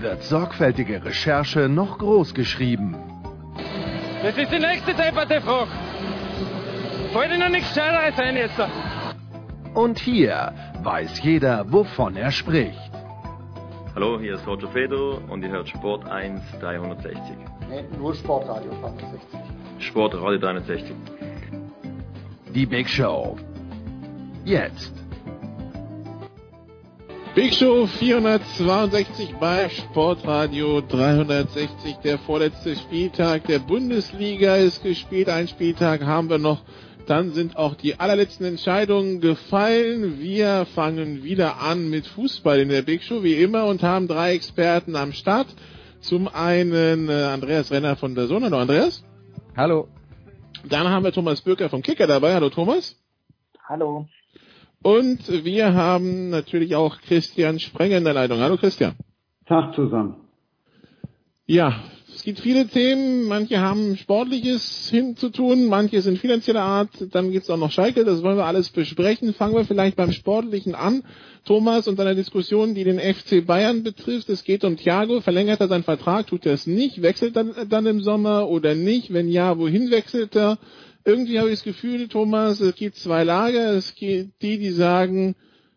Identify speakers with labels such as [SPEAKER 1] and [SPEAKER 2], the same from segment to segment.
[SPEAKER 1] wird sorgfältige Recherche noch groß geschrieben.
[SPEAKER 2] Das ist die nächste depperte Frage. Fällt Ihnen nichts Gescheites ein jetzt?
[SPEAKER 1] Und hier weiß jeder, wovon er spricht.
[SPEAKER 3] Hallo, hier ist Roger Fedor und ihr hört Sport 1 360.
[SPEAKER 4] Nee, nur Sportradio 360.
[SPEAKER 3] Sportradio 360.
[SPEAKER 1] Die Big Show. Jetzt.
[SPEAKER 5] Big Show 462 bei Sportradio 360. Der vorletzte Spieltag der Bundesliga ist gespielt. Ein Spieltag haben wir noch. Dann sind auch die allerletzten Entscheidungen gefallen. Wir fangen wieder an mit Fußball in der Big Show wie immer und haben drei Experten am Start. Zum einen äh, Andreas Renner von der Sonne. Hallo Andreas.
[SPEAKER 6] Hallo.
[SPEAKER 5] Dann haben wir Thomas Bürger vom Kicker dabei. Hallo Thomas.
[SPEAKER 7] Hallo.
[SPEAKER 5] Und wir haben natürlich auch Christian Sprenger in der Leitung. Hallo Christian.
[SPEAKER 8] Tag zusammen.
[SPEAKER 5] Ja, es gibt viele Themen. Manche haben Sportliches hinzutun, manche sind finanzieller Art. Dann gibt's auch noch Schalke. Das wollen wir alles besprechen. Fangen wir vielleicht beim Sportlichen an. Thomas und seiner Diskussion, die den FC Bayern betrifft. Es geht um Thiago. Verlängert er seinen Vertrag? Tut er es nicht? Wechselt er dann im Sommer oder nicht? Wenn ja, wohin wechselt er? Irgendwie habe ich das Gefühl, Thomas, es gibt zwei Lager. Es gibt die, die sagen,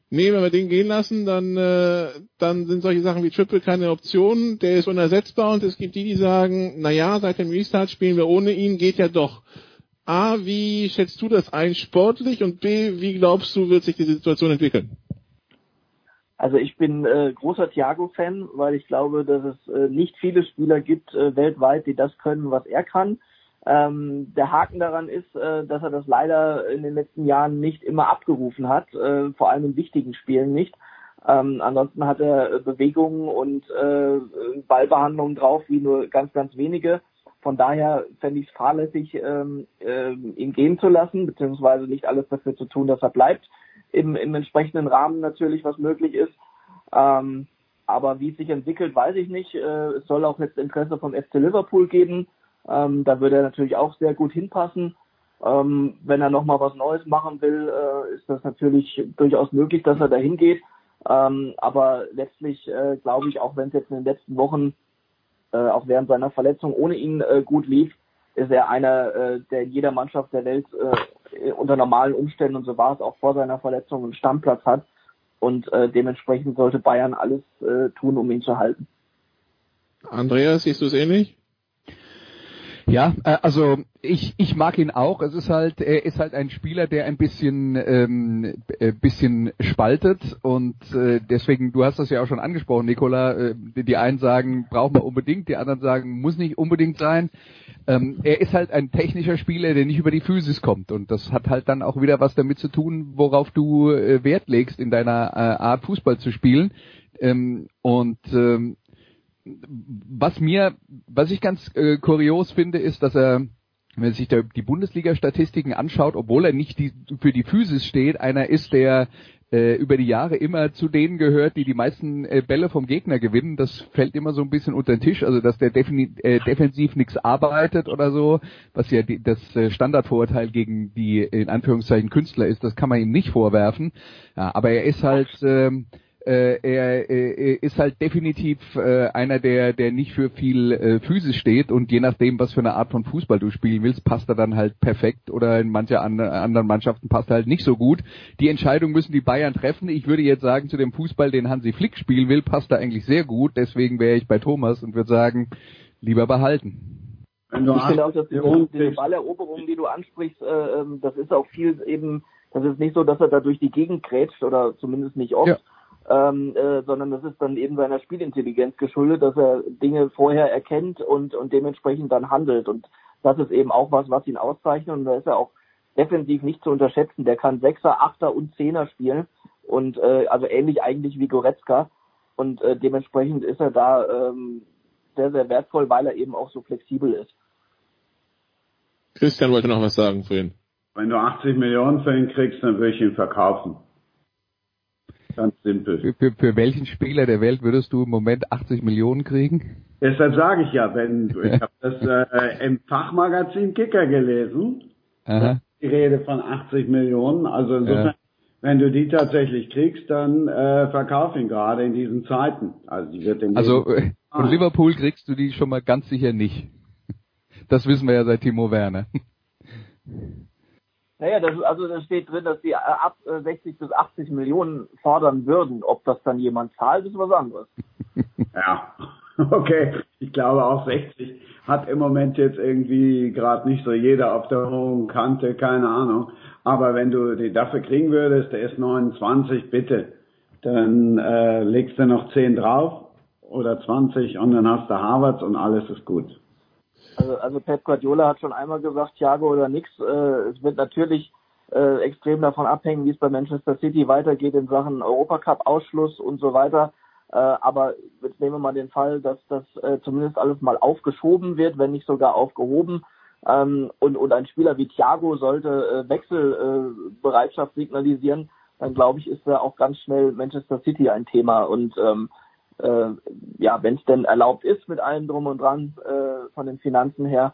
[SPEAKER 5] nee, wenn wir den gehen lassen, dann, äh, dann sind solche Sachen wie Triple keine Option. Der ist unersetzbar. Und es gibt die, die sagen, na ja, seit dem Restart spielen wir ohne ihn, geht ja doch. A, wie schätzt du das ein sportlich? Und B, wie glaubst du, wird sich die Situation entwickeln?
[SPEAKER 7] Also ich bin äh, großer Thiago-Fan, weil ich glaube, dass es äh, nicht viele Spieler gibt äh, weltweit, die das können, was er kann. Ähm, der Haken daran ist, äh, dass er das leider in den letzten Jahren nicht immer abgerufen hat, äh, vor allem in wichtigen Spielen nicht. Ähm, ansonsten hat er Bewegungen und äh, Ballbehandlungen drauf wie nur ganz, ganz wenige. Von daher fände ich es fahrlässig, ähm, äh, ihn gehen zu lassen, beziehungsweise nicht alles dafür zu tun, dass er bleibt. Im, im entsprechenden Rahmen natürlich, was möglich ist. Ähm, aber wie es sich entwickelt, weiß ich nicht. Äh, es soll auch jetzt Interesse vom FC Liverpool geben. Ähm, da würde er natürlich auch sehr gut hinpassen. Ähm, wenn er nochmal was Neues machen will, äh, ist das natürlich durchaus möglich, dass er dahin geht. Ähm, aber letztlich äh, glaube ich, auch wenn es jetzt in den letzten Wochen, äh, auch während seiner Verletzung ohne ihn äh, gut lief, ist er einer, äh, der in jeder Mannschaft der Welt äh, unter normalen Umständen, und so war es auch vor seiner Verletzung, einen Stammplatz hat. Und dementsprechend sollte Bayern alles tun, um ihn zu halten.
[SPEAKER 5] Andreas, siehst du es ähnlich?
[SPEAKER 6] Ja, äh, also ich, ich mag ihn auch. Es ist halt, er ist halt ein Spieler, der ein bisschen, ähm, äh, bisschen spaltet und äh, deswegen, du hast das ja auch schon angesprochen, Nicola. Äh, die einen sagen, braucht man unbedingt, die anderen sagen, muss nicht unbedingt sein. Ähm, er ist halt ein technischer Spieler, der nicht über die Physis kommt und das hat halt dann auch wieder was damit zu tun, worauf du äh, Wert legst in deiner äh, Art Fußball zu spielen. Ähm, und ähm, was mir, was ich ganz äh, kurios finde, ist, dass er, wenn man sich da die Bundesliga-Statistiken anschaut, obwohl er nicht die, für die Physis steht, einer ist, der äh, über die Jahre immer zu denen gehört, die die meisten äh, Bälle vom Gegner gewinnen. Das fällt immer so ein bisschen unter den Tisch, also dass der äh, defensiv nichts arbeitet oder so, was ja die, das äh, Standardvorurteil gegen die in Anführungszeichen Künstler ist, das kann man ihm nicht vorwerfen. Ja, aber er ist halt ähm, äh, er äh, ist halt definitiv äh, einer, der, der nicht für viel äh, Physis steht und je nachdem, was für eine Art von Fußball du spielen willst, passt er dann halt perfekt oder in manche an, anderen Mannschaften passt er halt nicht so gut. Die Entscheidung müssen die Bayern treffen. Ich würde jetzt sagen, zu dem Fußball, den Hansi Flick spielen will, passt er eigentlich sehr gut. Deswegen wäre ich bei Thomas und würde sagen, lieber behalten.
[SPEAKER 7] ich finde auch, dass diese, diese Balleroberung, die du ansprichst, äh, ähm, das ist auch viel eben, das ist nicht so, dass er da durch die Gegend grätscht oder zumindest nicht oft. Ja ähm, äh, sondern das ist dann eben seiner Spielintelligenz geschuldet, dass er Dinge vorher erkennt und, und dementsprechend dann handelt. Und das ist eben auch was, was ihn auszeichnet. Und da ist er auch defensiv nicht zu unterschätzen. Der kann Sechser, Achter und Zehner spielen. Und äh, also ähnlich eigentlich wie Goretzka. Und äh, dementsprechend ist er da ähm, sehr, sehr wertvoll, weil er eben auch so flexibel ist.
[SPEAKER 5] Christian wollte noch was sagen vorhin.
[SPEAKER 9] Wenn du 80 Millionen für ihn kriegst, dann würde ich ihn verkaufen. Ganz simpel.
[SPEAKER 6] Für, für, für welchen Spieler der Welt würdest du im Moment 80 Millionen kriegen?
[SPEAKER 9] Deshalb sage ich ja, wenn ich habe das äh, im Fachmagazin Kicker gelesen, die Rede von 80 Millionen. Also insofern, ja. wenn du die tatsächlich kriegst, dann äh, verkauf ihn gerade in diesen Zeiten. Also die wird
[SPEAKER 6] Also äh, von Liverpool kriegst du die schon mal ganz sicher nicht. Das wissen wir ja seit Timo Werner.
[SPEAKER 7] Naja, das, also da steht drin, dass die ab 60 bis 80 Millionen fordern würden. Ob das dann jemand zahlt, ist was anderes.
[SPEAKER 9] Ja, okay. Ich glaube auch 60 hat im Moment jetzt irgendwie gerade nicht so jeder auf der hohen Kante, keine Ahnung. Aber wenn du die dafür kriegen würdest, der ist 29, bitte, dann äh, legst du noch 10 drauf oder 20 und dann hast du Harvards und alles ist gut.
[SPEAKER 7] Also, also Pep Guardiola hat schon einmal gesagt, Thiago oder nix. Äh, es wird natürlich äh, extrem davon abhängen, wie es bei Manchester City weitergeht in Sachen Europacup-Ausschluss und so weiter. Äh, aber jetzt nehmen wir mal den Fall, dass das äh, zumindest alles mal aufgeschoben wird, wenn nicht sogar aufgehoben. Ähm, und, und ein Spieler wie Thiago sollte äh, Wechselbereitschaft signalisieren, dann glaube ich, ist da auch ganz schnell Manchester City ein Thema. Und ähm, äh, ja, wenn es denn erlaubt ist mit allem drum und dran äh, von den Finanzen her,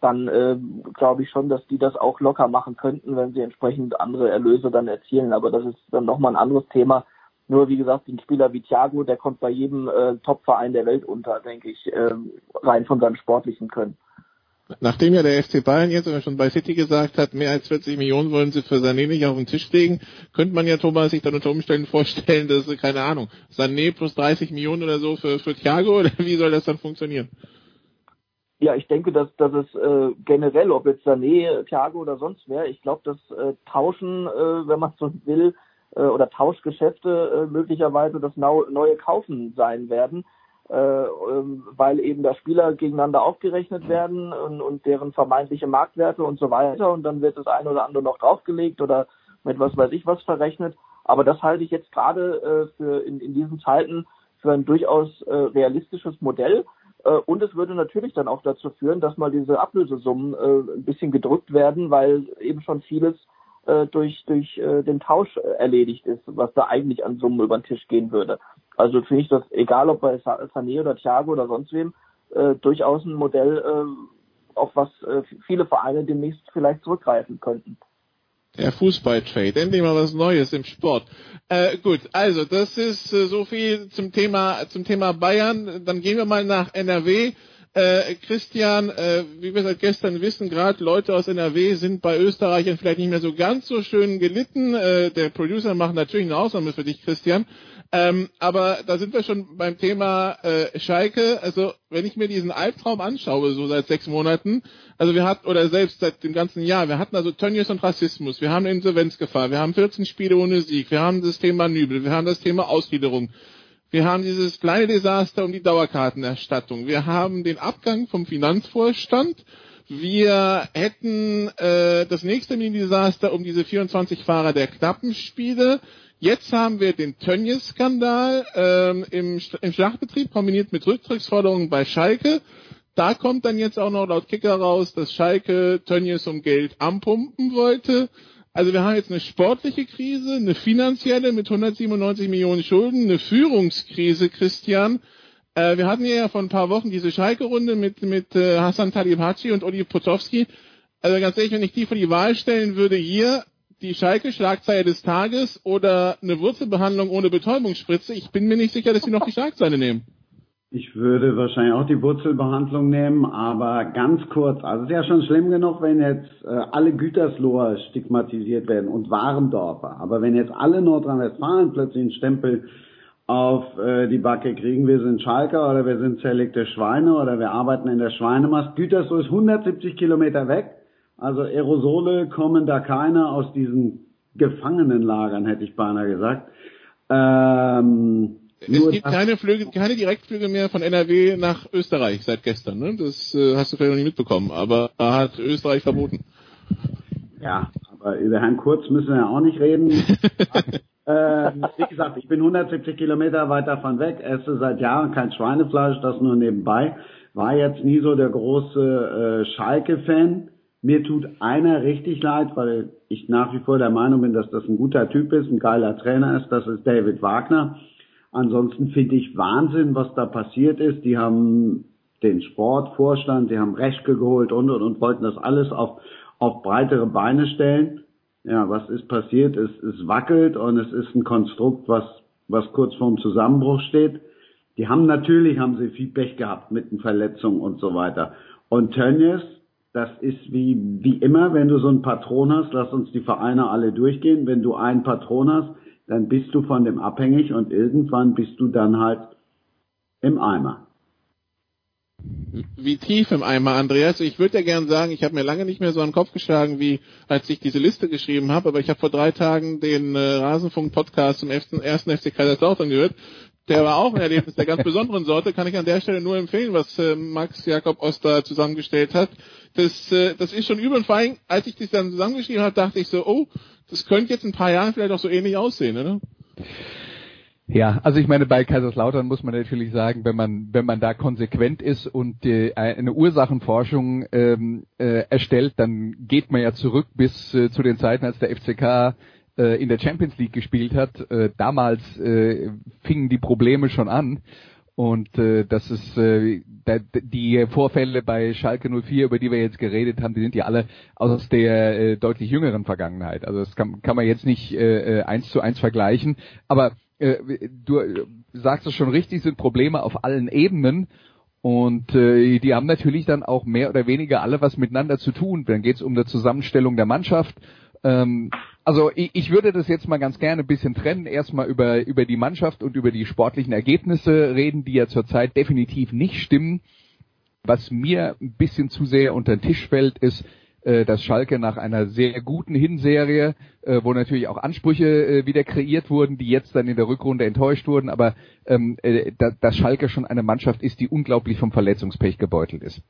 [SPEAKER 7] dann äh, glaube ich schon, dass die das auch locker machen könnten, wenn sie entsprechend andere Erlöse dann erzielen. Aber das ist dann nochmal ein anderes Thema. Nur wie gesagt, ein Spieler wie Thiago, der kommt bei jedem äh, Top-Verein der Welt unter, denke ich, äh, rein von seinem sportlichen Können.
[SPEAKER 5] Nachdem ja der FC Bayern jetzt schon bei City gesagt hat, mehr als 40 Millionen wollen sie für Sané nicht auf den Tisch legen, könnte man ja Thomas sich dann unter Umständen vorstellen, dass, keine Ahnung, Sané plus 30 Millionen oder so für, für Thiago oder wie soll das dann funktionieren?
[SPEAKER 7] Ja, ich denke, dass, dass es äh, generell, ob jetzt Sané, Thiago oder sonst wer, ich glaube, dass äh, Tauschen, äh, wenn man so will, äh, oder Tauschgeschäfte äh, möglicherweise das neue Kaufen sein werden äh, weil eben da Spieler gegeneinander aufgerechnet werden und, und deren vermeintliche Marktwerte und so weiter und dann wird das eine oder andere noch draufgelegt oder mit was weiß ich was verrechnet. Aber das halte ich jetzt gerade äh, für in, in diesen Zeiten für ein durchaus äh, realistisches Modell. Äh, und es würde natürlich dann auch dazu führen, dass mal diese Ablösesummen äh, ein bisschen gedrückt werden, weil eben schon vieles äh, durch, durch äh, den Tausch erledigt ist, was da eigentlich an Summen über den Tisch gehen würde. Also finde ich das, egal ob bei Sané oder Thiago oder sonst wem, äh, durchaus ein Modell, äh, auf was äh, viele Vereine demnächst vielleicht zurückgreifen könnten.
[SPEAKER 5] Der Fußballtrade, endlich mal was Neues im Sport. Äh, gut, also das ist äh, so viel zum Thema zum Thema Bayern. Dann gehen wir mal nach NRW. Äh, Christian, äh, wie wir seit gestern wissen, gerade Leute aus NRW sind bei Österreichern vielleicht nicht mehr so ganz so schön gelitten. Äh, der Producer macht natürlich eine Ausnahme für dich, Christian. Ähm, aber da sind wir schon beim Thema äh, Schalke. Also wenn ich mir diesen Albtraum anschaue, so seit sechs Monaten, also wir hatten, oder selbst seit dem ganzen Jahr, wir hatten also Tönnies und Rassismus, wir haben Insolvenzgefahr, wir haben 14 Spiele ohne Sieg, wir haben das Thema Nübel, wir haben das Thema Ausgliederung. Wir haben dieses kleine Desaster um die Dauerkartenerstattung. Wir haben den Abgang vom Finanzvorstand. Wir hätten äh, das nächste Mini-Desaster um diese 24 Fahrer der Knappenspiele. Jetzt haben wir den Tönnies-Skandal ähm, im, im Schlachtbetrieb kombiniert mit Rücktrittsforderungen bei Schalke. Da kommt dann jetzt auch noch laut Kicker raus, dass Schalke Tönnies um Geld anpumpen wollte. Also wir haben jetzt eine sportliche Krise, eine finanzielle mit 197 Millionen Schulden, eine Führungskrise, Christian. Äh, wir hatten ja vor ein paar Wochen diese Schalke-Runde mit, mit äh, Hassan Talibhaci und Oli Potowski. Also ganz ehrlich, wenn ich die vor die Wahl stellen würde, hier die Schalke-Schlagzeile des Tages oder eine Wurzelbehandlung ohne Betäubungsspritze, ich bin mir nicht sicher, dass sie noch die Schlagzeile nehmen.
[SPEAKER 9] Ich würde wahrscheinlich auch die Wurzelbehandlung nehmen, aber ganz kurz. Also es ist ja schon schlimm genug, wenn jetzt äh, alle Gütersloher stigmatisiert werden und Warendorfer. Aber wenn jetzt alle Nordrhein-Westfalen plötzlich einen Stempel auf äh, die Backe kriegen, wir sind Schalker oder wir sind zerlegte Schweine oder wir arbeiten in der Schweinemast. Gütersloh ist 170 Kilometer weg. Also Aerosole kommen da keine aus diesen Gefangenenlagern, hätte ich beinahe gesagt. Ähm,
[SPEAKER 5] es gibt keine Flüge, keine Direktflüge mehr von NRW nach Österreich seit gestern. Ne? Das äh, hast du vielleicht noch nicht mitbekommen, aber hat Österreich verboten.
[SPEAKER 9] Ja, aber über Herrn Kurz müssen wir ja auch nicht reden. Ähm, wie gesagt, ich bin 170 Kilometer weit davon weg, esse seit Jahren kein Schweinefleisch, das nur nebenbei. War jetzt nie so der große äh, Schalke-Fan. Mir tut einer richtig leid, weil ich nach wie vor der Meinung bin, dass das ein guter Typ ist, ein geiler Trainer ist. Das ist David Wagner. Ansonsten finde ich Wahnsinn, was da passiert ist. Die haben den Sportvorstand, die haben Reschke geholt und, und, und wollten das alles auf, auf breitere Beine stellen. Ja, was ist passiert? Es, es wackelt und es ist ein Konstrukt, was, was kurz vorm Zusammenbruch steht. Die haben natürlich, haben sie viel Pech gehabt mit den Verletzungen und so weiter. Und Tönnies, das ist wie, wie immer, wenn du so einen Patron hast, lass uns die Vereine alle durchgehen. Wenn du einen Patron hast, dann bist du von dem abhängig und irgendwann bist du dann halt im Eimer.
[SPEAKER 5] Wie tief im Eimer, Andreas? Ich würde ja gern sagen, ich habe mir lange nicht mehr so den Kopf geschlagen, wie als ich diese Liste geschrieben habe, aber ich habe vor drei Tagen den äh, Rasenfunk-Podcast zum ersten, ersten FC Kaiserslautern gehört. Der war auch ein Erlebnis der ganz besonderen Sorte, kann ich an der Stelle nur empfehlen, was äh, Max Jakob Oster zusammengestellt hat. Das, äh, das ist schon übel und vor allem, als ich das dann zusammengeschrieben habe, dachte ich so, oh, das könnte jetzt in ein paar Jahren vielleicht auch so ähnlich aussehen, oder?
[SPEAKER 6] Ja, also ich meine, bei Kaiserslautern muss man natürlich sagen, wenn man wenn man da konsequent ist und äh, eine Ursachenforschung ähm, äh, erstellt, dann geht man ja zurück bis äh, zu den Zeiten, als der FCK äh, in der Champions League gespielt hat. Äh, damals äh, fingen die Probleme schon an. Und äh, das ist äh, die Vorfälle bei Schalke 04, über die wir jetzt geredet haben, die sind ja alle aus der äh, deutlich jüngeren Vergangenheit. Also das kann, kann man jetzt nicht äh, äh eins zu eins vergleichen. Aber äh, du sagst es schon richtig, sind Probleme auf allen Ebenen. Und äh, die haben natürlich dann auch mehr oder weniger alle was miteinander zu tun. Dann geht es um eine Zusammenstellung der Mannschaft. Ähm, also ich, ich würde das jetzt mal ganz gerne ein bisschen trennen. Erstmal über, über die Mannschaft und über die sportlichen Ergebnisse reden, die ja zurzeit definitiv nicht stimmen. Was mir ein bisschen zu sehr unter den Tisch fällt, ist, äh, dass Schalke nach einer sehr guten Hinserie, äh, wo natürlich auch Ansprüche äh, wieder kreiert wurden, die jetzt dann in der Rückrunde enttäuscht wurden, aber ähm, äh, dass Schalke schon eine Mannschaft ist, die unglaublich vom Verletzungspech gebeutelt ist.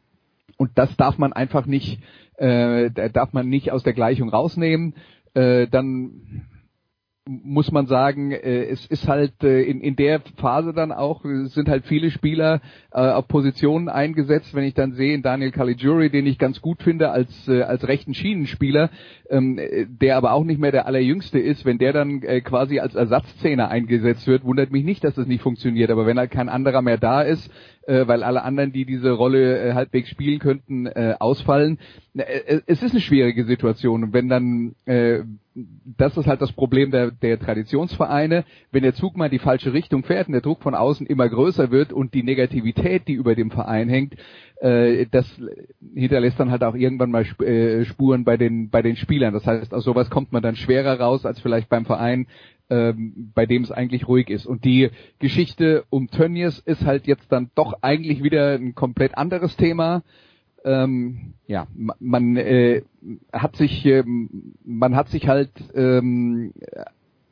[SPEAKER 6] Und das darf man einfach nicht, äh, darf man nicht aus der Gleichung rausnehmen. Äh, dann muss man sagen, äh, es ist halt äh, in, in der Phase dann auch, sind halt viele Spieler äh, auf Positionen eingesetzt. Wenn ich dann sehe, Daniel Caligiuri, den ich ganz gut finde als, äh, als rechten Schienenspieler, ähm, der aber auch nicht mehr der allerjüngste ist, wenn der dann äh, quasi als Ersatzzehner eingesetzt wird, wundert mich nicht, dass das nicht funktioniert. Aber wenn halt kein anderer mehr da ist, äh, weil alle anderen, die diese Rolle äh, halbwegs spielen könnten, äh, ausfallen. Äh, äh, es ist eine schwierige Situation. Und wenn dann, äh, das ist halt das Problem der, der Traditionsvereine, wenn der Zug mal in die falsche Richtung fährt und der Druck von außen immer größer wird und die Negativität, die über dem Verein hängt, äh, das hinterlässt dann halt auch irgendwann mal äh, Spuren bei den bei den Spielern. Das heißt, aus sowas kommt man dann schwerer raus als vielleicht beim Verein, ähm, bei dem es eigentlich ruhig ist. Und die Geschichte um Tönnies ist halt jetzt dann doch eigentlich wieder ein komplett anderes Thema. Ähm, ja, man äh, hat sich, äh, man hat sich halt ähm,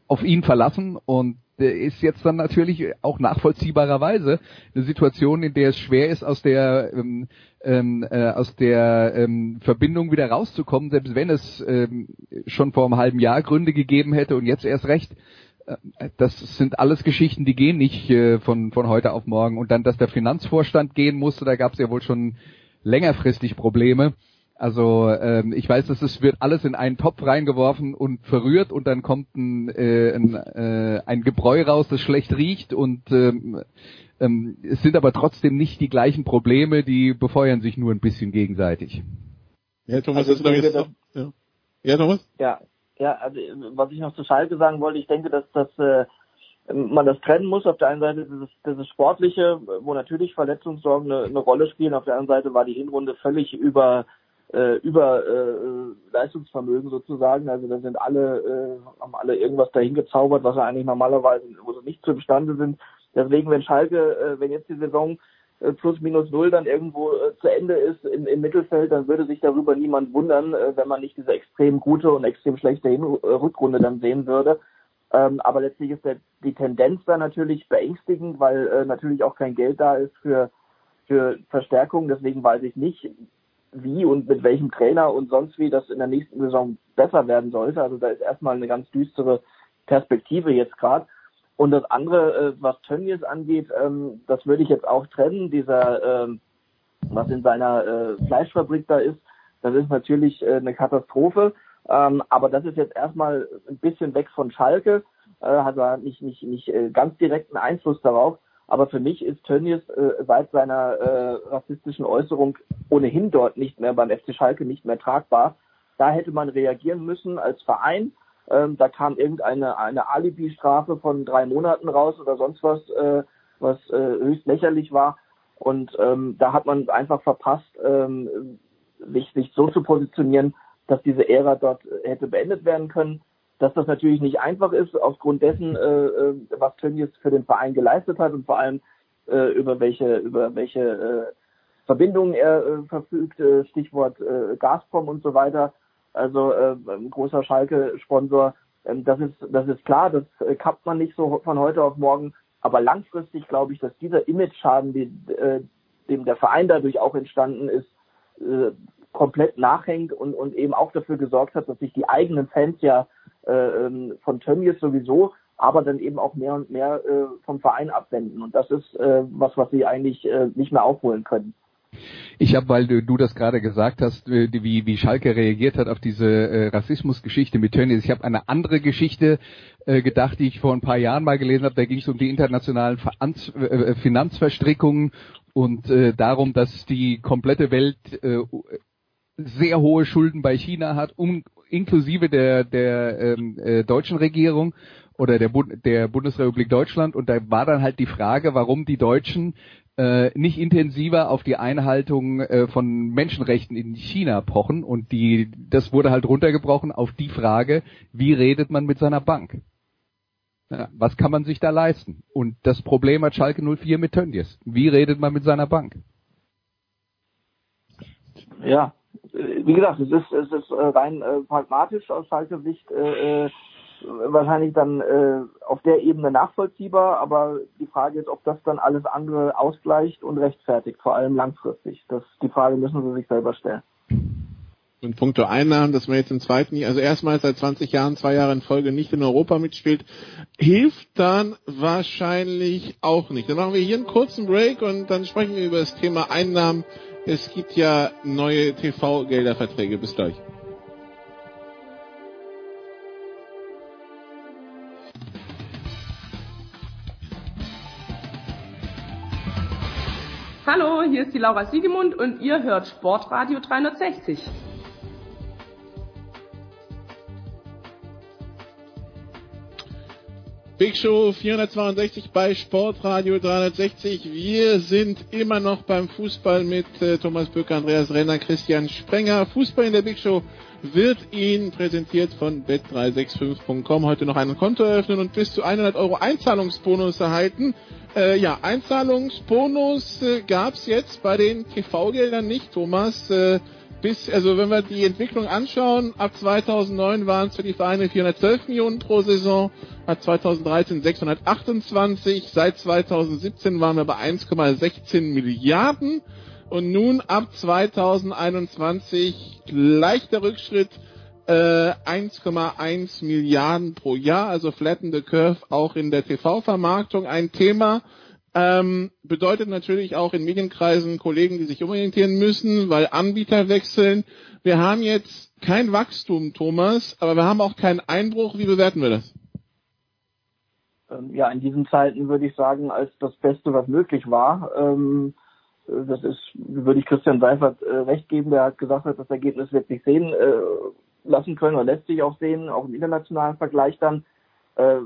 [SPEAKER 6] auf ihn verlassen und ist jetzt dann natürlich auch nachvollziehbarerweise eine Situation, in der es schwer ist, aus der ähm, ähm, äh, aus der ähm, Verbindung wieder rauszukommen, selbst wenn es ähm, schon vor einem halben Jahr Gründe gegeben hätte und jetzt erst recht. Äh, das sind alles Geschichten, die gehen nicht äh, von von heute auf morgen. Und dann, dass der Finanzvorstand gehen musste, da gab es ja wohl schon längerfristig Probleme. Also ähm, ich weiß, dass es wird alles in einen Topf reingeworfen und verrührt und dann kommt ein, äh, ein, äh, ein Gebräu raus, das schlecht riecht und ähm, ähm, es sind aber trotzdem nicht die gleichen Probleme, die befeuern sich nur ein bisschen gegenseitig.
[SPEAKER 5] Ja, Thomas, also, das, das, ja. ja, Thomas?
[SPEAKER 7] Ja, ja, also was ich noch zu Schalke sagen wollte, ich denke, dass das äh, man das trennen muss. Auf der einen Seite dieses, dieses Sportliche, wo natürlich Verletzungssorgen eine, eine Rolle spielen. Auf der anderen Seite war die Hinrunde völlig über äh, über äh, Leistungsvermögen sozusagen. Also da sind alle, äh, haben alle irgendwas dahin gezaubert, was er eigentlich normalerweise, wo sie nicht zu imstande sind. Deswegen, wenn Schalke, äh, wenn jetzt die Saison äh, plus minus null dann irgendwo äh, zu Ende ist im, im Mittelfeld, dann würde sich darüber niemand wundern, äh, wenn man nicht diese extrem gute und extrem schlechte Hin Rückrunde dann sehen würde. Ähm, aber letztlich ist der, die Tendenz da natürlich beängstigend, weil äh, natürlich auch kein Geld da ist für für Verstärkung. Deswegen weiß ich nicht, wie und mit welchem Trainer und sonst wie das in der nächsten Saison besser werden sollte. Also da ist erstmal eine ganz düstere Perspektive jetzt gerade. Und das andere, äh, was Tönnies angeht, ähm, das würde ich jetzt auch trennen. Dieser, ähm, was in seiner äh, Fleischfabrik da ist, das ist natürlich äh, eine Katastrophe. Ähm, aber das ist jetzt erstmal ein bisschen weg von Schalke, äh, hat er nicht, nicht, nicht äh, ganz direkten Einfluss darauf. Aber für mich ist Tönnies äh, seit seiner äh, rassistischen Äußerung ohnehin dort nicht mehr beim FC Schalke nicht mehr tragbar. Da hätte man reagieren müssen als Verein. Ähm, da kam irgendeine eine Alibi-Strafe von drei Monaten raus oder sonst was, äh, was äh, höchst lächerlich war. Und ähm, da hat man einfach verpasst, ähm, sich, sich so zu positionieren, dass diese Ära dort hätte beendet werden können. Dass das natürlich nicht einfach ist, aufgrund dessen, äh, äh was Tönnies für den Verein geleistet hat und vor allem äh, über welche, über welche äh, Verbindungen er äh, verfügt, äh, Stichwort äh, Gazprom und so weiter. Also äh, großer Schalke-Sponsor. Ähm, das ist, das ist klar, das äh, kappt man nicht so von heute auf morgen. Aber langfristig glaube ich, dass dieser Image-Schaden, die, äh, dem der Verein dadurch auch entstanden ist, äh, komplett nachhängt und, und eben auch dafür gesorgt hat, dass sich die eigenen Fans ja äh, ähm, von Tönnies sowieso, aber dann eben auch mehr und mehr äh, vom Verein abwenden. Und das ist äh, was, was sie eigentlich äh, nicht mehr aufholen können.
[SPEAKER 6] Ich habe, weil du, du das gerade gesagt hast, äh, wie, wie Schalke reagiert hat auf diese äh, Rassismusgeschichte mit Tönnies. Ich habe eine andere Geschichte äh, gedacht, die ich vor ein paar Jahren mal gelesen habe. Da ging es um die internationalen Veranz, äh, Finanzverstrickungen und äh, darum, dass die komplette Welt äh, sehr hohe Schulden bei China hat, um, inklusive der, der ähm, äh, deutschen Regierung oder der, Bund, der Bundesrepublik Deutschland. Und da war dann halt die Frage, warum die Deutschen äh, nicht intensiver auf die Einhaltung äh, von Menschenrechten in China pochen. Und die, das wurde halt runtergebrochen auf die Frage, wie redet man mit seiner Bank? Ja, was kann man sich da leisten? Und das Problem hat Schalke 04 mit Tönnies. Wie redet man mit seiner Bank?
[SPEAKER 7] Ja, wie gesagt, es ist, es ist äh, rein äh, pragmatisch aus Schalke Sicht äh, äh, wahrscheinlich dann äh, auf der Ebene nachvollziehbar, aber die Frage ist, ob das dann alles andere ausgleicht und rechtfertigt, vor allem langfristig. Das, die Frage müssen Sie sich selber stellen.
[SPEAKER 5] Und puncto Einnahmen, dass man jetzt im zweiten Jahr, also erstmals seit 20 Jahren, zwei Jahre in Folge nicht in Europa mitspielt, hilft dann wahrscheinlich auch nicht. Dann machen wir hier einen kurzen Break und dann sprechen wir über das Thema Einnahmen es gibt ja neue TV-Gelderverträge. Bis gleich.
[SPEAKER 8] Hallo, hier ist die Laura Siegemund und ihr hört Sportradio 360.
[SPEAKER 5] Big Show 462 bei Sportradio 360. Wir sind immer noch beim Fußball mit äh, Thomas Böcker, Andreas Renner, Christian Sprenger. Fußball in der Big Show wird Ihnen präsentiert von bet365.com. Heute noch ein Konto eröffnen und bis zu 100 Euro Einzahlungsbonus erhalten. Äh, ja, Einzahlungsbonus äh, gab's jetzt bei den TV-Geldern nicht, Thomas. Äh, bis, also wenn wir die Entwicklung anschauen, ab 2009 waren es für die Vereine 412 Millionen pro Saison, ab 2013 628, seit 2017 waren wir bei 1,16 Milliarden und nun ab 2021 leichter Rückschritt äh, 1,1 Milliarden pro Jahr, also flatten the curve auch in der TV-Vermarktung ein Thema. Ähm, bedeutet natürlich auch in Medienkreisen Kollegen, die sich umorientieren müssen, weil Anbieter wechseln. Wir haben jetzt kein Wachstum, Thomas, aber wir haben auch keinen Einbruch. Wie bewerten wir das?
[SPEAKER 7] Ähm, ja, in diesen Zeiten würde ich sagen, als das Beste, was möglich war. Ähm, das ist, würde ich Christian Seifert äh, recht geben, der hat gesagt das Ergebnis wird sich sehen äh, lassen können oder lässt sich auch sehen, auch im internationalen Vergleich dann. Äh,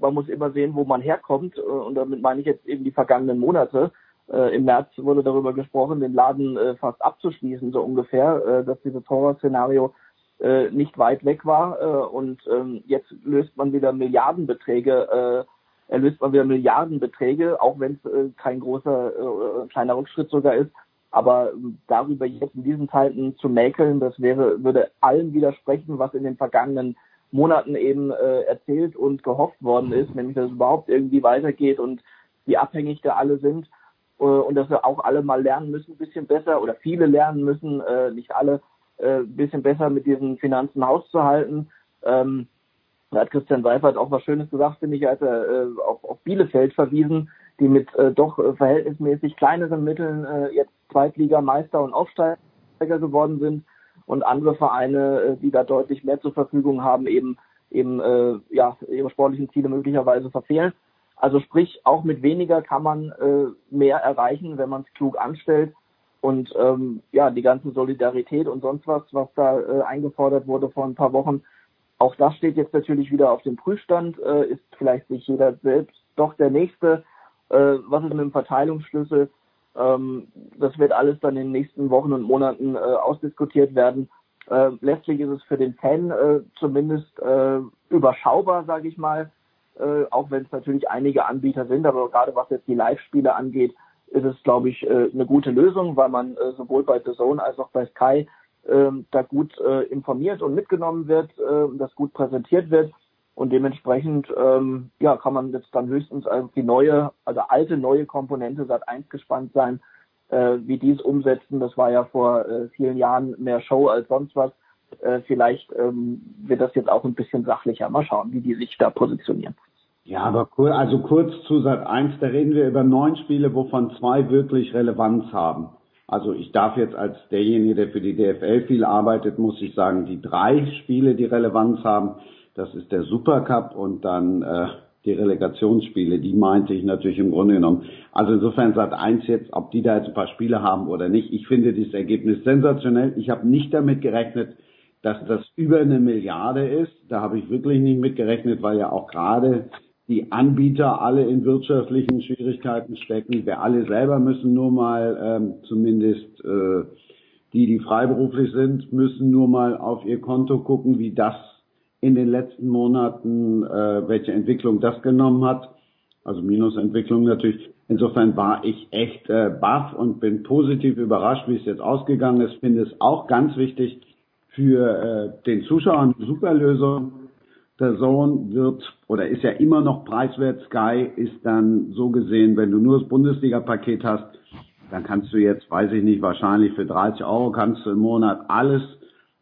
[SPEAKER 7] man muss immer sehen, wo man herkommt. Äh, und damit meine ich jetzt eben die vergangenen Monate. Äh, Im März wurde darüber gesprochen, den Laden äh, fast abzuschließen, so ungefähr, äh, dass dieses Horrorszenario äh, nicht weit weg war. Äh, und ähm, jetzt löst man wieder Milliardenbeträge, erlöst man wieder Milliardenbeträge, auch wenn es kein großer, kleiner Rückschritt sogar ist. Aber darüber jetzt in diesen Zeiten zu mäkeln, das wäre, würde allem widersprechen, was in den vergangenen Monaten eben äh, erzählt und gehofft worden ist, nämlich dass es überhaupt irgendwie weitergeht und wie abhängig da alle sind äh, und dass wir auch alle mal lernen müssen, ein bisschen besser oder viele lernen müssen, äh, nicht alle, äh, ein bisschen besser mit diesen Finanzen hauszuhalten. Ähm, Da hat Christian Seifert auch was Schönes gesagt, finde ich, als er äh, auf, auf Bielefeld verwiesen, die mit äh, doch äh, verhältnismäßig kleineren Mitteln äh, jetzt Zweitligameister und Aufsteiger geworden sind und andere Vereine, äh, die da deutlich mehr zur Verfügung haben, eben eben äh, ja ihre sportlichen Ziele möglicherweise verfehlen. Also sprich, auch mit weniger kann man äh, mehr erreichen, wenn man es klug anstellt. Und ähm, ja, die ganze Solidarität und sonst was, was da äh, eingefordert wurde vor ein paar Wochen, auch das steht jetzt natürlich wieder auf dem Prüfstand, äh, ist vielleicht sich jeder selbst doch der Nächste. Äh, was ist mit dem Verteilungsschlüssel? Ähm, das wird alles dann in den nächsten Wochen und Monaten äh, ausdiskutiert werden. Äh, letztlich ist es für den Fan äh, zumindest äh, überschaubar, sage ich mal, äh, auch wenn es natürlich einige Anbieter sind, aber gerade was jetzt die Live-Spiele angeht, ist es, glaube ich, äh, eine gute Lösung, weil man sowohl bei The Zone als auch bei Sky ähm, da gut informiert und mitgenommen wird, das gut präsentiert wird. Und dementsprechend ähm, ja, kann man jetzt dann höchstens auf die neue, also alte neue Komponente Sat 1 gespannt sein, äh, wie die es umsetzen. Das war ja vor äh, vielen Jahren mehr Show als sonst was. Äh, vielleicht ähm, wird das jetzt auch ein bisschen sachlicher. Mal schauen, wie die sich da positionieren.
[SPEAKER 9] Ja, aber cool, also kurz zu Sat 1, da reden wir über neun Spiele, wovon zwei wirklich Relevanz haben. Also ich darf jetzt als derjenige, der für die DFL viel arbeitet, muss ich sagen, die drei Spiele, die Relevanz haben, das ist der Supercup und dann äh, die Relegationsspiele, die meinte ich natürlich im Grunde genommen. Also insofern Sat 1 jetzt, ob die da jetzt ein paar Spiele haben oder nicht, ich finde dieses Ergebnis sensationell. Ich habe nicht damit gerechnet, dass das über eine Milliarde ist. Da habe ich wirklich nicht mit gerechnet, weil ja auch gerade die Anbieter alle in wirtschaftlichen Schwierigkeiten stecken. Wir alle selber müssen nur mal, ähm, zumindest äh, die, die freiberuflich sind, müssen nur mal auf ihr Konto gucken, wie das in den letzten Monaten, äh, welche Entwicklung das genommen hat. Also Minusentwicklung natürlich. Insofern war ich echt äh, baff und bin positiv überrascht, wie es jetzt ausgegangen ist. Finde es auch ganz wichtig für äh, den Zuschauer eine Superlösung der Sohn wird oder ist ja immer noch preiswert. Sky ist dann so gesehen, wenn du nur das Bundesliga-Paket hast, dann kannst du jetzt, weiß ich nicht, wahrscheinlich für 30 Euro kannst du im Monat alles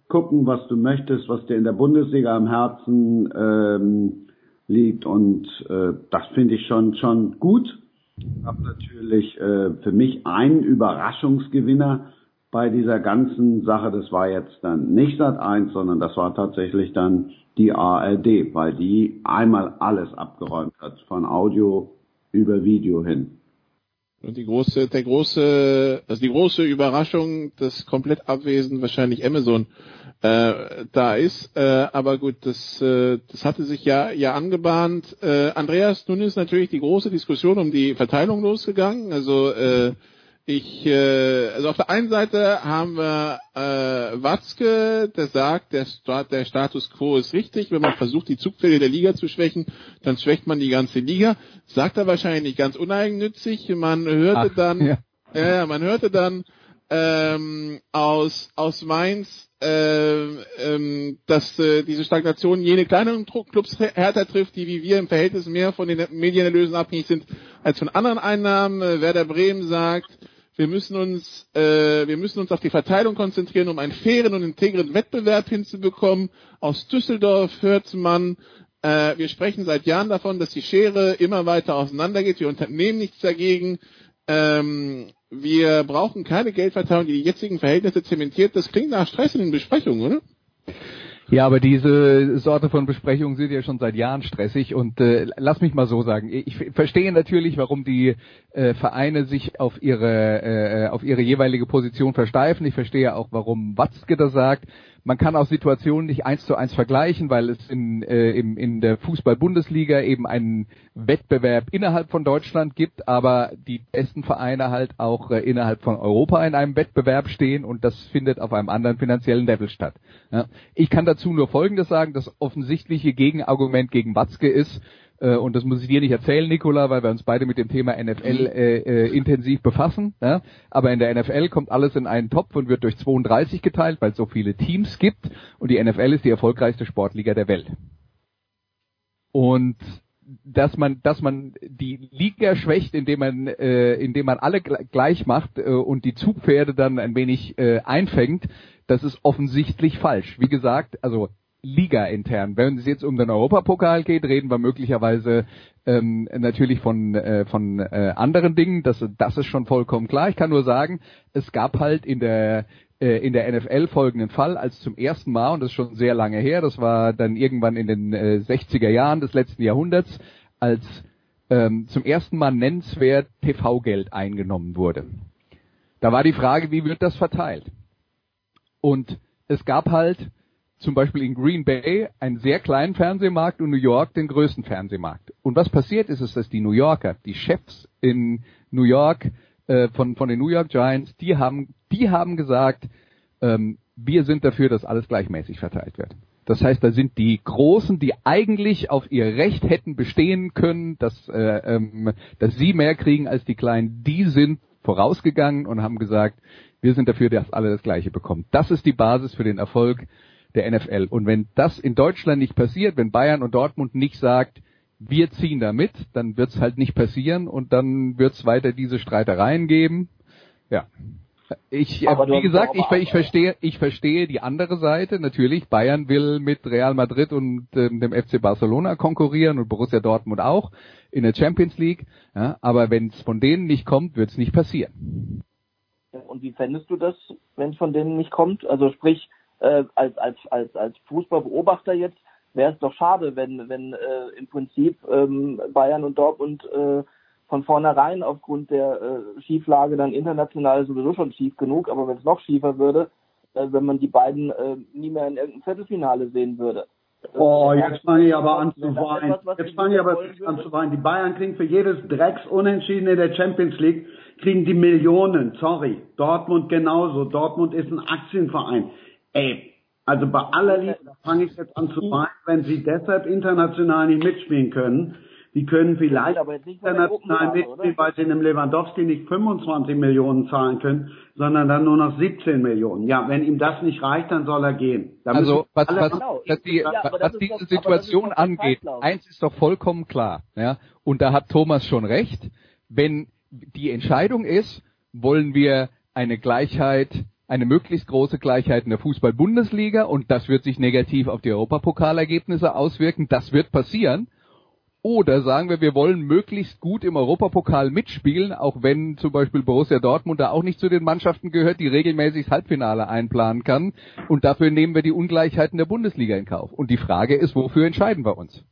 [SPEAKER 9] gucken, was du möchtest, was dir in der Bundesliga am Herzen ähm, liegt und äh, das finde ich schon schon gut. Ich habe natürlich äh, für mich einen Überraschungsgewinner bei dieser ganzen Sache. Das war jetzt dann nicht Sat 1, sondern das war tatsächlich dann die ARD, weil die einmal alles abgeräumt hat, von Audio über Video hin.
[SPEAKER 5] Und die große, der große, also die große Überraschung, dass komplett abwesend wahrscheinlich Amazon äh, da ist. Äh, aber gut, das, äh, das hatte sich ja, ja angebahnt. Äh, Andreas, nun ist natürlich die große Diskussion um die Verteilung losgegangen. Also äh, ich, äh, also auf der einen Seite haben wir äh, Watzke, der sagt, der, der Status quo ist richtig. Wenn man versucht, die Zugpferde der Liga zu schwächen, dann schwächt man die ganze Liga. Sagt er wahrscheinlich nicht ganz uneigennützig. Man hörte Ach, dann, ja. äh, man hörte dann ähm, aus aus Mainz, äh, ähm, dass äh, diese Stagnation jene kleineren Clubs härter trifft, die wie wir im Verhältnis mehr von den Medienerlösen abhängig sind als von anderen Einnahmen. Äh, Werder Bremen sagt, wir müssen uns, äh, wir müssen uns auf die Verteilung konzentrieren, um einen fairen und integren Wettbewerb hinzubekommen. Aus Düsseldorf hört man, äh, wir sprechen seit Jahren davon, dass die Schere immer weiter auseinandergeht. Wir unternehmen nichts dagegen. Ähm, wir brauchen keine Geldverteilung, die die jetzigen Verhältnisse zementiert. Das klingt nach Stress in den Besprechungen, oder?
[SPEAKER 6] Ja, aber diese Sorte von Besprechungen sind ja schon seit Jahren stressig und äh, lass mich mal so sagen, ich verstehe natürlich, warum die äh, Vereine sich auf ihre äh, auf ihre jeweilige Position versteifen. Ich verstehe auch, warum Watzke das sagt. Man kann auch Situationen nicht eins zu eins vergleichen, weil es in, äh, im, in der Fußball-Bundesliga eben einen Wettbewerb innerhalb von Deutschland gibt, aber die besten Vereine halt auch äh, innerhalb von Europa in einem Wettbewerb stehen und das findet auf einem anderen finanziellen Level statt. Ja. Ich kann dazu nur Folgendes sagen, das offensichtliche Gegenargument gegen Watzke ist, und das muss ich dir nicht erzählen, Nicola, weil wir uns beide mit dem Thema NFL mhm. äh, äh, intensiv befassen. Ja? Aber in der NFL kommt alles in einen Topf und wird durch 32 geteilt, weil es so viele Teams gibt. Und die NFL ist die erfolgreichste Sportliga der Welt. Und dass man, dass man die Liga schwächt, indem man, äh, indem man alle gleich macht äh, und die Zugpferde dann ein wenig äh, einfängt, das ist offensichtlich falsch. Wie gesagt, also Liga intern. Wenn es jetzt um den Europapokal geht, reden wir möglicherweise ähm, natürlich von äh, von äh, anderen Dingen. Das, das ist schon vollkommen klar. Ich kann nur sagen, es gab halt in der äh, in der NFL folgenden Fall, als zum ersten Mal, und das ist schon sehr lange her, das war dann irgendwann in den äh, 60er Jahren des letzten Jahrhunderts, als ähm, zum ersten Mal nennenswert TV-Geld eingenommen wurde. Da war die Frage, wie wird das verteilt? Und es gab halt zum Beispiel in Green Bay einen sehr kleinen Fernsehmarkt und New York den größten Fernsehmarkt. Und was passiert ist, ist, dass die New Yorker, die Chefs in New York äh, von, von den New York Giants, die haben, die haben gesagt, ähm, wir sind dafür, dass alles gleichmäßig verteilt wird. Das heißt, da sind die Großen, die eigentlich auf ihr Recht hätten bestehen können, dass, äh, ähm, dass sie mehr kriegen als die Kleinen, die sind vorausgegangen und haben gesagt, wir sind dafür, dass alle das Gleiche bekommen. Das ist die Basis für den Erfolg der NFL. Und wenn das in Deutschland nicht passiert, wenn Bayern und Dortmund nicht sagt, wir ziehen da mit, dann wird es halt nicht passieren und dann wird es weiter diese Streitereien geben. Ja. Ich, äh, wie gesagt, ich, ich verstehe, ich verstehe die andere Seite. Natürlich, Bayern will mit Real Madrid und ähm, dem FC Barcelona konkurrieren und Borussia Dortmund auch in der Champions League. Ja, aber wenn es von denen nicht kommt, wird es nicht passieren.
[SPEAKER 7] Und wie fändest du das, wenn es von denen nicht kommt? Also sprich, äh, als, als, als, als Fußballbeobachter jetzt wäre es doch schade, wenn, wenn äh, im Prinzip ähm, Bayern und Dortmund äh, von vornherein aufgrund der äh, Schieflage dann international sowieso schon schief genug, aber wenn es noch schiefer würde, äh, wenn man die beiden äh, nie mehr in irgendeinem Viertelfinale sehen würde.
[SPEAKER 9] Oh, jetzt fange ich aber an zu weinen. Jetzt fange ich aber an zu weinen. Die Bayern kriegen für jedes Drecks Unentschieden in der Champions League, kriegen die Millionen. Sorry. Dortmund genauso. Dortmund ist ein Aktienverein. Ey, also bei aller Liebe fange ich jetzt an zu weinen, wenn sie deshalb international nicht mitspielen können. Die können vielleicht international mitspielen, weil sie einem Lewandowski nicht 25 Millionen zahlen können, sondern dann nur noch 17 Millionen. Ja, wenn ihm das nicht reicht, dann soll er gehen. Da
[SPEAKER 6] also was, was, genau. was, die, ja, was diese doch, Situation angeht, eins ist doch vollkommen klar. Ja? Und da hat Thomas schon recht. Wenn die Entscheidung ist, wollen wir eine Gleichheit eine möglichst große Gleichheit in der Fußball-Bundesliga und das wird sich negativ auf die Europapokalergebnisse auswirken. Das wird passieren. Oder sagen wir, wir wollen möglichst gut im Europapokal mitspielen, auch wenn zum Beispiel Borussia Dortmund da auch nicht zu den Mannschaften gehört, die regelmäßig das Halbfinale einplanen kann. Und dafür nehmen wir die Ungleichheiten der Bundesliga in Kauf. Und die Frage ist, wofür entscheiden wir uns?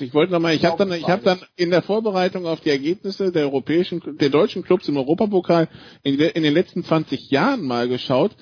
[SPEAKER 5] Ich wollte nochmal, ich habe dann, ich habe dann in der Vorbereitung auf die Ergebnisse der europäischen, der deutschen Clubs im Europapokal in, in den letzten 20 Jahren mal geschaut.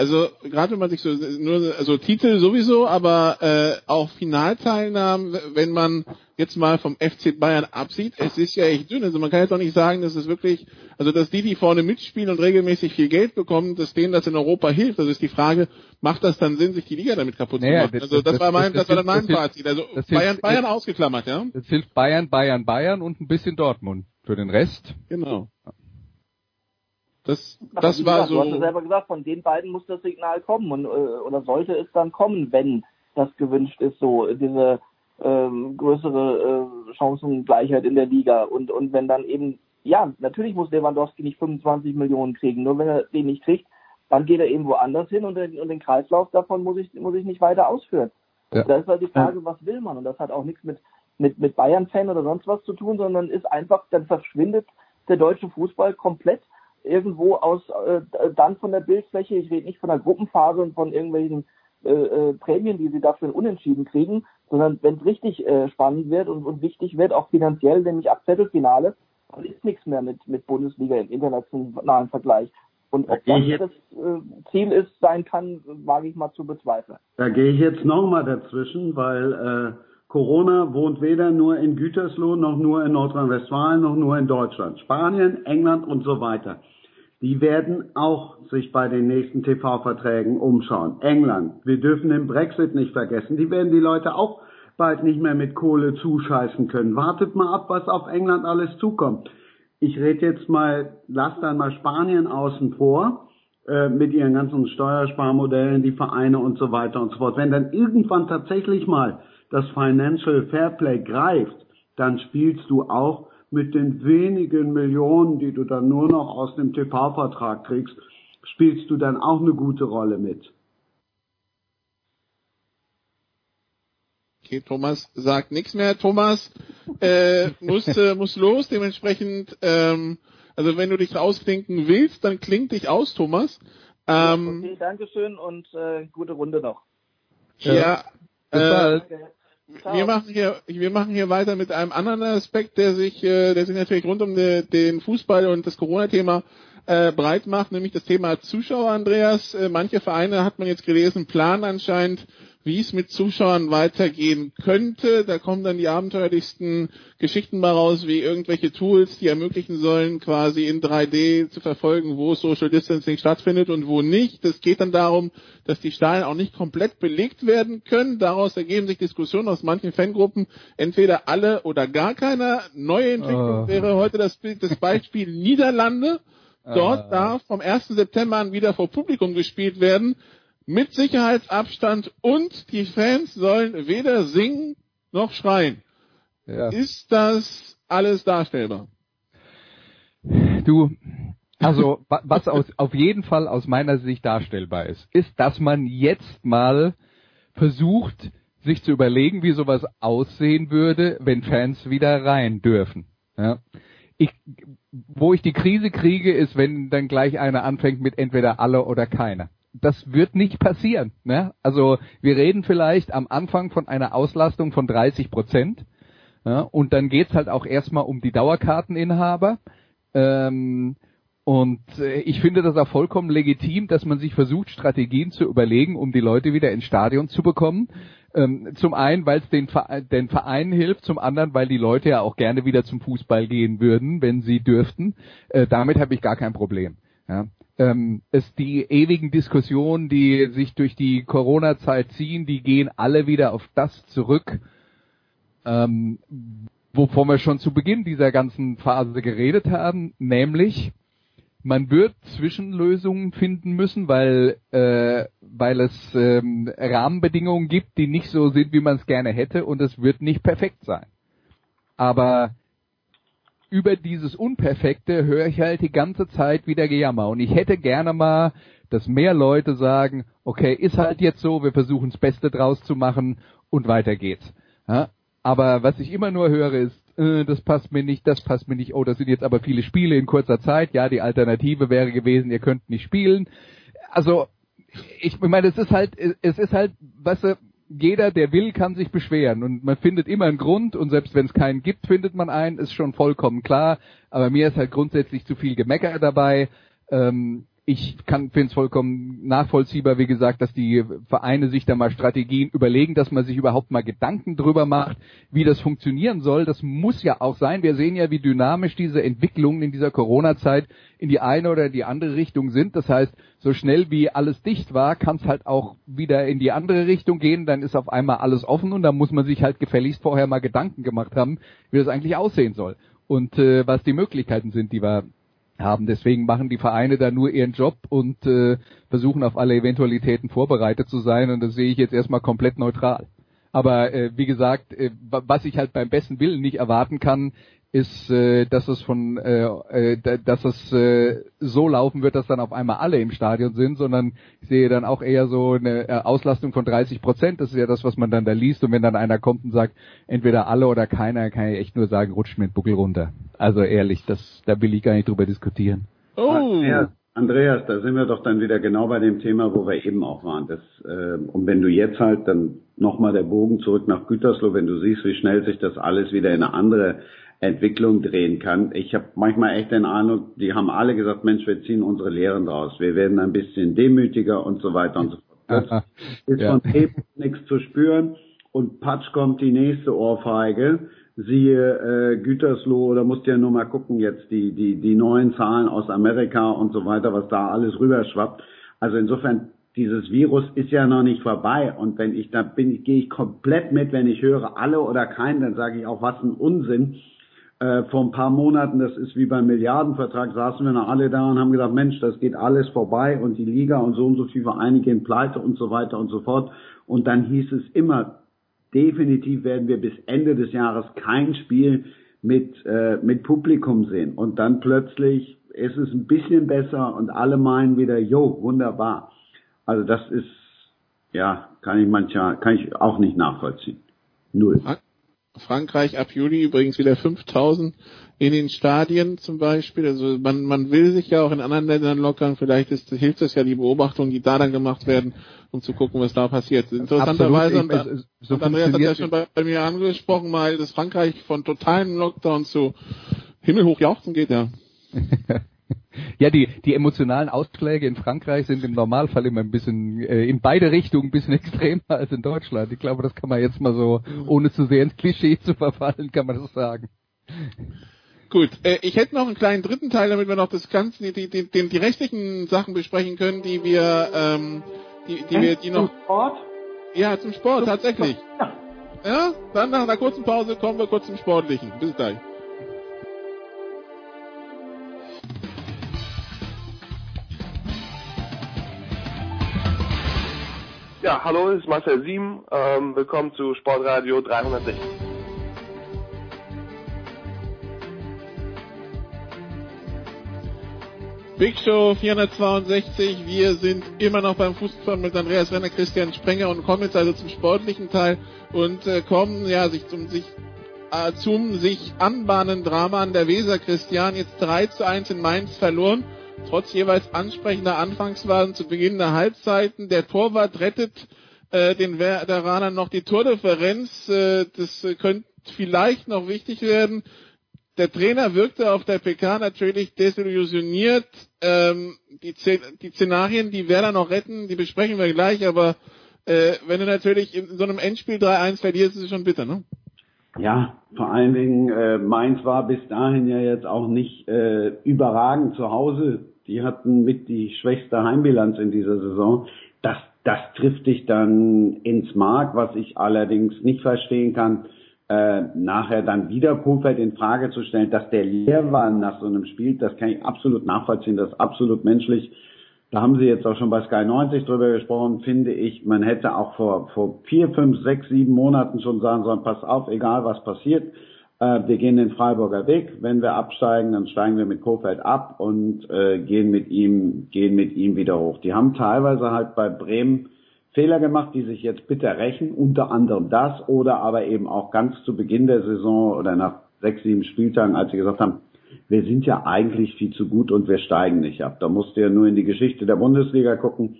[SPEAKER 5] Also gerade wenn man sich so nur also Titel sowieso, aber äh, auch Finalteilnahmen, wenn man jetzt mal vom FC Bayern absieht, es ist ja echt dünn. Also man kann jetzt auch nicht sagen, dass es wirklich, also dass die, die vorne mitspielen und regelmäßig viel Geld bekommen, dass denen das in Europa hilft. Also ist die Frage, macht das dann Sinn, sich die Liga damit kaputt naja, zu machen? also das, das, war mein, das, das war dann mein Fazit. Also Bayern, Bayern ausgeklammert, ja.
[SPEAKER 6] Das hilft Bayern, Bayern, Bayern und ein bisschen Dortmund. Für den Rest.
[SPEAKER 5] Genau.
[SPEAKER 7] Das, das war gesagt, so. Du hast ja selber gesagt, von den beiden muss das Signal kommen und, äh, oder sollte es dann kommen, wenn das gewünscht ist, so diese ähm, größere äh, Chancengleichheit in der Liga und und wenn dann eben ja natürlich muss Lewandowski nicht 25 Millionen kriegen, nur wenn er den nicht kriegt, dann geht er eben woanders hin und den, und den Kreislauf davon muss ich muss ich nicht weiter ausführen. Ja. Da ist halt die Frage, was will man und das hat auch nichts mit mit mit Bayern-Fan oder sonst was zu tun, sondern ist einfach dann verschwindet der deutsche Fußball komplett irgendwo aus äh, dann von der Bildfläche, ich rede nicht von der Gruppenphase und von irgendwelchen äh, äh, Prämien, die sie dafür unentschieden kriegen, sondern wenn es richtig äh, spannend wird und, und wichtig wird, auch finanziell, nämlich ab Viertelfinale, dann ist nichts mehr mit, mit Bundesliga im internationalen Vergleich. Und ob da das das äh, Ziel ist, sein kann, wage ich mal zu bezweifeln.
[SPEAKER 9] Da gehe ich jetzt nochmal dazwischen, weil äh, Corona wohnt weder nur in Gütersloh, noch nur in Nordrhein-Westfalen, noch nur in Deutschland. Spanien, England und so weiter. Die werden auch sich bei den nächsten TV-Verträgen umschauen. England, wir dürfen den Brexit nicht vergessen. Die werden die Leute auch bald nicht mehr mit Kohle zuscheißen können. Wartet mal ab, was auf England alles zukommt. Ich rede jetzt mal, lass dann mal Spanien außen vor äh, mit ihren ganzen Steuersparmodellen, die Vereine und so weiter und so fort. Wenn dann irgendwann tatsächlich mal das Financial Fairplay greift, dann spielst du auch mit den wenigen Millionen, die du dann nur noch aus dem TV-Vertrag kriegst, spielst du dann auch eine gute Rolle mit.
[SPEAKER 5] Okay, Thomas sagt nichts mehr. Thomas äh, muss, äh, muss los, dementsprechend, ähm, also wenn du dich rausklinken willst, dann klingt dich aus, Thomas.
[SPEAKER 7] Ähm, okay, Dankeschön und äh, gute Runde noch.
[SPEAKER 5] Ja, ja äh, wir machen hier, wir machen hier weiter mit einem anderen Aspekt, der sich, äh, der sich natürlich rund um de, den Fußball und das Corona-Thema äh, breit macht, nämlich das Thema Zuschauer, Andreas. Äh, manche Vereine hat man jetzt gelesen, planen anscheinend wie es mit Zuschauern weitergehen könnte. Da kommen dann die abenteuerlichsten Geschichten mal raus, wie irgendwelche Tools, die ermöglichen sollen, quasi in 3D zu verfolgen, wo Social Distancing stattfindet und wo nicht. Es geht dann darum, dass die Stadien auch nicht komplett belegt werden können. Daraus ergeben sich Diskussionen aus manchen Fangruppen, entweder alle oder gar keiner. Neue Entwicklung oh. wäre heute das, das Beispiel Niederlande. Dort uh. darf vom 1. September an wieder vor Publikum gespielt werden mit Sicherheitsabstand und die Fans sollen weder singen noch schreien. Ja. Ist das alles darstellbar?
[SPEAKER 6] Du, also was aus, auf jeden Fall aus meiner Sicht darstellbar ist, ist, dass man jetzt mal versucht, sich zu überlegen, wie sowas aussehen würde, wenn Fans wieder rein dürfen. Ja. Ich, wo ich die Krise kriege, ist, wenn dann gleich einer anfängt mit entweder alle oder keiner das wird nicht passieren. Ne? Also wir reden vielleicht am Anfang von einer Auslastung von 30 Prozent. Ja, und dann geht's halt auch erstmal um die Dauerkarteninhaber. Ähm, und äh, ich finde das auch vollkommen legitim, dass man sich versucht, Strategien zu überlegen, um die Leute wieder ins Stadion zu bekommen. Ähm, zum einen, weil es den, Verein, den Vereinen hilft, zum anderen, weil die Leute ja auch gerne wieder zum Fußball gehen würden, wenn sie dürften. Äh, damit habe ich gar kein Problem. Ja ähm, es die ewigen Diskussionen, die sich durch die Corona-Zeit ziehen, die gehen alle wieder auf das zurück, ähm, wovon wir schon zu Beginn dieser ganzen Phase geredet haben, nämlich man wird Zwischenlösungen finden müssen, weil äh, weil es ähm, Rahmenbedingungen gibt, die nicht so sind, wie man es gerne hätte, und es wird nicht perfekt sein. Aber über dieses Unperfekte höre ich halt die ganze Zeit wieder Gejammer. Und ich hätte gerne mal, dass mehr Leute sagen, okay, ist halt jetzt so, wir versuchen das Beste draus zu machen und weiter geht's. Ja? Aber was ich immer nur höre ist, äh, das passt mir nicht, das passt mir nicht, oh, das sind jetzt aber viele Spiele in kurzer Zeit, ja, die Alternative wäre gewesen, ihr könnt nicht spielen. Also, ich meine, es ist halt, es ist halt, weißt du, jeder, der will, kann sich beschweren und man findet immer einen Grund und selbst wenn es keinen gibt, findet man einen, ist schon vollkommen klar. Aber mir ist halt grundsätzlich zu viel Gemecker dabei. Ähm, ich kann finde es vollkommen nachvollziehbar, wie gesagt, dass die Vereine sich da mal Strategien überlegen, dass man sich überhaupt mal Gedanken drüber macht, wie das funktionieren soll. Das muss ja auch sein. Wir sehen ja, wie dynamisch diese Entwicklungen in dieser Corona-Zeit in die eine oder die andere Richtung sind. Das heißt, so schnell wie alles dicht war, kann es halt auch wieder in die andere Richtung gehen. Dann ist auf einmal alles offen und da muss man sich halt gefälligst vorher mal Gedanken gemacht haben, wie das eigentlich aussehen soll und äh, was die Möglichkeiten sind, die wir haben. Deswegen machen die Vereine da nur ihren Job und äh, versuchen auf alle Eventualitäten vorbereitet zu sein und das sehe ich jetzt erstmal komplett neutral. Aber äh, wie gesagt, äh, was ich halt beim besten Willen nicht erwarten kann, ist, äh, dass es von, äh, äh, dass es äh, so laufen wird, dass dann auf einmal alle im Stadion sind, sondern ich sehe dann auch eher so eine äh, Auslastung von 30 Prozent. Das ist ja das, was man dann da liest. Und wenn dann einer kommt und sagt, entweder alle oder keiner, kann ich echt nur sagen, rutscht mir den Buckel runter. Also ehrlich, das, da will ich gar nicht drüber diskutieren.
[SPEAKER 9] Oh. Andreas, Andreas, da sind wir doch dann wieder genau bei dem Thema, wo wir eben auch waren. Das, äh, und wenn du jetzt halt dann nochmal der Bogen zurück nach Gütersloh, wenn du siehst, wie schnell sich das alles wieder in eine andere Entwicklung drehen kann. Ich habe manchmal echt den Eindruck, die haben alle gesagt, Mensch, wir ziehen unsere Lehren draus, wir werden ein bisschen demütiger und so weiter und so fort. Das ist ja. von eben nichts zu spüren und patsch kommt die nächste Ohrfeige. Siehe äh, Gütersloh, da musst du ja nur mal gucken jetzt die die die neuen Zahlen aus Amerika und so weiter, was da alles rüberschwappt. Also insofern dieses Virus ist ja noch nicht vorbei und wenn ich da bin, gehe ich komplett mit, wenn ich höre alle oder keinen, dann sage ich auch was ein Unsinn äh, vor ein paar Monaten, das ist wie beim Milliardenvertrag, saßen wir noch alle da und haben gesagt, Mensch, das geht alles vorbei und die Liga und so und so viele Vereine gehen pleite und so weiter und so fort. Und dann hieß es immer, definitiv werden wir bis Ende des Jahres kein Spiel mit, äh, mit Publikum sehen. Und dann plötzlich ist es ein bisschen besser und alle meinen wieder, jo, wunderbar. Also das ist, ja, kann ich manchmal, kann ich auch nicht nachvollziehen. Null.
[SPEAKER 5] Frankreich ab Juli übrigens wieder 5000 in den Stadien zum Beispiel. Also man, man will sich ja auch in anderen Ländern lockern. Vielleicht ist, hilft es ja die Beobachtungen, die da dann gemacht werden, um zu gucken, was da passiert. Interessanterweise, und,
[SPEAKER 6] so
[SPEAKER 5] und Andreas hat ja schon bei, bei mir angesprochen, mal, dass Frankreich von totalen Lockdown zu himmelhoch jauchzen geht, ja.
[SPEAKER 6] Ja, die, die emotionalen Ausschläge in Frankreich sind im Normalfall immer ein bisschen äh, in beide Richtungen ein bisschen extremer als in Deutschland. Ich glaube, das kann man jetzt mal so, ohne zu sehr ins Klischee zu verfallen, kann man das sagen.
[SPEAKER 5] Gut, äh, ich hätte noch einen kleinen dritten Teil, damit wir noch das Ganze, die, die, die, die rechtlichen Sachen besprechen können, die wir, ähm, die, die wir, die noch.
[SPEAKER 10] Sport?
[SPEAKER 5] Ja, zum Sport, tatsächlich. Ja, dann nach einer kurzen Pause kommen wir kurz zum Sportlichen. Bis gleich.
[SPEAKER 11] Ja, hallo, es ist Marcel Sieben. Ähm, willkommen zu Sportradio 360.
[SPEAKER 5] Big Show 462. Wir sind immer noch beim Fußball mit Andreas Renner, Christian Sprenger und kommen jetzt also zum sportlichen Teil und äh, kommen ja sich zum sich äh, zum sich anbahnenden Drama an der Weser. Christian jetzt 3 zu 1 in Mainz verloren. Trotz jeweils ansprechender Anfangswagen zu Beginn der Halbzeiten. Der Torwart rettet äh, den Veteranern noch die Tordifferenz. Äh, das könnte vielleicht noch wichtig werden. Der Trainer wirkte auf der PK natürlich desillusioniert. Ähm, die, die Szenarien, die Werder noch retten, die besprechen wir gleich, aber äh, wenn du natürlich in so einem Endspiel 3-1 verlierst, ist es schon bitter, ne?
[SPEAKER 9] Ja, vor allen Dingen, äh, Mainz war bis dahin ja jetzt auch nicht äh, überragend zu Hause. Die hatten mit die schwächste Heimbilanz in dieser Saison. Das, das trifft dich dann ins Mark, was ich allerdings nicht verstehen kann, äh, nachher dann wieder Kofeld in Frage zu stellen, dass der leer war nach so einem Spiel, das kann ich absolut nachvollziehen, das ist absolut menschlich. Da haben Sie jetzt auch schon bei Sky 90 drüber gesprochen, finde ich. Man hätte auch vor, vor vier, fünf, sechs, sieben Monaten schon sagen sollen, pass auf, egal was passiert, äh, wir gehen den Freiburger Weg. Wenn wir absteigen, dann steigen wir mit Kofeld ab und äh, gehen mit ihm, gehen mit ihm wieder hoch. Die haben teilweise halt bei Bremen Fehler gemacht, die sich jetzt bitter rächen, unter anderem das oder aber eben auch ganz zu Beginn der Saison oder nach sechs, sieben Spieltagen, als sie gesagt haben, wir sind ja eigentlich viel zu gut und wir steigen nicht ab. Da musst du ja nur in die Geschichte der Bundesliga gucken.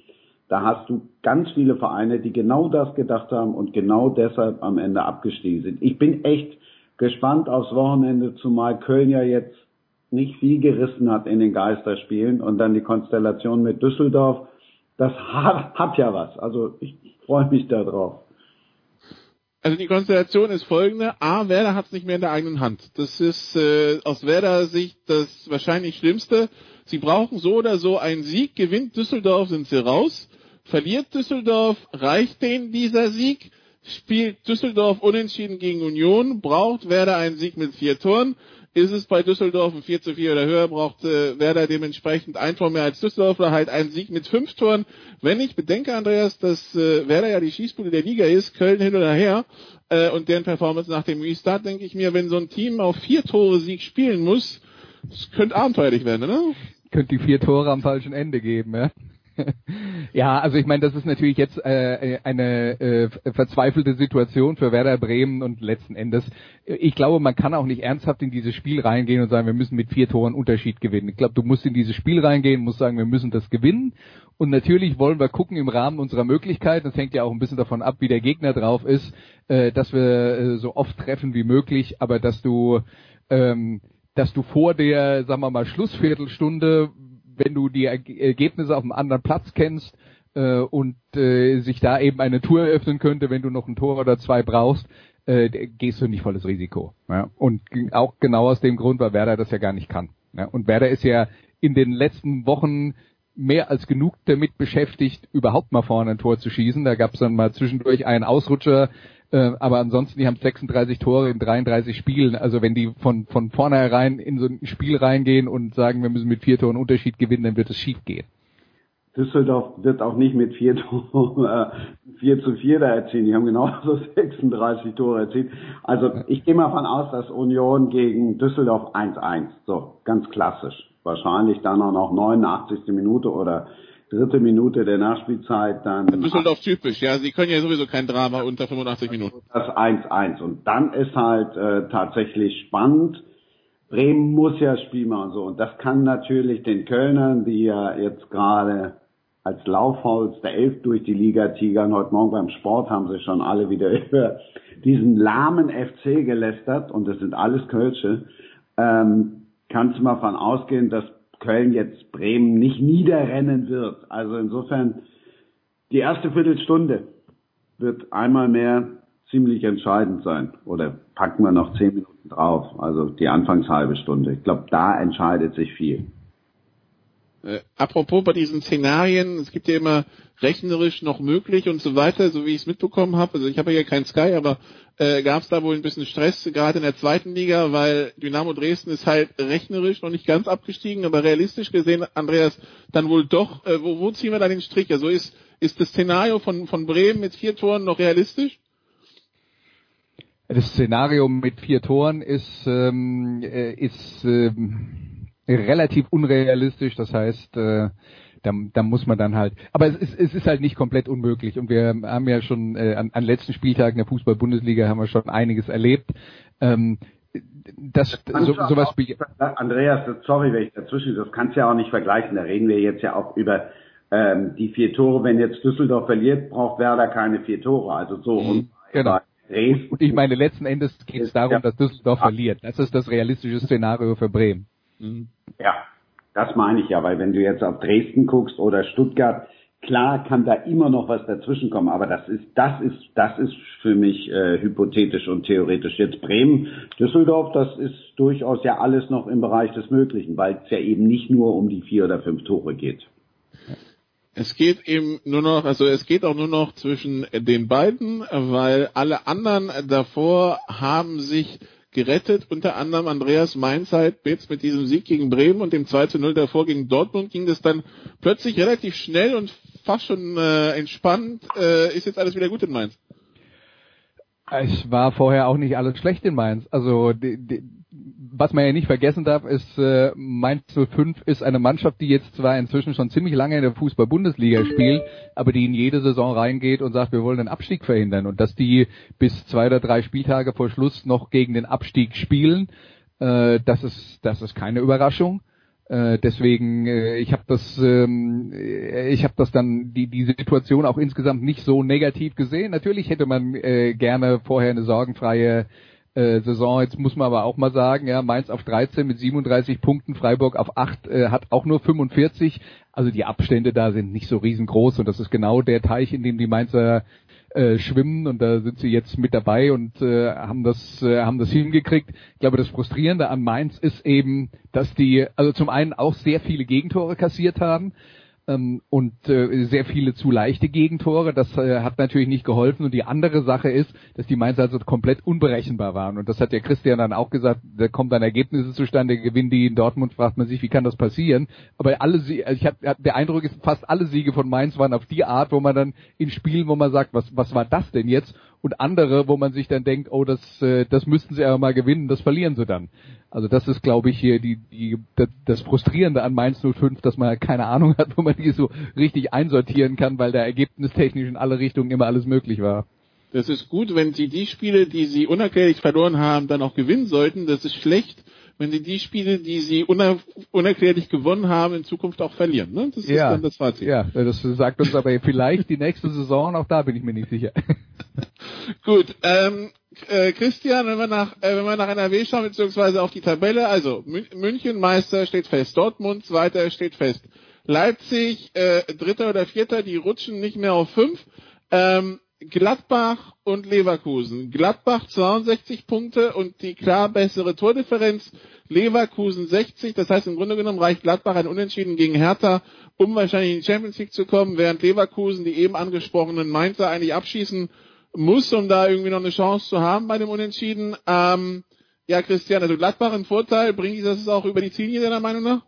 [SPEAKER 9] Da hast du ganz viele Vereine, die genau das gedacht haben und genau deshalb am Ende abgestiegen sind. Ich bin echt gespannt aufs Wochenende, zumal Köln ja jetzt nicht viel gerissen hat in den Geisterspielen und dann die Konstellation mit Düsseldorf. Das hat, hat ja was. Also ich freue mich da drauf.
[SPEAKER 5] Also die Konstellation ist folgende. A, Werder hat es nicht mehr in der eigenen Hand. Das ist äh, aus Werder Sicht das wahrscheinlich Schlimmste. Sie brauchen so oder so einen Sieg. Gewinnt Düsseldorf, sind sie raus. Verliert Düsseldorf, reicht denen dieser Sieg. Spielt Düsseldorf unentschieden gegen Union, braucht Werder einen Sieg mit vier Toren. Ist es bei Düsseldorf ein 4 zu 4 oder höher, braucht äh, Werder dementsprechend ein Tor mehr als Düsseldorf oder halt einen Sieg mit fünf Toren. Wenn ich bedenke, Andreas, dass äh, Werder ja die Schießbude der Liga ist, Köln hin oder her, äh, und deren Performance nach dem Restart, denke ich mir, wenn so ein Team auf vier Tore Sieg spielen muss, das könnte abenteuerlich werden, oder?
[SPEAKER 6] Könnte die vier Tore am falschen Ende geben, ja? ja, also ich meine, das ist natürlich jetzt äh, eine äh, verzweifelte Situation für Werder Bremen und letzten Endes, ich glaube, man kann auch nicht ernsthaft in dieses Spiel reingehen und sagen, wir müssen mit vier Toren Unterschied gewinnen. Ich glaube, du musst in dieses Spiel reingehen, musst sagen, wir müssen das gewinnen. Und natürlich wollen wir gucken im Rahmen unserer Möglichkeiten, das hängt ja auch ein bisschen davon ab, wie der Gegner drauf ist, äh, dass wir äh, so oft treffen wie möglich, aber dass du ähm, dass du vor der, sagen wir mal, Schlussviertelstunde wenn du die Ergebnisse auf einem anderen Platz kennst äh, und äh, sich da eben eine Tour eröffnen könnte, wenn du noch ein Tor oder zwei brauchst, äh, gehst du nicht volles Risiko. Ja? Und auch genau aus dem Grund, weil Werder das ja gar nicht kann. Ja? Und Werder ist ja in den letzten Wochen mehr als genug damit beschäftigt, überhaupt mal vorne ein Tor zu schießen. Da gab es dann mal zwischendurch einen Ausrutscher, äh, aber ansonsten, die haben 36 Tore in 33 Spielen. Also wenn die von, von vornherein in so ein Spiel reingehen und sagen, wir müssen mit vier Toren Unterschied gewinnen, dann wird es schief gehen.
[SPEAKER 9] Düsseldorf wird auch nicht mit vier, Tore, äh, 4 zu 4 da erzielen. Die haben genauso 36 Tore erzielt. Also ich gehe mal von aus, dass Union gegen Düsseldorf 1-1. So, ganz klassisch. wahrscheinlich dann auch noch 89. Minute oder dritte Minute der Nachspielzeit dann.
[SPEAKER 5] Düsseldorf typisch, ja. Sie können ja sowieso kein Drama unter 85 Minuten.
[SPEAKER 9] Das 1-1. Und dann ist halt äh, tatsächlich spannend. Bremen muss ja Spiel machen so. Und das kann natürlich den Kölnern, die ja jetzt gerade als Laufholz der Elf durch die Liga tigern, heute Morgen beim Sport haben sie schon alle wieder über diesen lahmen FC gelästert und das sind alles Kölsche. Ähm, kannst du mal von ausgehen, dass Köln jetzt Bremen nicht niederrennen wird. Also insofern, die erste Viertelstunde wird einmal mehr ziemlich entscheidend sein. Oder packen wir noch zehn Minuten drauf, also die Anfangshalbe Stunde. Ich glaube, da entscheidet sich viel.
[SPEAKER 5] Äh, apropos bei diesen Szenarien, es gibt ja immer rechnerisch noch möglich und so weiter, so wie ich es mitbekommen habe. Also ich habe ja kein Sky, aber äh, gab es da wohl ein bisschen Stress, gerade in der zweiten Liga, weil Dynamo Dresden ist halt rechnerisch noch nicht ganz abgestiegen, aber realistisch gesehen, Andreas, dann wohl doch, äh, wo, wo ziehen wir da den Strich? Also ist, ist das Szenario von, von Bremen mit vier Toren noch realistisch?
[SPEAKER 6] Das Szenario mit vier Toren ist, ähm, äh, ist ähm, relativ unrealistisch. Das heißt, äh, da, da muss man dann halt. Aber es ist, es ist halt nicht komplett unmöglich. Und wir haben ja schon äh, an, an letzten Spieltagen der Fußball-Bundesliga haben wir schon einiges erlebt. Ähm, das,
[SPEAKER 9] das
[SPEAKER 6] so, sowas
[SPEAKER 9] auch, Andreas, sorry, wenn ich dazwischen, das kannst du ja auch nicht vergleichen. Da reden wir jetzt ja auch über ähm, die vier Tore. Wenn jetzt Düsseldorf verliert, braucht Werder keine vier Tore. Also so
[SPEAKER 6] mhm,
[SPEAKER 9] und
[SPEAKER 6] genau. Und ich meine, letzten Endes geht es darum,
[SPEAKER 9] ja.
[SPEAKER 6] dass Düsseldorf verliert. Das ist das realistische Szenario für Bremen.
[SPEAKER 9] Mhm. Ja, das meine ich ja, weil wenn du jetzt auf Dresden guckst oder Stuttgart, klar kann da immer noch was dazwischen kommen, aber das ist, das ist, das ist für mich äh, hypothetisch und theoretisch. Jetzt Bremen, Düsseldorf, das ist durchaus ja alles noch im Bereich des Möglichen, weil es ja eben nicht nur um die vier oder fünf Tore geht.
[SPEAKER 5] Es geht eben nur noch, also es geht auch nur noch zwischen den beiden, weil alle anderen davor haben sich gerettet, unter anderem Andreas Mainzeit jetzt mit diesem Sieg gegen Bremen und dem 2 zu 0 davor gegen Dortmund ging das dann plötzlich relativ schnell und fast schon äh, entspannt. Äh, ist jetzt alles wieder gut in Mainz?
[SPEAKER 6] Es war vorher auch nicht alles schlecht in Mainz. Also die, die, was man ja nicht vergessen darf, ist äh, Mainz 05 ist eine Mannschaft, die jetzt zwar inzwischen schon ziemlich lange in der Fußball-Bundesliga spielt, aber die in jede Saison reingeht und sagt, wir wollen den Abstieg verhindern und dass die bis zwei oder drei Spieltage vor Schluss noch gegen den Abstieg spielen, äh, das ist das ist keine Überraschung. Äh, deswegen, äh, ich habe das, ähm, ich habe das dann die die Situation auch insgesamt nicht so negativ gesehen. Natürlich hätte man äh, gerne vorher eine sorgenfreie äh, Saison. Jetzt muss man aber auch mal sagen, ja, Mainz auf 13 mit 37 Punkten, Freiburg auf 8 äh, hat auch nur 45. Also die Abstände da sind nicht so riesengroß und das ist genau der Teich, in dem die Mainzer äh, schwimmen und da sind sie jetzt mit dabei und äh, haben das äh, haben das hingekriegt. Ich glaube, das frustrierende an Mainz ist eben, dass die also zum einen auch sehr viele Gegentore kassiert haben ähm, und äh, sehr viele zu leichte Gegentore. Das äh, hat natürlich nicht geholfen. Und die andere Sache ist, dass die Mainzer also komplett unberechenbar waren. Und das hat ja Christian dann auch gesagt, da kommen dann Ergebnisse zustande, gewinnen die in Dortmund, fragt man sich, wie kann das passieren? Aber alle Sie also ich hab, der Eindruck ist, fast alle Siege von Mainz waren auf die Art, wo man dann in Spielen, wo man sagt, was, was war das denn jetzt? Und andere, wo man sich dann denkt, oh, das, äh, das müssten sie aber mal gewinnen, das verlieren sie dann. Also das ist, glaube ich, hier die, die, das, das Frustrierende an Mainz 05, dass man keine Ahnung hat, wo man die so richtig einsortieren kann, weil da ergebnistechnisch in alle Richtungen immer alles möglich war.
[SPEAKER 5] Das ist gut, wenn sie die Spiele, die sie unerklärlich verloren haben, dann auch gewinnen sollten. Das ist schlecht, wenn sie die Spiele, die sie uner unerklärlich gewonnen haben, in Zukunft auch verlieren. Ne? Das
[SPEAKER 6] ja,
[SPEAKER 5] ist dann das Fazit.
[SPEAKER 6] Ja, das sagt uns aber vielleicht die nächste Saison, auch da bin ich mir nicht sicher.
[SPEAKER 5] Gut, ähm, äh, Christian, wenn wir nach äh, wenn wir nach NRW schauen, beziehungsweise auf die Tabelle, also München Meister steht fest, Dortmund Zweiter steht fest, Leipzig äh, Dritter oder Vierter, die rutschen nicht mehr auf fünf. Ähm, Gladbach und Leverkusen. Gladbach 62 Punkte und die klar bessere Tordifferenz. Leverkusen 60. Das heißt, im Grunde genommen reicht Gladbach ein Unentschieden gegen Hertha, um wahrscheinlich in die Champions League zu kommen, während Leverkusen die eben angesprochenen Mainzer eigentlich abschießen muss, um da irgendwie noch eine Chance zu haben bei dem Unentschieden. Ähm, ja, Christian, also Gladbach im Vorteil, bringt das auch über die Ziellinie deiner Meinung nach?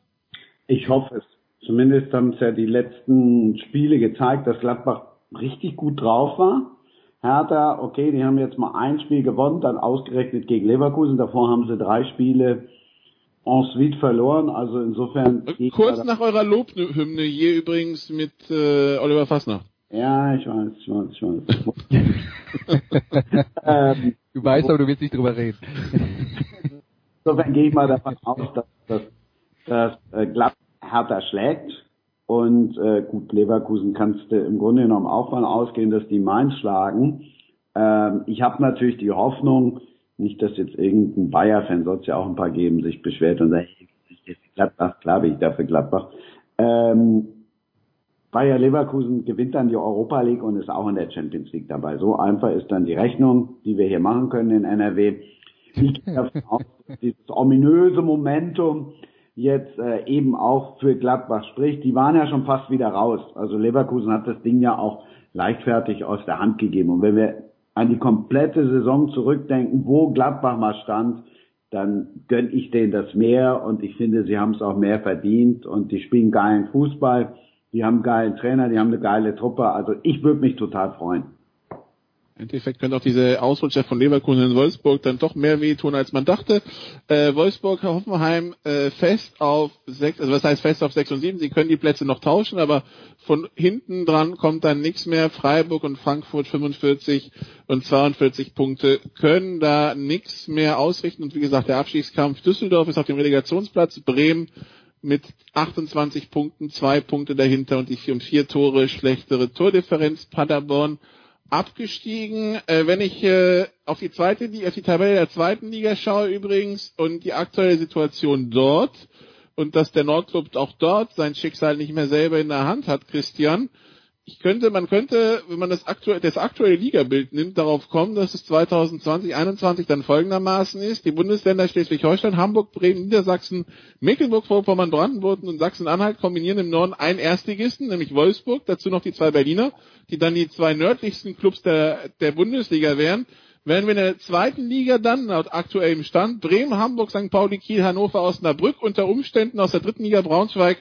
[SPEAKER 9] Ich hoffe es. Zumindest haben es ja die letzten Spiele gezeigt, dass Gladbach richtig gut drauf war. Hertha, okay, die haben jetzt mal ein Spiel gewonnen, dann ausgerechnet gegen Leverkusen. Davor haben sie drei Spiele en suite verloren. Also insofern.
[SPEAKER 5] Kurz nach eurer Lobhymne hier übrigens mit äh, Oliver Fassner.
[SPEAKER 9] Ja, ich weiß, ich weiß, ich weiß.
[SPEAKER 6] ähm, du weißt, aber du willst nicht drüber reden.
[SPEAKER 9] Insofern gehe ich mal davon aus, dass, dass, dass äh, Gladbach härter schlägt. Und äh, gut, Leverkusen kannst du im Grunde genommen auch von ausgehen, dass die Mainz schlagen. Ähm, ich habe natürlich die Hoffnung, nicht, dass jetzt irgendein Bayer-Fan, soll es ja auch ein paar geben, sich beschwert und sagt, hey, Gladbach, klar bin ich dafür Gladbach. Ähm, Bayer Leverkusen gewinnt dann die Europa League und ist auch in der Champions League dabei. So einfach ist dann die Rechnung, die wir hier machen können in NRW. Ich gehe davon aus, dieses ominöse Momentum jetzt äh, eben auch für Gladbach spricht. Die waren ja schon fast wieder raus. Also Leverkusen hat das Ding ja auch leichtfertig aus der Hand gegeben. Und wenn wir an die komplette Saison zurückdenken, wo Gladbach mal stand, dann gönn ich denen das mehr und ich finde, sie haben es auch mehr verdient und die spielen geilen Fußball, die haben einen geilen Trainer, die haben eine geile Truppe. Also ich würde mich total freuen.
[SPEAKER 5] Im Endeffekt könnte auch diese Ausrutscher von Leverkusen in Wolfsburg dann doch mehr wehtun, als man dachte. Äh, Wolfsburg, Hoffenheim äh, fest auf sechs, also was heißt fest auf sechs und sieben? Sie können die Plätze noch tauschen, aber von hinten dran kommt dann nichts mehr. Freiburg und Frankfurt 45 und 42 Punkte können da nichts mehr ausrichten. Und wie gesagt, der Abstiegskampf Düsseldorf ist auf dem Relegationsplatz. Bremen mit 28 Punkten, zwei Punkte dahinter und die vier, um vier Tore schlechtere Tordifferenz. Paderborn abgestiegen. Äh, wenn ich äh, auf die zweite Liga, auf die Tabelle der zweiten Liga schaue übrigens und die aktuelle Situation dort und dass der Nordclub auch dort sein Schicksal nicht mehr selber in der Hand hat, Christian, ich könnte, man könnte, wenn man das aktuelle, das aktuelle Ligabild nimmt, darauf kommen, dass es 2020, 21 dann folgendermaßen ist. Die Bundesländer Schleswig-Holstein, Hamburg, Bremen, Niedersachsen, Mecklenburg-Vorpommern, Brandenburg und Sachsen-Anhalt kombinieren im Norden einen Erstligisten, nämlich Wolfsburg, dazu noch die zwei Berliner, die dann die zwei nördlichsten Clubs der, der Bundesliga wären. Wären wir in der zweiten Liga dann, laut aktuellem Stand, Bremen, Hamburg, St. Pauli, Kiel, Hannover, Osnabrück, unter Umständen aus der dritten Liga Braunschweig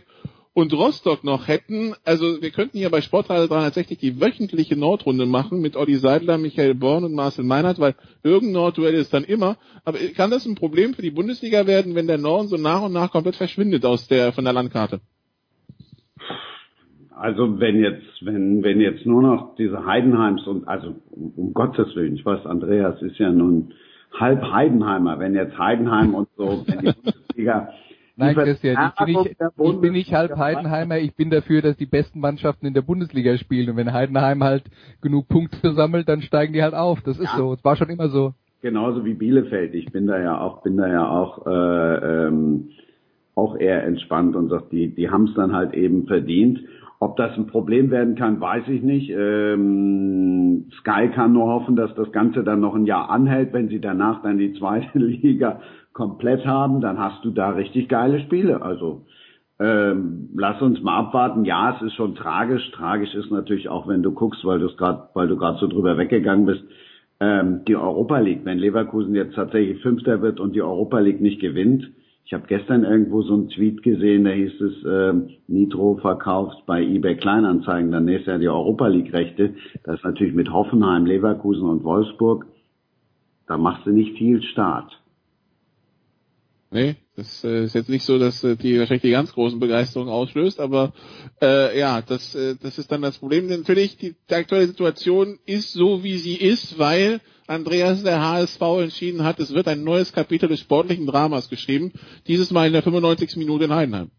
[SPEAKER 5] und Rostock noch hätten, also wir könnten hier bei Sportradio 360 die wöchentliche Nordrunde machen mit Olli Seidler, Michael Born und Marcel Meinert, weil irgendein Nordduell ist dann immer. Aber kann das ein Problem für die Bundesliga werden, wenn der Norden so nach und nach komplett verschwindet aus der, von der Landkarte?
[SPEAKER 9] Also wenn jetzt, wenn, wenn jetzt nur noch diese Heidenheims und, also um, um Gottes Willen, ich weiß, Andreas ist ja nun halb Heidenheimer, wenn jetzt Heidenheim und so, wenn die Bundesliga
[SPEAKER 6] Nein, Christian, ich bin, nicht, ich bin nicht halb Heidenheimer, ich bin dafür, dass die besten Mannschaften in der Bundesliga spielen. Und wenn Heidenheim halt genug Punkte sammelt, dann steigen die halt auf. Das ist ja. so. Es war schon immer so.
[SPEAKER 9] Genauso wie Bielefeld. Ich bin da ja auch, bin da ja auch, äh, ähm, auch eher entspannt und sagt, die, die haben es dann halt eben verdient. Ob das ein Problem werden kann, weiß ich nicht. Ähm, Sky kann nur hoffen, dass das Ganze dann noch ein Jahr anhält, wenn sie danach dann die zweite Liga komplett haben, dann hast du da richtig geile Spiele. Also ähm, lass uns mal abwarten. Ja, es ist schon tragisch. Tragisch ist natürlich auch, wenn du guckst, weil du es gerade, weil du gerade so drüber weggegangen bist, ähm, die Europa League. Wenn Leverkusen jetzt tatsächlich Fünfter wird und die Europa League nicht gewinnt, ich habe gestern irgendwo so einen Tweet gesehen, da hieß es, äh, Nitro verkauft bei eBay Kleinanzeigen dann nächstes Jahr die Europa League Rechte. Das ist natürlich mit Hoffenheim, Leverkusen und Wolfsburg. Da machst du nicht viel Start.
[SPEAKER 5] Nee, das äh, ist jetzt nicht so, dass äh, die wahrscheinlich die ganz großen Begeisterung auslöst, aber äh, ja, das, äh, das ist dann das Problem. Natürlich, die, die aktuelle Situation ist so, wie sie ist, weil Andreas der HSV entschieden hat, es wird ein neues Kapitel des sportlichen Dramas geschrieben, dieses Mal in der 95. Minute in Heidenheim.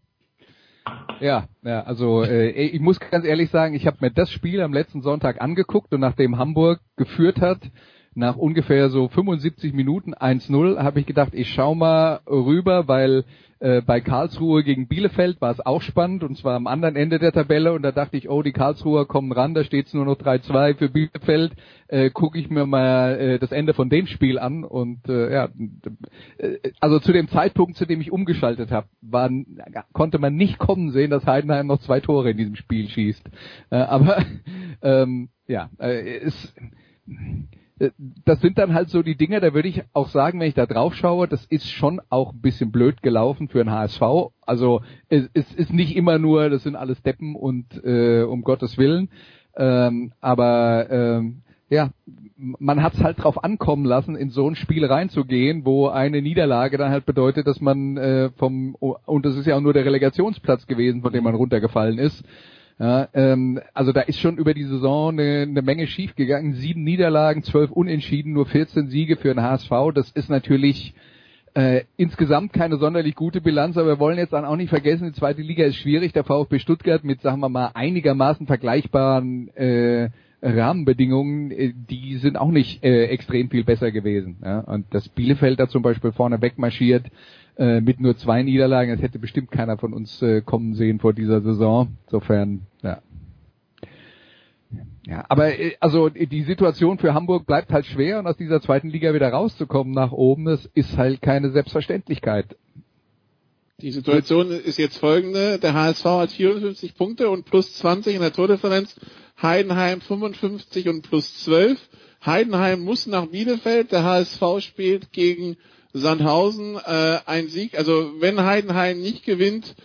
[SPEAKER 6] Ja, ja, also äh, ich muss ganz ehrlich sagen, ich habe mir das Spiel am letzten Sonntag angeguckt und nachdem Hamburg geführt hat, nach ungefähr so 75 Minuten 1-0 habe ich gedacht, ich schau mal rüber, weil äh, bei Karlsruhe gegen Bielefeld war es auch spannend und zwar am anderen Ende der Tabelle. Und da dachte ich, oh, die Karlsruher kommen ran, da steht es nur noch 3-2 für Bielefeld, äh, gucke ich mir mal äh, das Ende von dem Spiel an. Und äh, ja, äh, also zu dem Zeitpunkt, zu dem ich umgeschaltet habe, konnte man nicht kommen sehen, dass Heidenheim noch zwei Tore in diesem Spiel schießt. Äh, aber ähm, ja, äh, es das sind dann halt so die Dinge, da würde ich auch sagen, wenn ich da drauf schaue, das ist schon auch ein bisschen blöd gelaufen für ein HSV. Also es, es ist nicht immer nur, das sind alles Deppen und äh, um Gottes Willen. Ähm, aber ähm, ja, man hat es halt drauf ankommen lassen, in so ein Spiel reinzugehen, wo eine Niederlage dann halt bedeutet, dass man äh, vom und das ist ja auch nur der Relegationsplatz gewesen, von dem man runtergefallen ist. Ja, ähm, also da ist schon über die Saison eine, eine Menge schiefgegangen. Sieben Niederlagen, zwölf Unentschieden, nur 14 Siege für den HSV. Das ist natürlich äh, insgesamt keine sonderlich gute Bilanz, aber wir wollen jetzt dann auch nicht vergessen, die zweite Liga ist schwierig. Der VfB Stuttgart mit, sagen wir mal, einigermaßen vergleichbaren äh, Rahmenbedingungen, äh, die sind auch nicht äh, extrem viel besser gewesen. Ja? Und das Bielefeld da zum Beispiel vorne wegmarschiert äh, mit nur zwei Niederlagen, das hätte bestimmt keiner von uns äh, kommen sehen vor dieser Saison. Insofern, ja. Ja, aber äh, also die Situation für Hamburg bleibt halt schwer und aus dieser zweiten Liga wieder rauszukommen nach oben, das ist halt keine Selbstverständlichkeit.
[SPEAKER 5] Die Situation ist jetzt folgende. Der HSV hat 54 Punkte und plus 20 in der Tordifferenz. Heidenheim 55 und plus 12. Heidenheim muss nach Bielefeld. Der HSV spielt gegen Sandhausen äh, ein Sieg. Also wenn Heidenheim nicht gewinnt,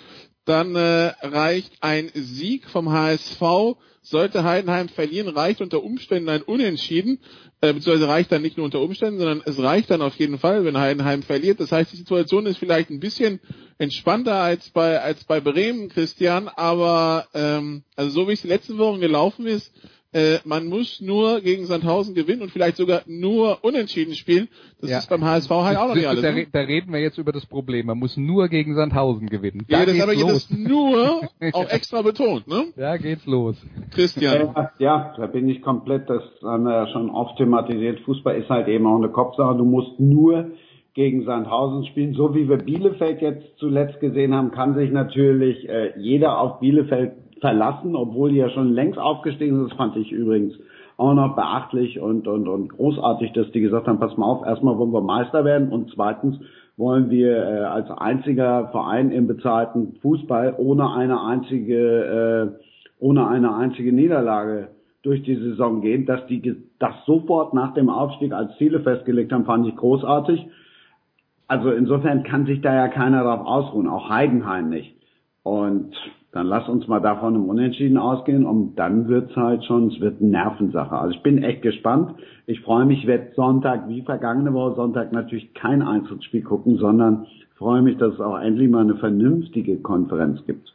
[SPEAKER 5] dann äh, reicht ein Sieg vom HSV. Sollte Heidenheim verlieren, reicht unter Umständen ein Unentschieden, äh, beziehungsweise reicht dann nicht nur unter Umständen, sondern es reicht dann auf jeden Fall, wenn Heidenheim verliert. Das heißt, die Situation ist vielleicht ein bisschen entspannter als bei als bei Bremen, Christian, aber ähm, also so wie es die letzten Wochen gelaufen ist, äh, man muss nur gegen Sandhausen gewinnen und vielleicht sogar nur unentschieden spielen. Das ja. ist beim HSV halt auch noch nicht alles.
[SPEAKER 6] Da, ne? da, reden wir jetzt über das Problem. Man muss nur gegen Sandhausen gewinnen.
[SPEAKER 5] Da ja, das aber jetzt nur auch extra betont, ne?
[SPEAKER 6] Ja, geht's los.
[SPEAKER 5] Christian.
[SPEAKER 9] Ja, ja, da bin ich komplett, das haben wir ja schon oft thematisiert. Fußball ist halt eben auch eine Kopfsache. Du musst nur gegen Sandhausen spielen. So wie wir Bielefeld jetzt zuletzt gesehen haben, kann sich natürlich äh, jeder auf Bielefeld verlassen, obwohl die ja schon längst aufgestiegen sind. Das fand ich übrigens auch noch beachtlich und, und, und großartig, dass die gesagt haben, pass mal auf, erstmal wollen wir Meister werden und zweitens wollen wir äh, als einziger Verein im bezahlten Fußball ohne eine einzige, äh, ohne eine einzige Niederlage durch die Saison gehen. Dass die das sofort nach dem Aufstieg als Ziele festgelegt haben, fand ich großartig. Also insofern kann sich da ja keiner drauf ausruhen, auch Heidenheim nicht. Und dann lass uns mal davon im Unentschieden ausgehen und dann wird's halt schon, es wird eine Nervensache. Also ich bin echt gespannt. Ich freue mich, ich werde Sonntag wie vergangene Woche Sonntag natürlich kein Einzelspiel gucken, sondern freue mich, dass es auch endlich mal eine vernünftige Konferenz gibt.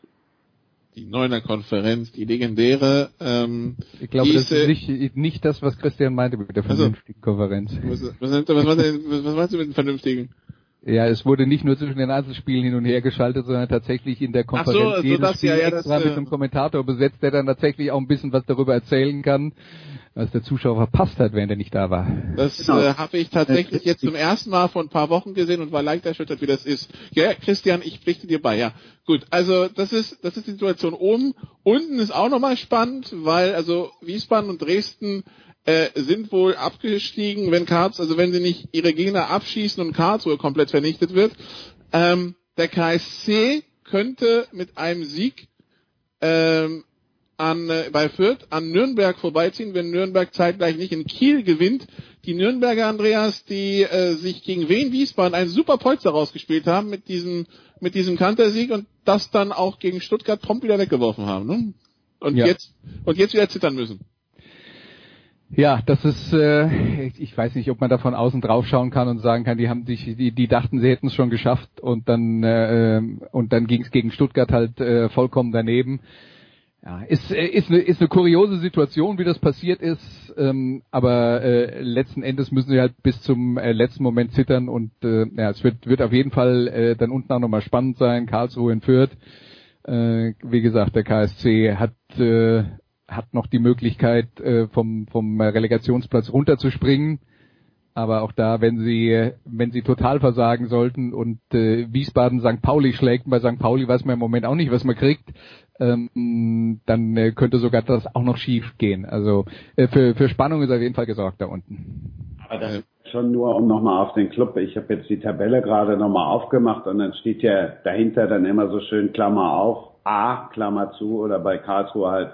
[SPEAKER 5] Die Neuner Konferenz, die legendäre. Ähm,
[SPEAKER 6] ich glaube, das ist nicht, nicht das, was Christian meinte mit der also, vernünftigen also, Konferenz.
[SPEAKER 5] Was, was, was, was meinst du mit dem vernünftigen?
[SPEAKER 6] Ja, es wurde nicht nur zwischen den Einzelspielen hin und her geschaltet, sondern tatsächlich in der Konferenz so, also jedes das, Spiel ja, ja, extra das, mit einem Kommentator besetzt, der dann tatsächlich auch ein bisschen was darüber erzählen kann, was der Zuschauer verpasst hat, während er nicht da war.
[SPEAKER 5] Das genau. äh, habe ich tatsächlich jetzt zum ersten Mal vor ein paar Wochen gesehen und war leicht erschüttert, wie das ist. Ja, Christian, ich pflichte dir bei, ja. Gut, also das ist das ist die Situation oben. Unten ist auch nochmal spannend, weil also Wiesbaden und Dresden äh, sind wohl abgestiegen, wenn Karls, also wenn sie nicht ihre Gegner abschießen und Karlsruhe komplett vernichtet wird. Ähm, der KSC könnte mit einem Sieg ähm, an, äh, bei Fürth an Nürnberg vorbeiziehen, wenn Nürnberg zeitgleich nicht in Kiel gewinnt. Die Nürnberger Andreas, die äh, sich gegen Wien Wiesbaden einen super Polster rausgespielt haben mit diesem mit diesem Kantersieg und das dann auch gegen Stuttgart prompt wieder weggeworfen haben. Ne? Und ja. jetzt und jetzt wieder zittern müssen.
[SPEAKER 6] Ja, das ist, äh, ich weiß nicht, ob man da von außen drauf schauen kann und sagen kann, die haben sich, die, die dachten, sie hätten es schon geschafft und dann äh, und dann ging es gegen Stuttgart halt äh, vollkommen daneben. Ja, ist, äh, ist, eine, ist eine kuriose Situation, wie das passiert ist, ähm, aber äh, letzten Endes müssen sie halt bis zum äh, letzten Moment zittern und äh, ja, es wird, wird auf jeden Fall äh, dann unten auch nochmal spannend sein, Karlsruhe in Fürth. Äh, wie gesagt, der KSC hat äh, hat noch die Möglichkeit, äh, vom, vom Relegationsplatz runterzuspringen. Aber auch da, wenn sie, wenn sie total versagen sollten und äh, Wiesbaden St. Pauli schlägt, bei St. Pauli weiß man im Moment auch nicht, was man kriegt, ähm, dann äh, könnte sogar das auch noch schief gehen. Also äh, für, für Spannung ist auf jeden Fall gesorgt da unten.
[SPEAKER 9] Aber das ist schon nur, um nochmal auf den Club, ich habe jetzt die Tabelle gerade nochmal aufgemacht und dann steht ja dahinter dann immer so schön Klammer auf, A, Klammer zu oder bei Karlsruhe halt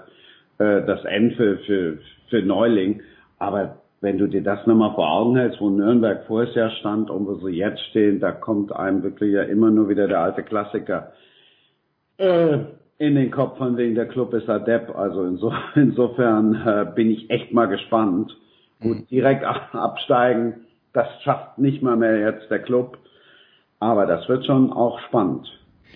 [SPEAKER 9] äh, das N für, für, für Neuling. Aber wenn du dir das nochmal vor Augen hältst, wo Nürnberg vorher Jahr stand und wo sie jetzt stehen, da kommt einem wirklich ja immer nur wieder der alte Klassiker äh, in den Kopf von wegen der Club ist Adept. Also inso, insofern äh, bin ich echt mal gespannt, Gut, direkt absteigen, das schafft nicht mal mehr jetzt der Club. Aber das wird schon auch spannend.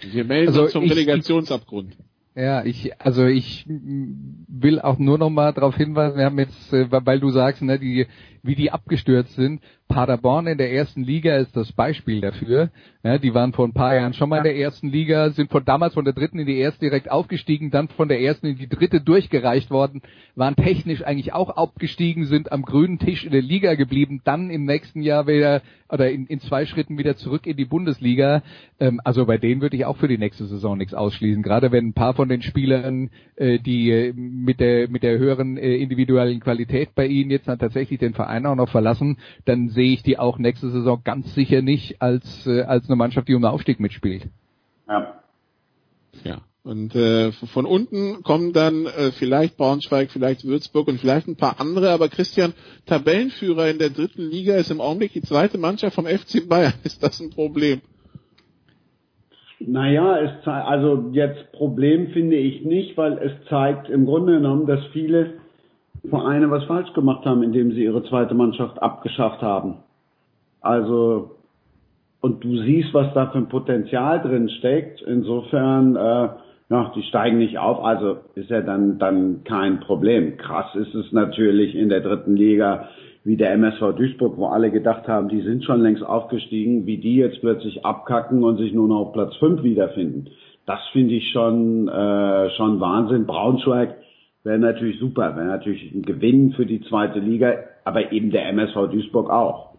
[SPEAKER 5] Wir melden also uns zum ich, Relegationsabgrund.
[SPEAKER 6] Ja, ich, also ich will auch nur noch mal darauf hinweisen, wir haben jetzt, äh, weil du sagst, ne, die, wie die abgestürzt sind. Paderborn in der ersten Liga ist das Beispiel dafür. Ja, die waren vor ein paar Jahren schon mal in der ersten Liga, sind von damals von der dritten in die erste direkt aufgestiegen, dann von der ersten in die dritte durchgereicht worden, waren technisch eigentlich auch abgestiegen, sind am grünen Tisch in der Liga geblieben, dann im nächsten Jahr wieder oder in, in zwei Schritten wieder zurück in die Bundesliga. Ähm, also bei denen würde ich auch für die nächste Saison nichts ausschließen. Gerade wenn ein paar von den Spielern, äh, die äh, mit der mit der höheren äh, individuellen Qualität bei ihnen jetzt dann tatsächlich den Verein Verein auch noch verlassen, dann sehe ich die auch nächste Saison ganz sicher nicht als, äh, als eine Mannschaft, die um den Aufstieg mitspielt.
[SPEAKER 9] Ja.
[SPEAKER 5] Ja. Und äh, von unten kommen dann äh, vielleicht Braunschweig, vielleicht Würzburg und vielleicht ein paar andere. Aber Christian, Tabellenführer in der dritten Liga ist im Augenblick die zweite Mannschaft vom FC Bayern. Ist das ein Problem?
[SPEAKER 9] Naja, es also jetzt Problem finde ich nicht, weil es zeigt im Grunde genommen, dass viele Vereine was falsch gemacht haben, indem sie ihre zweite Mannschaft abgeschafft haben. Also, und du siehst, was da für ein Potenzial drin steckt. Insofern, äh, ja, die steigen nicht auf, also ist ja dann, dann kein Problem. Krass ist es natürlich in der dritten Liga, wie der MSV Duisburg, wo alle gedacht haben, die sind schon längst aufgestiegen, wie die jetzt plötzlich abkacken und sich noch auf Platz 5 wiederfinden. Das finde ich schon, äh, schon Wahnsinn. Braunschweig, wäre natürlich super, wäre natürlich ein Gewinn für die zweite Liga, aber eben der MSV Duisburg auch.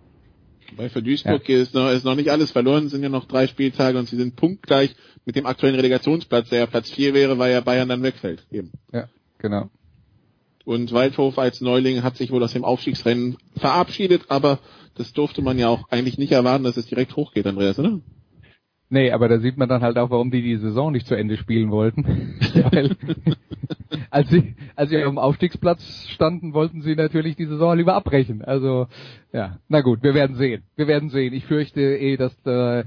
[SPEAKER 5] Weil für Duisburg ja. ist, noch, ist noch nicht alles verloren, sind ja noch drei Spieltage und sie sind punktgleich mit dem aktuellen Relegationsplatz, der ja Platz vier wäre, weil ja Bayern dann wegfällt. Eben.
[SPEAKER 6] Ja, genau.
[SPEAKER 5] Und Waldhof als Neuling hat sich wohl aus dem Aufstiegsrennen verabschiedet, aber das durfte man ja auch eigentlich nicht erwarten, dass es direkt hochgeht, Andreas, oder?
[SPEAKER 6] Nee, aber da sieht man dann halt auch, warum die die Saison nicht zu Ende spielen wollten. Weil, als sie, als sie auf dem Aufstiegsplatz standen, wollten sie natürlich die Saison lieber abbrechen. Also, ja, na gut, wir werden sehen. Wir werden sehen. Ich fürchte eh, dass da,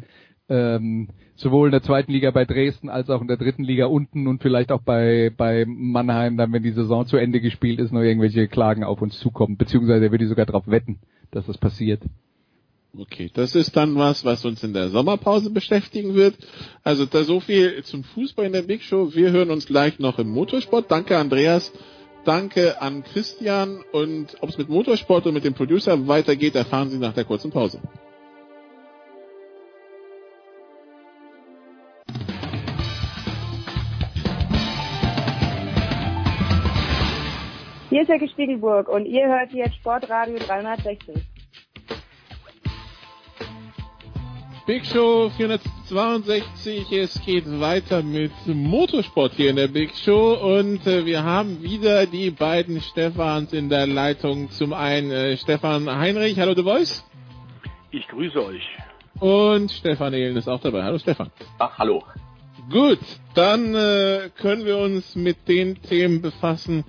[SPEAKER 6] ähm, sowohl in der zweiten Liga bei Dresden als auch in der dritten Liga unten und vielleicht auch bei, bei Mannheim, dann wenn die Saison zu Ende gespielt ist, noch irgendwelche Klagen auf uns zukommen. Beziehungsweise würde ich sogar darauf wetten, dass das passiert.
[SPEAKER 5] Okay, das ist dann was, was uns in der Sommerpause beschäftigen wird. Also da so viel zum Fußball in der Big Show. Wir hören uns gleich noch im Motorsport. Danke Andreas, danke an Christian und ob es mit Motorsport und mit dem Producer weitergeht, erfahren Sie nach der kurzen Pause.
[SPEAKER 12] Hier ist Herr Spiegelburg und ihr hört jetzt Sportradio 360.
[SPEAKER 5] Big Show 462. Es geht weiter mit Motorsport hier in der Big Show und äh, wir haben wieder die beiden Stefans in der Leitung. Zum einen äh, Stefan Heinrich, hallo The Voice.
[SPEAKER 10] Ich grüße euch.
[SPEAKER 5] Und Stefan Ehlen ist auch dabei. Hallo Stefan.
[SPEAKER 10] Ach, hallo.
[SPEAKER 5] Gut, dann äh, können wir uns mit den Themen befassen,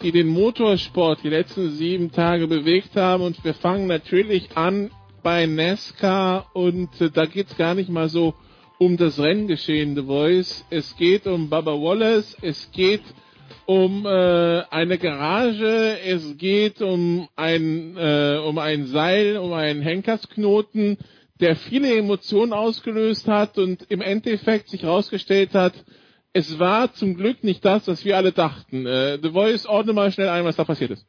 [SPEAKER 5] die den Motorsport die letzten sieben Tage bewegt haben. Und wir fangen natürlich an bei NASCAR und äh, da geht's gar nicht mal so um das Renngeschehen The Voice. Es geht um Baba Wallace, es geht um äh, eine Garage, es geht um ein, äh, um ein Seil, um einen Henkersknoten, der viele Emotionen ausgelöst hat und im Endeffekt sich herausgestellt hat, es war zum Glück nicht das, was wir alle dachten. Äh, The Voice, ordne mal schnell ein, was da passiert ist.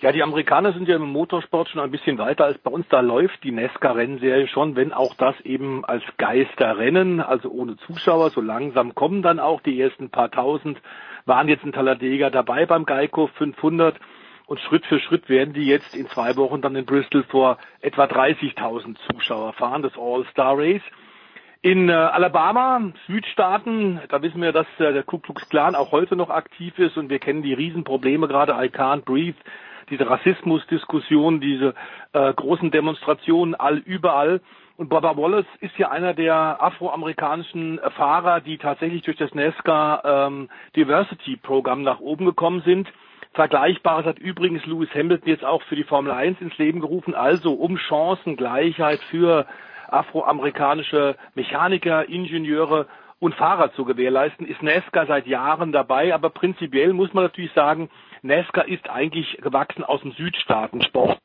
[SPEAKER 10] Ja, die Amerikaner sind ja im Motorsport schon ein bisschen weiter als bei uns. Da läuft die NASCAR-Rennserie schon, wenn auch das eben als Geisterrennen, also ohne Zuschauer. So langsam kommen dann auch die ersten paar tausend, waren jetzt in Talladega dabei beim Geico 500 und Schritt für Schritt werden die jetzt in zwei Wochen dann in Bristol vor etwa 30.000 Zuschauer fahren, das All-Star Race. In äh, Alabama, Südstaaten, da wissen wir, dass äh, der Ku Klux Klan auch heute noch aktiv ist und wir kennen die Riesenprobleme gerade I Can't Breathe diese Rassismusdiskussion, diese äh, großen Demonstrationen all überall. Und Baba Wallace ist ja einer der afroamerikanischen Fahrer, die tatsächlich durch das NASCAR ähm, Diversity Programm nach oben gekommen sind. Vergleichbares hat übrigens Lewis Hamilton jetzt auch für die Formel 1 ins Leben gerufen, also um Chancengleichheit für afroamerikanische Mechaniker, Ingenieure und Fahrer zu gewährleisten, ist NASCAR seit Jahren dabei. Aber prinzipiell muss man natürlich sagen, NASCAR ist eigentlich gewachsen aus dem Südstaatensport.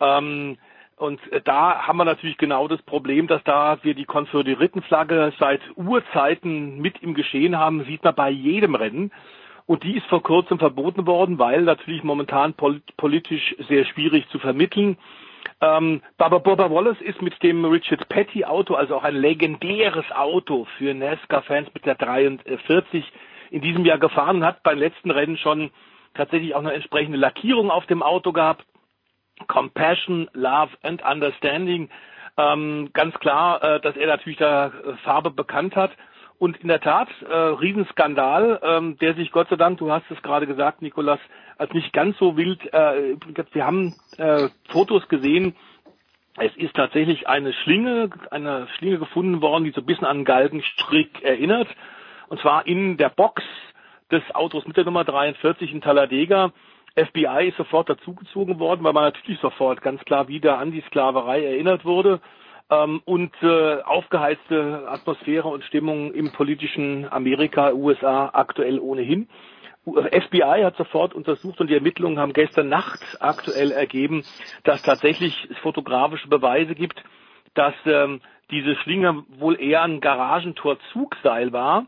[SPEAKER 10] Ähm, und da haben wir natürlich genau das Problem, dass da wir die Konföderiertenflagge seit Urzeiten mit im Geschehen haben, sieht man bei jedem Rennen. Und die ist vor kurzem verboten worden, weil natürlich momentan politisch sehr schwierig zu vermitteln. Ähm, Baba Boba Wallace ist mit dem Richard Petty Auto, also auch ein legendäres Auto für NASCAR-Fans mit der 43 in diesem Jahr gefahren und hat beim letzten Rennen schon tatsächlich auch eine entsprechende Lackierung auf dem Auto gehabt. Compassion, Love and Understanding. Ähm, ganz klar, äh, dass er natürlich da äh, Farbe bekannt hat. Und in der Tat, äh, Riesenskandal, ähm, der sich Gott sei Dank, du hast es gerade gesagt, Nikolas, als nicht ganz so wild, äh, wir haben äh, Fotos gesehen, es ist tatsächlich eine Schlinge, eine Schlinge gefunden worden, die so ein bisschen an Galgenstrick erinnert. Und zwar in der Box des Autos mit der Nummer 43 in Talladega. FBI ist sofort dazugezogen worden, weil man natürlich sofort ganz klar wieder an die Sklaverei erinnert wurde ähm, und äh, aufgeheizte Atmosphäre und Stimmung im politischen Amerika, USA aktuell ohnehin. FBI hat sofort untersucht und die Ermittlungen haben gestern Nacht aktuell ergeben, dass tatsächlich es fotografische Beweise gibt, dass ähm, diese Schlinge wohl eher ein Garagentor-Zugseil war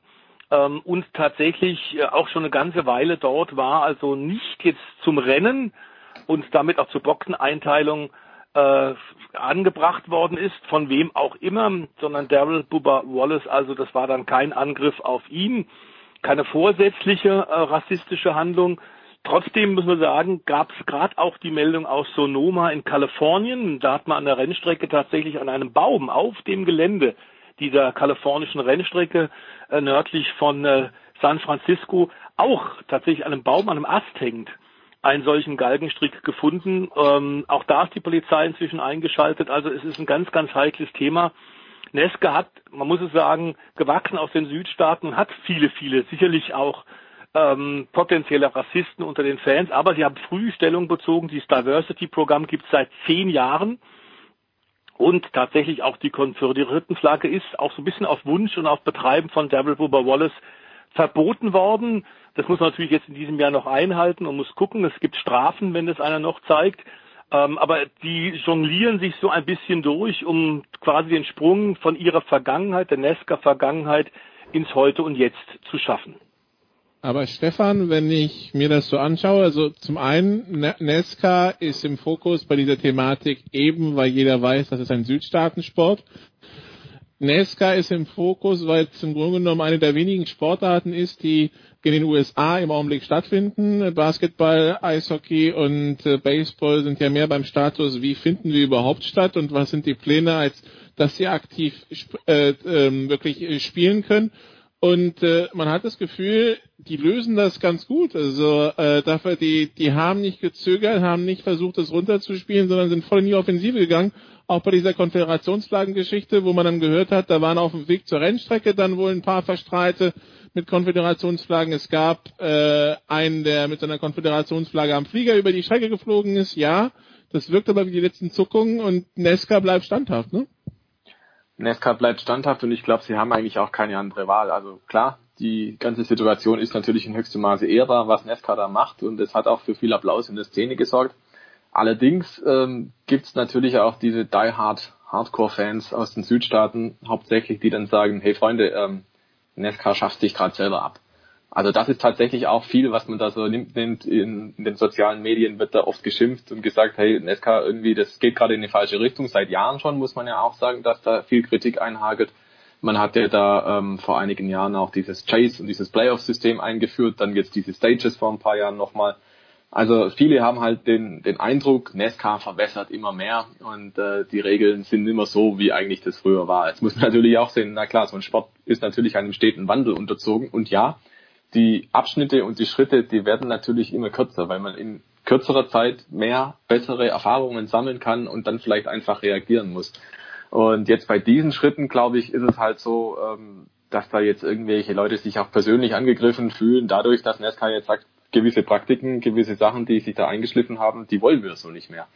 [SPEAKER 10] ähm, und tatsächlich äh, auch schon eine ganze Weile dort war, also nicht jetzt zum Rennen und damit auch zur Boxeneinteilung äh, angebracht worden ist, von wem auch immer, sondern Daryl Bubba Wallace, also das war dann kein Angriff auf ihn, keine vorsätzliche äh, rassistische Handlung. Trotzdem muss man sagen, gab es gerade auch die Meldung aus Sonoma in Kalifornien. Da hat man an der Rennstrecke tatsächlich an einem Baum auf dem Gelände dieser kalifornischen Rennstrecke äh, nördlich von äh, San Francisco auch tatsächlich an einem Baum, an einem Ast hängt einen solchen Galgenstrick gefunden. Ähm, auch da ist die Polizei inzwischen eingeschaltet. Also es ist ein ganz, ganz heikles Thema. Neske hat, man muss es sagen, gewachsen aus den Südstaaten und hat viele, viele, sicherlich auch ähm, potenzielle Rassisten unter den Fans, aber sie haben früh Stellung bezogen. Dieses Diversity-Programm gibt es seit zehn Jahren. Und tatsächlich auch die Konföderiertenflagge ist auch so ein bisschen auf Wunsch und auf Betreiben von Daryl Bubba Wallace verboten worden. Das muss man natürlich jetzt in diesem Jahr noch einhalten und muss gucken. Es gibt Strafen, wenn das einer noch zeigt. Ähm, aber die jonglieren sich so ein bisschen durch, um quasi den Sprung von ihrer Vergangenheit, der Nesca-Vergangenheit, ins Heute und Jetzt zu schaffen.
[SPEAKER 5] Aber Stefan, wenn ich mir das so anschaue, also zum einen, Nesca ist im Fokus bei dieser Thematik eben, weil jeder weiß, das ist ein Südstaatensport. Nesca ist im Fokus, weil es im Grunde genommen eine der wenigen Sportarten ist, die in den USA im Augenblick stattfinden. Basketball, Eishockey und äh, Baseball sind ja mehr beim Status, wie finden wir überhaupt statt und was sind die Pläne, als dass sie aktiv äh, äh, wirklich äh, spielen können. Und äh, man hat das Gefühl, die lösen das ganz gut. Also äh, dafür, die, die haben nicht gezögert, haben nicht versucht, das runterzuspielen, sondern sind voll in die Offensive gegangen auch bei dieser Konföderationsflaggengeschichte, wo man dann gehört hat, da waren auf dem Weg zur Rennstrecke dann wohl ein paar Verstreite mit Konföderationsflaggen. Es gab äh, einen, der mit seiner Konföderationsflagge am Flieger über die Strecke geflogen ist. Ja, das wirkt aber wie die letzten Zuckungen und Nesca bleibt standhaft, ne?
[SPEAKER 13] Nesca bleibt standhaft und ich glaube, sie haben eigentlich auch keine andere Wahl. Also klar, die ganze Situation ist natürlich in höchstem Maße ehrbar, was Nesca da macht und es hat auch für viel Applaus in der Szene gesorgt. Allerdings ähm, gibt es natürlich auch diese Die Hard Hardcore-Fans aus den Südstaaten hauptsächlich, die dann sagen, hey Freunde, ähm, NASCAR schafft sich gerade selber ab. Also das ist tatsächlich auch viel, was man da so nimmt, nimmt in, in, den sozialen Medien wird da oft geschimpft und gesagt, hey, NASCAR irgendwie, das geht gerade in die falsche Richtung. Seit Jahren schon muss man ja auch sagen, dass da viel Kritik einhagelt. Man hat ja da ähm, vor einigen Jahren auch dieses Chase und dieses Playoff-System eingeführt, dann jetzt diese Stages vor ein paar Jahren nochmal. Also viele haben halt den, den Eindruck, NASCAR verbessert immer mehr und äh, die Regeln sind immer so, wie eigentlich das früher war. Jetzt muss man natürlich auch sehen, na klar, so ein Sport ist natürlich einem steten Wandel unterzogen und ja, die Abschnitte und die Schritte, die werden natürlich immer kürzer, weil man in kürzerer Zeit mehr bessere Erfahrungen sammeln kann und dann vielleicht einfach reagieren muss. Und jetzt bei diesen Schritten, glaube ich, ist es halt so, ähm, dass da jetzt irgendwelche Leute sich auch persönlich angegriffen fühlen, dadurch, dass NASCAR jetzt sagt, gewisse Praktiken, gewisse Sachen, die sich da eingeschliffen haben, die wollen wir so nicht mehr.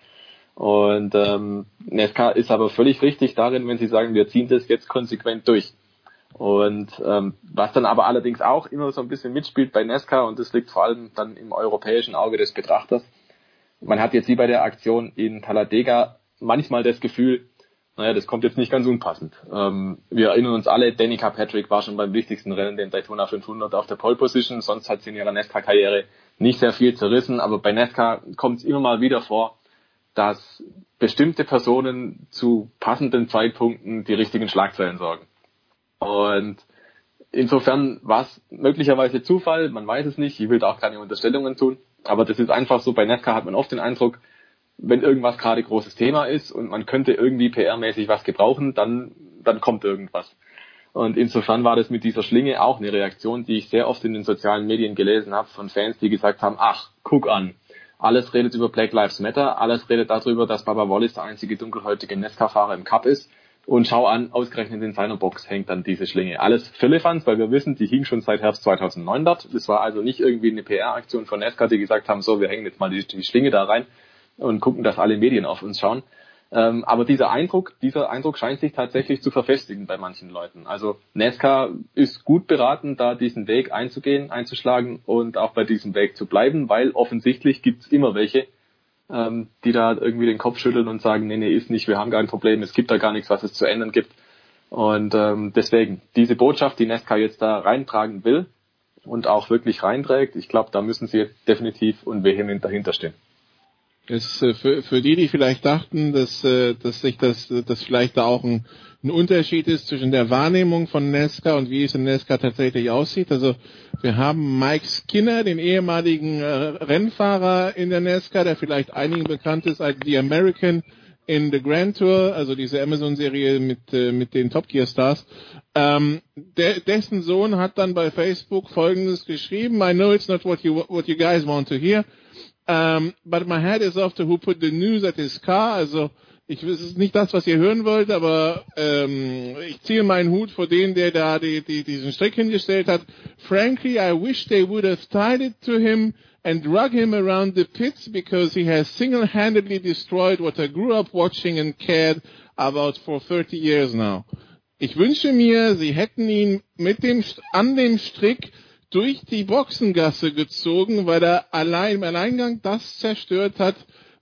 [SPEAKER 13] Und ähm, Nesca ist aber völlig richtig darin, wenn sie sagen, wir ziehen das jetzt konsequent durch. Und ähm, was dann aber allerdings auch immer so ein bisschen mitspielt bei Nesca und das liegt vor allem dann im europäischen Auge des Betrachters. Man hat jetzt wie bei der Aktion in Talladega manchmal das Gefühl, naja, das kommt jetzt nicht ganz unpassend. Ähm, wir erinnern uns alle, Danica Patrick war schon beim wichtigsten Rennen, den Daytona 500, auf der Pole Position. Sonst hat sie in ihrer Nesca-Karriere nicht sehr viel zerrissen. Aber bei Nesca kommt es immer mal wieder vor, dass bestimmte Personen zu passenden Zeitpunkten die richtigen Schlagzeilen sorgen. Und insofern war es möglicherweise Zufall, man weiß es nicht, ich will da auch keine Unterstellungen tun, aber das ist einfach so, bei Nesca hat man oft den Eindruck, wenn irgendwas gerade großes Thema ist und man könnte irgendwie PR-mäßig was gebrauchen, dann, dann kommt irgendwas. Und insofern war das mit dieser Schlinge auch eine Reaktion, die ich sehr oft in den sozialen Medien gelesen habe von Fans, die gesagt haben, ach, guck an, alles redet über Black Lives Matter, alles redet darüber, dass Baba Wallace der einzige dunkelhäutige Nesca-Fahrer im Cup ist und schau an, ausgerechnet in seiner Box hängt dann diese Schlinge. Alles Firlefanz, weil wir wissen, die hing schon seit Herbst 2009 dort. Das war also nicht irgendwie eine PR-Aktion von Nesca, die gesagt haben, so, wir hängen jetzt mal die, die Schlinge da rein und gucken, dass alle Medien auf uns schauen. Ähm, aber dieser Eindruck, dieser Eindruck scheint sich tatsächlich zu verfestigen bei manchen Leuten. Also Nesca ist gut beraten, da diesen Weg einzugehen, einzuschlagen und auch bei diesem Weg zu bleiben, weil offensichtlich gibt es immer welche, ähm, die da irgendwie den Kopf schütteln und sagen, nee, nee, ist nicht, wir haben gar ein Problem, es gibt da gar nichts, was es zu ändern gibt. Und ähm, deswegen, diese Botschaft, die Nesca jetzt da reintragen will und auch wirklich reinträgt, ich glaube, da müssen sie definitiv und vehement dahinter stehen.
[SPEAKER 5] Ist, äh, für, für die, die vielleicht dachten, dass, äh, dass sich das, dass vielleicht da auch ein, ein Unterschied ist zwischen der Wahrnehmung von Nesca und wie es in Nesca tatsächlich aussieht. Also wir haben Mike Skinner, den ehemaligen äh, Rennfahrer in der Nesca, der vielleicht einigen bekannt ist als The American in the Grand Tour, also diese Amazon-Serie mit, äh, mit den Top Gear Stars. Ähm, der, dessen Sohn hat dann bei Facebook Folgendes geschrieben: I know it's not what you what you guys want to hear. Um, but my head is off to who put the news at his car. Also ich es ist nicht das, was ihr hören wollt, aber ähm, ich ziehe meinen Hut vor denen, der da die, die, diesen Strick hingestellt hat. Frankly, I wish they would have tied it to him and drug him around the pits because he has single-handedly destroyed what I grew up watching and cared about for 30 years now. Ich wünsche mir, sie hätten ihn mit dem an dem Strick durch die Boxengasse gezogen, weil er allein im Alleingang das zerstört hat,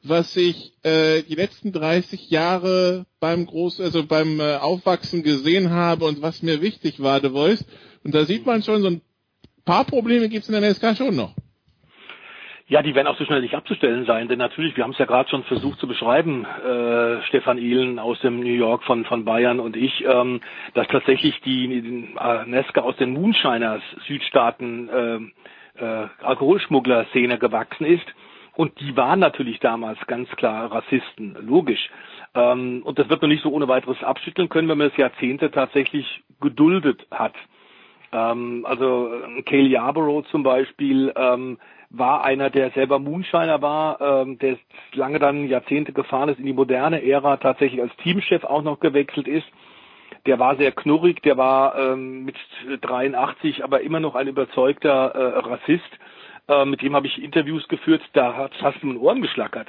[SPEAKER 5] was ich äh, die letzten 30 Jahre beim Groß, also beim äh, Aufwachsen gesehen habe und was mir wichtig war, The Voice. Und da sieht man schon, so ein paar Probleme gibt es in der NSK schon noch.
[SPEAKER 10] Ja, die werden auch so schnell nicht abzustellen sein, denn natürlich, wir haben es ja gerade schon versucht zu beschreiben, äh, Stefan Ehlen aus dem New York von, von Bayern und ich, ähm, dass tatsächlich die, äh, Neska aus den Moonshiners Südstaaten äh, äh, Alkoholschmuggler-Szene gewachsen ist. Und die waren natürlich damals ganz klar Rassisten, logisch. Ähm, und das wird man nicht so ohne weiteres abschütteln können, wenn man es Jahrzehnte tatsächlich geduldet hat. Ähm, also Cale Yarborough zum Beispiel, ähm, war einer, der selber Moonshiner war, ähm, der lange dann Jahrzehnte gefahren ist in die moderne Ära, tatsächlich als Teamchef auch noch gewechselt ist. Der war sehr knurrig, der war ähm, mit 83 aber immer noch ein überzeugter äh, Rassist. Äh, mit dem habe ich Interviews geführt, da hat fast in den Ohren geschlackert.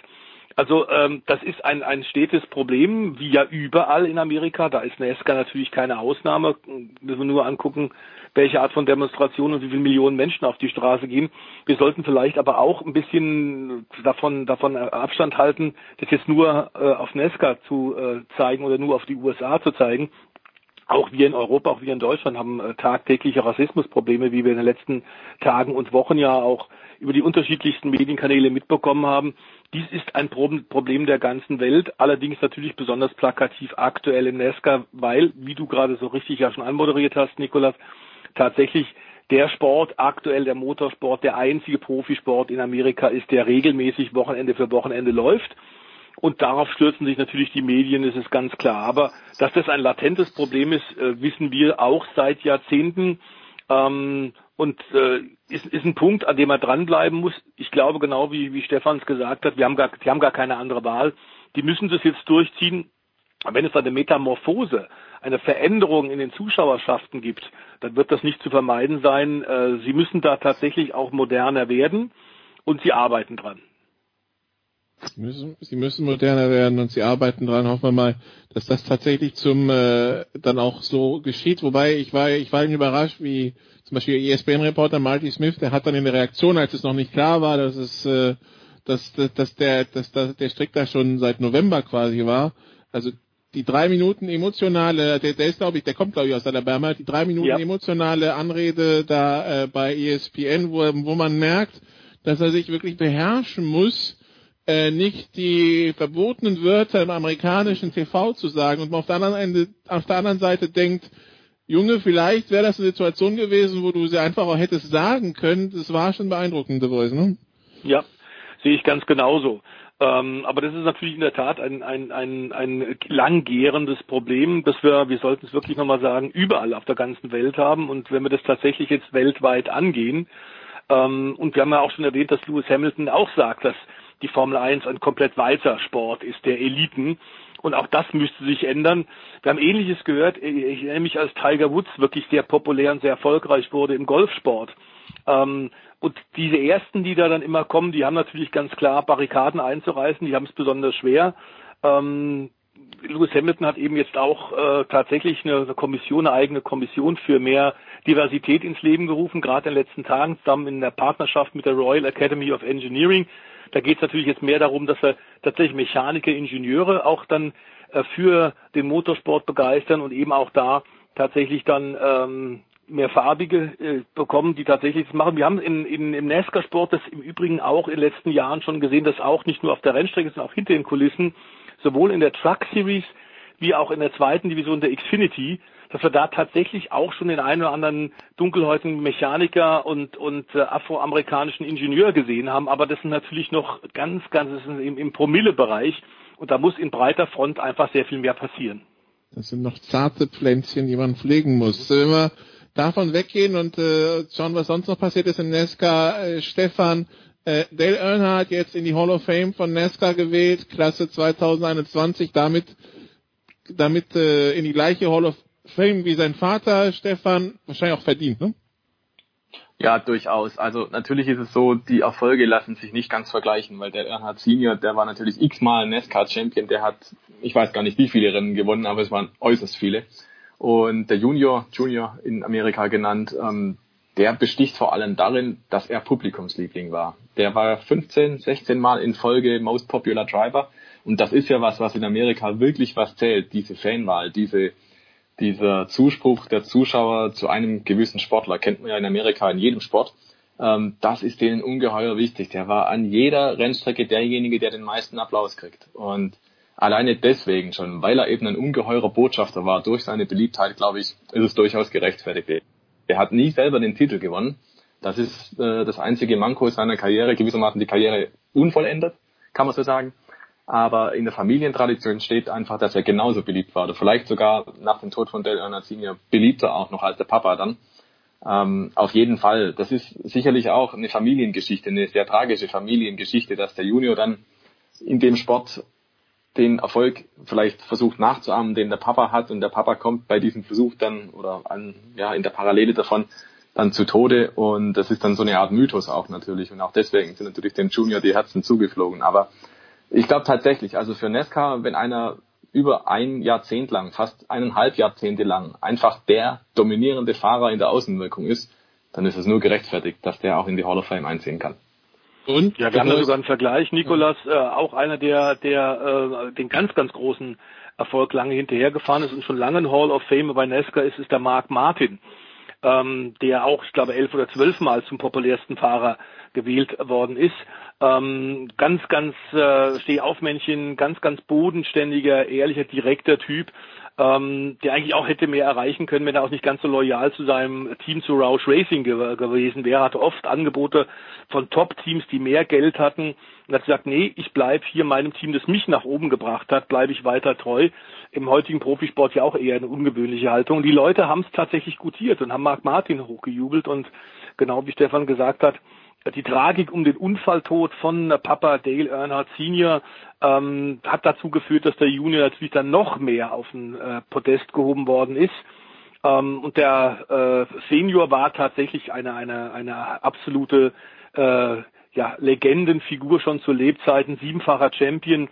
[SPEAKER 10] Also ähm, das ist ein, ein stetes Problem, wie ja überall in Amerika. Da ist Nesca natürlich keine Ausnahme. Müssen wir nur angucken, welche Art von Demonstration und wie viele Millionen Menschen auf die Straße gehen. Wir sollten vielleicht aber auch ein bisschen davon, davon Abstand halten, das jetzt nur äh, auf Nesca zu äh, zeigen oder nur auf die USA zu zeigen. Auch wir in Europa, auch wir in Deutschland haben äh, tagtägliche Rassismusprobleme, wie wir in den letzten Tagen und Wochen ja auch über die unterschiedlichsten Medienkanäle mitbekommen haben. Dies ist ein Problem der ganzen Welt, allerdings natürlich besonders plakativ aktuell in Nesca, weil, wie du gerade so richtig ja schon anmoderiert hast, Nikolas, tatsächlich der Sport, aktuell der Motorsport, der einzige Profisport in Amerika ist, der regelmäßig Wochenende für Wochenende läuft. Und darauf stürzen sich natürlich die Medien, das ist ganz klar. Aber dass das ein latentes Problem ist, äh, wissen wir auch seit Jahrzehnten. Ähm, und äh, ist, ist ein Punkt, an dem man dranbleiben muss. Ich glaube, genau wie, wie Stefans gesagt hat, wir haben gar, die haben gar keine andere Wahl. Die müssen das jetzt durchziehen. Wenn es eine Metamorphose eine Veränderung in den Zuschauerschaften gibt, dann wird das nicht zu vermeiden sein. Äh, sie müssen da tatsächlich auch moderner werden und sie arbeiten dran.
[SPEAKER 5] Sie müssen, sie müssen moderner werden und sie arbeiten dran. Hoffen wir mal, dass das tatsächlich zum äh, dann auch so geschieht. Wobei ich war, ich war überrascht, wie zum Beispiel ESPN-Reporter Marty Smith, der hat dann in der Reaktion, als es noch nicht klar war, dass es, äh, dass, dass, dass der, dass, dass der Strick da schon seit November quasi war. Also die drei Minuten emotionale, der, der ist glaube ich, der kommt glaube ich aus Alabama, die drei Minuten ja. emotionale Anrede da äh, bei ESPN, wo, wo man merkt, dass er sich wirklich beherrschen muss, nicht die verbotenen Wörter im amerikanischen TV zu sagen und man auf der anderen, Ende, auf der anderen Seite denkt, Junge, vielleicht wäre das eine Situation gewesen, wo du sie einfach auch hättest sagen können. Das war schon beeindruckend, The ne?
[SPEAKER 10] Ja, sehe ich ganz genauso. Ähm, aber das ist natürlich in der Tat ein, ein, ein, ein langgärendes Problem, das wir, wir sollten es wirklich nochmal sagen, überall auf der ganzen Welt haben. Und wenn wir das tatsächlich jetzt weltweit angehen, ähm, und wir haben ja auch schon erwähnt, dass Lewis Hamilton auch sagt, dass die Formel 1 ein komplett weißer Sport ist, der Eliten. Und auch das müsste sich ändern. Wir haben Ähnliches gehört. Ich erinnere mich, als Tiger Woods wirklich sehr populär und sehr erfolgreich wurde im Golfsport. Ähm, und diese ersten, die da dann immer kommen, die haben natürlich ganz klar Barrikaden einzureißen. Die haben es besonders schwer. Ähm, Lewis Hamilton hat eben jetzt auch äh, tatsächlich eine Kommission, eine eigene Kommission für mehr Diversität ins Leben gerufen, gerade in den letzten Tagen zusammen in der Partnerschaft mit der Royal Academy of Engineering. Da geht es natürlich jetzt mehr darum, dass wir tatsächlich Mechaniker, Ingenieure auch dann äh, für den Motorsport begeistern und eben auch da tatsächlich dann ähm, mehr Farbige äh, bekommen, die tatsächlich das machen. Wir haben in, in, im NASCAR-Sport das im Übrigen auch in den letzten Jahren schon gesehen, dass auch nicht nur auf der Rennstrecke, sondern auch hinter den Kulissen, sowohl in der Truck Series wie auch in der zweiten Division der Xfinity, dass wir da tatsächlich auch schon den einen oder anderen dunkelhäutigen Mechaniker und, und äh, afroamerikanischen Ingenieur gesehen haben. Aber das sind natürlich noch ganz, ganz im, im Promille-Bereich. Und da muss in breiter Front einfach sehr viel mehr passieren.
[SPEAKER 5] Das sind noch zarte Pflänzchen, die man pflegen muss. Wenn wir davon weggehen und äh, schauen, was sonst noch passiert ist in Nesca, äh, Stefan, äh, Dale Earnhardt jetzt in die Hall of Fame von Nesca gewählt, Klasse 2021, damit damit äh, in die gleiche Hall of Fame wie sein Vater, Stefan, wahrscheinlich auch verdient, ne?
[SPEAKER 13] Ja, durchaus. Also natürlich ist es so, die Erfolge lassen sich nicht ganz vergleichen, weil der Earnhardt Senior, der war natürlich x-mal NASCAR-Champion, der hat, ich weiß gar nicht wie viele Rennen gewonnen, aber es waren äußerst viele. Und der Junior, Junior in Amerika genannt, ähm, der besticht vor allem darin, dass er Publikumsliebling war. Der war 15, 16 Mal in Folge Most Popular Driver. Und das ist ja was, was in Amerika wirklich was zählt, diese Fanwahl, diese, dieser Zuspruch der Zuschauer zu einem gewissen Sportler, kennt man ja in Amerika in jedem Sport. Ähm, das ist denen ungeheuer wichtig. Der war an jeder Rennstrecke derjenige, der den meisten Applaus kriegt. Und alleine deswegen schon, weil er eben ein ungeheurer Botschafter war, durch seine Beliebtheit, glaube ich, ist es durchaus gerechtfertigt. Er hat nie selber den Titel gewonnen. Das ist äh, das einzige Manko seiner Karriere, gewissermaßen die Karriere unvollendet, kann man so sagen. Aber in der Familientradition steht einfach, dass er genauso beliebt war. Oder vielleicht sogar nach dem Tod von Earnhardt Senior beliebter auch noch als der Papa dann. Ähm, auf jeden Fall. Das ist sicherlich auch eine Familiengeschichte, eine sehr tragische Familiengeschichte, dass der Junior dann in dem Sport den Erfolg vielleicht versucht nachzuahmen, den der Papa hat und der Papa kommt bei diesem Versuch dann oder an, ja, in der Parallele davon dann zu Tode und das ist dann so eine Art Mythos auch natürlich und auch deswegen sind natürlich dem Junior die Herzen zugeflogen. Aber ich glaube tatsächlich, also für Nesca, wenn einer über ein Jahrzehnt lang, fast eineinhalb Jahrzehnte lang einfach der dominierende Fahrer in der Außenwirkung ist, dann ist es nur gerechtfertigt, dass der auch in die Hall of Fame einziehen kann.
[SPEAKER 10] Und? Ja, wir haben da sogar einen Vergleich. Nikolas, äh, auch einer, der, der äh, den ganz, ganz großen Erfolg lange hinterhergefahren ist und schon lange in Hall of Fame bei Nesca ist, ist der Mark Martin, ähm, der auch, ich glaube, elf oder zwölf Mal zum populärsten Fahrer gewählt worden ist. Ähm, ganz, ganz äh, Stehaufmännchen, ganz, ganz bodenständiger, ehrlicher, direkter Typ ähm, der eigentlich auch hätte mehr erreichen können, wenn er auch nicht ganz so loyal zu seinem Team zu Roush Racing ge gewesen wäre. Hatte oft Angebote von Top-Teams, die mehr Geld hatten und hat gesagt, nee, ich bleib hier meinem Team, das mich nach oben gebracht hat, bleibe ich weiter treu. Im heutigen Profisport ja auch eher eine ungewöhnliche Haltung. Die Leute haben es tatsächlich gutiert und haben Marc Martin hochgejubelt und genau wie Stefan gesagt hat, die Tragik um den Unfalltod von Papa Dale Earnhardt Senior ähm, hat dazu geführt, dass der Junior natürlich dann noch mehr auf den äh, Podest gehoben worden ist. Ähm, und der äh, Senior war tatsächlich eine, eine, eine absolute äh, ja, Legendenfigur schon zu Lebzeiten, siebenfacher Champion.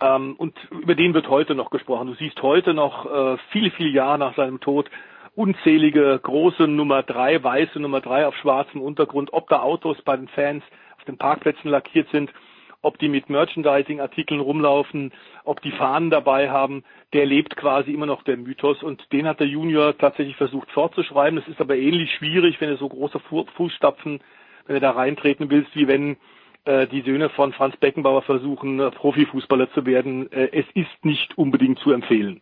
[SPEAKER 10] Ähm, und über den wird heute noch gesprochen. Du siehst heute noch äh, viele, viele Jahre nach seinem Tod unzählige große Nummer drei, weiße Nummer drei auf schwarzem Untergrund, ob da Autos bei den Fans auf den Parkplätzen lackiert sind, ob die mit Merchandising-Artikeln rumlaufen, ob die Fahnen dabei haben, der lebt quasi immer noch der Mythos und den hat der Junior tatsächlich versucht fortzuschreiben. Es ist aber ähnlich schwierig, wenn du so große Fußstapfen, wenn du da reintreten willst, wie wenn äh, die Söhne von Franz Beckenbauer versuchen, äh, Profifußballer zu werden. Äh, es ist nicht unbedingt zu empfehlen.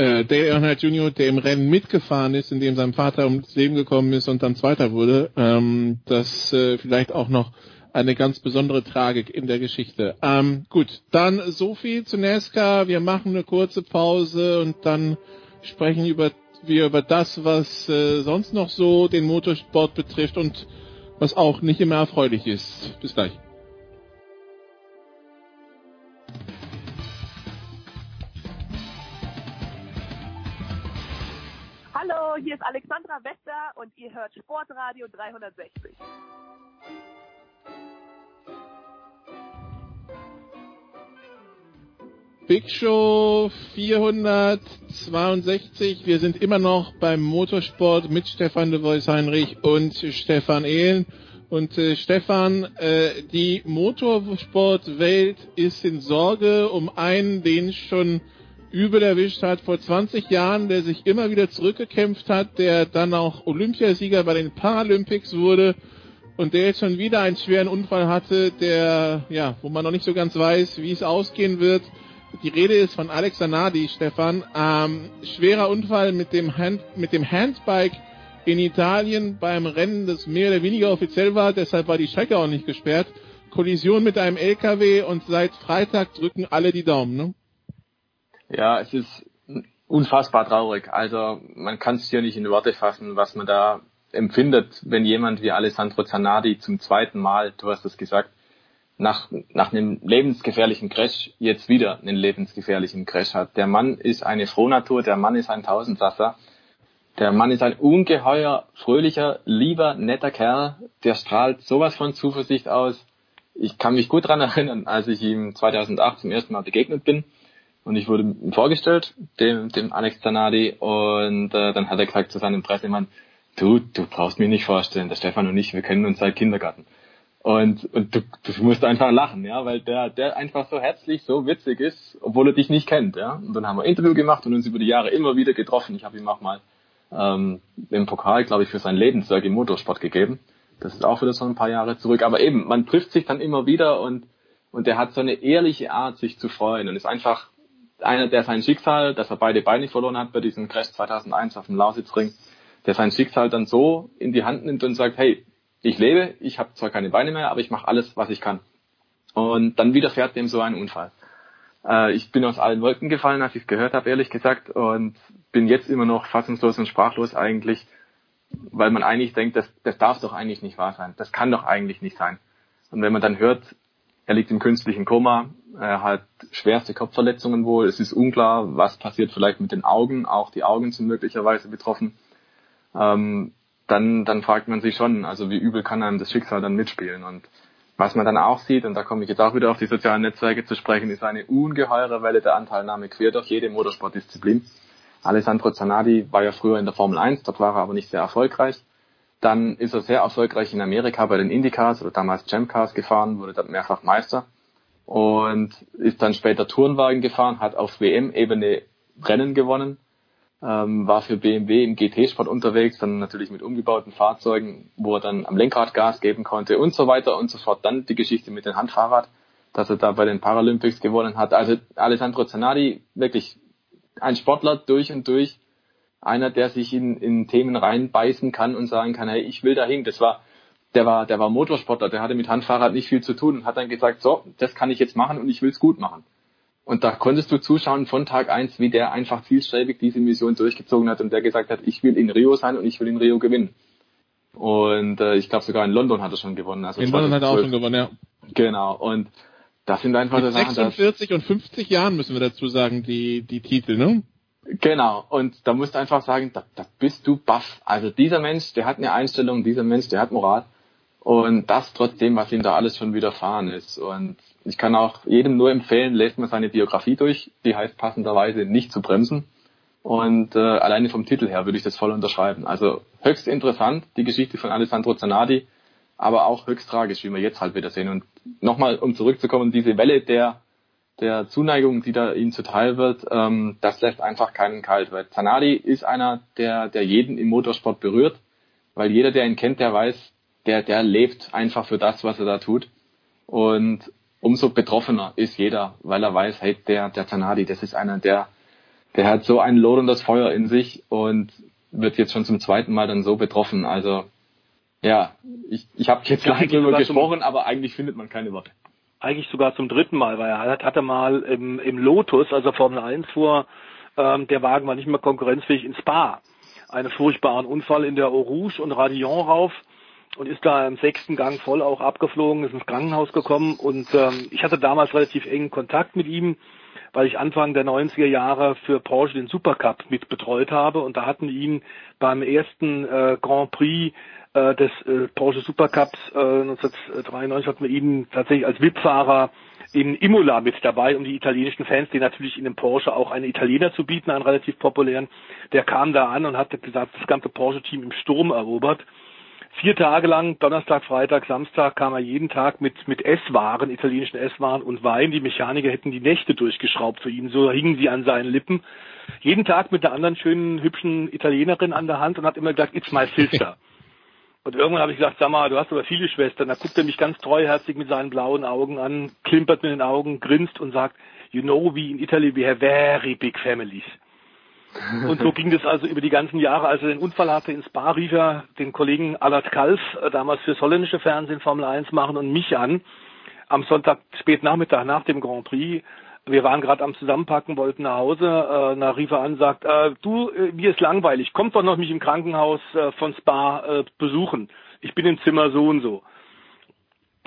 [SPEAKER 5] Äh, Dale Earnhardt Jr., der im Rennen mitgefahren ist, in dem sein Vater ums Leben gekommen ist und dann Zweiter wurde, ähm, das äh, vielleicht auch noch eine ganz besondere Tragik in der Geschichte. Ähm, gut, dann so viel zu NASCAR. Wir machen eine kurze Pause und dann sprechen über, wir über das, was äh, sonst noch so den Motorsport betrifft und was auch nicht immer erfreulich ist. Bis gleich.
[SPEAKER 8] Hier ist Alexandra Wester und ihr hört Sportradio 360.
[SPEAKER 5] Big Show 462. Wir sind immer noch beim Motorsport mit Stefan de Vois Heinrich und Stefan Ehlen. Und äh, Stefan, äh, die Motorsportwelt ist in Sorge um einen, den schon übel erwischt hat vor 20 Jahren, der sich immer wieder zurückgekämpft hat, der dann auch Olympiasieger bei den Paralympics wurde und der jetzt schon wieder einen schweren Unfall hatte, der, ja, wo man noch nicht so ganz weiß, wie es ausgehen wird. Die Rede ist von Alex Zanardi, Stefan. Ähm, schwerer Unfall mit dem, Hand, mit dem Handbike in Italien beim Rennen, das mehr oder weniger offiziell war, deshalb war die Strecke auch nicht gesperrt. Kollision mit einem LKW und seit Freitag drücken alle die Daumen, ne?
[SPEAKER 13] Ja, es ist unfassbar traurig. Also man kann es hier nicht in Worte fassen, was man da empfindet, wenn jemand wie Alessandro Zanardi zum zweiten Mal, du hast es gesagt, nach, nach einem lebensgefährlichen Crash jetzt wieder einen lebensgefährlichen Crash hat. Der Mann ist eine Frohnatur, der Mann ist ein Tausendsasser. Der Mann ist ein ungeheuer, fröhlicher, lieber, netter Kerl. Der strahlt sowas von Zuversicht aus. Ich kann mich gut dran erinnern, als ich ihm 2008 zum ersten Mal begegnet bin. Und ich wurde ihm vorgestellt, dem, dem Alex Zanardi. Und äh, dann hat er gesagt zu seinem Pressemann, du, du brauchst mich nicht vorstellen, der Stefan und ich, wir kennen uns seit Kindergarten. Und, und du, du musst einfach lachen, ja, weil der, der einfach so herzlich, so witzig ist, obwohl er dich nicht kennt, ja. Und dann haben wir ein Interview gemacht und uns über die Jahre immer wieder getroffen. Ich habe ihm auch mal ähm, den Pokal, glaube ich, für sein Lebenswerk im Motorsport gegeben. Das ist auch wieder so ein paar Jahre zurück. Aber eben, man trifft sich dann immer wieder und, und der hat so eine ehrliche Art, sich zu freuen und ist einfach einer, der sein Schicksal, dass er beide Beine verloren hat bei diesem Crash 2001 auf dem Lausitzring, der sein Schicksal dann so in die Hand nimmt und sagt, hey, ich lebe, ich habe zwar keine Beine mehr, aber ich mache alles, was ich kann. Und dann widerfährt dem so ein Unfall. Äh, ich bin aus allen Wolken gefallen, als ich es gehört habe, ehrlich gesagt, und bin jetzt immer noch fassungslos und sprachlos eigentlich, weil man eigentlich denkt, das, das darf doch eigentlich nicht wahr sein. Das kann doch eigentlich nicht sein. Und wenn man dann hört, er liegt im künstlichen Koma, er hat schwerste Kopfverletzungen wohl, es ist unklar, was passiert vielleicht mit den Augen, auch die Augen sind möglicherweise betroffen. Ähm, dann, dann fragt man sich schon, also wie übel kann einem das Schicksal dann mitspielen. Und was man dann auch sieht, und da komme ich jetzt auch wieder auf die sozialen Netzwerke zu sprechen, ist eine ungeheure Welle der Anteilnahme quer durch jede Motorsportdisziplin. Alessandro Zanardi war ja früher in der Formel 1, dort war er aber nicht sehr erfolgreich. Dann ist er sehr erfolgreich in Amerika bei den IndyCars oder damals Champ-Cars gefahren, wurde dort mehrfach Meister und ist dann später Tourenwagen gefahren, hat auf WM-Ebene Rennen gewonnen ähm, war für BMW im GT-Sport unterwegs, dann natürlich mit umgebauten Fahrzeugen, wo er dann am Lenkrad Gas geben konnte und so weiter und so fort. Dann die Geschichte mit dem Handfahrrad, dass er da bei den Paralympics gewonnen hat. Also Alessandro Zanardi, wirklich ein Sportler durch und durch, einer, der sich in, in Themen reinbeißen kann und sagen kann, hey, ich will dahin. Das war, der war, der war Motorsportler, der hatte mit Handfahrrad nicht viel zu tun und hat dann gesagt, so, das kann ich jetzt machen und ich will es gut machen. Und da konntest du zuschauen von Tag eins, wie der einfach zielstrebig diese Mission durchgezogen hat und der gesagt hat, ich will in Rio sein und ich will in Rio gewinnen. Und äh, ich glaube sogar in London hat er schon gewonnen. Also
[SPEAKER 5] in London hat er auch schon gewonnen, ja.
[SPEAKER 13] Genau. Und das sind einfach
[SPEAKER 5] Mit 46 und 50 Jahren müssen wir dazu sagen, die, die Titel, ne?
[SPEAKER 13] Genau, und da musst du einfach sagen, da, da bist du baff. Also dieser Mensch, der hat eine Einstellung, dieser Mensch, der hat Moral. Und das trotzdem, was ihm da alles schon widerfahren ist. Und ich kann auch jedem nur empfehlen, lest mal seine Biografie durch. Die heißt passenderweise nicht zu bremsen. Und äh, alleine vom Titel her würde ich das voll unterschreiben. Also höchst interessant, die Geschichte von Alessandro Zanardi, aber auch höchst tragisch, wie wir jetzt halt wieder sehen. Und nochmal, um zurückzukommen, diese Welle der, der Zuneigung, die da ihm zuteil wird, ähm, das lässt einfach keinen kalt. Weil Zanardi ist einer, der, der jeden im Motorsport berührt, weil jeder, der ihn kennt, der weiß, der, der lebt einfach für das, was er da tut. Und umso betroffener ist jeder, weil er weiß, hey, der, der Zanardi, das ist einer, der der hat so ein loderndes Feuer in sich und wird jetzt schon zum zweiten Mal dann so betroffen. Also ja, ich, ich habe jetzt lange drüber gesprochen, aber eigentlich findet man keine Worte.
[SPEAKER 10] Eigentlich sogar zum dritten Mal, weil er hat, hatte mal im, im Lotus, also Formel 1 fuhr, ähm, der Wagen war nicht mehr konkurrenzfähig in Spa. Einen furchtbaren Unfall in der Eau Rouge und Radillon rauf und ist da im sechsten Gang voll auch abgeflogen, ist ins Krankenhaus gekommen. Und ähm, ich hatte damals relativ engen Kontakt mit ihm weil ich Anfang der 90er Jahre für Porsche den Supercup mit betreut habe. Und da hatten wir ihn beim ersten äh, Grand Prix äh, des äh, Porsche Supercups äh, 1993 hatten wir ihn tatsächlich als VIP-Fahrer in Imola mit dabei, um die italienischen Fans, die natürlich in dem Porsche auch einen Italiener zu bieten, einen relativ populären, der kam da an und hat gesagt, das ganze Porsche-Team im Sturm erobert vier Tage lang, Donnerstag, Freitag, Samstag, kam er jeden Tag mit, mit Esswaren, italienischen Esswaren und Wein. Die Mechaniker hätten die Nächte durchgeschraubt für ihn. So hingen sie an seinen Lippen. Jeden Tag mit einer anderen schönen, hübschen Italienerin an der Hand und hat immer gesagt, it's my sister. Und irgendwann habe ich gesagt, sag mal, du hast aber viele Schwestern. Da guckt er mich ganz treuherzig mit seinen blauen Augen an, klimpert mit den Augen, grinst und sagt, you know, we in Italy, we have very big families. Und so ging das also über die ganzen Jahre. Als er den Unfall hatte in Spa, rief er den Kollegen Alat Kalf, äh, damals fürs holländische Fernsehen Formel 1 machen, und mich an. Am Sonntag spät Nachmittag nach dem Grand Prix. Wir waren gerade am Zusammenpacken, wollten nach Hause. Äh, da rief er an, sagt, äh, du, äh, mir ist langweilig, kommt doch noch mich im Krankenhaus äh, von Spa äh, besuchen. Ich bin im Zimmer so und so.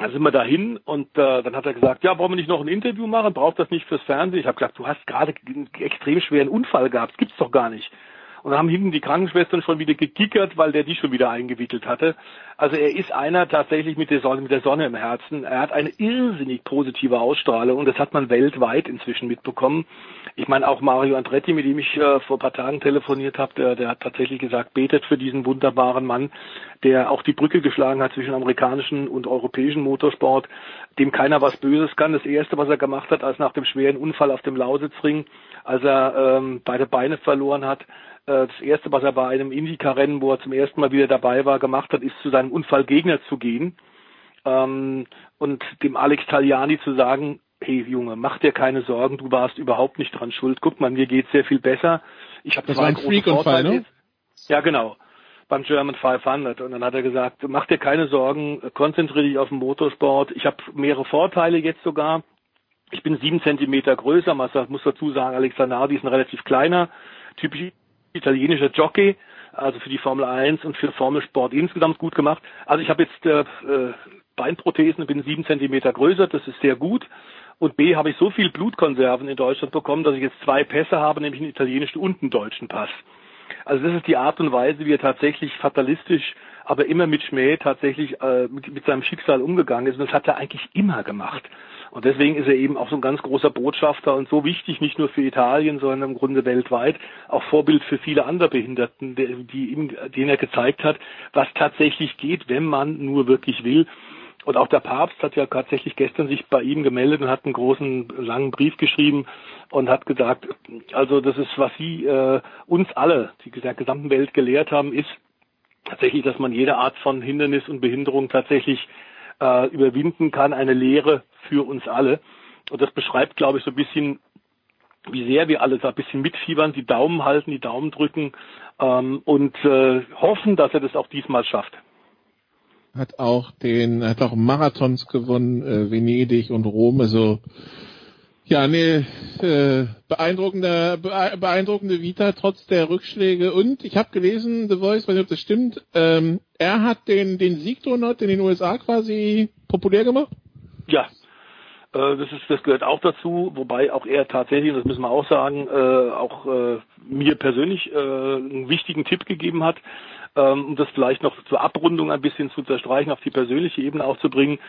[SPEAKER 10] Da sind wir dahin und äh, dann hat er gesagt, ja, wollen wir nicht noch ein Interview machen? Braucht das nicht fürs Fernsehen? Ich habe gesagt, du hast gerade einen extrem schweren Unfall gehabt, gibt's doch gar nicht. Und dann haben hinten die Krankenschwestern schon wieder gekickert, weil der die schon wieder eingewickelt hatte. Also er ist einer tatsächlich mit der Sonne, mit der Sonne im Herzen. Er hat eine irrsinnig positive Ausstrahlung und das hat man weltweit inzwischen mitbekommen. Ich meine auch Mario Andretti, mit dem ich äh, vor ein paar Tagen telefoniert habe, der, der hat tatsächlich gesagt, betet für diesen wunderbaren Mann, der auch die Brücke geschlagen hat zwischen amerikanischen und europäischen Motorsport, dem keiner was Böses kann. Das erste, was er gemacht hat, als nach dem schweren Unfall auf dem Lausitzring, als er ähm, beide Beine verloren hat, das erste, was er bei einem Indica-Rennen, wo er zum ersten Mal wieder dabei war, gemacht hat, ist zu seinem Unfallgegner zu gehen ähm, und dem Alex Tagliani zu sagen, hey Junge, mach dir keine Sorgen, du warst überhaupt nicht dran schuld. Guck mal, mir geht's sehr viel besser. Ich habe zwei große Vorteile. Ne? Ja, genau. Beim German 500. Und dann hat er gesagt, mach dir keine Sorgen, konzentriere dich auf den Motorsport. Ich habe mehrere Vorteile jetzt sogar. Ich bin sieben Zentimeter größer. Man muss dazu sagen, Alexander Nardi ist ein relativ kleiner, typisch italienischer Jockey, also für die Formel 1 und für Formelsport insgesamt gut gemacht. Also ich habe jetzt äh, äh, Beinprothesen, bin sieben Zentimeter größer, das ist sehr gut. Und B habe ich so viel Blutkonserven in Deutschland bekommen, dass ich jetzt zwei Pässe habe, nämlich einen italienischen und einen deutschen Pass. Also das ist die Art und Weise, wie er tatsächlich fatalistisch, aber immer mit Schmäh tatsächlich äh, mit, mit seinem Schicksal umgegangen ist. Und das hat er eigentlich immer gemacht. Und deswegen ist er eben auch so ein ganz großer Botschafter und so wichtig, nicht nur für Italien, sondern im Grunde weltweit, auch Vorbild für viele andere Behinderten, die ihm, denen er gezeigt hat, was tatsächlich geht, wenn man nur wirklich will. Und auch der Papst hat ja tatsächlich gestern sich bei ihm gemeldet und hat einen großen, langen Brief geschrieben und hat gesagt, also das ist, was Sie äh, uns alle, die der gesamten Welt gelehrt haben, ist tatsächlich, dass man jede Art von Hindernis und Behinderung tatsächlich äh, überwinden kann, eine Lehre für uns alle. Und das beschreibt, glaube ich, so ein bisschen, wie sehr wir alle da ein bisschen mitfiebern, die Daumen halten, die Daumen drücken ähm, und äh, hoffen, dass er das auch diesmal schafft.
[SPEAKER 5] Hat auch den, hat auch Marathons gewonnen, äh, Venedig und Rom, also ja, nee, äh, beeindruckende, beeindruckende Vita trotz der Rückschläge. Und ich habe gelesen, The Voice, weiß nicht, ob das stimmt, ähm, er hat den, den Siegdonut in den USA quasi populär gemacht?
[SPEAKER 10] Ja, äh, das, ist, das gehört auch dazu, wobei auch er tatsächlich, das müssen wir auch sagen, äh, auch äh, mir persönlich äh, einen wichtigen Tipp gegeben hat. Ähm, um das vielleicht noch zur Abrundung ein bisschen zu unterstreichen, auf die persönliche Ebene auch zu bringen.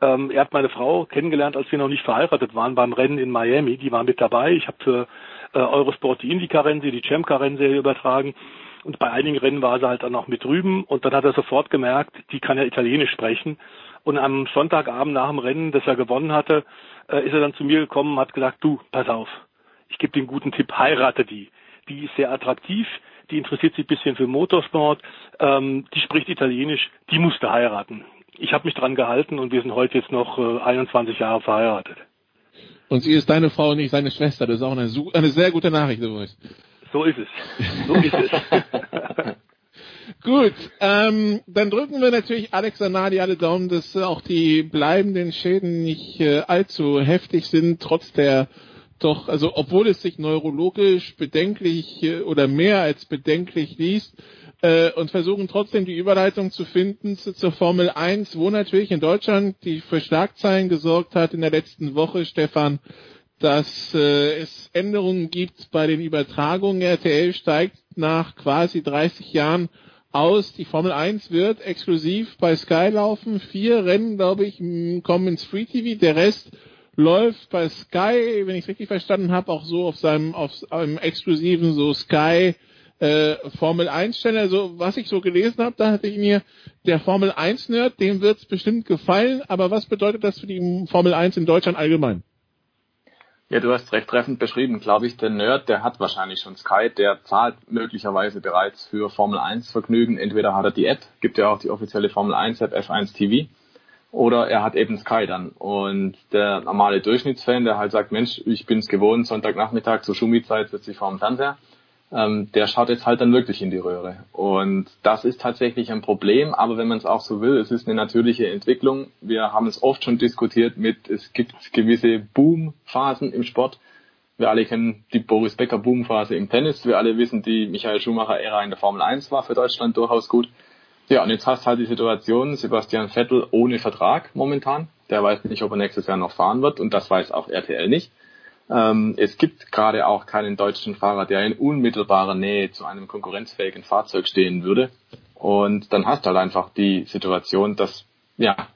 [SPEAKER 10] Ähm, er hat meine Frau kennengelernt, als wir noch nicht verheiratet waren, beim Rennen in Miami. Die war mit dabei. Ich habe für äh, Eurosport die Indycar-Rennserie, die Champ-Car-Rennserie übertragen. Und bei einigen Rennen war sie halt dann auch mit drüben. Und dann hat er sofort gemerkt, die kann ja Italienisch sprechen. Und am Sonntagabend nach dem Rennen, das er gewonnen hatte, äh, ist er dann zu mir gekommen und hat gesagt, du, pass auf, ich gebe dir einen guten Tipp, heirate die. Die ist sehr attraktiv, die interessiert sich ein bisschen für Motorsport, ähm, die spricht Italienisch, die musste heiraten. Ich habe mich dran gehalten und wir sind heute jetzt noch äh, 21 Jahre verheiratet.
[SPEAKER 5] Und sie ist deine Frau und nicht seine Schwester. Das ist auch eine, eine sehr gute Nachricht übrigens.
[SPEAKER 10] So ist es. So ist es.
[SPEAKER 5] Gut, ähm, dann drücken wir natürlich Alex Anadi alle Daumen, dass auch die bleibenden Schäden nicht äh, allzu heftig sind, trotz der doch, also obwohl es sich neurologisch bedenklich äh, oder mehr als bedenklich liest, äh, und versuchen trotzdem die Überleitung zu finden zu, zur Formel 1, wo natürlich in Deutschland die für Schlagzeilen gesorgt hat in der letzten Woche, Stefan, dass äh, es Änderungen gibt bei den Übertragungen. RTL steigt nach quasi 30 Jahren aus. Die Formel 1 wird exklusiv bei Sky laufen. Vier Rennen, glaube ich, kommen ins Free TV. Der Rest läuft bei Sky, wenn ich es richtig verstanden habe, auch so auf seinem auf einem exklusiven so Sky äh, Formel 1 Stelle. Also was ich so gelesen habe, da hatte ich mir der Formel 1 Nerd, dem wird es bestimmt gefallen. Aber was bedeutet das für die Formel 1 in Deutschland allgemein?
[SPEAKER 13] Ja, du hast recht treffend beschrieben, glaube ich. Der Nerd, der hat wahrscheinlich schon Sky, der zahlt möglicherweise bereits für Formel 1 Vergnügen. Entweder hat er die App, gibt ja auch die offizielle Formel 1 App F1 TV, oder er hat eben Sky dann. Und der normale Durchschnittsfan, der halt sagt, Mensch, ich bin's gewohnt, Sonntagnachmittag zur Schumi-Zeit sitze ich vor dem Fernseher, ähm, der schaut jetzt halt dann wirklich in die Röhre. Und das ist tatsächlich ein Problem, aber wenn man es auch so will, es ist eine natürliche Entwicklung. Wir haben es oft schon diskutiert mit, es gibt gewisse Boom-Phasen im Sport. Wir alle kennen die Boris Becker Boom-Phase im Tennis. Wir alle wissen, die Michael Schumacher-Ära in der Formel 1 war für Deutschland durchaus gut. Ja, und jetzt hast du halt die Situation, Sebastian Vettel ohne Vertrag momentan. Der weiß nicht, ob er nächstes Jahr noch fahren wird und das weiß auch RTL nicht. Ähm, es gibt gerade auch keinen deutschen Fahrer, der in unmittelbarer Nähe zu einem konkurrenzfähigen Fahrzeug stehen würde. Und dann hast du halt einfach die Situation, dass ja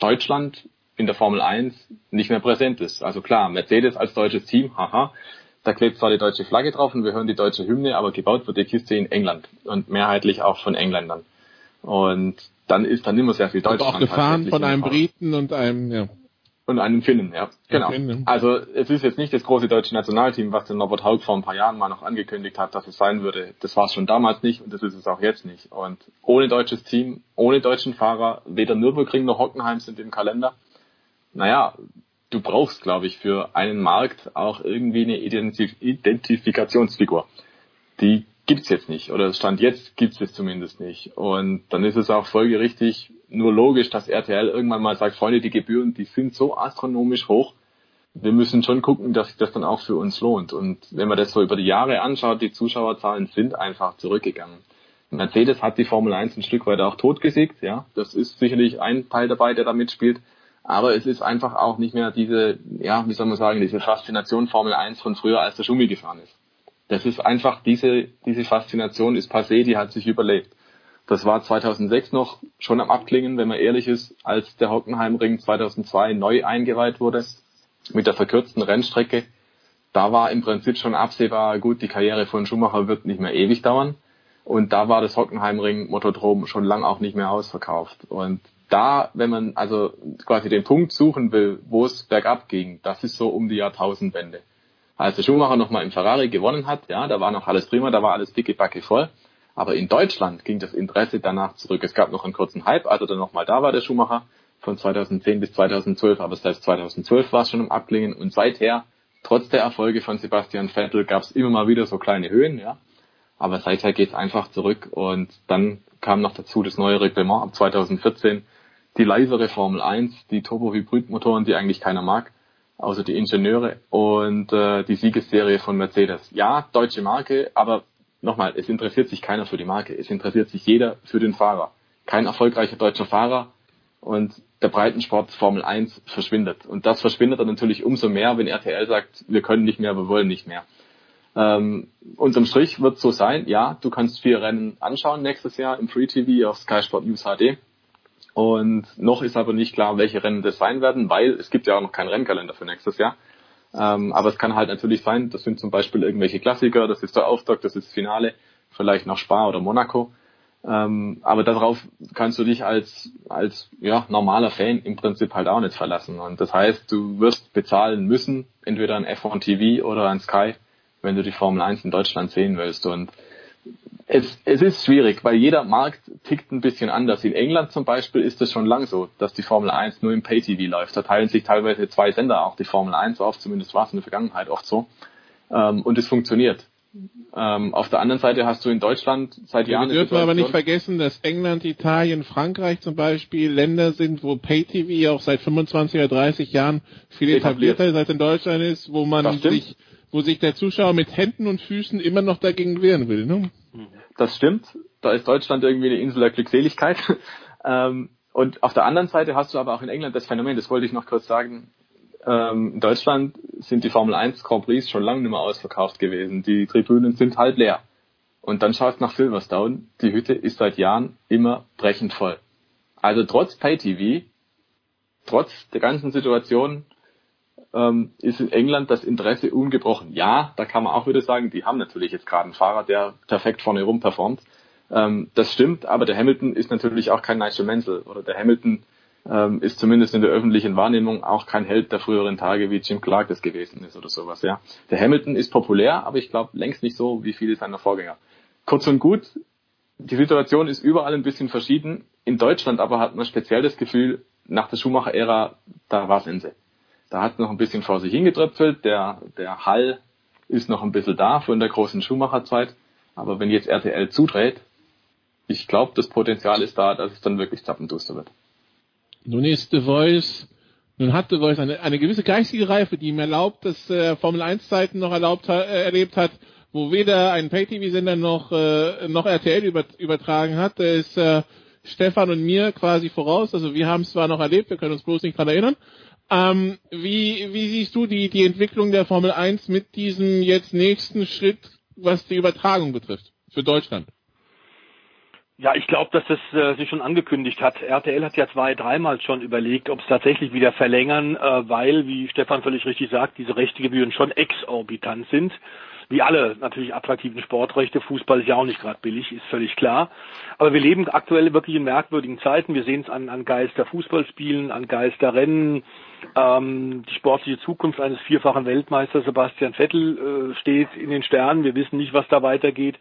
[SPEAKER 13] Deutschland in der Formel 1 nicht mehr präsent ist. Also klar, Mercedes als deutsches Team, haha, da klebt zwar die deutsche Flagge drauf und wir hören die deutsche Hymne, aber gebaut wird die Kiste in England und mehrheitlich auch von Engländern. Und dann ist dann immer sehr viel Deutschland.
[SPEAKER 5] Und auch gefahren von einem Briten und einem, ja.
[SPEAKER 13] Und einem Finnen, ja. Genau. Also es ist jetzt nicht das große deutsche Nationalteam, was der Norbert Haug vor ein paar Jahren mal noch angekündigt hat, dass es sein würde. Das war es schon damals nicht und das ist es auch jetzt nicht. Und ohne deutsches Team, ohne deutschen Fahrer, weder Nürburgring noch Hockenheim sind im Kalender. Naja, du brauchst, glaube ich, für einen Markt auch irgendwie eine Identif Identifikationsfigur. Die gibt's jetzt nicht. Oder Stand jetzt gibt's es zumindest nicht. Und dann ist es auch folgerichtig nur logisch, dass RTL irgendwann mal sagt, Freunde, die Gebühren, die sind so astronomisch hoch. Wir müssen schon gucken, dass sich das dann auch für uns lohnt. Und wenn man das so über die Jahre anschaut, die Zuschauerzahlen sind einfach zurückgegangen. Mercedes hat die Formel 1 ein Stück weit auch totgesiegt, ja. Das ist sicherlich ein Teil dabei, der da mitspielt. Aber es ist einfach auch nicht mehr diese, ja, wie soll man sagen, diese Faszination Formel 1 von früher, als der Schumi gefahren ist. Das ist einfach, diese, diese Faszination ist passé, die hat sich überlebt. Das war 2006 noch schon am Abklingen, wenn man ehrlich ist, als der Hockenheimring 2002 neu eingeweiht wurde mit der verkürzten Rennstrecke. Da war im Prinzip schon absehbar, gut, die Karriere von Schumacher wird nicht mehr ewig dauern. Und da war das Hockenheimring Motodrom schon lang auch nicht mehr ausverkauft. Und da, wenn man also quasi den Punkt suchen will, wo es bergab ging, das ist so um die Jahrtausendwende als der Schumacher nochmal im Ferrari gewonnen hat, ja, da war noch alles prima, da war alles dicke Backe voll. Aber in Deutschland ging das Interesse danach zurück. Es gab noch einen kurzen Hype, als er dann nochmal da war, der Schumacher, von 2010 bis 2012. Aber selbst 2012 war es schon im Abklingen und seither, trotz der Erfolge von Sebastian Vettel, gab es immer mal wieder so kleine Höhen, ja. Aber seither geht es einfach zurück und dann kam noch dazu das neue Reglement ab 2014, die leisere Formel 1, die Turbo-Hybrid-Motoren, die eigentlich keiner mag außer die Ingenieure und äh, die Siegesserie von Mercedes. Ja, deutsche Marke, aber nochmal, es interessiert sich keiner für die Marke, es interessiert sich jeder für den Fahrer. Kein erfolgreicher deutscher Fahrer und der Breitensport Formel 1 verschwindet. Und das verschwindet dann natürlich umso mehr, wenn RTL sagt, wir können nicht mehr, wir wollen nicht mehr. Ähm, unterm Strich wird so sein, ja, du kannst vier Rennen anschauen nächstes Jahr im Free TV auf Sky Sport News HD. Und noch ist aber nicht klar, welche Rennen das sein werden, weil es gibt ja auch noch keinen Rennkalender für nächstes Jahr. Ähm, aber es kann halt natürlich sein, das sind zum Beispiel irgendwelche Klassiker, das ist der Auftakt, das ist das Finale, vielleicht noch Spa oder Monaco. Ähm, aber darauf kannst du dich als, als ja, normaler Fan im Prinzip halt auch nicht verlassen. Und das heißt, du wirst bezahlen müssen, entweder an F1 TV oder an Sky, wenn du die Formel 1 in Deutschland sehen willst. Und es, es ist schwierig, weil jeder Markt tickt ein bisschen anders. In England zum Beispiel ist es schon lang so, dass die Formel 1 nur im Pay-TV läuft. Da teilen sich teilweise zwei Sender auch die Formel 1 auf, zumindest war es in der Vergangenheit oft so. Ähm, und es funktioniert. Ähm, auf der anderen Seite hast du in Deutschland seit Jahren.
[SPEAKER 5] Wir dürfen aber nicht vergessen, dass England, Italien, Frankreich zum Beispiel Länder sind, wo Pay-TV auch seit 25 oder 30 Jahren viel etablierter ist als in Deutschland ist, wo man sich, wo sich der Zuschauer mit Händen und Füßen immer noch dagegen wehren will. Ne?
[SPEAKER 13] Das stimmt. Da ist Deutschland irgendwie eine Insel der Glückseligkeit. ähm, und auf der anderen Seite hast du aber auch in England das Phänomen, das wollte ich noch kurz sagen, ähm, in Deutschland sind die Formel 1 Grand Prix schon lange nicht mehr ausverkauft gewesen. Die Tribünen sind halb leer. Und dann schaust nach Silverstone, die Hütte ist seit Jahren immer brechend voll. Also trotz Pay-TV, trotz der ganzen Situation, ähm, ist in England das Interesse ungebrochen. Ja, da kann man auch wieder sagen, die haben natürlich jetzt gerade einen Fahrer, der perfekt vorne rum performt. Ähm, das stimmt, aber der Hamilton ist natürlich auch kein Nigel Mansell oder der Hamilton ähm, ist zumindest in der öffentlichen Wahrnehmung auch kein Held der früheren Tage, wie Jim Clark das gewesen ist oder sowas. Ja, der Hamilton ist populär, aber ich glaube längst nicht so wie viele seiner Vorgänger. Kurz und gut, die Situation ist überall ein bisschen verschieden. In Deutschland aber hat man speziell das Gefühl, nach der Schumacher-Ära, da war es Ende. Da hat noch ein bisschen vor sich hingetröpfelt, der, der Hall ist noch ein bisschen da von der großen Schumacher-Zeit. Aber wenn jetzt RTL zudreht, ich glaube, das Potenzial ist da, dass es dann wirklich zappenduster wird.
[SPEAKER 5] Nun ist The Voice, nun hat The Voice eine, eine gewisse geistige Reife, die ihm erlaubt, dass äh, Formel 1 Zeiten noch erlaubt äh, erlebt hat, wo weder ein Pay-TV-Sender noch, äh, noch RTL über, übertragen hat. Da ist äh, Stefan und mir quasi voraus. Also wir haben es zwar noch erlebt, wir können uns bloß nicht dran erinnern. Ähm, wie, wie siehst du die, die Entwicklung der Formel 1 mit diesem jetzt nächsten Schritt, was die Übertragung betrifft, für Deutschland?
[SPEAKER 10] Ja, ich glaube, dass das äh, sich schon angekündigt hat. RTL hat ja zwei, dreimal schon überlegt, ob es tatsächlich wieder verlängern, äh, weil, wie Stefan völlig richtig sagt, diese Rechtegebühren schon exorbitant sind. Wie alle natürlich attraktiven Sportrechte. Fußball ist ja auch nicht gerade billig, ist völlig klar. Aber wir leben aktuell wirklich in merkwürdigen Zeiten. Wir sehen es an, an Geister Fußballspielen, an Geisterrennen. Ähm, die sportliche Zukunft eines vierfachen Weltmeisters Sebastian Vettel äh, steht in den Sternen. Wir wissen nicht, was da weitergeht.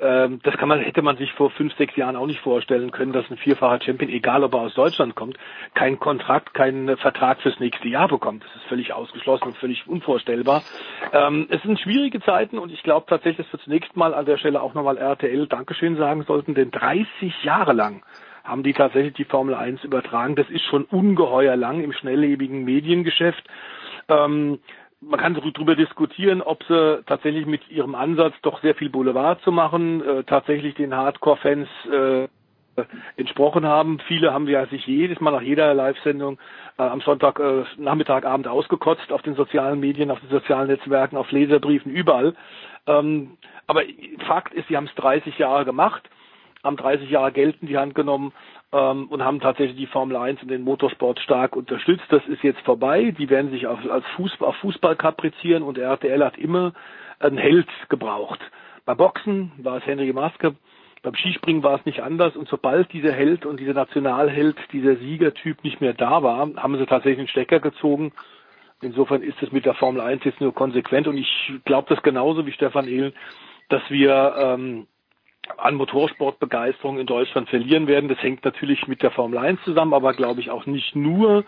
[SPEAKER 10] Ähm, das kann man, hätte man sich vor fünf, sechs Jahren auch nicht vorstellen können, dass ein vierfacher Champion, egal ob er aus Deutschland kommt, keinen Kontrakt, keinen Vertrag fürs nächste Jahr bekommt. Das ist völlig ausgeschlossen und völlig unvorstellbar. Ähm, es sind schwierige Zeiten und ich glaube tatsächlich, dass wir zunächst mal an der Stelle auch nochmal RTL Dankeschön sagen sollten, denn 30 Jahre lang haben die tatsächlich die Formel 1 übertragen. Das ist schon ungeheuer lang im schnelllebigen Mediengeschäft. Ähm, man kann darüber diskutieren, ob sie tatsächlich mit ihrem Ansatz doch sehr viel Boulevard zu machen, äh, tatsächlich den Hardcore-Fans äh, entsprochen haben. Viele haben ja sich jedes Mal nach jeder Live-Sendung äh, am Sonntag äh, Nachmittag, Abend ausgekotzt auf den sozialen Medien, auf den sozialen Netzwerken, auf Leserbriefen, überall. Ähm, aber Fakt ist, sie haben es 30 Jahre gemacht, haben 30 Jahre Geld in die Hand genommen ähm, und haben tatsächlich die Formel 1 und den Motorsport stark unterstützt. Das ist jetzt vorbei. Die werden sich auf, als Fußball, auf Fußball kaprizieren und RTL hat immer einen Held gebraucht. Bei Boxen war es Henry Maske, beim Skispringen war es nicht anders und sobald dieser Held und dieser Nationalheld, dieser Siegertyp nicht mehr da war, haben sie tatsächlich einen Stecker gezogen. Insofern ist es mit der Formel 1 jetzt nur konsequent und ich glaube das genauso wie Stefan Ehlen, dass wir ähm, an Motorsportbegeisterung in Deutschland verlieren werden. Das hängt natürlich mit der Formel 1 zusammen, aber glaube ich auch nicht nur.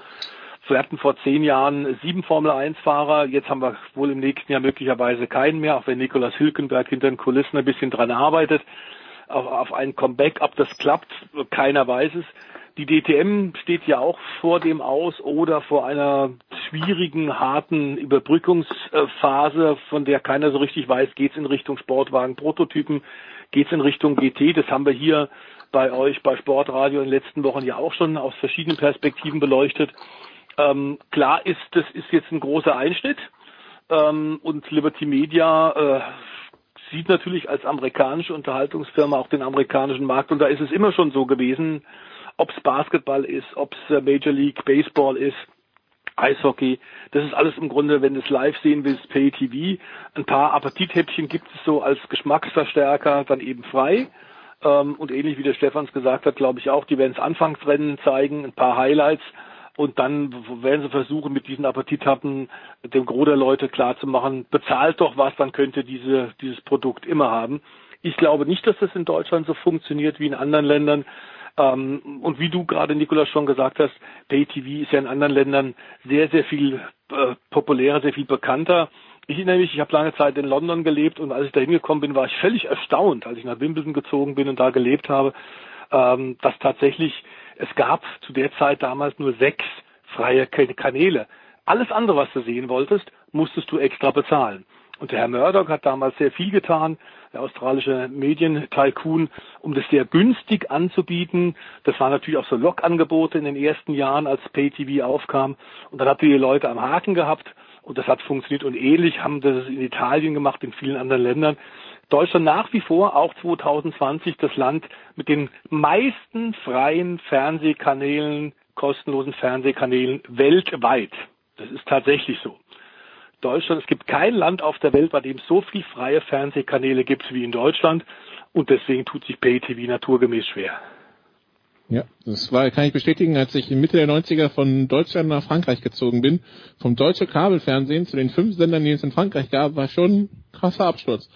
[SPEAKER 10] Wir hatten vor zehn Jahren sieben Formel 1 Fahrer, jetzt haben wir wohl im nächsten Jahr möglicherweise keinen mehr, auch wenn Nikolaus Hülkenberg hinter den Kulissen ein bisschen dran arbeitet, auf, auf ein Comeback, ob das klappt, keiner weiß es. Die DTM steht ja auch vor dem aus oder vor einer schwierigen, harten Überbrückungsphase, von der keiner so richtig weiß, geht es in Richtung Sportwagen, Prototypen, geht es in Richtung GT. Das haben wir hier bei euch bei Sportradio in den letzten Wochen ja auch schon aus verschiedenen Perspektiven beleuchtet. Ähm, klar ist, das ist jetzt ein großer Einschnitt. Ähm, und Liberty Media äh, sieht natürlich als amerikanische Unterhaltungsfirma auch den amerikanischen Markt und da ist es immer schon so gewesen, ob es Basketball ist, ob es äh, Major League Baseball ist, Eishockey, das ist alles im Grunde, wenn du es live sehen willst, Pay TV. Ein paar Appetithäppchen gibt es so als Geschmacksverstärker dann eben frei. Ähm, und ähnlich wie der Stefans gesagt hat, glaube ich auch, die werden es Anfangsrennen zeigen, ein paar Highlights. Und dann werden sie versuchen, mit diesen Appetithappen dem Gros der Leute klarzumachen, bezahlt doch was, dann könnte diese, dieses Produkt immer haben. Ich glaube nicht, dass das in Deutschland so funktioniert wie in anderen Ländern. Ähm, und wie du gerade, Nikolaus, schon gesagt hast, Pay-TV ist ja in anderen Ländern sehr, sehr viel äh, populärer, sehr viel bekannter. Ich erinnere mich, ich habe lange Zeit in London gelebt und als ich da hingekommen bin, war ich völlig erstaunt, als ich nach Wimbledon gezogen bin und da gelebt habe, ähm, dass tatsächlich es gab zu der Zeit damals nur sechs freie Kanäle. Alles andere, was du sehen wolltest, musstest du extra bezahlen. Und der Herr Murdoch hat damals sehr viel getan, der australische Medientycoon, um das sehr günstig anzubieten. Das waren natürlich auch so Log-Angebote in den ersten Jahren, als Pay-TV aufkam. Und dann hat die Leute am Haken gehabt und das hat funktioniert. Und ähnlich haben das in Italien gemacht, in vielen anderen Ländern. Deutschland nach wie vor, auch 2020, das Land mit den meisten freien Fernsehkanälen, kostenlosen Fernsehkanälen weltweit. Das ist tatsächlich so. Deutschland, es gibt kein Land auf der Welt, bei dem es so viel freie Fernsehkanäle gibt wie in Deutschland. Und deswegen tut sich Pay-TV naturgemäß schwer.
[SPEAKER 5] Ja, das war, kann ich bestätigen, als ich Mitte der 90er von Deutschland nach Frankreich gezogen bin. Vom deutschen Kabelfernsehen zu den fünf Sendern, die es in Frankreich gab, war schon ein krasser Absturz.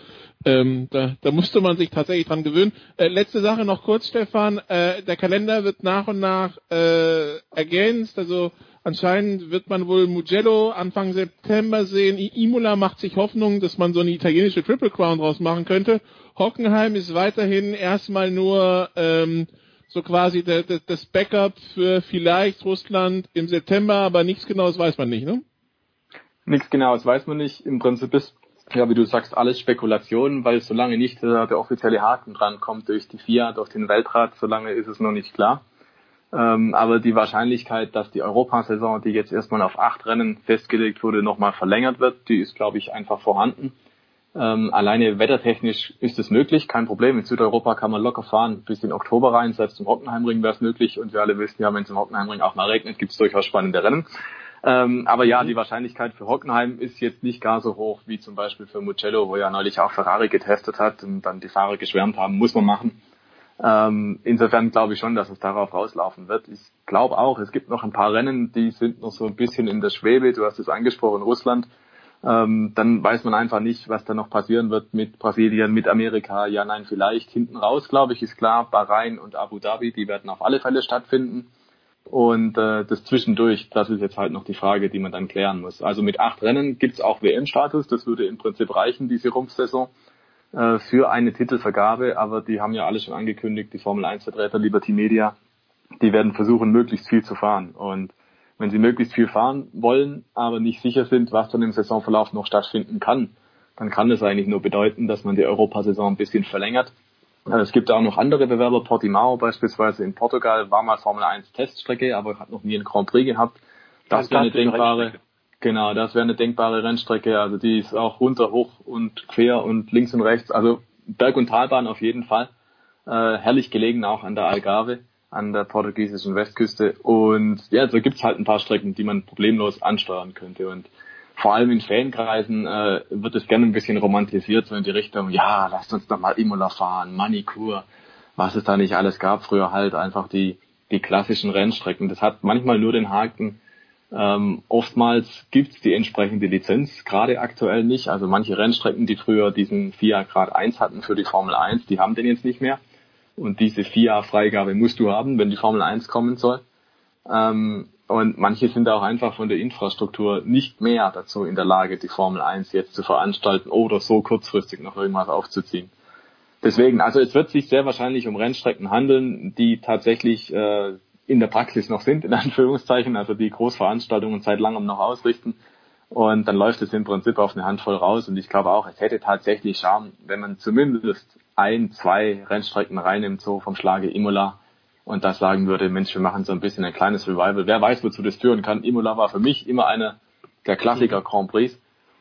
[SPEAKER 5] Ähm, da, da musste man sich tatsächlich dran gewöhnen. Äh, letzte Sache noch kurz, Stefan. Äh, der Kalender wird nach und nach äh, ergänzt. Also Anscheinend wird man wohl Mugello Anfang September sehen. Imola macht sich Hoffnung, dass man so eine italienische Triple Crown draus machen könnte. Hockenheim ist weiterhin erstmal nur ähm, so quasi der, der, das Backup für vielleicht Russland im September, aber nichts Genaues weiß man nicht, ne?
[SPEAKER 13] Nichts Genaues weiß man nicht. Im Prinzip ist, ja, wie du sagst, alles Spekulation, weil solange nicht der, der offizielle Haken dran kommt durch die FIA, durch den Weltrat, solange ist es noch nicht klar. Ähm, aber die Wahrscheinlichkeit, dass die Europasaison, die jetzt erstmal auf acht Rennen festgelegt wurde, nochmal verlängert wird, die ist, glaube ich, einfach vorhanden. Ähm, alleine wettertechnisch ist es möglich, kein Problem. In Südeuropa kann man locker fahren bis in Oktober rein, selbst zum Hockenheimring wäre es möglich. Und wir alle wissen ja, wenn es im Hockenheimring auch mal regnet, gibt es durchaus spannende Rennen. Ähm, aber ja, die Wahrscheinlichkeit für Hockenheim ist jetzt nicht gar so hoch wie zum Beispiel für Mugello, wo ja neulich auch Ferrari getestet hat und dann die Fahrer geschwärmt haben, muss man machen. Ähm, insofern glaube ich schon, dass es darauf rauslaufen wird. Ich glaube auch, es gibt noch ein paar Rennen, die sind noch so ein bisschen in der Schwebe. Du hast es angesprochen, Russland. Ähm, dann weiß man einfach nicht, was da noch passieren wird mit Brasilien, mit Amerika. Ja, nein, vielleicht. Hinten raus, glaube ich, ist klar, Bahrain und Abu Dhabi, die werden auf alle Fälle stattfinden. Und äh, das zwischendurch, das ist jetzt halt noch die Frage, die man dann klären muss. Also mit acht Rennen gibt's auch WM-Status, das würde im Prinzip reichen, diese Rumpfsaison. Äh, für eine Titelvergabe, aber die haben ja alle schon angekündigt, die Formel 1 Vertreter Liberty Media, die werden versuchen, möglichst viel zu fahren. Und wenn sie möglichst viel fahren wollen, aber nicht sicher sind, was dann im Saisonverlauf noch stattfinden kann, dann kann das eigentlich nur bedeuten, dass man die Europasaison ein bisschen verlängert. Äh, es gibt auch noch andere Bewerber, Portimao beispielsweise in Portugal war mal Formel 1 Teststrecke, aber hat noch nie einen Grand Prix gehabt. Das wäre eine denkbare, Genau, das wäre eine denkbare Rennstrecke. Also die ist auch runter, hoch und quer und links und rechts. Also Berg- und Talbahn auf jeden Fall. Äh, herrlich gelegen auch an der Algarve, an der portugiesischen Westküste. Und ja, so gibt's halt ein paar Strecken, die man problemlos ansteuern könnte. Und vor allem in Fankreisen äh, wird es gerne ein bisschen romantisiert, so in die Richtung, ja, lasst uns doch mal Imola fahren, Manicur, was es da nicht alles gab. Früher halt einfach die, die klassischen Rennstrecken. Das hat manchmal nur den Haken, ähm, oftmals gibt es die entsprechende Lizenz, gerade aktuell nicht. Also manche Rennstrecken, die früher diesen FIA Grad 1 hatten für die Formel 1, die haben den jetzt nicht mehr. Und diese FIA-Freigabe musst du haben, wenn die Formel 1 kommen soll. Ähm, und manche sind auch einfach von der Infrastruktur nicht mehr dazu in der Lage, die Formel 1 jetzt zu veranstalten oder so kurzfristig noch irgendwas aufzuziehen. Deswegen, also es wird sich sehr wahrscheinlich um Rennstrecken handeln, die tatsächlich äh, in der Praxis noch sind, in Anführungszeichen, also die Großveranstaltungen seit langem noch ausrichten. Und dann läuft es im Prinzip auf eine Handvoll raus. Und ich glaube auch, es hätte tatsächlich Charme, wenn man zumindest ein, zwei Rennstrecken reinnimmt, so vom Schlage Imola. Und das sagen würde, Mensch, wir machen so ein bisschen ein kleines Revival. Wer weiß, wozu das führen kann. Imola war für mich immer einer der Klassiker Grand Prix.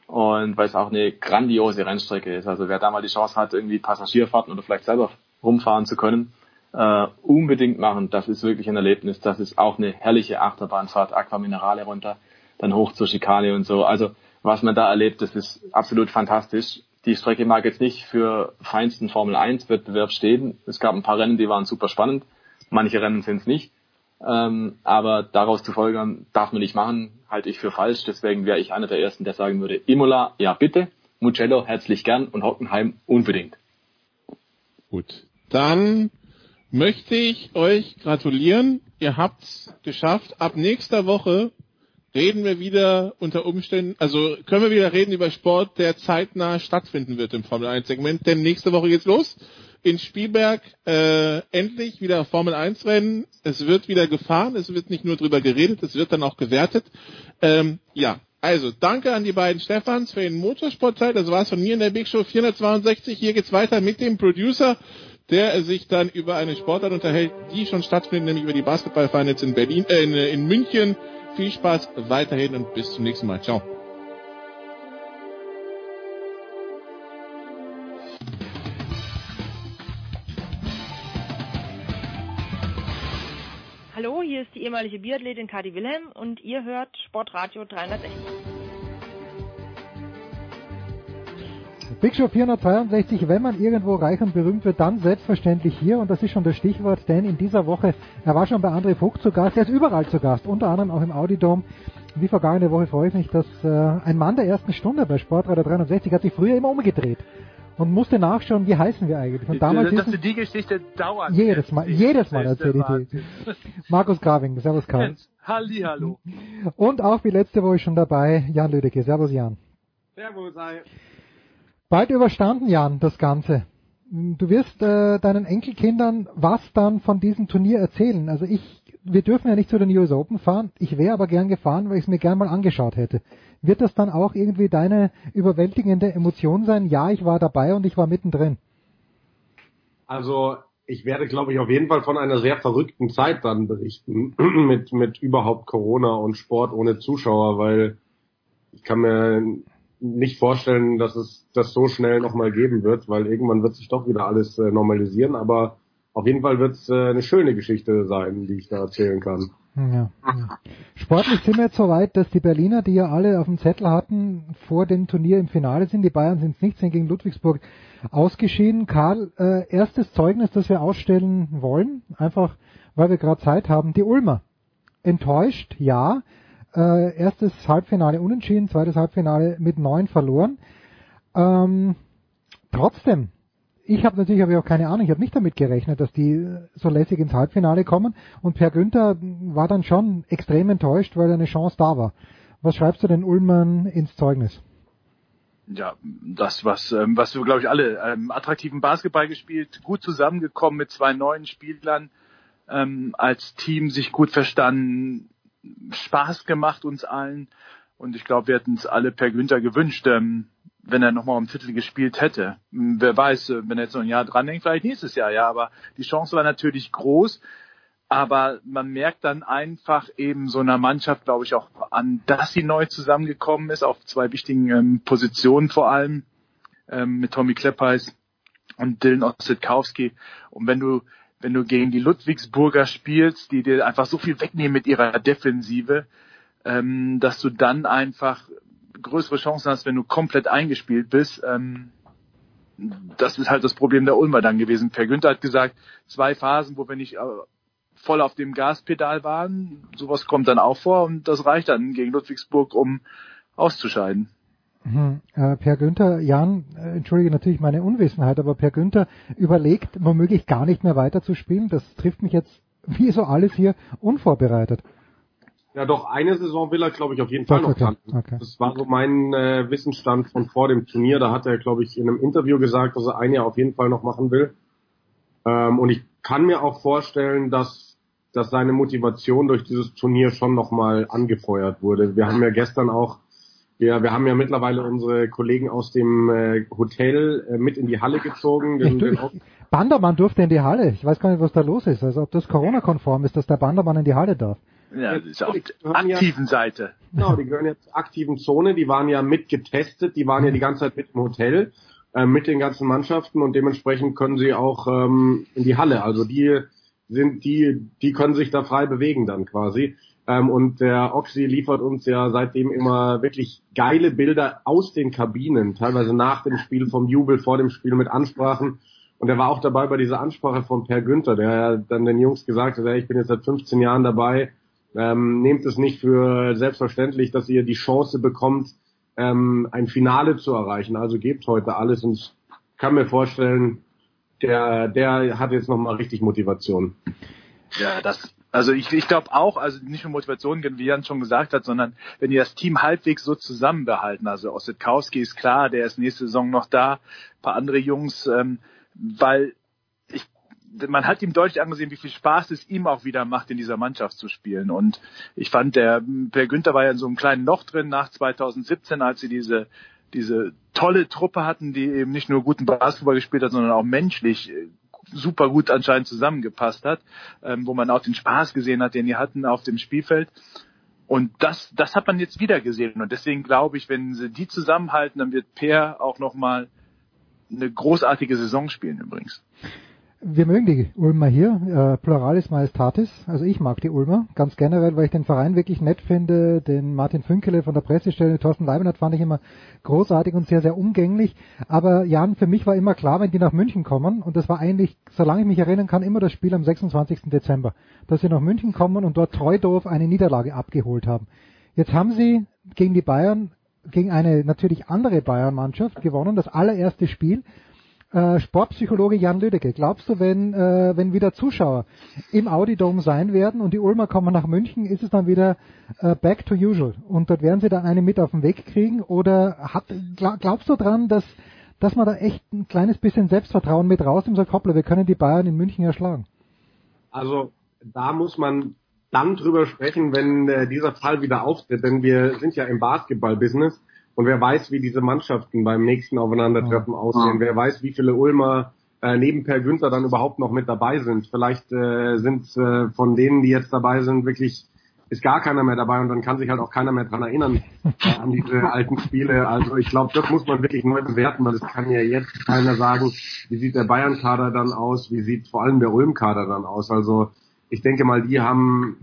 [SPEAKER 13] und weil es auch eine grandiose Rennstrecke ist. Also wer da mal die Chance hat, irgendwie Passagierfahrten oder vielleicht selber rumfahren zu können, äh, unbedingt machen. Das ist wirklich ein Erlebnis. Das ist auch eine herrliche Achterbahnfahrt, Aquaminerale runter, dann hoch zur Schikane und so. Also was man da erlebt, das ist absolut fantastisch. Die Strecke mag jetzt nicht für feinsten Formel 1 Wettbewerb stehen. Es gab ein paar Rennen, die waren super spannend. Manche Rennen sind es nicht. Ähm, aber daraus zu folgern, darf man nicht machen, halte ich für falsch. Deswegen wäre ich einer der Ersten, der sagen würde, Imola, ja bitte, Mugello herzlich gern und Hockenheim unbedingt.
[SPEAKER 5] Gut, dann möchte ich euch gratulieren. Ihr habt's geschafft. Ab nächster Woche reden wir wieder unter Umständen, also können wir wieder reden über Sport, der zeitnah stattfinden wird im Formel 1 Segment, denn nächste Woche geht's los in Spielberg äh, endlich wieder Formel 1 Rennen. Es wird wieder gefahren, es wird nicht nur drüber geredet, es wird dann auch gewertet. Ähm, ja, also danke an die beiden Stefans für den Motorsportteil. Das war's von mir in der Big Show 462. Hier geht's weiter mit dem Producer, der sich dann über eine Sportart unterhält, die schon stattfindet, nämlich über die Basketballfinals in Berlin, äh, in, in München. Viel Spaß weiterhin und bis zum nächsten Mal. Ciao.
[SPEAKER 14] Hallo, hier ist die ehemalige Biathletin Kati Wilhelm und ihr hört Sportradio 360.
[SPEAKER 15] Big Show 462, wenn man irgendwo reich und berühmt wird, dann selbstverständlich hier und das ist schon das Stichwort, denn in dieser Woche, er war schon bei André Vogt zu Gast, er ist überall zu Gast, unter anderem auch im Audidom. Wie vergangene Woche freue ich mich, dass äh, ein Mann der ersten Stunde bei Sportradio 360 hat sich früher immer umgedreht und musste nachschauen, wie heißen wir eigentlich. Und damals
[SPEAKER 16] dass du die Geschichte dauernd
[SPEAKER 15] jedes Mal, jedes Mal erzähle ich die. Markus Graving, Servus Karl.
[SPEAKER 16] Halli, hallo.
[SPEAKER 15] Und auch wie letzte Woche schon dabei, Jan Lüdecke. Servus Jan.
[SPEAKER 16] Servus, hi.
[SPEAKER 15] Bald überstanden, Jan, das Ganze. Du wirst äh, deinen Enkelkindern was dann von diesem Turnier erzählen. Also ich, wir dürfen ja nicht zu den US Open fahren. Ich wäre aber gern gefahren, weil ich es mir gern mal angeschaut hätte. Wird das dann auch irgendwie deine überwältigende Emotion sein? Ja, ich war dabei und ich war mittendrin.
[SPEAKER 17] Also ich werde, glaube ich, auf jeden Fall von einer sehr verrückten Zeit dann berichten mit mit überhaupt Corona und Sport ohne Zuschauer, weil ich kann mir nicht vorstellen, dass es das so schnell nochmal geben wird, weil irgendwann wird sich doch wieder alles äh, normalisieren. Aber auf jeden Fall wird es äh, eine schöne Geschichte sein, die ich da erzählen kann.
[SPEAKER 15] Ja, ja. Sportlich sind wir jetzt so weit, dass die Berliner, die ja alle auf dem Zettel hatten, vor dem Turnier im Finale sind. Die Bayern sind es nicht, sind gegen Ludwigsburg ausgeschieden. Karl, äh, erstes Zeugnis, das wir ausstellen wollen, einfach weil wir gerade Zeit haben. Die Ulmer. Enttäuscht, ja. Äh, erstes Halbfinale unentschieden, zweites Halbfinale mit neun verloren. Ähm, trotzdem, ich habe natürlich hab ich auch keine Ahnung, ich habe nicht damit gerechnet, dass die so lässig ins Halbfinale kommen und Per Günther war dann schon extrem enttäuscht, weil eine Chance da war. Was schreibst du den Ulmern ins Zeugnis?
[SPEAKER 16] Ja, das, was, ähm, was wir, glaube ich, alle ähm, attraktiven Basketball gespielt, gut zusammengekommen mit zwei neuen Spielern, ähm, als Team sich gut verstanden, Spaß gemacht uns allen. Und ich glaube, wir hätten es alle per Günther gewünscht, ähm, wenn er nochmal um Titel gespielt hätte. Hm, wer weiß, äh, wenn er jetzt noch ein Jahr dranhängt, vielleicht nächstes Jahr, ja. Aber die Chance war natürlich groß. Aber man merkt dann einfach eben so einer Mannschaft, glaube ich, auch an, dass sie neu zusammengekommen ist, auf zwei wichtigen ähm, Positionen vor allem, ähm, mit Tommy Kleppeis und Dylan Ossetkowski. Und wenn du wenn du gegen die Ludwigsburger spielst, die dir einfach so viel wegnehmen mit ihrer Defensive, ähm, dass du dann einfach größere Chancen hast, wenn du komplett eingespielt bist. Ähm, das ist halt das Problem der Ulmer dann gewesen. Per Günther hat gesagt, zwei Phasen, wo wir nicht äh, voll auf dem Gaspedal waren. Sowas kommt dann auch vor und das reicht dann gegen Ludwigsburg, um auszuscheiden.
[SPEAKER 15] Mhm. Äh, per Günther, Jan, äh, entschuldige natürlich meine Unwissenheit, aber Per Günther überlegt womöglich gar nicht mehr weiterzuspielen. Das trifft mich jetzt, wie so alles hier, unvorbereitet.
[SPEAKER 17] Ja, doch, eine Saison will er, glaube ich, auf jeden Fall okay, noch dran. Okay. Das war so mein äh, Wissensstand von vor dem Turnier. Da hat er, glaube ich, in einem Interview gesagt, dass er ein Jahr auf jeden Fall noch machen will. Ähm, und ich kann mir auch vorstellen, dass, dass seine Motivation durch dieses Turnier schon nochmal angefeuert wurde. Wir haben ja gestern auch wir, wir haben ja mittlerweile unsere Kollegen aus dem äh, Hotel äh, mit in die Halle gezogen. Den,
[SPEAKER 15] den Bandermann durfte in die Halle. Ich weiß gar nicht, was da los ist. Also ob das Corona-konform ist, dass der Bandermann in die Halle darf.
[SPEAKER 16] Ja, das ist auf der aktiven ja, Seite.
[SPEAKER 17] Genau, die gehören jetzt zur aktiven Zone, die waren ja mitgetestet, die waren ja die ganze Zeit mit im Hotel, äh, mit den ganzen Mannschaften und dementsprechend können sie auch ähm, in die Halle. Also die sind die, die können sich da frei bewegen dann quasi. Ähm, und der Oxy liefert uns ja seitdem immer wirklich geile Bilder aus den Kabinen, teilweise nach dem Spiel, vom Jubel, vor dem Spiel mit Ansprachen. Und er war auch dabei bei dieser Ansprache von Per Günther, der dann den Jungs gesagt hat, hey, ich bin jetzt seit 15 Jahren dabei, ähm, nehmt es nicht für selbstverständlich, dass ihr die Chance bekommt, ähm, ein Finale zu erreichen. Also gebt heute alles und ich kann mir vorstellen, der, der hat jetzt nochmal richtig Motivation.
[SPEAKER 16] Ja, das, also ich, ich glaube auch, also nicht nur Motivation, wie Jan schon gesagt hat, sondern wenn die das Team halbwegs so zusammenbehalten, also Ossetkowski ist klar, der ist nächste Saison noch da, ein paar andere Jungs, ähm, weil ich, man hat ihm deutlich angesehen, wie viel Spaß es ihm auch wieder macht, in dieser Mannschaft zu spielen. Und ich fand, der Per Günther war ja in so einem kleinen Loch drin nach 2017, als sie diese diese tolle Truppe hatten, die eben nicht nur guten Basketball gespielt hat, sondern auch menschlich äh, super gut anscheinend zusammengepasst hat, ähm, wo man auch den Spaß gesehen hat, den die hatten auf dem Spielfeld. Und das, das hat man jetzt wieder gesehen. Und deswegen glaube ich, wenn sie die zusammenhalten, dann wird Per auch nochmal eine großartige Saison spielen übrigens.
[SPEAKER 15] Wir mögen die Ulmer hier, äh, Pluralis Majestatis. Also ich mag die Ulmer ganz generell, weil ich den Verein wirklich nett finde. Den Martin Fünkele von der Pressestelle, Thorsten Leibniz fand ich immer großartig und sehr, sehr umgänglich. Aber Jan, für mich war immer klar, wenn die nach München kommen, und das war eigentlich, solange ich mich erinnern kann, immer das Spiel am 26. Dezember, dass sie nach München kommen und dort Treudorf eine Niederlage abgeholt haben. Jetzt haben sie gegen die Bayern, gegen eine natürlich andere Bayern-Mannschaft gewonnen, das allererste Spiel äh, Sportpsychologe Jan Lüdecke, glaubst du, wenn, äh, wenn wieder Zuschauer im Audi-Dome sein werden und die Ulmer kommen nach München, ist es dann wieder äh, back to usual und dort werden sie dann eine mit auf den Weg kriegen oder hat, glaubst du dran, dass, dass man da echt ein kleines bisschen Selbstvertrauen mit raus im sagt, hoppla, wir können die Bayern in München erschlagen?
[SPEAKER 17] Also da muss man dann drüber sprechen, wenn äh, dieser Fall wieder auftritt, denn wir sind ja im Basketball-Business und wer weiß, wie diese Mannschaften beim nächsten Aufeinandertreffen ja. aussehen. Wer weiß, wie viele Ulmer äh, neben Per Günther dann überhaupt noch mit dabei sind. Vielleicht äh, sind äh, von denen, die jetzt dabei sind, wirklich ist gar keiner mehr dabei und dann kann sich halt auch keiner mehr dran erinnern äh, an diese alten Spiele. Also ich glaube, das muss man wirklich neu bewerten, weil es kann ja jetzt keiner sagen, wie sieht der Bayern-Kader dann aus, wie sieht vor allem der Ulm-Kader dann aus. Also ich denke mal, die haben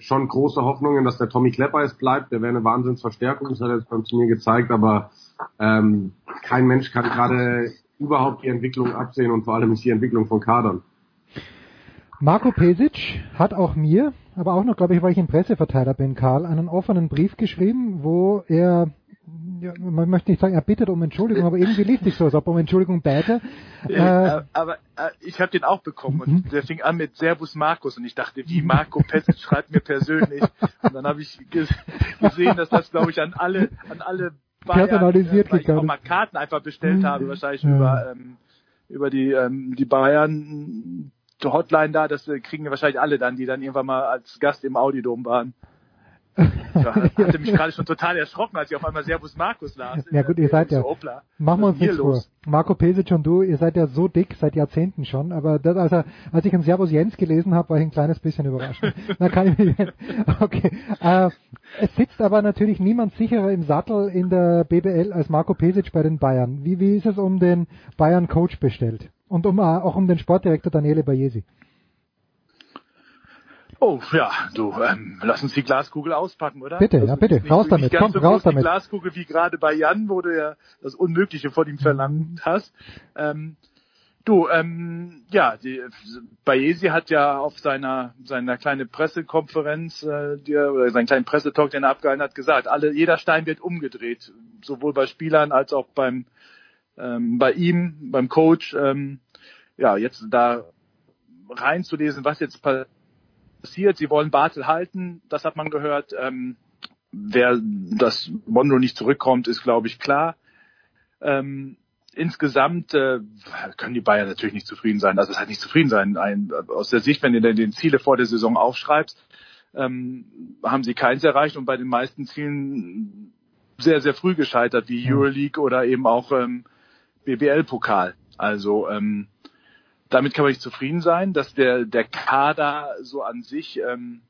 [SPEAKER 17] schon große Hoffnungen, dass der Tommy Klepper es bleibt. Der wäre eine Wahnsinnsverstärkung, das hat er jetzt beim Turnier gezeigt, aber ähm, kein Mensch kann gerade überhaupt die Entwicklung absehen und vor allem nicht die Entwicklung von Kadern.
[SPEAKER 15] Marco Pesic hat auch mir, aber auch noch, glaube ich, weil ich ein Presseverteiler bin, Karl, einen offenen Brief geschrieben, wo er ja, man möchte nicht sagen, er bittet um Entschuldigung, aber irgendwie liest sich so, als ob um Entschuldigung bäte.
[SPEAKER 16] Ja, äh, aber äh, ich habe den auch bekommen und mhm. der fing an mit Servus Markus und ich dachte, wie Marco Pesic schreibt mir persönlich. Und dann habe ich gesehen, dass das, glaube ich, an alle, an alle
[SPEAKER 15] Bayern,
[SPEAKER 16] äh, weil ich auch mal Karten einfach bestellt mhm. habe, wahrscheinlich ja. über ähm, über die ähm, die Bayern Hotline da, das äh, kriegen wahrscheinlich alle dann, die dann irgendwann mal als Gast im Audidom waren. Ja, hatte mich gerade schon total erschrocken, als ich auf einmal Servus Markus las.
[SPEAKER 15] Ja gut, ihr seid ja, machen wir uns nichts vor. Marco Pesic und du, ihr seid ja so dick seit Jahrzehnten schon, aber das, also, als ich ein Servus Jens gelesen habe, war ich ein kleines bisschen überrascht. da kann ich mich, okay. Äh, es sitzt aber natürlich niemand sicherer im Sattel in der BBL als Marco Pesic bei den Bayern. Wie, wie ist es um den Bayern Coach bestellt? Und um, auch um den Sportdirektor Daniele Bayesi?
[SPEAKER 16] Oh, ja, du, ähm, lass uns die Glaskugel auspacken, oder?
[SPEAKER 15] Bitte, also ja, bitte, raus damit, komm,
[SPEAKER 16] so
[SPEAKER 15] raus damit.
[SPEAKER 16] Die Glaskugel wie gerade bei Jan, wo du ja das Unmögliche von ihm verlangt hast. Ähm, du, ähm, ja, die, Bayesi hat ja auf seiner seiner kleinen Pressekonferenz, äh, die, oder seinen kleinen Pressetalk, den er abgehalten hat, gesagt, alle, jeder Stein wird umgedreht, sowohl bei Spielern als auch beim ähm, bei ihm, beim Coach. Ähm, ja, jetzt da reinzulesen, was jetzt passiert passiert. Sie wollen Bartel halten, das hat man gehört. Ähm, wer das Mondo nicht zurückkommt, ist glaube ich klar. Ähm, insgesamt äh, können die Bayern natürlich nicht zufrieden sein. Also es hat nicht zufrieden sein. Ein, aus der Sicht, wenn du den Ziele vor der Saison aufschreibst, ähm, haben sie keins erreicht und bei den meisten Zielen sehr, sehr früh gescheitert, wie Euroleague oder eben auch ähm, BBL-Pokal. Also ähm, damit kann man nicht zufrieden sein, dass der, der Kader so an sich ähm,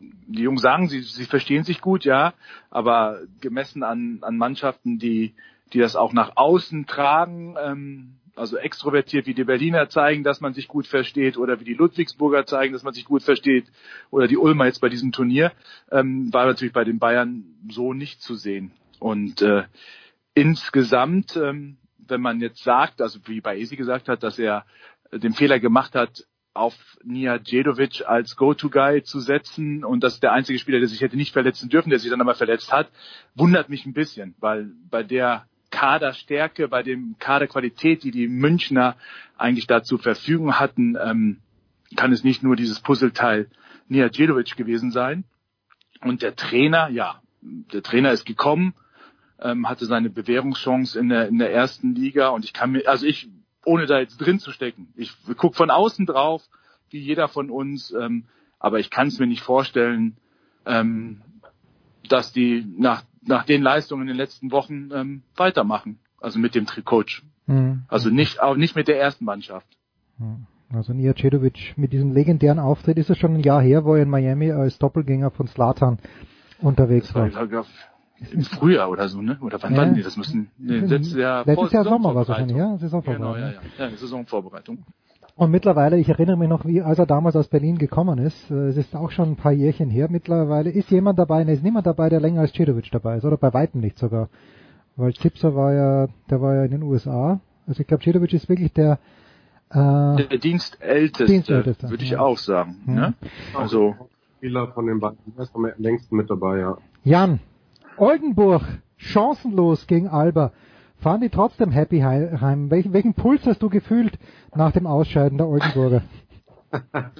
[SPEAKER 16] die Jungs sagen, sie, sie verstehen sich gut, ja, aber gemessen an, an Mannschaften, die, die das auch nach außen tragen, ähm, also extrovertiert wie die Berliner zeigen, dass man sich gut versteht oder wie die Ludwigsburger zeigen, dass man sich gut versteht oder die Ulmer jetzt bei diesem Turnier, ähm, war natürlich bei den Bayern so nicht zu sehen. Und äh, insgesamt, ähm, wenn man jetzt sagt, also wie bei Esi gesagt hat, dass er den Fehler gemacht hat, auf Nia Djedovic als Go-To-Guy zu setzen und das ist der einzige Spieler, der sich hätte nicht verletzen dürfen, der sich dann aber verletzt hat, wundert mich ein bisschen, weil bei der Kaderstärke, bei dem Kaderqualität, die die Münchner eigentlich da zur Verfügung hatten, ähm, kann es nicht nur dieses Puzzleteil Nia Djedovic gewesen sein. Und der Trainer, ja, der Trainer ist gekommen, ähm, hatte seine Bewährungschance in der, in der ersten Liga und ich kann mir, also ich ohne da jetzt drin zu stecken. Ich gucke von außen drauf, wie jeder von uns, ähm, aber ich kann es mir nicht vorstellen, ähm, dass die nach, nach den Leistungen in den letzten Wochen ähm, weitermachen. Also mit dem Coach. Mhm. Also nicht, auch nicht mit der ersten Mannschaft.
[SPEAKER 15] Also Nia Cedovic mit diesem legendären Auftritt ist es schon ein Jahr her, wo er in Miami als Doppelgänger von Slatan unterwegs war.
[SPEAKER 16] Im Frühjahr oder so, ne? Oder wann ja. waren die? Das müssen nee, letztes Jahr,
[SPEAKER 15] letztes Jahr Sommer war es wahrscheinlich, ja?
[SPEAKER 16] Saisonvorbereitung. Genau, ja, ja. ja, Saisonvorbereitung.
[SPEAKER 15] Und mittlerweile, ich erinnere mich noch, wie als er damals aus Berlin gekommen ist, äh, es ist auch schon ein paar Jährchen her mittlerweile, ist jemand dabei, ne, ist niemand dabei, der länger als Cedovic dabei ist, oder bei weitem nicht sogar. Weil Zipser war ja, der war ja in den USA. Also ich glaube, Cedovic ist wirklich der
[SPEAKER 16] äh, der Dienstälteste, Dienstälteste würde ich ja. auch sagen. Mhm. Ne?
[SPEAKER 17] Also Spieler von den beiden ist am längsten mit dabei, ja.
[SPEAKER 15] Jan, Oldenburg, chancenlos gegen Alba. Fahren die trotzdem happy heim? Welchen, welchen Puls hast du gefühlt nach dem Ausscheiden der Oldenburger?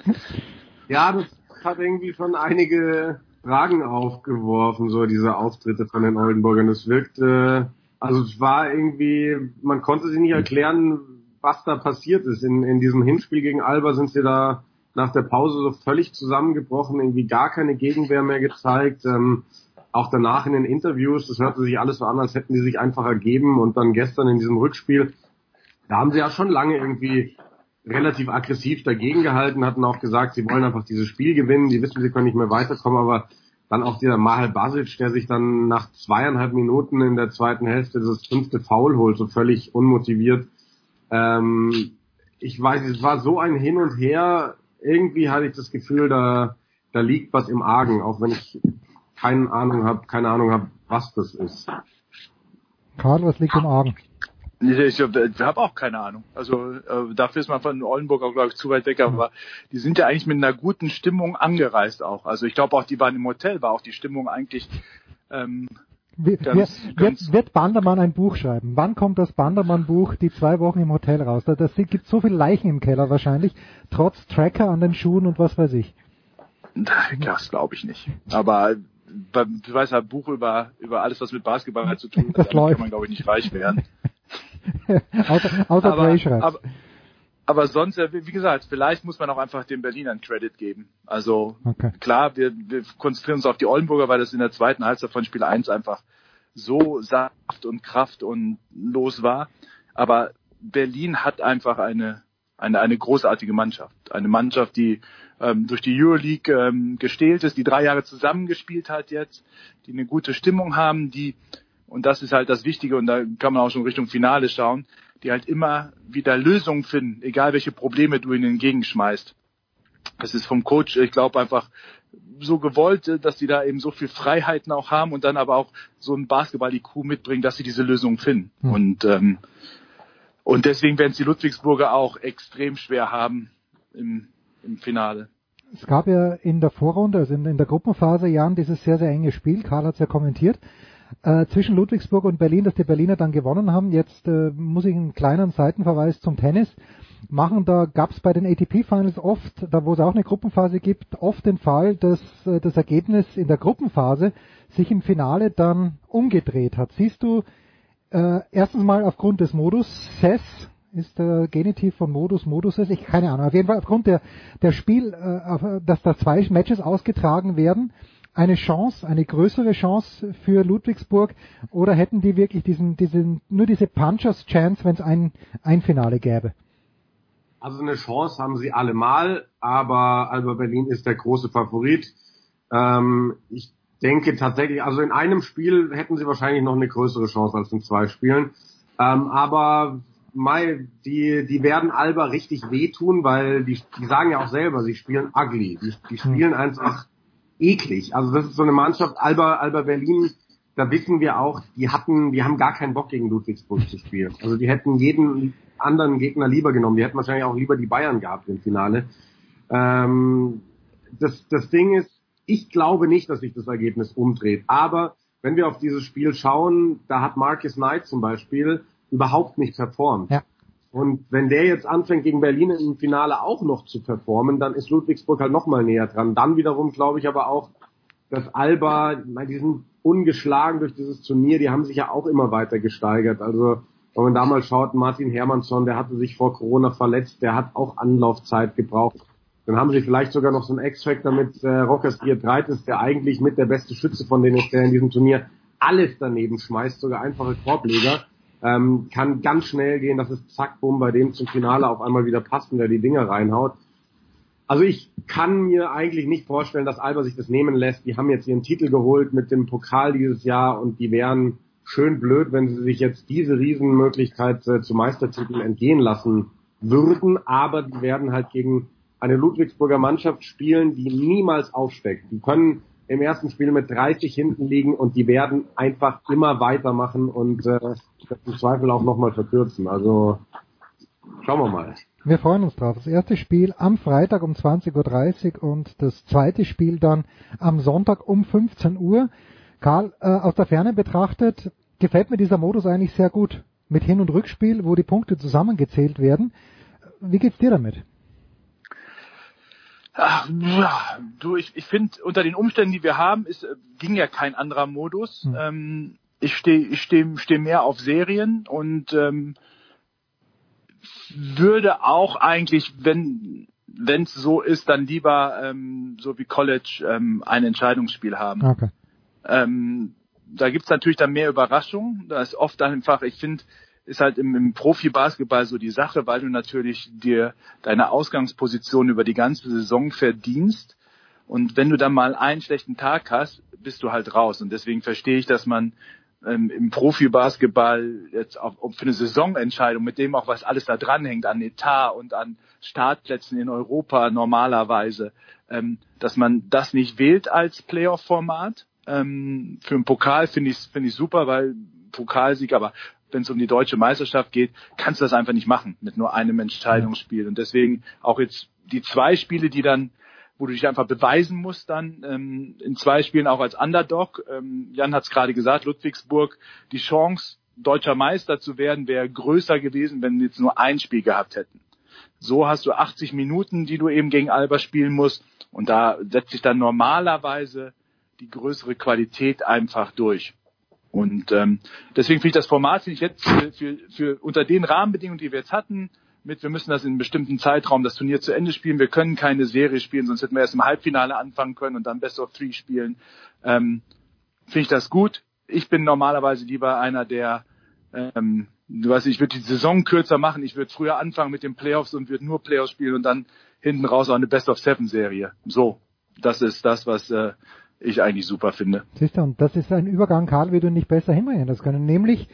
[SPEAKER 17] ja, das hat irgendwie schon einige Fragen aufgeworfen, so diese Auftritte von den Oldenburgern. Es wirkte, also es war irgendwie, man konnte sich nicht erklären, was da passiert ist. In, in diesem Hinspiel gegen Alba sind sie da nach der Pause so völlig zusammengebrochen, irgendwie gar keine Gegenwehr mehr gezeigt. Ähm, auch danach in den Interviews, das hörte sich alles so an, als hätten die sich einfach ergeben und dann gestern in diesem Rückspiel, da haben sie ja schon lange irgendwie relativ aggressiv dagegen gehalten, hatten auch gesagt, sie wollen einfach dieses Spiel gewinnen, die wissen, sie können nicht mehr weiterkommen, aber dann auch dieser Mahal Basic, der sich dann nach zweieinhalb Minuten in der zweiten Hälfte das fünfte Foul holt, so völlig unmotiviert. Ähm, ich weiß, es war so ein Hin und Her, irgendwie hatte ich das Gefühl, da, da liegt was im Argen, auch wenn ich keine Ahnung habe, keine Ahnung habe, was das ist.
[SPEAKER 15] Karl, was liegt im Argen?
[SPEAKER 16] Ich habe hab auch keine Ahnung. Also äh, dafür ist man von Oldenburg auch, glaube ich, zu weit weg. Aber die sind ja eigentlich mit einer guten Stimmung angereist auch. Also ich glaube auch, die waren im Hotel, war auch die Stimmung eigentlich ähm,
[SPEAKER 15] wir, ganz, wir, ganz wird, wird Bandermann ein Buch schreiben? Wann kommt das Bandermann-Buch, die zwei Wochen im Hotel raus? Da das gibt so viele Leichen im Keller wahrscheinlich, trotz Tracker an den Schuhen und was weiß ich.
[SPEAKER 16] Das glaube ich nicht. Aber du weißt ja, Buch über, über alles, was mit Basketball halt zu tun hat, kann man, glaube ich, nicht reich werden.
[SPEAKER 15] außer außer aber, aber,
[SPEAKER 16] aber sonst, wie gesagt, vielleicht muss man auch einfach den Berlinern Credit geben. Also okay. klar, wir, wir konzentrieren uns auf die Oldenburger, weil das in der zweiten Halbzeit von Spiel 1 einfach so Saft und Kraft und los war. Aber Berlin hat einfach eine, eine, eine großartige Mannschaft. Eine Mannschaft, die ähm, durch die Euroleague ähm, gestählt ist, die drei Jahre zusammengespielt hat jetzt, die eine gute Stimmung haben, die, und das ist halt das Wichtige, und da kann man auch schon Richtung Finale schauen, die halt immer wieder Lösungen finden, egal welche Probleme du ihnen entgegenschmeißt. Das ist vom Coach, ich glaube, einfach so gewollt, dass die da eben so viel Freiheiten auch haben und dann aber auch so ein Basketball-IQ mitbringen, dass sie diese Lösung finden. Mhm. Und, ähm, und deswegen werden es die Ludwigsburger auch extrem schwer haben im, im Finale.
[SPEAKER 15] Es gab ja in der Vorrunde, also in, in der Gruppenphase, Jan, dieses sehr, sehr enge Spiel, Karl hat es ja kommentiert, äh, zwischen Ludwigsburg und Berlin, dass die Berliner dann gewonnen haben. Jetzt äh, muss ich einen kleinen Seitenverweis zum Tennis machen. Da gab es bei den ATP Finals oft, da wo es auch eine Gruppenphase gibt, oft den Fall, dass äh, das Ergebnis in der Gruppenphase sich im Finale dann umgedreht hat. Siehst du äh, erstens mal aufgrund des Modus SES, ist der Genitiv von Modus Modus ist, ich keine Ahnung. Auf jeden Fall aufgrund der der Spiel, äh, dass da zwei Matches ausgetragen werden, eine Chance, eine größere Chance für Ludwigsburg oder hätten die wirklich diesen, diesen nur diese Punchers Chance, wenn es ein ein Finale gäbe?
[SPEAKER 17] Also eine Chance haben sie allemal, aber Alba Berlin ist der große Favorit. Ähm, ich denke tatsächlich, also in einem Spiel hätten sie wahrscheinlich noch eine größere Chance als in zwei Spielen. Ähm, aber Mai, die, die werden Alba richtig wehtun, weil die, die sagen ja auch selber, sie spielen ugly. Die, die spielen einfach eklig. Also das ist so eine Mannschaft, Alba, Alba Berlin, da wissen wir auch, die hatten, die haben gar keinen Bock gegen Ludwigsburg zu spielen. Also die hätten jeden anderen Gegner lieber genommen. Die hätten wahrscheinlich auch lieber die Bayern gehabt im Finale. Ähm, das, das Ding ist, ich glaube nicht, dass sich das Ergebnis umdreht. Aber wenn wir auf dieses Spiel schauen, da hat Marcus Knight zum Beispiel überhaupt nicht performt. Ja. Und wenn der jetzt anfängt, gegen Berlin im Finale auch noch zu performen, dann ist Ludwigsburg halt noch mal näher dran. Dann wiederum glaube ich aber auch, dass Alba, die sind ungeschlagen durch dieses Turnier, die haben sich ja auch immer weiter gesteigert. Also wenn man da mal schaut, Martin Hermannsson, der hatte sich vor Corona verletzt, der hat auch Anlaufzeit gebraucht. Dann haben sie vielleicht sogar noch so einen X-Factor mit äh, Rockers Diatritis, der eigentlich mit der beste Schütze von denen ist, der in diesem Turnier alles daneben schmeißt, sogar einfache Korbleger. Ähm, kann ganz schnell gehen, dass es zack, bumm, bei dem zum Finale auf einmal wieder passt und der die Dinger reinhaut. Also ich kann mir eigentlich nicht vorstellen, dass Alba sich das nehmen lässt. Die haben jetzt ihren Titel geholt mit dem Pokal dieses Jahr und die wären schön blöd, wenn sie sich jetzt diese Riesenmöglichkeit äh, zu Meistertiteln entgehen lassen würden. Aber die werden halt gegen eine Ludwigsburger Mannschaft spielen, die niemals aufsteckt. Die können im ersten Spiel mit 30 hinten liegen und die werden einfach immer weitermachen und äh, das im Zweifel auch nochmal verkürzen. Also schauen wir mal.
[SPEAKER 15] Wir freuen uns drauf. Das erste Spiel am Freitag um 20.30 Uhr und das zweite Spiel dann am Sonntag um 15 Uhr. Karl, äh, aus der Ferne betrachtet, gefällt mir dieser Modus eigentlich sehr gut. Mit Hin- und Rückspiel, wo die Punkte zusammengezählt werden. Wie geht's dir damit?
[SPEAKER 16] Ach, ja, du, ich, ich finde, unter den Umständen, die wir haben, ist, äh, ging ja kein anderer Modus. Hm. Ähm, ich stehe ich steh, steh mehr auf Serien und ähm, würde auch eigentlich, wenn wenn es so ist, dann lieber ähm, so wie College ähm, ein Entscheidungsspiel haben. Okay. Ähm, da gibt's natürlich dann mehr Überraschungen. Da ist oft einfach, ich finde, ist halt im, im Profi-Basketball so die Sache, weil du natürlich dir deine Ausgangsposition über die ganze Saison verdienst. Und wenn du dann mal einen schlechten Tag hast, bist du halt raus. Und deswegen verstehe ich, dass man ähm, im Profi-Basketball jetzt auch für eine Saisonentscheidung, mit dem auch was alles da dranhängt, an Etat und an Startplätzen in Europa normalerweise, ähm, dass man das nicht wählt als Playoff-Format. Ähm, für einen Pokal finde ich finde ich super, weil Pokalsieg, aber wenn es um die deutsche Meisterschaft geht, kannst du das einfach nicht machen mit nur einem Entscheidungsspiel. Und deswegen auch jetzt die zwei Spiele, die dann, wo du dich einfach beweisen musst, dann ähm, in zwei Spielen auch als Underdog. Ähm, Jan hat es gerade gesagt, Ludwigsburg, die Chance, deutscher Meister zu werden, wäre größer gewesen, wenn wir jetzt nur ein Spiel gehabt hätten. So hast du 80 Minuten, die du eben gegen Alba spielen musst. Und da setzt sich dann normalerweise die größere Qualität einfach durch. Und ähm, deswegen finde ich das Format finde ich jetzt für, für, für unter den Rahmenbedingungen, die wir jetzt hatten, mit wir müssen das in einem bestimmten Zeitraum das Turnier zu Ende spielen, wir können keine Serie spielen, sonst hätten wir erst im Halbfinale anfangen können und dann Best of Three spielen. Ähm, finde ich das gut. Ich bin normalerweise lieber einer, der ähm, du weißt, ich würde die Saison kürzer machen, ich würde früher anfangen mit den Playoffs und würde nur Playoffs spielen und dann hinten raus auch eine Best of Seven Serie. So, das ist das, was äh, ich eigentlich super finde.
[SPEAKER 15] Siehst du, und das ist ein Übergang, Karl, wie du nicht besser hinbringen das können. Nämlich,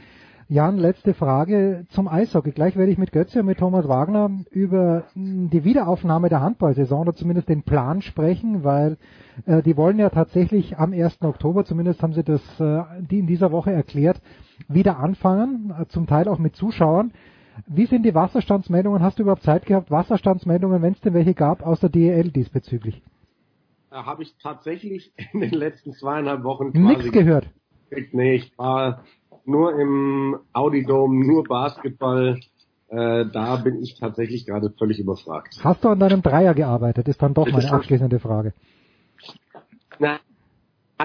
[SPEAKER 15] Jan, letzte Frage zum Eishockey. Gleich werde ich mit Götze und mit Thomas Wagner über die Wiederaufnahme der Handballsaison oder zumindest den Plan sprechen, weil äh, die wollen ja tatsächlich am 1. Oktober, zumindest haben sie das äh, die in dieser Woche erklärt, wieder anfangen, äh, zum Teil auch mit Zuschauern. Wie sind die Wasserstandsmeldungen? Hast du überhaupt Zeit gehabt, Wasserstandsmeldungen, wenn es denn welche gab, aus der DEL diesbezüglich?
[SPEAKER 17] Habe ich tatsächlich in den letzten zweieinhalb Wochen
[SPEAKER 15] nichts gehört.
[SPEAKER 17] Nee, ich war nur im Audi Dome, nur Basketball. Äh, da bin ich tatsächlich gerade völlig überfragt.
[SPEAKER 15] Hast du an deinem Dreier gearbeitet? Ist dann doch meine abschließende Frage.
[SPEAKER 17] Na,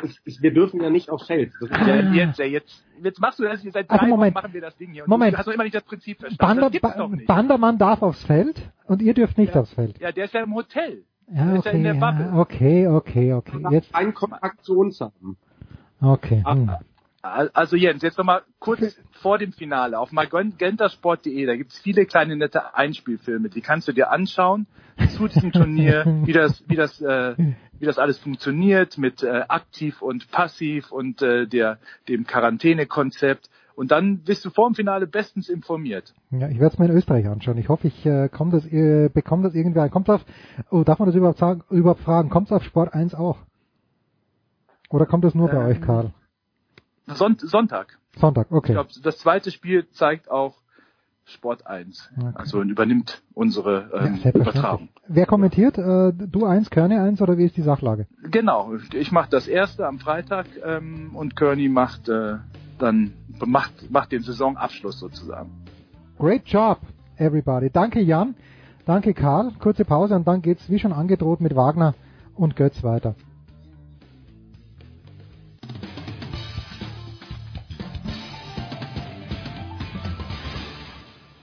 [SPEAKER 17] ich, ich, wir dürfen ja nicht aufs Feld.
[SPEAKER 16] Das ist ja jetzt, ja, jetzt, jetzt machst du das, seit
[SPEAKER 15] also
[SPEAKER 16] drei
[SPEAKER 15] Moment,
[SPEAKER 16] Wochen machen wir das Ding hier.
[SPEAKER 15] Und Moment.
[SPEAKER 16] Du hast doch immer nicht das Prinzip verstanden.
[SPEAKER 15] Bander, ba Bandermann darf aufs Feld und ihr dürft nicht
[SPEAKER 16] ja,
[SPEAKER 15] aufs Feld.
[SPEAKER 16] Ja, der ist ja im Hotel.
[SPEAKER 15] Ja, okay,
[SPEAKER 16] ist ja in der Bubble.
[SPEAKER 15] Ja, okay, okay, okay.
[SPEAKER 17] Jetzt ein Aktionshaben.
[SPEAKER 15] Okay. Hm.
[SPEAKER 16] Also Jens, jetzt nochmal kurz vor dem Finale auf magentasport.de, da gibt's viele kleine nette Einspielfilme, die kannst du dir anschauen zu diesem Turnier, wie das, wie das, äh, wie das alles funktioniert mit äh, aktiv und passiv und äh, der, dem Quarantänekonzept. Und dann bist du vor dem Finale bestens informiert.
[SPEAKER 15] Ja, ich werde es mir in Österreich anschauen. Ich hoffe, ich äh, komm das, äh, bekomme das irgendwie. Kommt auf, oh, darf man das überhaupt, sagen, überhaupt fragen? Kommt es auf Sport 1 auch? Oder kommt das nur ähm, bei euch, Karl?
[SPEAKER 16] Sonnt Sonntag.
[SPEAKER 15] Sonntag, okay.
[SPEAKER 16] Ich glaube, das zweite Spiel zeigt auch Sport 1. Okay. Also übernimmt unsere ähm, ja, Übertragung.
[SPEAKER 15] Wer kommentiert? Äh, du eins, Kearney eins oder wie ist die Sachlage?
[SPEAKER 16] Genau, ich mache das erste am Freitag ähm, und Kearney macht äh, dann macht, macht den Saisonabschluss sozusagen.
[SPEAKER 15] Great job, everybody. Danke Jan, danke Karl. Kurze Pause und dann geht's wie schon angedroht mit Wagner und Götz weiter.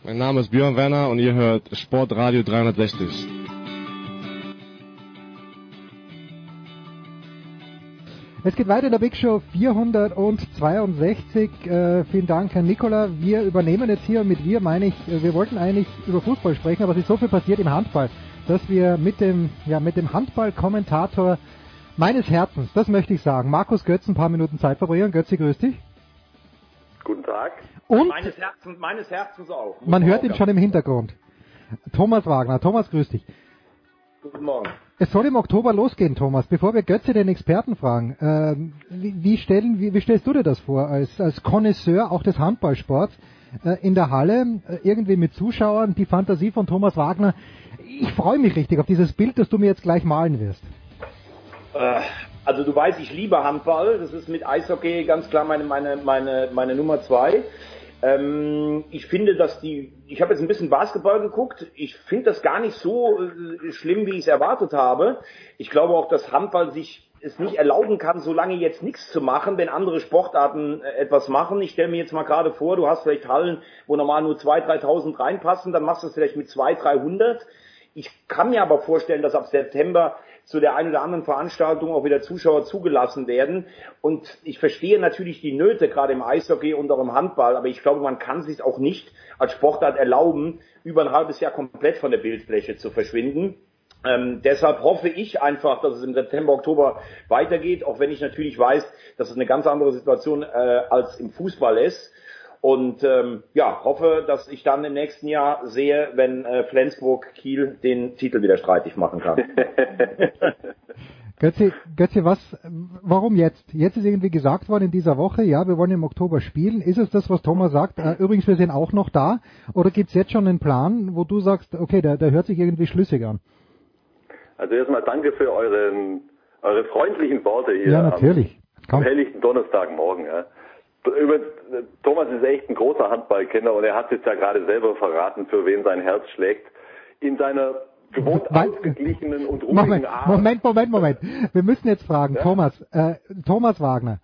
[SPEAKER 18] Mein Name ist Björn Werner und ihr hört Sportradio 360.
[SPEAKER 15] Es geht weiter in der Big Show 462. Äh, vielen Dank, Herr Nikola. Wir übernehmen jetzt hier, mit wir meine ich, äh, wir wollten eigentlich über Fußball sprechen, aber es ist so viel passiert im Handball, dass wir mit dem, ja, mit dem Handball-Kommentator meines Herzens, das möchte ich sagen, Markus Götz ein paar Minuten Zeit verbringen. Götzi, grüß dich.
[SPEAKER 19] Guten Tag.
[SPEAKER 15] Und
[SPEAKER 19] meines Herzens, meines Herzens auch.
[SPEAKER 15] Man hört ihn schon im Hintergrund. Thomas Wagner. Thomas, grüß dich.
[SPEAKER 19] Guten Morgen.
[SPEAKER 15] Es soll im Oktober losgehen, Thomas. Bevor wir Götze den Experten fragen, äh, wie, wie, stellen, wie, wie, stellst du dir das vor, als, als Connoisseur auch des Handballsports äh, in der Halle, äh, irgendwie mit Zuschauern, die Fantasie von Thomas Wagner? Ich freue mich richtig auf dieses Bild, das du mir jetzt gleich malen wirst.
[SPEAKER 19] Äh, also du weißt, ich liebe Handball. Das ist mit Eishockey ganz klar meine, meine, meine, meine Nummer zwei. Ähm, ich finde, dass die, ich habe jetzt ein bisschen Basketball geguckt. Ich finde das gar nicht so äh, schlimm, wie ich es erwartet habe. Ich glaube auch, dass Handball sich es nicht erlauben kann, so lange jetzt nichts zu machen, wenn andere Sportarten äh, etwas machen. Ich stelle mir jetzt mal gerade vor, du hast vielleicht Hallen, wo normal nur 2.000, 3.000 reinpassen, dann machst du es vielleicht mit 200, 300. Ich kann mir aber vorstellen, dass ab September zu der einen oder anderen Veranstaltung auch wieder Zuschauer zugelassen werden. Und ich verstehe natürlich die Nöte, gerade im Eishockey und auch im Handball, aber ich glaube, man kann sich auch nicht als Sportart erlauben, über ein halbes Jahr komplett von der Bildfläche zu verschwinden. Ähm, deshalb hoffe ich einfach, dass es im September, Oktober weitergeht, auch wenn ich natürlich weiß, dass es eine ganz andere Situation äh, als im Fußball ist. Und ähm, ja, hoffe, dass ich dann im nächsten Jahr sehe, wenn äh, Flensburg Kiel den Titel wieder streitig machen kann.
[SPEAKER 15] Götze, Götze, was, warum jetzt? Jetzt ist irgendwie gesagt worden in dieser Woche, ja, wir wollen im Oktober spielen. Ist es das, was Thomas sagt? Äh, übrigens, wir sind auch noch da. Oder gibt es jetzt schon einen Plan, wo du sagst, okay, der, der hört sich irgendwie schlüssig an?
[SPEAKER 19] Also erstmal danke für euren, eure freundlichen Worte hier.
[SPEAKER 15] Ja, natürlich.
[SPEAKER 19] Am, am helllichten Donnerstagmorgen. Ja. Thomas ist echt ein großer Handballkenner und er hat jetzt ja gerade selber verraten, für wen sein Herz schlägt. In seiner gewohnt ausgeglichenen und ruhigen
[SPEAKER 15] Moment,
[SPEAKER 19] Art.
[SPEAKER 15] Moment, Moment, Moment. Wir müssen jetzt fragen, ja? Thomas, äh, Thomas Wagner,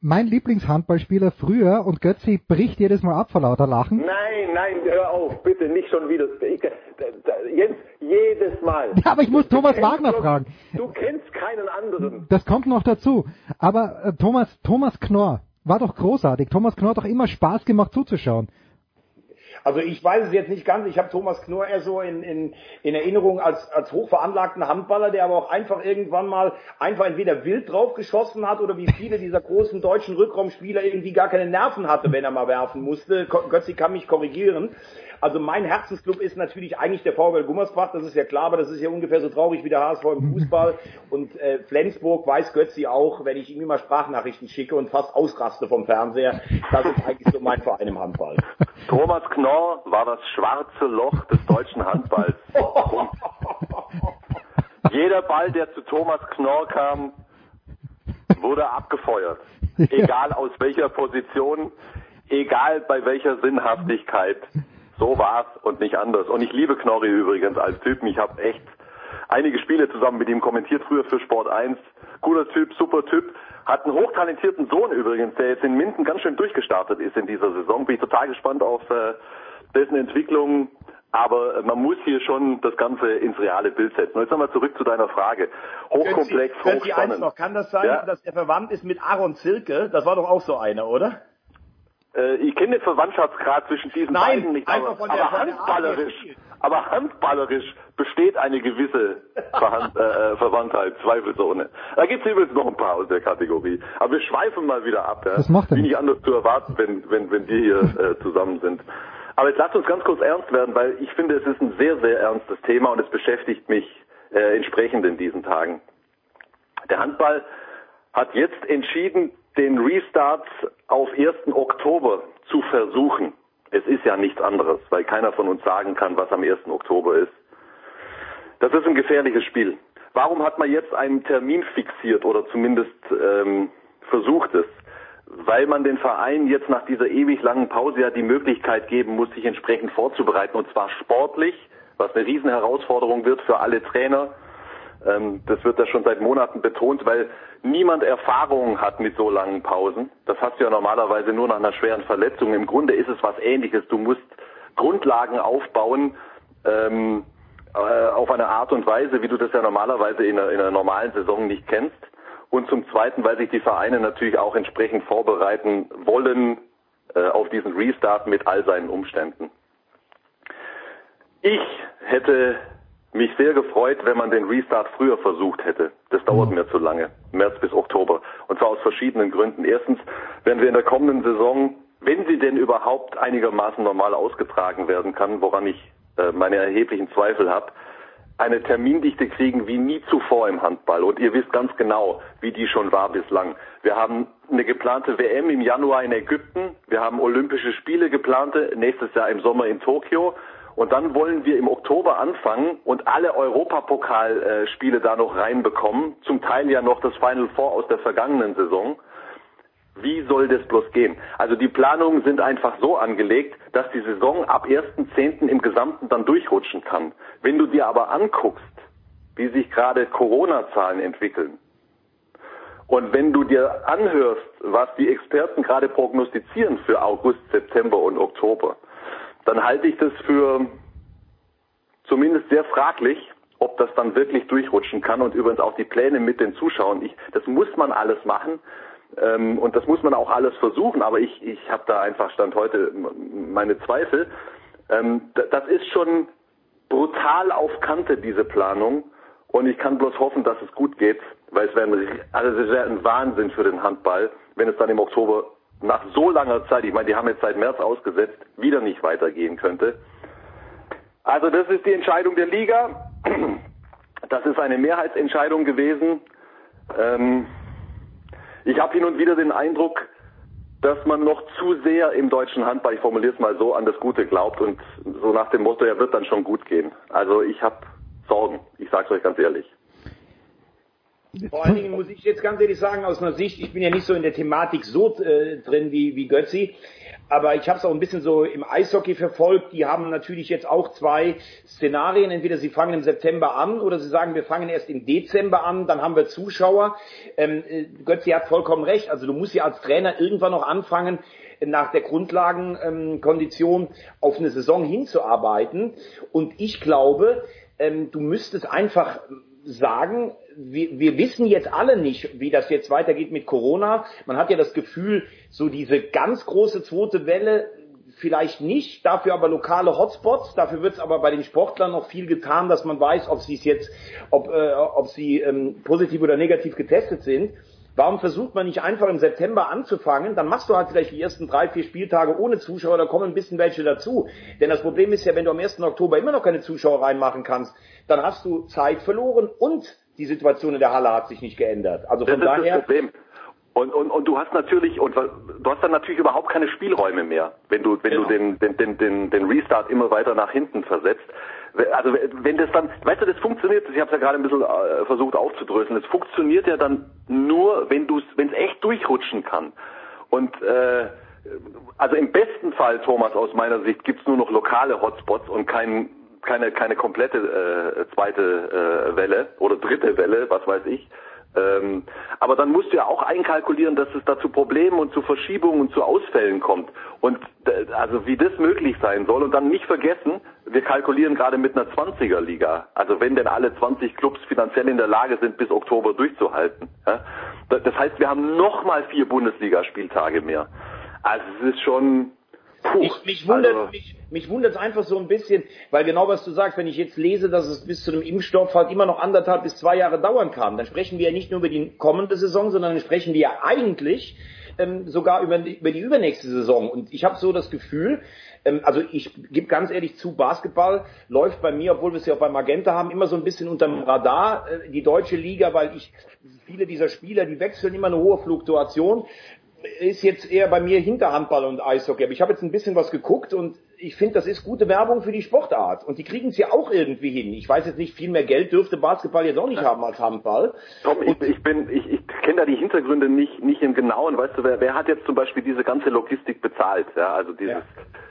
[SPEAKER 15] mein Lieblingshandballspieler früher und Götzi bricht jedes Mal ab vor lauter Lachen.
[SPEAKER 19] Nein, nein, hör auf, bitte nicht schon wieder. Ich, Jens, jedes Mal.
[SPEAKER 15] Ja, aber ich muss du Thomas Wagner doch, fragen.
[SPEAKER 19] Du kennst keinen anderen.
[SPEAKER 15] Das kommt noch dazu. Aber äh, Thomas, Thomas Knorr, war doch großartig. Thomas Knorr hat doch immer Spaß gemacht zuzuschauen.
[SPEAKER 19] Also ich weiß es jetzt nicht ganz. Ich habe Thomas Knorr eher so in, in, in Erinnerung als, als hochveranlagten Handballer, der aber auch einfach irgendwann mal einfach entweder wild drauf geschossen hat oder wie viele dieser großen deutschen Rückraumspieler irgendwie gar keine Nerven hatte, wenn er mal werfen musste. Götzi kann mich korrigieren. Also mein Herzensclub ist natürlich eigentlich der VfL Gummersbach, das ist ja klar, aber das ist ja ungefähr so traurig wie der HSV im Fußball. Und äh, Flensburg weiß Götzi auch, wenn ich ihm immer Sprachnachrichten schicke und fast ausraste vom Fernseher. Das ist eigentlich so mein Verein im Handball. Thomas Knorr war das schwarze Loch des deutschen Handballs. Jeder Ball, der zu Thomas Knorr kam, wurde abgefeuert. Egal aus welcher Position, egal bei welcher Sinnhaftigkeit. So war's und nicht anders. Und ich liebe Knorri übrigens als Typen. Ich habe echt einige Spiele zusammen mit ihm kommentiert, früher für Sport 1. Cooler Typ, super Typ. Hat einen hochtalentierten Sohn übrigens, der jetzt in Minden ganz schön durchgestartet ist in dieser Saison. Bin ich total gespannt auf äh, dessen Entwicklung.
[SPEAKER 20] aber man muss hier schon das Ganze ins reale Bild setzen. Und jetzt nochmal zurück zu deiner Frage. Hochkomplex,
[SPEAKER 19] Götzi, Götzi,
[SPEAKER 20] hochspannend.
[SPEAKER 19] eins noch. Kann das sein,
[SPEAKER 20] Ja.
[SPEAKER 19] dass er verwandt ist mit Aaron Zilke? Das war doch auch so einer, oder?
[SPEAKER 20] Äh, ich kenne den Verwandtschaftsgrad zwischen diesen
[SPEAKER 19] Nein,
[SPEAKER 20] beiden nicht,
[SPEAKER 19] einfach
[SPEAKER 20] aber,
[SPEAKER 19] von der-
[SPEAKER 20] aber
[SPEAKER 19] von der er
[SPEAKER 20] handballerisch,
[SPEAKER 19] spielt.
[SPEAKER 20] aber handballerisch besteht eine gewisse Verhand, äh, Verwandtheit, zweifelsohne. Da gibt es übrigens noch ein paar aus der Kategorie. Aber wir schweifen mal wieder ab. Ja?
[SPEAKER 15] Was macht er
[SPEAKER 20] Wie nicht anders zu erwarten, wenn, wenn, wenn wir hier äh, zusammen sind. Aber jetzt lasst uns ganz kurz ernst werden, weil ich finde, es ist ein sehr, sehr ernstes Thema und es beschäftigt mich äh, entsprechend in diesen Tagen. Der Handball hat jetzt entschieden, den Restart auf 1. Oktober zu versuchen. Es ist ja nichts anderes, weil keiner von uns sagen kann, was am 1. Oktober ist. Das ist ein gefährliches Spiel. Warum hat man jetzt einen Termin fixiert oder zumindest ähm, versucht es? Weil man den Verein jetzt nach dieser ewig langen Pause ja die Möglichkeit geben muss, sich entsprechend vorzubereiten und zwar sportlich, was eine Riesenherausforderung wird für alle Trainer. Ähm, das wird ja schon seit Monaten betont, weil niemand Erfahrung hat mit so langen Pausen. Das hast du ja normalerweise nur nach einer schweren Verletzung. Im Grunde ist es was Ähnliches. Du musst Grundlagen aufbauen ähm, äh, auf eine Art und Weise, wie du das ja normalerweise in einer, in einer normalen Saison nicht kennst. Und zum Zweiten, weil sich die Vereine natürlich auch entsprechend vorbereiten wollen äh, auf diesen Restart mit all seinen Umständen. Ich hätte mich sehr gefreut, wenn man den Restart früher versucht hätte. Das dauert mir zu lange, März bis Oktober. Und zwar aus verschiedenen Gründen. Erstens werden wir in der kommenden Saison, wenn sie denn überhaupt einigermaßen normal ausgetragen werden kann, woran ich äh, meine erheblichen Zweifel habe, eine Termindichte kriegen wie nie zuvor im Handball. Und ihr wisst ganz genau, wie die schon war bislang. Wir haben eine geplante WM im Januar in Ägypten. Wir haben Olympische Spiele geplante, nächstes Jahr im Sommer in Tokio. Und dann wollen wir im Oktober anfangen und alle Europapokalspiele da noch reinbekommen. Zum Teil ja noch das Final Four aus der vergangenen Saison. Wie soll das bloß gehen? Also die Planungen sind einfach so angelegt, dass die Saison ab 1.10. im Gesamten dann durchrutschen kann. Wenn du dir aber anguckst, wie sich gerade Corona-Zahlen entwickeln, und wenn du dir anhörst, was die Experten gerade prognostizieren für August, September und Oktober, dann halte ich das für zumindest sehr fraglich, ob das dann wirklich durchrutschen kann und übrigens auch die Pläne mit den Zuschauern. Ich, das muss man alles machen ähm, und das muss man auch alles versuchen, aber ich, ich habe da einfach Stand heute meine Zweifel. Ähm, das ist schon brutal auf Kante, diese Planung. Und ich kann bloß hoffen, dass es gut geht, weil es wäre ein, also es wäre ein Wahnsinn für den Handball, wenn es dann im Oktober nach so langer Zeit, ich meine, die haben jetzt seit März ausgesetzt, wieder nicht weitergehen könnte. Also das ist die Entscheidung der Liga. Das ist eine Mehrheitsentscheidung gewesen. Ähm, ich habe hin und wieder den Eindruck, dass man noch zu sehr im deutschen Handball, ich formuliere es mal so, an das Gute glaubt und so nach dem Motto, er wird dann schon gut gehen. Also ich habe Sorgen, ich sage es euch ganz ehrlich.
[SPEAKER 19] Vor allen Dingen muss ich jetzt ganz ehrlich sagen, aus einer Sicht, ich bin ja nicht so in der Thematik so äh, drin wie, wie Götzi, aber ich habe es auch ein bisschen so im Eishockey verfolgt. Die haben natürlich jetzt auch zwei Szenarien. Entweder sie fangen im September an oder sie sagen, wir fangen erst im Dezember an, dann haben wir Zuschauer. Ähm, äh, Götzi hat vollkommen recht. Also du musst ja als Trainer irgendwann noch anfangen, nach der Grundlagenkondition auf eine Saison hinzuarbeiten. Und ich glaube, ähm, du müsstest einfach sagen, wir, wir wissen jetzt alle nicht, wie das jetzt weitergeht mit Corona. Man hat ja das Gefühl, so diese ganz große zweite Welle vielleicht nicht, dafür aber lokale Hotspots. Dafür wird es aber bei den Sportlern noch viel getan, dass man weiß, ob sie es jetzt, ob, äh, ob sie ähm, positiv oder negativ getestet sind. Warum versucht man nicht einfach im September anzufangen? Dann machst du halt vielleicht die ersten drei, vier Spieltage ohne Zuschauer, da kommen ein bisschen welche dazu. Denn das Problem ist ja, wenn du am 1. Oktober immer noch keine Zuschauer reinmachen kannst, dann hast du Zeit verloren und die Situation in der Halle hat sich nicht geändert. Also von
[SPEAKER 20] das ist
[SPEAKER 19] daher.
[SPEAKER 20] das Problem. Und, und, und du hast natürlich und du hast dann natürlich überhaupt keine Spielräume mehr, wenn du wenn
[SPEAKER 19] Genau.
[SPEAKER 20] du den, den, den, den, den Restart immer weiter nach hinten versetzt. Also wenn das dann, weißt du, das funktioniert, ich habe es ja gerade ein bisschen äh, versucht aufzudröseln, es funktioniert ja dann nur, wenn du wenn es echt durchrutschen kann. Und äh, also im besten Fall, Thomas, aus meiner Sicht, gibt's nur noch lokale Hotspots und kein, keine, keine komplette äh, zweite äh, Welle oder dritte Welle, was weiß ich. Ähm, aber dann musst du ja auch einkalkulieren, dass es da zu Problemen und zu Verschiebungen und zu Ausfällen kommt. Und äh, also wie das möglich sein soll. Und dann nicht vergessen, wir kalkulieren gerade mit einer 20er Liga. Also wenn denn alle 20 Clubs finanziell in der Lage sind, bis Oktober durchzuhalten. Ja? Das heißt, wir haben nochmal vier Bundesligaspieltage mehr. Also es ist schon, Puh,
[SPEAKER 19] ich, mich wundert
[SPEAKER 20] also,
[SPEAKER 19] mich, mich wundert es einfach so ein bisschen, weil genau was du sagst, wenn ich jetzt lese, dass es bis zu einem Impfstoff halt immer noch anderthalb bis zwei Jahre dauern kann, dann sprechen wir ja nicht nur über die kommende Saison, sondern dann sprechen wir ja eigentlich ähm, sogar über, über die übernächste Saison. Und ich habe so das Gefühl, ähm, also ich gebe ganz ehrlich zu, Basketball läuft bei mir, obwohl wir es ja auch bei Magenta haben, immer so ein bisschen unterm Radar, äh, die deutsche Liga, weil ich viele dieser Spieler, die wechseln immer eine hohe Fluktuation ist jetzt eher bei mir hinter Handball und Eishockey. Aber ich habe jetzt ein bisschen was geguckt und ich finde, das ist gute Werbung für die Sportart. Und die kriegen es ja auch irgendwie hin. Ich weiß jetzt nicht, viel mehr Geld dürfte Basketball jetzt auch nicht haben als Handball.
[SPEAKER 20] Tom, ich, ich bin, ich, ich kenne da die Hintergründe nicht, nicht im Genauen. Weißt du, wer, wer hat jetzt zum Beispiel diese ganze Logistik bezahlt? Ja, also dieses, ja.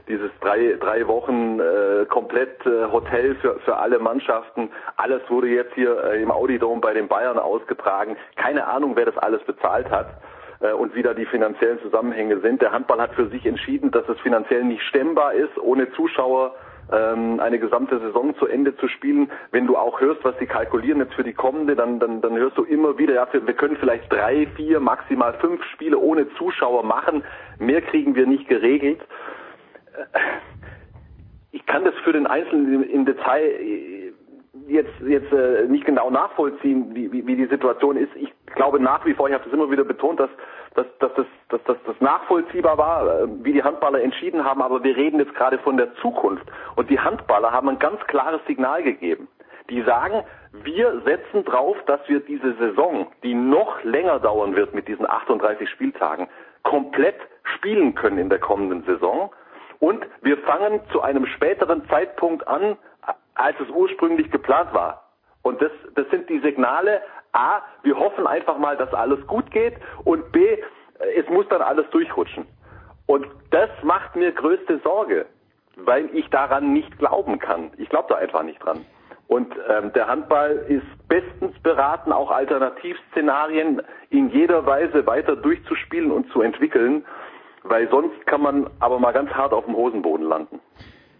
[SPEAKER 20] dieses drei, drei Wochen äh, komplett äh, Hotel für, für alle Mannschaften. Alles wurde jetzt hier äh, im Audidom bei den Bayern ausgetragen. Keine Ahnung, wer das alles bezahlt hat und wie da die finanziellen Zusammenhänge sind. Der Handball hat für sich entschieden, dass es finanziell nicht stemmbar ist, ohne Zuschauer ähm, eine gesamte Saison zu Ende zu spielen. Wenn du auch hörst, was sie kalkulieren jetzt für die kommende, dann, dann, dann hörst du immer wieder, ja, wir können vielleicht drei, vier, maximal fünf Spiele ohne Zuschauer machen. Mehr kriegen wir nicht geregelt. Äh, ich kann das für den Einzelnen im Detail jetzt jetzt äh, nicht genau nachvollziehen, wie, wie, wie die Situation ist. Ich glaube nach wie vor, ich habe das immer wieder betont, dass, dass, dass, das, dass, dass das nachvollziehbar war, äh, wie die Handballer entschieden haben, aber wir reden jetzt gerade von der Zukunft. Und die Handballer haben ein ganz klares Signal gegeben. Die sagen, wir setzen drauf, dass wir diese Saison, die noch länger dauern wird mit diesen 38 Spieltagen, komplett spielen können in der kommenden Saison. Und wir fangen zu einem späteren Zeitpunkt an, als es ursprünglich geplant war. Und das, das sind die Signale, A, wir hoffen einfach mal, dass alles gut geht und B, es muss dann alles durchrutschen. Und das macht mir größte Sorge, weil ich daran nicht glauben kann. Ich glaube da einfach nicht dran. Und ähm, der Handball ist bestens beraten, auch Alternativszenarien in jeder Weise weiter durchzuspielen und zu entwickeln, weil sonst kann man aber mal ganz hart auf dem Hosenboden landen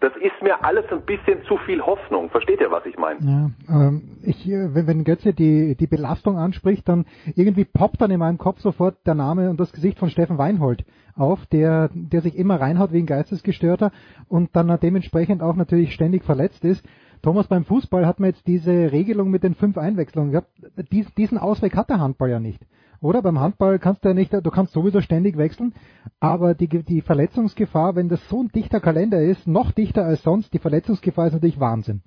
[SPEAKER 20] das ist mir alles ein bisschen zu viel Hoffnung. Versteht ihr, was ich meine?
[SPEAKER 15] Ja, ähm, ich, äh, wenn, wenn Götze die, die Belastung anspricht, dann irgendwie poppt dann in meinem Kopf sofort der Name und das Gesicht von Steffen Weinhold auf, der, der sich immer reinhaut wie ein Geistesgestörter und dann dementsprechend auch natürlich ständig verletzt ist. Thomas, beim Fußball hat man jetzt diese Regelung mit den fünf Einwechslungen gehabt. Dies, diesen Ausweg hat der Handball ja nicht. Oder beim Handball kannst du ja nicht, du kannst sowieso ständig wechseln, aber die, die Verletzungsgefahr, wenn das so ein dichter Kalender ist, noch dichter als sonst, die Verletzungsgefahr ist natürlich Wahnsinn.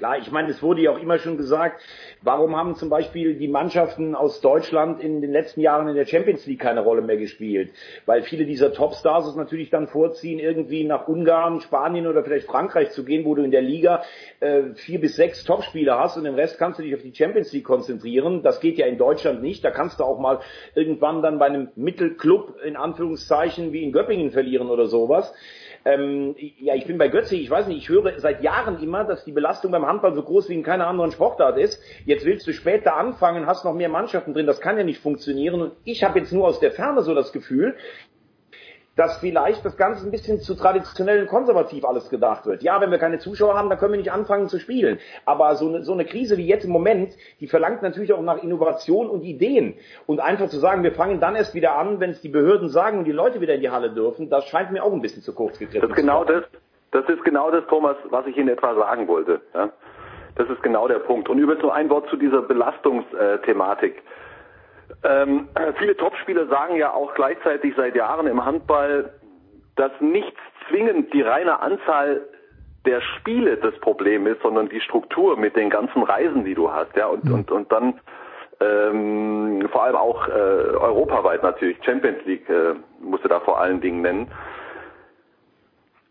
[SPEAKER 19] Klar, ich meine, es wurde ja auch immer schon gesagt, warum haben zum Beispiel die Mannschaften aus Deutschland in den letzten Jahren in der Champions League keine Rolle mehr gespielt? Weil viele dieser Topstars es natürlich dann vorziehen, irgendwie nach Ungarn, Spanien oder vielleicht Frankreich zu gehen, wo du in der Liga äh, vier bis sechs Topspieler hast und den Rest kannst du dich auf die Champions League konzentrieren. Das geht ja in Deutschland nicht. Da kannst du auch mal irgendwann dann bei einem Mittelclub in Anführungszeichen wie in Göppingen verlieren oder sowas. Ähm, ja, ich bin bei Götze, ich weiß nicht, ich höre seit Jahren immer, dass die Belastung beim Handball so groß wie in keiner anderen Sportart ist. Jetzt willst du später anfangen, hast noch mehr Mannschaften drin, das kann ja nicht funktionieren. Und ich habe jetzt nur aus der Ferne so das Gefühl, dass vielleicht das Ganze ein bisschen zu traditionell und konservativ alles gedacht wird. Ja, wenn wir keine Zuschauer haben, dann können wir nicht anfangen zu spielen. Aber so eine, so eine Krise wie jetzt im Moment, die verlangt natürlich auch nach Innovation und Ideen. Und einfach zu sagen, wir fangen dann erst wieder an, wenn es die Behörden sagen und die Leute wieder in die Halle dürfen, das scheint mir auch ein bisschen zu kurz gegriffen.
[SPEAKER 20] Das ist genau das, das ist genau das, Thomas, was ich in etwa sagen wollte. Ja? Das ist genau der Punkt. Und übrigens nur ein Wort zu dieser Belastungsthematik. Ähm, viele Topspieler sagen ja auch gleichzeitig seit Jahren im Handball, dass nicht zwingend die reine Anzahl der Spiele das Problem ist, sondern die Struktur mit den ganzen Reisen, die du hast, ja, und, mhm. und, und dann ähm, vor allem auch äh, europaweit natürlich, Champions League äh, musst du da vor allen Dingen nennen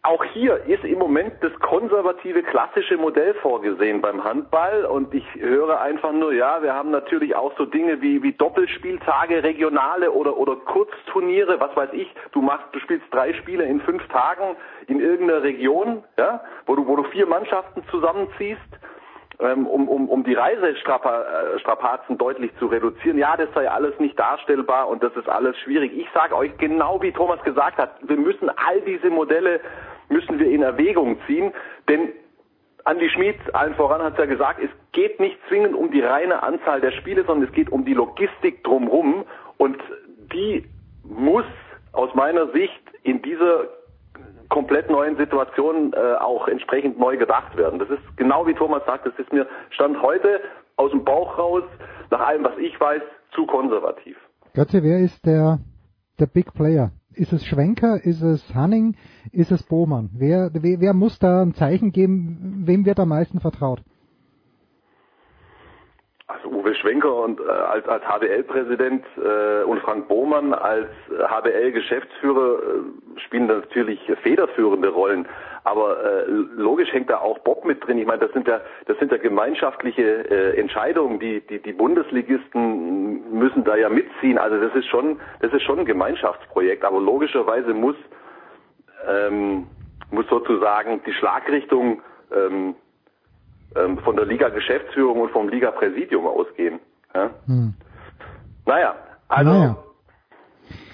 [SPEAKER 20] auch hier ist im Moment das konservative klassische Modell vorgesehen beim Handball. Und ich höre einfach nur, ja, wir haben natürlich auch so Dinge wie, wie Doppelspieltage, regionale oder, oder Kurzturniere, was weiß ich, du machst, du spielst drei Spiele in fünf Tagen in irgendeiner Region, ja, wo du, wo du vier Mannschaften zusammenziehst, ähm, um, um, um die Reisestrapazen deutlich zu reduzieren. Ja, das sei alles nicht darstellbar und das ist alles schwierig. Ich sage euch genau, wie Thomas gesagt hat, wir müssen all diese Modelle müssen wir in Erwägung ziehen, denn Andi Schmid, allen voran, hat ja gesagt, es geht nicht zwingend um die reine Anzahl der Spiele, sondern es geht um die Logistik drumherum und die muss aus meiner Sicht in dieser komplett neuen Situation äh, auch entsprechend neu gedacht werden. Das ist genau wie Thomas sagt, das ist mir Stand heute aus dem Bauch raus, nach allem, was ich weiß, zu konservativ.
[SPEAKER 15] Götze, wer ist der, der Big Player? Ist es Schwenker? Ist es Hanning? Ist es Bohmann? Wer, wer, wer muss da ein Zeichen geben? Wem wird am meisten vertraut?
[SPEAKER 20] Also Uwe Schwenker und äh, als, als HBL-Präsident äh, und Frank Bohmann als HBL-Geschäftsführer äh, spielen natürlich federführende Rollen. Aber äh, logisch hängt da auch Bob mit drin. Ich meine, das sind ja das sind ja gemeinschaftliche äh, Entscheidungen. Die, die die Bundesligisten müssen da ja mitziehen. Also das ist schon das ist schon ein Gemeinschaftsprojekt. Aber logischerweise muss ähm, muss sozusagen die Schlagrichtung ähm, ähm, von der Liga-Geschäftsführung und vom Liga-Präsidium ausgehen. Ja? Hm. Naja, also naja.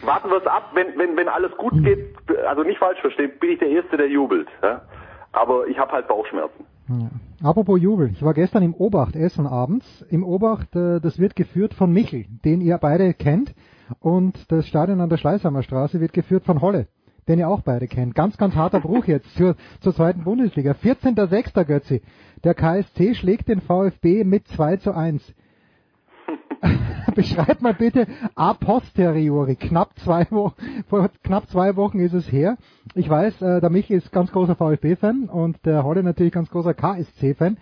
[SPEAKER 20] warten wir es ab, wenn, wenn, wenn alles gut hm. geht, also nicht falsch verstehen, bin ich der Erste, der jubelt. Ja? Aber ich habe halt Bauchschmerzen.
[SPEAKER 15] Ja. Apropos Jubel, ich war gestern im Obacht essen abends. Im Obacht, äh, das wird geführt von Michel, den ihr beide kennt. Und das Stadion an der Schleißheimer Straße wird geführt von Holle den ihr auch beide kennt. Ganz, ganz harter Bruch jetzt zur, zur zweiten Bundesliga. 14.06. Götzi. Der KSC schlägt den VfB mit 2 zu 1. Beschreib mal bitte a posteriori. Knapp zwei Wochen, vor knapp zwei Wochen ist es her. Ich weiß, äh, der Michi ist ganz großer VfB-Fan und der Holle natürlich ganz großer KSC-Fan.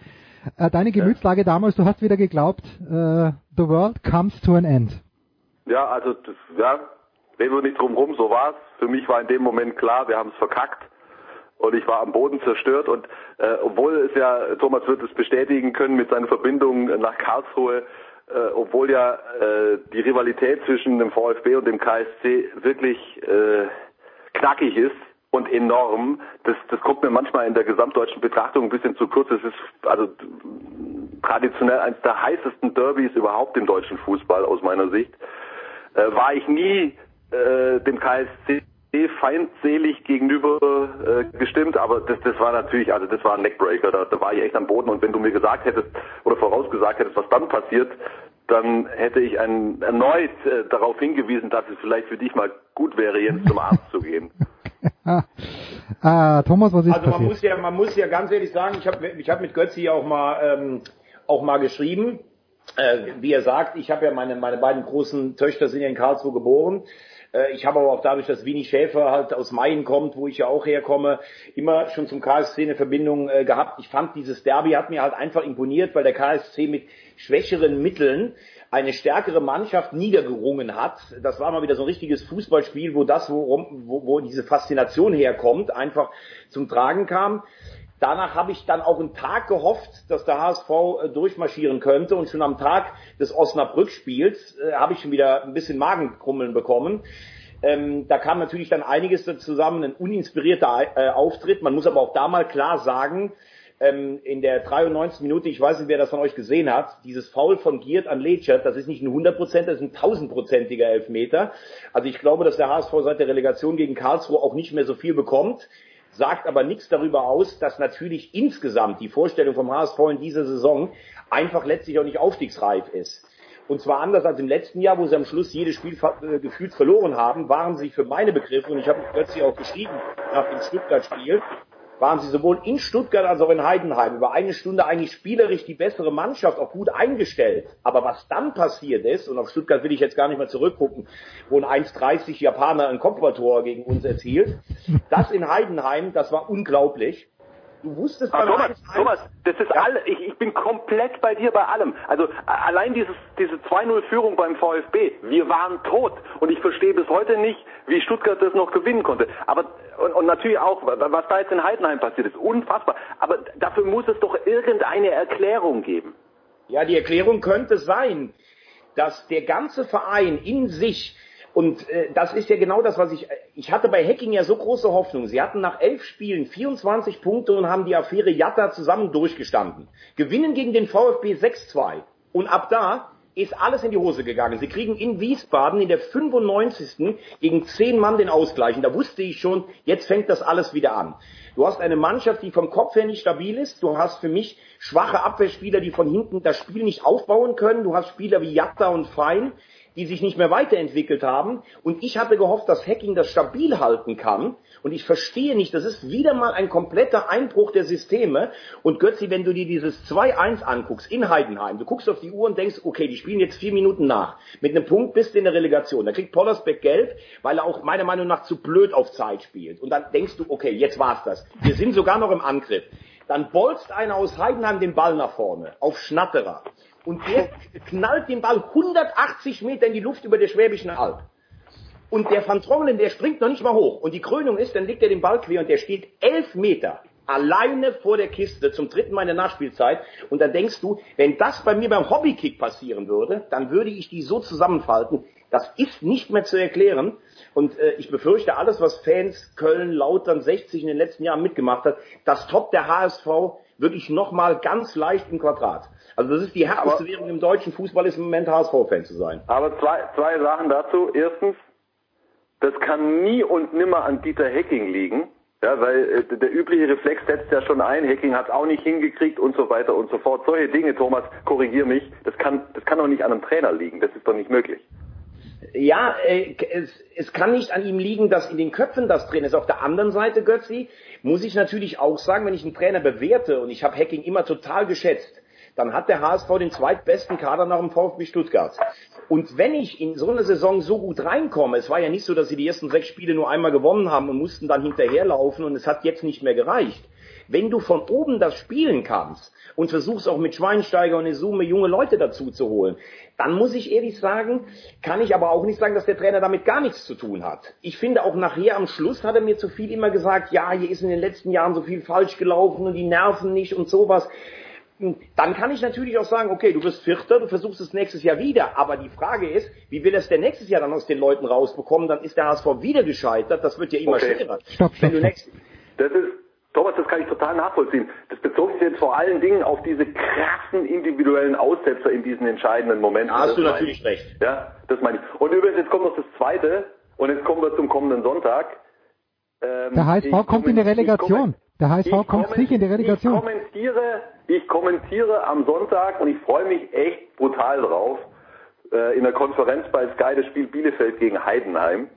[SPEAKER 15] Äh, deine Gemütslage damals, du hast wieder geglaubt, äh, the world comes to an end.
[SPEAKER 20] Ja, also das, ja, reden wir nicht drum rum, so war's. Für mich war in dem Moment klar, wir haben es verkackt und ich war am Boden zerstört und äh, obwohl es ja, Thomas wird es bestätigen können mit seinen Verbindungen nach Karlsruhe, äh, obwohl ja äh, die Rivalität zwischen dem VfB und dem KSC wirklich äh, knackig ist und enorm, das, das kommt mir manchmal in der gesamtdeutschen Betrachtung ein bisschen zu kurz. Es ist also traditionell eines der heißesten Derbys überhaupt im deutschen Fußball aus meiner Sicht. Äh, war ich nie äh, dem KSC feindselig gegenüber äh, gestimmt, aber das, das war natürlich, also das war ein Neckbreaker, da, da war ich echt am Boden und wenn du mir gesagt hättest oder vorausgesagt hättest, was dann passiert, dann hätte ich ein, erneut äh, darauf hingewiesen, dass es vielleicht für dich mal gut wäre, jetzt zum Arzt zu gehen.
[SPEAKER 15] ah, Thomas, was ist
[SPEAKER 19] also man muss ja, man muss ja ganz ehrlich sagen, ich habe ich hab mit Götzi auch mal ähm, auch mal geschrieben. Äh, wie er sagt, ich habe ja meine meine beiden großen Töchter sind ja in Karlsruhe geboren. Äh, ich habe aber auch dadurch, dass Winnie Schäfer halt aus Mayen kommt, wo ich ja auch herkomme, immer schon zum KSC eine Verbindung äh, gehabt. Ich fand dieses Derby hat mir halt einfach imponiert, weil der KSC mit schwächeren Mitteln eine stärkere Mannschaft niedergerungen hat. Das war mal wieder so ein richtiges Fußballspiel, wo das, wo, wo, wo diese Faszination herkommt, einfach zum Tragen kam. Danach habe ich dann auch einen Tag gehofft, dass der HSV äh, durchmarschieren könnte und schon am Tag des Osnabrück-Spiels äh, habe ich schon wieder ein bisschen Magenkrummeln bekommen. Ähm, da kam natürlich dann einiges zusammen, ein uninspirierter äh, Auftritt. Man muss aber auch da mal klar sagen, ähm, in der 93. Minute, ich weiß nicht, wer das von euch gesehen hat, dieses Foul von Giert an Lecert, das ist nicht ein 100%, das ist ein 1000%iger Elfmeter. Also ich glaube, dass der HSV seit der Relegation gegen Karlsruhe auch nicht mehr so viel bekommt sagt aber nichts darüber aus, dass natürlich insgesamt die Vorstellung vom HSV in dieser Saison einfach letztlich auch nicht aufstiegsreif ist. Und zwar anders als im letzten Jahr, wo sie am Schluss jedes Spiel äh, gefühlt verloren haben, waren sie für meine Begriffe, und ich habe plötzlich auch geschrieben nach dem Stuttgart-Spiel, waren sie sowohl in Stuttgart als auch in Heidenheim über eine Stunde eigentlich spielerisch die bessere Mannschaft, auch gut eingestellt. Aber was dann passiert ist, und auf Stuttgart will ich jetzt gar nicht mehr zurückgucken, wo ein 1,30 Japaner ein Kopfballtor gegen uns erzielt, das in Heidenheim, das war unglaublich. Du wusstest
[SPEAKER 20] ah, Thomas, Thomas, das ist ja. alle, ich, ich bin komplett bei dir bei allem. Also allein dieses, diese 2-0-Führung beim VfB, wir waren tot. Und ich verstehe bis heute nicht, wie Stuttgart das noch gewinnen konnte. Aber und, und natürlich auch, was da jetzt in Heidenheim passiert ist, unfassbar. Aber dafür muss es doch irgendeine Erklärung geben.
[SPEAKER 19] Ja, die Erklärung könnte sein, dass der ganze Verein in sich und äh, das ist ja genau das, was ich. Ich hatte bei Hacking ja so große Hoffnung. Sie hatten nach elf Spielen 24 Punkte und haben die Affäre Jatta zusammen durchgestanden. Gewinnen gegen den VfB 6-2. Und ab da ist alles in die Hose gegangen. Sie kriegen in Wiesbaden in der 95. gegen 10 Mann den Ausgleich. Und da wusste ich schon, jetzt fängt das alles wieder an. Du hast eine Mannschaft, die vom Kopf her nicht stabil ist. Du hast für mich schwache Abwehrspieler, die von hinten das Spiel nicht aufbauen können. Du hast Spieler wie Jatta und Fein, die sich nicht mehr weiterentwickelt haben. Und ich hatte gehofft, dass Hacking das stabil halten kann. Und ich verstehe nicht, das ist wieder mal ein kompletter Einbruch der Systeme. Und Götzi, wenn du dir dieses 2-1 anguckst in Heidenheim, du guckst auf die Uhr und denkst, okay, die spielen jetzt vier Minuten nach. Mit einem Punkt bist du in der Relegation. Da kriegt Pollersbeck gelb, weil er auch meiner Meinung nach zu blöd auf Zeit spielt. Und dann denkst du, okay, jetzt war's das. Wir sind sogar noch im Angriff. Dann bolzt einer aus Heidenheim den Ball nach vorne, auf Schnatterer. Und der knallt den Ball 180 Meter in die Luft über der Schwäbischen Alb. Und der Van Trongelen, der springt noch nicht mal hoch. Und die Krönung ist, dann legt er den Ball quer und der steht elf Meter alleine vor der Kiste zum dritten Mal in der Nachspielzeit. Und dann denkst du, wenn das bei mir beim Hobbykick passieren würde, dann würde ich die so zusammenfalten. Das ist nicht mehr zu erklären. Und äh, ich befürchte, alles, was Fans Köln, Lautern, 60 in den letzten Jahren mitgemacht hat, das Top der HSV wirklich nochmal ganz leicht im Quadrat. Also das ist die härteste Währung im deutschen Fußball, ist im Moment HSV-Fan zu sein.
[SPEAKER 20] Aber zwei, zwei Sachen dazu. Erstens, das kann nie und nimmer an Dieter Hecking liegen. Ja, weil äh, der übliche Reflex setzt ja schon ein, Hacking hat es auch nicht hingekriegt und so weiter und so fort. Solche Dinge, Thomas, korrigier mich, das kann, das kann doch nicht an einem Trainer liegen, das ist doch nicht möglich.
[SPEAKER 19] Ja, äh, es, es kann nicht an ihm liegen, dass in den Köpfen das drin ist. Auf der anderen Seite, Götzi, muss ich natürlich auch sagen, wenn ich einen Trainer bewerte, und ich habe Hacking immer total geschätzt, dann hat der HSV den zweitbesten Kader nach dem VfB Stuttgart. Und wenn ich in so eine Saison so gut reinkomme, es war ja nicht so, dass sie die ersten sechs Spiele nur einmal gewonnen haben und mussten dann hinterherlaufen und es hat jetzt nicht mehr gereicht. Wenn du von oben das spielen kannst und versuchst auch mit Schweinsteiger und Isume junge Leute dazu zu holen, dann muss ich ehrlich sagen, kann ich aber auch nicht sagen, dass der Trainer damit gar nichts zu tun hat. Ich finde auch nachher am Schluss hat er mir zu viel immer gesagt, ja, hier ist in den letzten Jahren so viel falsch gelaufen und die nerven nicht und sowas dann kann ich natürlich auch sagen, okay, du bist Vierter, du versuchst es nächstes Jahr wieder, aber die Frage ist, wie will es der nächstes Jahr dann aus den Leuten rausbekommen? Dann ist der HSV wieder gescheitert, das wird ja immer okay. schwerer.
[SPEAKER 20] Stopp, stopp, nächst... Das ist, Thomas, das kann ich total nachvollziehen. Das bezog sich jetzt vor allen Dingen auf diese krassen individuellen Aussetzer in diesen entscheidenden Momenten.
[SPEAKER 19] Da hast du natürlich ich. recht.
[SPEAKER 20] Ja, das meine ich. Und übrigens, jetzt kommt noch das Zweite, und jetzt kommen wir zum kommenden Sonntag.
[SPEAKER 15] Ähm, der HSV kommt in die Relegation. Der HSV kommt sicher in die Relegation.
[SPEAKER 20] Ich kommentiere, ich kommentiere am Sonntag und ich freue mich echt brutal drauf äh, in der Konferenz bei Sky das Spiel Bielefeld gegen Heidenheim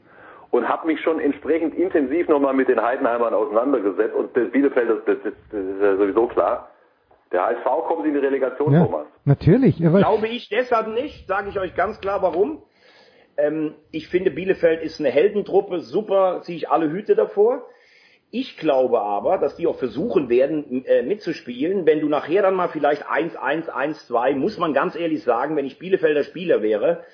[SPEAKER 20] und habe mich schon entsprechend intensiv nochmal mit den Heidenheimern auseinandergesetzt und das Bielefeld, das, das, das, ist ja sowieso klar. Der HSV kommt in die Relegation, ja, Thomas.
[SPEAKER 15] Natürlich.
[SPEAKER 19] Glaube ich deshalb nicht, sage ich euch ganz klar warum. Ähm, ich finde, Bielefeld ist eine Heldentruppe, super, ziehe ich alle Hüte davor. Ich glaube aber, dass die auch versuchen werden, äh, mitzuspielen. Wenn du nachher dann mal vielleicht 1-1, 1-2, muss man ganz ehrlich sagen, wenn ich Bielefelder Spieler wäre,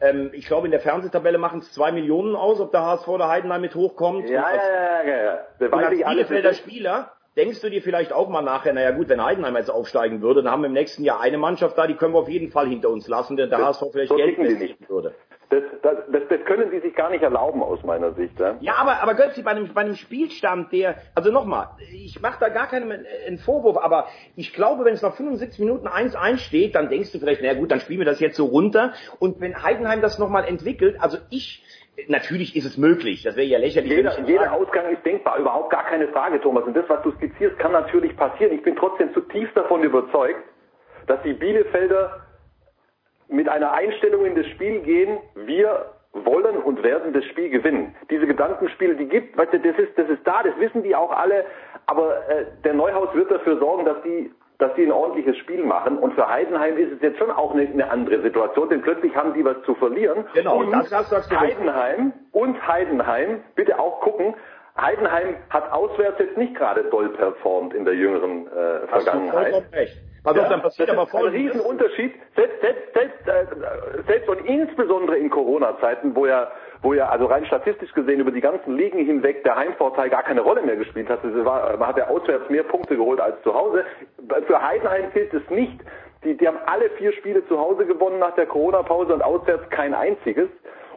[SPEAKER 19] ähm, ich glaube, in der Fernsehtabelle machen es zwei Millionen aus, ob der HSV oder Heidenheim mit hochkommt.
[SPEAKER 20] Ja,
[SPEAKER 19] als,
[SPEAKER 20] ja, ja, ja, ja.
[SPEAKER 19] Und als Bielefelder Spieler denkst du dir vielleicht auch mal nachher, naja gut, wenn Heidenheim jetzt aufsteigen würde, dann haben wir im nächsten Jahr eine Mannschaft da, die können wir auf jeden Fall hinter uns lassen, denn der das, HSV vielleicht so Geld investieren würde.
[SPEAKER 20] Das, das, das, das können sie sich gar nicht erlauben aus meiner Sicht. Ja,
[SPEAKER 19] ja aber, aber Götzi, bei einem, bei einem Spielstand, der, also nochmal, ich mache da gar keinen einen Vorwurf, aber ich glaube, wenn es nach 75 Minuten 1-1 steht, dann denkst du vielleicht, naja gut, dann spielen wir das jetzt so runter. Und wenn Heidenheim das nochmal entwickelt, also ich, natürlich ist es möglich, das wäre ja lächerlich.
[SPEAKER 20] Jeder, jeder Ausgang ist denkbar, überhaupt gar keine Frage, Thomas. Und das, was du skizzierst, kann natürlich passieren. Ich bin trotzdem zutiefst davon überzeugt, dass die Bielefelder mit einer Einstellung in das Spiel gehen, wir wollen und werden das Spiel gewinnen. Diese Gedankenspiele, die gibt, weißt du, das ist, das ist da, das wissen die auch alle, aber äh, der Neuhaus wird dafür sorgen, dass die dass die ein ordentliches Spiel machen. Und für Heidenheim ist es jetzt schon auch eine, eine andere Situation, denn plötzlich haben die was zu verlieren.
[SPEAKER 19] Genau,
[SPEAKER 20] und
[SPEAKER 19] das, das sagst
[SPEAKER 20] du Heidenheim und Heidenheim, bitte auch gucken, Heidenheim hat auswärts jetzt nicht gerade doll performt in der jüngeren äh, Vergangenheit.
[SPEAKER 19] Hast du recht. Pass auf, dann passiert aber
[SPEAKER 20] voll. Ein Riesenunterschied, selbst, selbst, selbst, äh, selbst und insbesondere in Corona-Zeiten, wo ja, wo ja, also rein statistisch gesehen über die ganzen Ligen hinweg der Heimvorteil gar keine Rolle mehr gespielt hat. War, man hat ja auswärts mehr Punkte geholt als zu Hause. Für Heidenheim gilt es nicht. Die, die haben alle vier Spiele zu Hause gewonnen nach der Corona-Pause und auswärts kein einziges.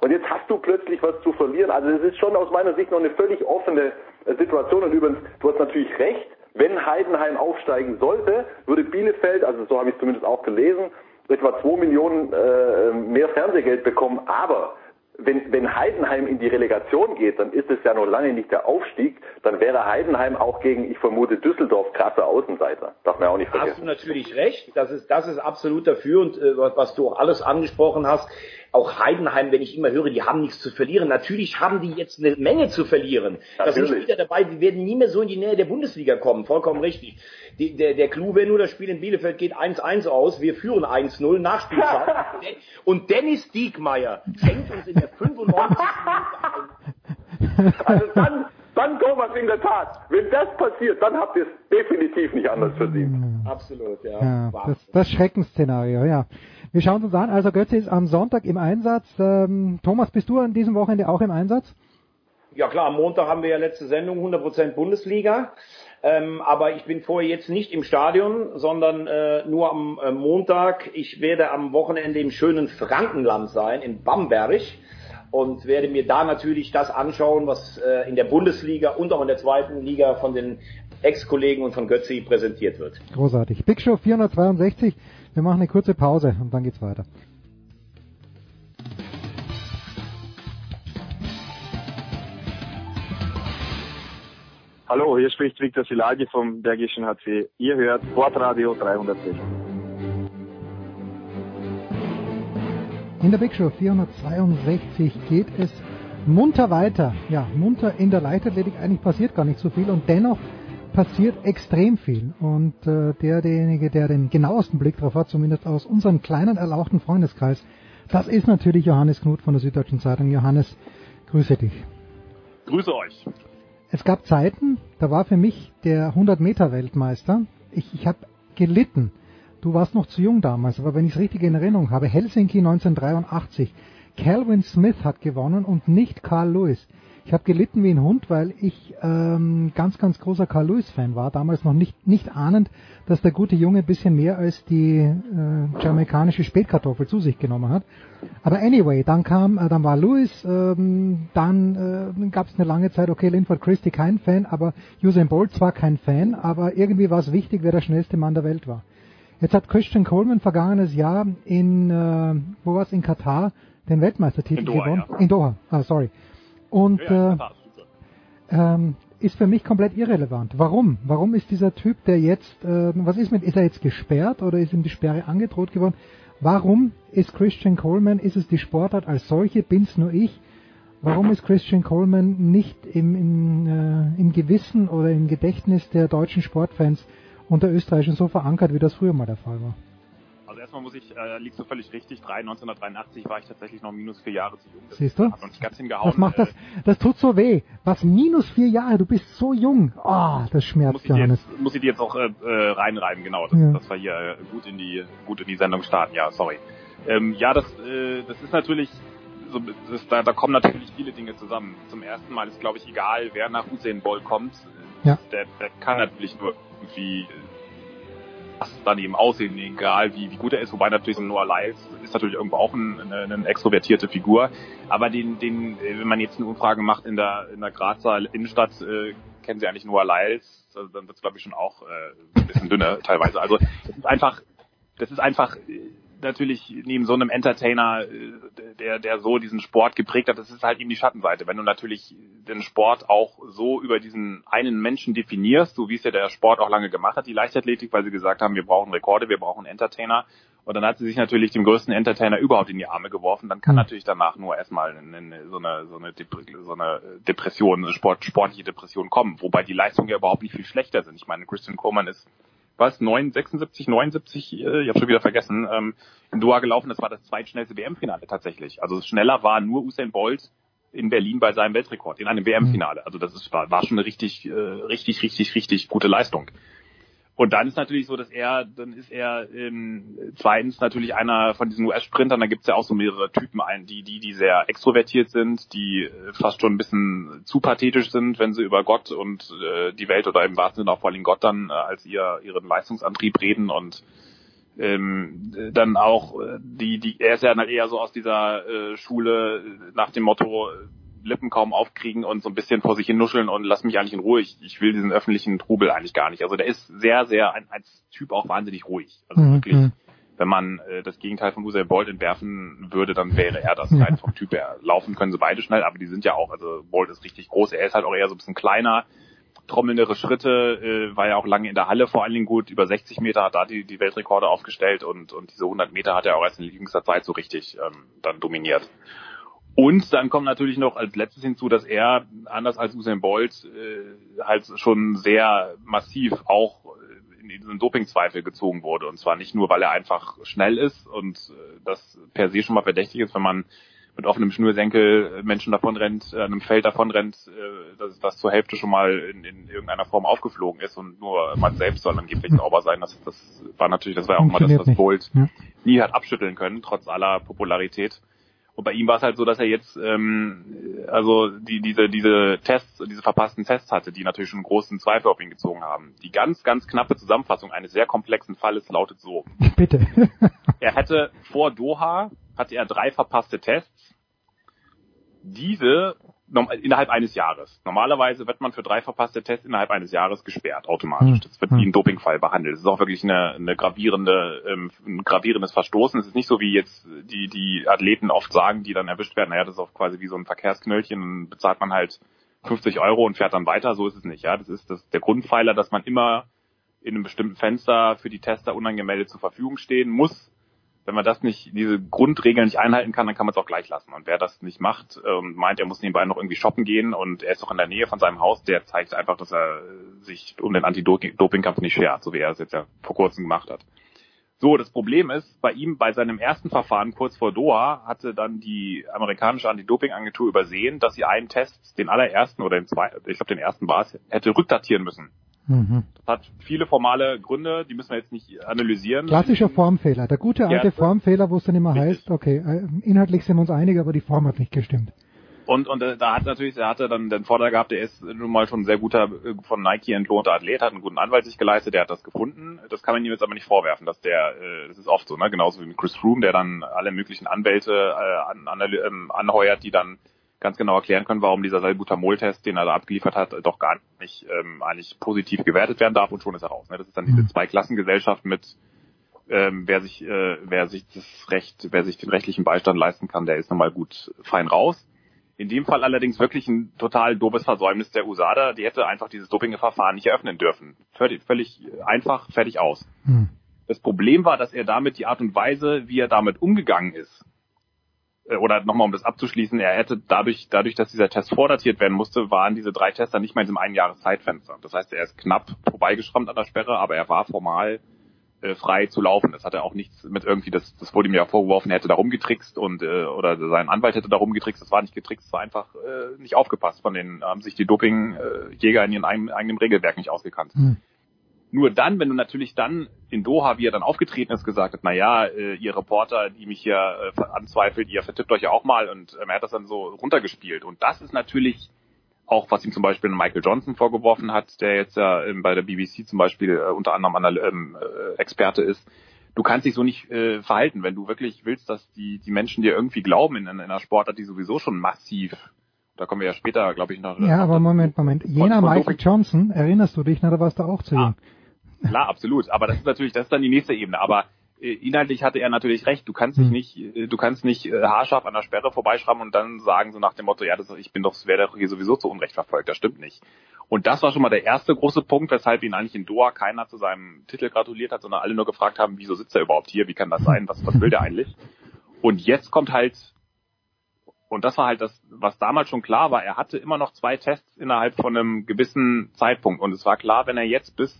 [SPEAKER 20] Und jetzt hast du plötzlich was zu verlieren. Also es ist schon aus meiner Sicht noch eine völlig offene äh, Situation. Und übrigens, du hast natürlich recht, wenn Heidenheim aufsteigen sollte, würde Bielefeld, also so habe ich zumindest auch gelesen, etwa 2 Millionen äh, mehr Fernsehgeld bekommen, aber wenn, wenn Heidenheim in die Relegation geht, dann ist es ja noch lange nicht der Aufstieg, dann wäre Heidenheim auch gegen, ich vermute, Düsseldorf krasse Außenseiter. Darf man auch nicht vergessen.
[SPEAKER 19] Hast du natürlich recht, das ist, das ist absolut dafür und äh, was du auch alles angesprochen hast, auch Heidenheim, wenn ich immer höre, die haben nichts zu verlieren. Natürlich haben die jetzt eine Menge zu verlieren. Da sind Spieler dabei, die werden nie mehr so in die Nähe der Bundesliga kommen. Vollkommen richtig. Die, der, der Clou wäre nur, das Spiel in Bielefeld geht 1-1 aus. Wir führen 1-0 Nachspielzeit. Und Dennis Diekmeyer schenkt uns in der 95.
[SPEAKER 20] Also dann, dann Thomas in der Tat, wenn das passiert, dann habt ihr es definitiv nicht anders verdient.
[SPEAKER 19] Absolut, ja.
[SPEAKER 15] ja das, das Schreckensszenario, ja. Wir schauen uns an. Also Götze ist am Sonntag im Einsatz. Ähm, Thomas, bist du an diesem Wochenende auch im Einsatz?
[SPEAKER 19] Ja klar, am Montag haben wir ja letzte Sendung 100% Bundesliga. Ähm, aber ich bin vorher jetzt nicht im Stadion, sondern äh, nur am äh, Montag. Ich werde am Wochenende im schönen Frankenland sein, in Bamberg. Und werde mir da natürlich das anschauen, was äh, in der Bundesliga und auch in der zweiten Liga von den Ex-Kollegen und von Götzi präsentiert wird.
[SPEAKER 15] Großartig. Big Show 462 wir machen eine kurze Pause und dann geht's weiter.
[SPEAKER 21] Hallo, hier spricht Viktor Silagi vom Bergischen HC. Ihr hört Sportradio 360.
[SPEAKER 15] In der Big Show 462 geht es munter weiter. Ja, munter in der Leichtathletik. Eigentlich passiert gar nicht so viel und dennoch passiert extrem viel. Und äh, der, derjenige, der den genauesten Blick darauf hat, zumindest aus unserem kleinen, erlauchten Freundeskreis, das ist natürlich Johannes Knut von der Süddeutschen Zeitung. Johannes, grüße dich.
[SPEAKER 22] Grüße euch.
[SPEAKER 15] Es gab Zeiten, da war für mich der 100-Meter-Weltmeister. Ich, ich habe gelitten. Du warst noch zu jung damals, aber wenn ich es richtig in Erinnerung habe, Helsinki 1983. Calvin Smith hat gewonnen und nicht Carl Lewis. Ich habe gelitten wie ein Hund, weil ich ähm, ganz, ganz großer Carl Lewis-Fan war, damals noch nicht, nicht ahnend, dass der gute Junge ein bisschen mehr als die äh, jamaikanische Spätkartoffel zu sich genommen hat. Aber anyway, dann kam, äh, dann war Lewis, ähm, dann äh, gab es eine lange Zeit, okay, Linford Christie kein Fan, aber Usain Bolt zwar kein Fan, aber irgendwie war es wichtig, wer der schnellste Mann der Welt war. Jetzt hat Christian Coleman vergangenes Jahr in, äh, wo war es, in Katar, den Weltmeistertitel Doha, gewonnen. Ja. In Doha, ah, sorry. Und äh, ähm, ist für mich komplett irrelevant. Warum? Warum ist dieser Typ, der jetzt, äh, was ist mit, ist er jetzt gesperrt oder ist ihm die Sperre angedroht geworden? Warum ist Christian Coleman, ist es die Sportart als solche, bin's nur ich? Warum ist Christian Coleman nicht im, in, äh, im Gewissen oder im Gedächtnis der deutschen Sportfans und der Österreicher so verankert, wie das früher mal der Fall war?
[SPEAKER 22] Erstmal muss ich, äh, liegst du völlig richtig, 3, 1983 war ich tatsächlich noch minus vier Jahre zu jung.
[SPEAKER 15] Das Siehst du?
[SPEAKER 22] Hat noch nicht ganz hingehauen.
[SPEAKER 15] Das macht das, das tut so weh. Was, minus vier Jahre? Du bist so jung. Ah, oh, das schmerzt, muss Johannes.
[SPEAKER 22] Jetzt, muss ich dir jetzt auch äh, äh, reinreiben, genau, dass, ja. dass wir hier äh, gut in die, gut in die Sendung starten. Ja, sorry. Ähm, ja, das, äh, das ist natürlich, so, das, da, da kommen natürlich viele Dinge zusammen. Zum ersten Mal ist, glaube ich, egal, wer nach Usain Bolt kommt.
[SPEAKER 15] Ja.
[SPEAKER 22] Der, der kann natürlich nur irgendwie das dann eben aussehen, egal wie, wie gut er ist, wobei natürlich so Noah Lyles ist natürlich irgendwo auch ein, eine, eine extrovertierte Figur, aber den, den, wenn man jetzt eine Umfrage macht in der, in der Grazer Innenstadt, äh, kennen sie eigentlich Noah Lyles, also dann wird es glaube ich schon auch äh, ein bisschen dünner teilweise. Also das ist einfach, das ist einfach natürlich neben so einem Entertainer, äh, der, der so diesen Sport geprägt hat, das ist halt eben die Schattenseite. Wenn du natürlich den Sport auch so über diesen einen Menschen definierst, so wie es ja der Sport auch lange gemacht hat, die Leichtathletik, weil sie gesagt haben, wir brauchen Rekorde, wir brauchen Entertainer. Und dann hat sie sich natürlich dem größten Entertainer überhaupt in die Arme geworfen. Dann kann mhm. natürlich danach nur erstmal eine, so, eine, so, eine so eine Depression, eine Sport, sportliche Depression kommen. Wobei die Leistungen ja überhaupt nicht viel schlechter sind. Ich meine, Christian Coleman ist was, 9, 76, 79, äh, ich habe schon wieder vergessen, ähm, in Doha gelaufen. Das war das zweitschnellste WM-Finale tatsächlich. Also schneller war nur Usain Bolt in Berlin bei seinem Weltrekord in einem WM-Finale. Also das ist, war, war schon eine richtig, äh, richtig, richtig, richtig gute Leistung. Und dann ist natürlich so, dass er, dann ist er ähm, zweitens natürlich einer von diesen US-Sprintern, da gibt's ja auch so mehrere Typen ein, die, die, die sehr extrovertiert sind, die äh, fast schon ein bisschen zu pathetisch sind, wenn sie über Gott und äh, die Welt oder im wahrsten Sinne auch vor allem Gott dann äh, als ihr ihren Leistungsantrieb reden. Und ähm, dann auch äh, die, die, er ist ja dann eher so aus dieser äh, Schule nach dem Motto, Lippen kaum aufkriegen und so ein bisschen vor sich hin nuscheln und lass mich eigentlich in Ruhe. Ich, ich will diesen öffentlichen Trubel eigentlich gar nicht. Also der ist sehr, sehr ein, als Typ auch wahnsinnig ruhig. Also mhm. wirklich, wenn man äh, das Gegenteil von Usain Bolt entwerfen würde, dann wäre er das rein vom Typ her. Laufen können sie beide schnell, aber die sind ja auch, also Bolt ist richtig groß, er ist halt auch eher so ein bisschen kleiner, trommelndere Schritte, äh, war ja auch lange in der Halle vor allen Dingen gut, über 60 Meter hat da die, die Weltrekorde aufgestellt und, und diese 100 Meter hat er auch erst in jüngster Zeit so richtig ähm, dann dominiert. Und dann kommt natürlich noch als letztes hinzu, dass er, anders als Usain Bolt, äh, halt schon sehr massiv auch in diesen Dopingzweifel gezogen wurde. Und zwar nicht nur, weil er einfach schnell ist und äh, das per se schon mal verdächtig ist, wenn man mit offenem Schnürsenkel Menschen davon rennt, äh, einem Feld davon rennt, äh, dass das zur Hälfte schon mal in, in irgendeiner Form aufgeflogen ist und nur man selbst soll angeblich sauber sein. Das, das war natürlich, das war auch mal das, was Bolt ja. nie hat abschütteln können, trotz aller Popularität. Und bei ihm war es halt so, dass er jetzt ähm, also die, diese, diese Tests, diese verpassten Tests hatte, die natürlich schon einen großen Zweifel auf ihn gezogen haben. Die ganz, ganz knappe Zusammenfassung eines sehr komplexen Falles lautet so.
[SPEAKER 15] Bitte.
[SPEAKER 22] er hätte vor Doha hatte er drei verpasste Tests. Diese innerhalb eines Jahres. Normalerweise wird man für drei verpasste Tests innerhalb eines Jahres gesperrt, automatisch. Das wird wie ein Dopingfall behandelt. Das ist auch wirklich eine, eine gravierende, ähm, ein gravierendes Verstoßen. Es ist nicht so, wie jetzt die, die Athleten oft sagen, die dann erwischt werden, naja, das ist auch quasi wie so ein Verkehrsknöllchen, dann bezahlt man halt 50 Euro und fährt dann weiter. So ist es nicht, ja. Das ist das, der Grundpfeiler, dass man immer in einem bestimmten Fenster für die Tester unangemeldet zur Verfügung stehen muss wenn man das nicht, diese Grundregeln nicht einhalten kann, dann kann man es auch gleich lassen. Und wer das nicht macht und meint, er muss nebenbei noch irgendwie shoppen gehen und er ist doch in der Nähe von seinem Haus, der zeigt einfach, dass er sich um den Anti-Doping-Kampf nicht schert, so wie er es jetzt ja vor kurzem gemacht hat. So, das Problem ist, bei ihm, bei seinem ersten Verfahren kurz vor Doha, hatte dann die amerikanische Anti-Doping-Agentur übersehen, dass sie einen Test, den allerersten oder den zweiten, ich glaube den ersten war es, hätte rückdatieren müssen. Mhm. Das hat viele formale Gründe, die müssen wir jetzt nicht analysieren.
[SPEAKER 15] Klassischer Formfehler, der gute alte ja, Formfehler, wo es dann immer heißt, okay, äh, inhaltlich sind wir uns einig, aber die Form hat nicht gestimmt.
[SPEAKER 22] Und, und äh, da hat natürlich, er hatte dann den Vorteil gehabt, er ist nun mal schon ein sehr guter, äh, von Nike entlohnter Athlet, hat einen guten Anwalt sich geleistet, der hat das gefunden. Das kann man ihm jetzt aber nicht vorwerfen, dass der, das ist oft so, ne, genauso wie mit Chris Froome, der dann alle möglichen Anwälte äh, an, an, ähm, anheuert, die dann ganz genau erklären können, warum dieser Salbutamol-Test, den er da abgeliefert hat, doch gar nicht ähm, eigentlich positiv gewertet werden darf und schon ist er raus. Ne? Das ist dann diese mhm. Zweiklassengesellschaft mit ähm, wer sich äh, wer sich das Recht, wer sich den rechtlichen Beistand leisten kann, der ist nochmal gut fein raus. In dem Fall allerdings wirklich ein total doofes Versäumnis der USADA. Die hätte einfach dieses Dopingverfahren nicht eröffnen dürfen. Völlig, völlig einfach, fertig aus. Hm. Das Problem war, dass er damit die Art und Weise, wie er damit umgegangen ist, oder nochmal um das abzuschließen, er hätte dadurch, dadurch, dass dieser Test vordatiert werden musste, waren diese drei Tester nicht mal in diesem einen Jahres Zeitfenster. Das heißt, er ist knapp vorbeigeschrammt an der Sperre, aber er war formal äh, frei zu laufen. Das hatte auch nichts mit irgendwie, das, das wurde ihm ja vorgeworfen, er hätte da rumgetrickst und äh, oder sein Anwalt hätte da rumgetrickst. Das war nicht getrickst, das war einfach äh, nicht aufgepasst. Von den haben sich die Dopingjäger in ihren eigenen, Regelwerk nicht ausgekannt. Mhm. Nur dann, wenn du natürlich dann in Doha, wie er dann aufgetreten ist, gesagt hat, na ja, äh, ihr Reporter, die mich hier äh, anzweifelt, ihr vertippt euch ja auch mal und ähm, er hat das dann so runtergespielt. Und das ist natürlich auch, was ihm zum Beispiel Michael Johnson vorgeworfen hat, der jetzt ja ähm, bei der BBC zum Beispiel äh, unter anderem Anal ähm, äh, Experte ist. Du kannst dich so nicht äh, verhalten, wenn du wirklich willst, dass die, die Menschen dir irgendwie glauben in, in einer Sportart, die sowieso schon massiv da kommen wir ja später, glaube ich, noch.
[SPEAKER 15] Ja, aber Moment, Moment. Jener Michael Johnson, erinnerst du dich, na, da warst du auch zu jung.
[SPEAKER 22] Klar, absolut. Aber das ist natürlich, das ist dann die nächste Ebene. Aber äh, inhaltlich hatte er natürlich recht. Du kannst dich hm. nicht, äh, du kannst nicht äh, haarscharf an der Sperre vorbeischrammen und dann sagen so nach dem Motto, ja, das, ich bin doch, wäre doch hier sowieso zu Unrecht verfolgt. Das stimmt nicht. Und das war schon mal der erste große Punkt, weshalb ihn eigentlich in Doha keiner zu seinem Titel gratuliert hat, sondern alle nur gefragt haben, wieso sitzt er überhaupt hier? Wie kann das sein? Was, was will der eigentlich? Und jetzt kommt halt, und das war halt das, was damals schon klar war, er hatte immer noch zwei Tests innerhalb von einem gewissen Zeitpunkt. Und es war klar, wenn er jetzt bis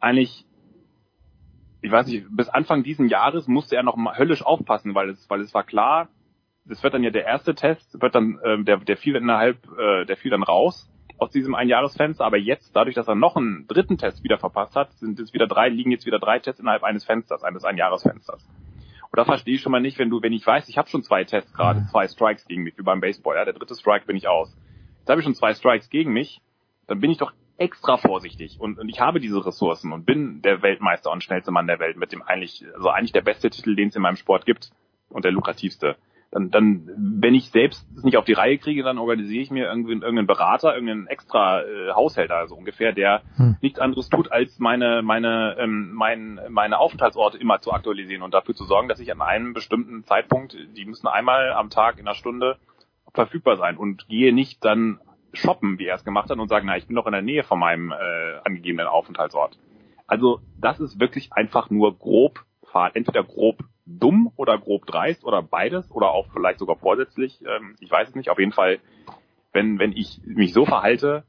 [SPEAKER 22] eigentlich, ich weiß nicht, bis Anfang diesen Jahres musste er noch mal höllisch aufpassen, weil es, weil es war klar, das wird dann ja der erste Test, wird dann, äh, der, der fiel innerhalb, äh, der fiel dann raus aus diesem Einjahresfenster, aber jetzt, dadurch, dass er noch einen dritten Test wieder verpasst hat, sind es wieder drei, liegen jetzt wieder drei Tests innerhalb eines Fensters, eines Einjahresfensters. Und da verstehe ich schon mal nicht, wenn du, wenn ich weiß, ich habe schon zwei Tests gerade, zwei Strikes gegen mich, wie beim Baseball, ja, der dritte Strike bin ich aus. Jetzt habe ich schon zwei Strikes gegen mich, dann bin ich doch extra vorsichtig und, und ich habe diese Ressourcen und bin der Weltmeister und schnellste Mann der Welt mit dem eigentlich, also eigentlich der beste Titel, den es in meinem Sport gibt und der lukrativste. dann, dann, wenn ich selbst es nicht auf die Reihe kriege, dann organisiere ich mir irgendwie irgendeinen Berater, irgendeinen extra äh, Haushälter, so ungefähr, der hm. nichts anderes tut, als meine, meine, ähm, mein, meine Aufenthaltsorte immer zu aktualisieren und dafür zu sorgen, dass ich an einem bestimmten Zeitpunkt, die müssen einmal am Tag in einer Stunde verfügbar sein und gehe nicht dann shoppen, wie er es gemacht hat, und sagen, na, ich bin noch in der Nähe von meinem äh, angegebenen Aufenthaltsort. Also das ist wirklich einfach nur grob, entweder grob dumm oder grob dreist oder beides oder auch vielleicht sogar vorsätzlich. Ähm, ich weiß es nicht. Auf jeden Fall, wenn, wenn ich mich so verhalte,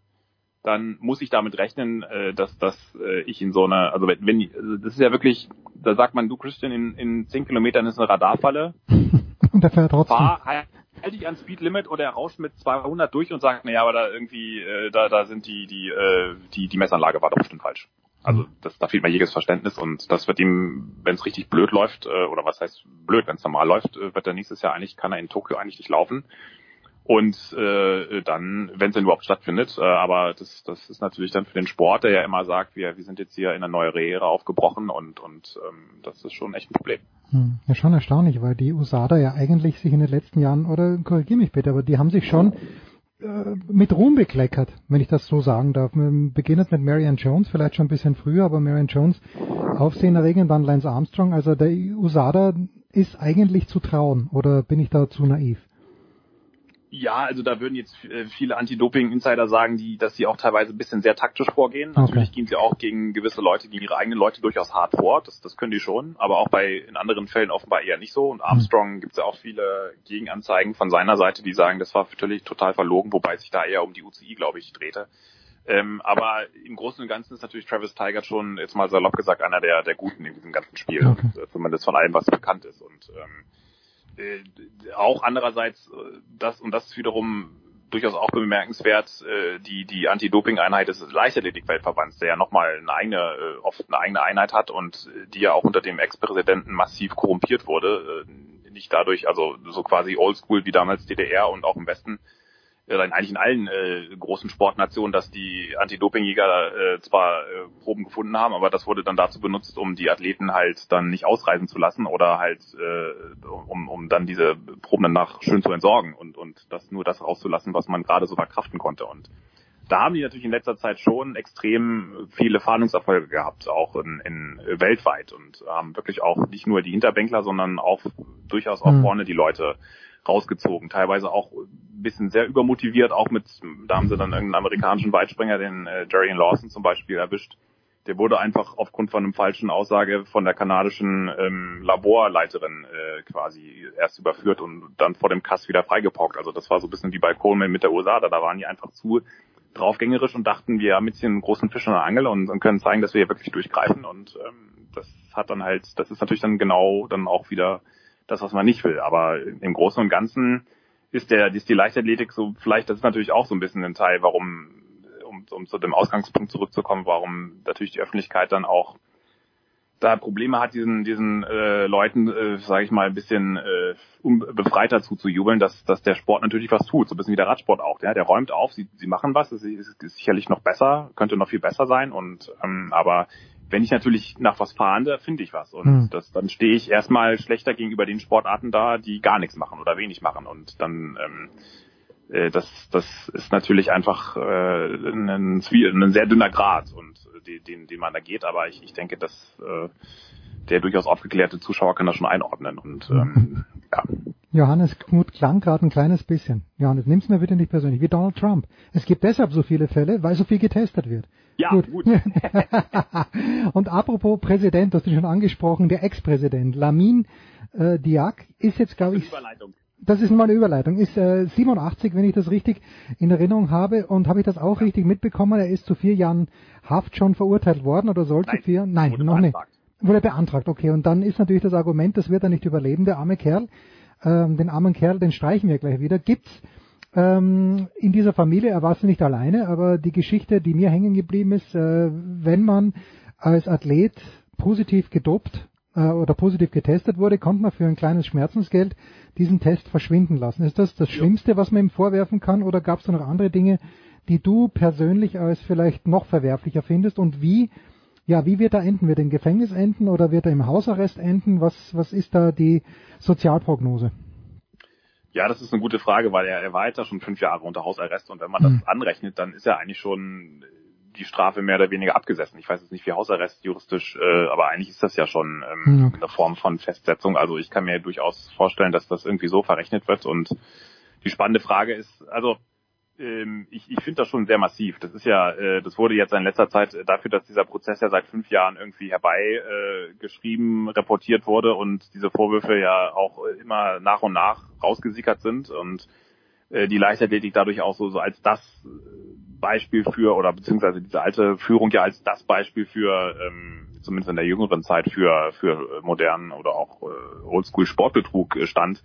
[SPEAKER 22] dann muss ich damit rechnen, äh, dass, dass äh, ich in so einer, also wenn, wenn das ist ja wirklich, da sagt man, du Christian, in, in 10 Kilometern ist eine Radarfalle.
[SPEAKER 15] Und der fährt trotzdem.
[SPEAKER 22] Fahr, halte ich an Speedlimit oder er mit 200 durch und sagt, naja, aber da irgendwie, äh, da, da sind die, die, äh, die, die Messanlage war doch bestimmt falsch. Also das, da fehlt mir jedes Verständnis und das wird ihm, wenn es richtig blöd läuft, äh, oder was heißt blöd, wenn es normal läuft, äh, wird er nächstes Jahr eigentlich, kann er in Tokio eigentlich nicht laufen. Und äh, dann, wenn es denn überhaupt stattfindet, äh, aber das, das ist natürlich dann für den Sport, der ja immer sagt, wir, wir sind jetzt hier in eine neue Ära aufgebrochen und, und ähm, das ist schon echt ein Problem.
[SPEAKER 15] Hm, ja, schon erstaunlich, weil die USADA ja eigentlich sich in den letzten Jahren, oder korrigier mich bitte, aber die haben sich schon äh, mit Ruhm bekleckert, wenn ich das so sagen darf. Beginnend mit Marianne Jones, vielleicht schon ein bisschen früher, aber Marianne Jones aufsehenerregend, dann Lance Armstrong. Also der USADA ist eigentlich zu trauen, oder bin ich da zu naiv?
[SPEAKER 22] Ja, also da würden jetzt äh, viele Anti-Doping-Insider sagen, die, dass sie auch teilweise ein bisschen sehr taktisch vorgehen. Okay. Natürlich gehen sie auch gegen gewisse Leute, gegen ihre eigenen Leute durchaus hart vor. Das, das können die schon, aber auch bei in anderen Fällen offenbar eher nicht so. Und Armstrong mhm. gibt es ja auch viele Gegenanzeigen von seiner Seite, die sagen, das war natürlich total verlogen, wobei es sich da eher um die UCI, glaube ich, drehte. Ähm, aber im Großen und Ganzen ist natürlich Travis Tiger schon, jetzt mal salopp gesagt, einer der, der Guten in diesem ganzen Spiel. Okay. Zumindest von allem, was bekannt ist. Und ähm, äh, auch andererseits äh, das und das ist wiederum durchaus auch bemerkenswert, äh, die die Anti-Doping-Einheit des Leichtathletik-Weltverbands, der ja nochmal eine eigene, äh, oft eine eigene Einheit hat und äh, die ja auch unter dem Ex-Präsidenten massiv korrumpiert wurde, äh, nicht dadurch, also so quasi oldschool wie damals DDR und auch im Westen, äh, eigentlich in allen äh, großen Sportnationen, dass die Anti-Doping-Jäger äh, zwar äh, Proben gefunden haben, aber das wurde dann dazu benutzt, um die Athleten halt dann nicht ausreisen zu lassen oder halt äh, um, um dann diese Proben danach schön zu entsorgen und, und das nur das rauszulassen, was man gerade so verkraften konnte. Und da haben die natürlich in letzter Zeit schon extrem viele Fahndungserfolge gehabt, auch in, in weltweit und haben wirklich auch nicht nur die Hinterbänkler, sondern auch durchaus auch mhm. vorne die Leute rausgezogen. Teilweise auch ein bisschen sehr übermotiviert, auch mit, da haben sie dann irgendeinen amerikanischen Weitspringer, den äh, Jerry Lawson zum Beispiel erwischt. Der wurde einfach aufgrund von einem falschen Aussage von der kanadischen ähm, Laborleiterin äh, quasi erst überführt und dann vor dem Kass wieder freigepaukt. Also das war so ein bisschen wie bei Coleman mit der USA. Da waren die einfach zu draufgängerisch und dachten, wir haben jetzt hier einen großen Fisch in der Angel und, und können zeigen, dass wir hier wirklich durchgreifen. Und ähm, das hat dann halt, das ist natürlich dann genau dann auch wieder das, was man nicht will. Aber im Großen und Ganzen ist der, ist die Leichtathletik so, vielleicht, das ist natürlich auch so ein bisschen ein Teil, warum, um, um zu dem Ausgangspunkt zurückzukommen, warum natürlich die Öffentlichkeit dann auch da Probleme hat, diesen, diesen äh, Leuten, äh, sage ich mal, ein bisschen äh, befreiter zuzujubeln, dass, dass der Sport natürlich was tut, so ein bisschen wie der Radsport auch. Ja? Der räumt auf, sie, sie machen was, es ist, ist sicherlich noch besser, könnte noch viel besser sein, und ähm, aber wenn ich natürlich nach was fahre, finde ich was. Und hm. das, dann stehe ich erstmal schlechter gegenüber den Sportarten da, die gar nichts machen oder wenig machen. Und dann ähm, äh, das, das ist natürlich einfach äh, ein, ein sehr dünner Grad und äh, den, den man da geht. Aber ich, ich denke, dass äh, der durchaus aufgeklärte Zuschauer kann das schon einordnen. Und ähm, ja.
[SPEAKER 15] Johannes Knut klang gerade ein kleines bisschen. Johannes, nimm's mir bitte nicht persönlich, wie Donald Trump. Es gibt deshalb so viele Fälle, weil so viel getestet wird.
[SPEAKER 22] Ja, gut. gut.
[SPEAKER 15] und apropos Präsident, du hast ihn schon angesprochen, der Ex-Präsident Lamin äh, Diak ist jetzt, glaube ich,
[SPEAKER 22] Überleitung.
[SPEAKER 15] das ist mal eine Überleitung, ist äh, 87, wenn ich das richtig in Erinnerung habe und habe ich das auch richtig mitbekommen, er ist zu vier Jahren Haft schon verurteilt worden oder sollte
[SPEAKER 22] Nein,
[SPEAKER 15] vier? Nein, noch nicht. Wurde beantragt, okay. Und dann ist natürlich das Argument, das wird er nicht überleben, der arme Kerl. Ähm, den armen Kerl, den streichen wir gleich wieder. Gibt's ähm, in dieser Familie, er war es nicht alleine, aber die Geschichte, die mir hängen geblieben ist, äh, wenn man als Athlet positiv gedopt äh, oder positiv getestet wurde, konnte man für ein kleines Schmerzensgeld diesen Test verschwinden lassen. Ist das das ja. Schlimmste, was man ihm vorwerfen kann, oder gab es da noch andere Dinge, die du persönlich als vielleicht noch verwerflicher findest? Und wie, ja, wie wird er enden? Wird er im Gefängnis enden oder wird er im Hausarrest enden? Was, was ist da die Sozialprognose?
[SPEAKER 22] Ja, das ist eine gute Frage, weil er, er war jetzt ja schon fünf Jahre unter Hausarrest und wenn man das
[SPEAKER 15] Hm.
[SPEAKER 22] anrechnet, dann ist er eigentlich schon die Strafe mehr oder weniger abgesessen. Ich weiß jetzt nicht, wie Hausarrest juristisch, äh, aber eigentlich ist das ja schon ähm,
[SPEAKER 15] Hm.
[SPEAKER 22] eine Form von Festsetzung. Also ich kann mir durchaus vorstellen, dass das irgendwie so verrechnet wird. Und die spannende Frage ist, also ähm, ich, ich finde das schon sehr massiv. Das ist ja, äh, das wurde jetzt in letzter Zeit dafür, dass dieser Prozess ja seit fünf Jahren irgendwie herbei äh, geschrieben, reportiert wurde und diese Vorwürfe ja auch äh, immer nach und nach rausgesickert sind und äh, die Leichtathletik dadurch auch so, so als das äh, Beispiel für oder beziehungsweise diese alte Führung ja als das Beispiel für ähm, zumindest in der jüngeren Zeit für für äh, modernen oder auch äh, Oldschool Sportbetrug äh, stand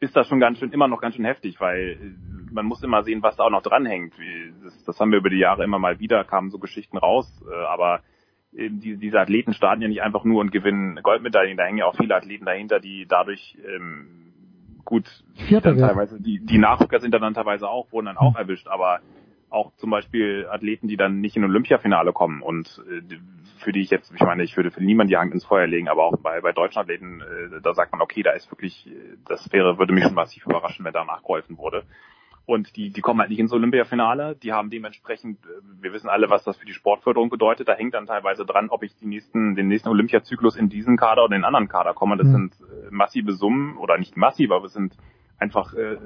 [SPEAKER 22] ist das schon ganz schön, immer noch ganz schön heftig, weil äh, man muss immer sehen, was da auch noch dranhängt. Das, das haben wir über die Jahre immer mal wieder, kamen so Geschichten raus, äh, aber eben die, diese Athleten starten ja nicht einfach nur und gewinnen Goldmedaillen, da hängen ja auch viele Athleten dahinter, die dadurch ähm, gut
[SPEAKER 15] Vierter
[SPEAKER 22] dann teilweise, die, die Nachrücker sind dann teilweise auch, wurden dann auch erwischt, aber auch zum Beispiel Athleten, die dann nicht in Olympiafinale kommen und äh, für die ich jetzt, ich meine, ich würde für niemanden die Hand ins Feuer legen, aber auch bei, bei deutschen Athleten, äh, da sagt man, okay, da ist wirklich, äh, das wäre, würde mich schon massiv überraschen, wenn da nachgeholfen wurde. Und die, die kommen halt nicht ins Olympiafinale, die haben dementsprechend, äh, wir wissen alle, was das für die Sportförderung bedeutet, da hängt dann teilweise dran, ob ich die nächsten, den nächsten Olympiazyklus in diesen Kader oder in den anderen Kader komme. Das
[SPEAKER 15] Mhm.
[SPEAKER 22] sind äh, massive Summen, oder nicht massiv, aber es sind einfach, äh,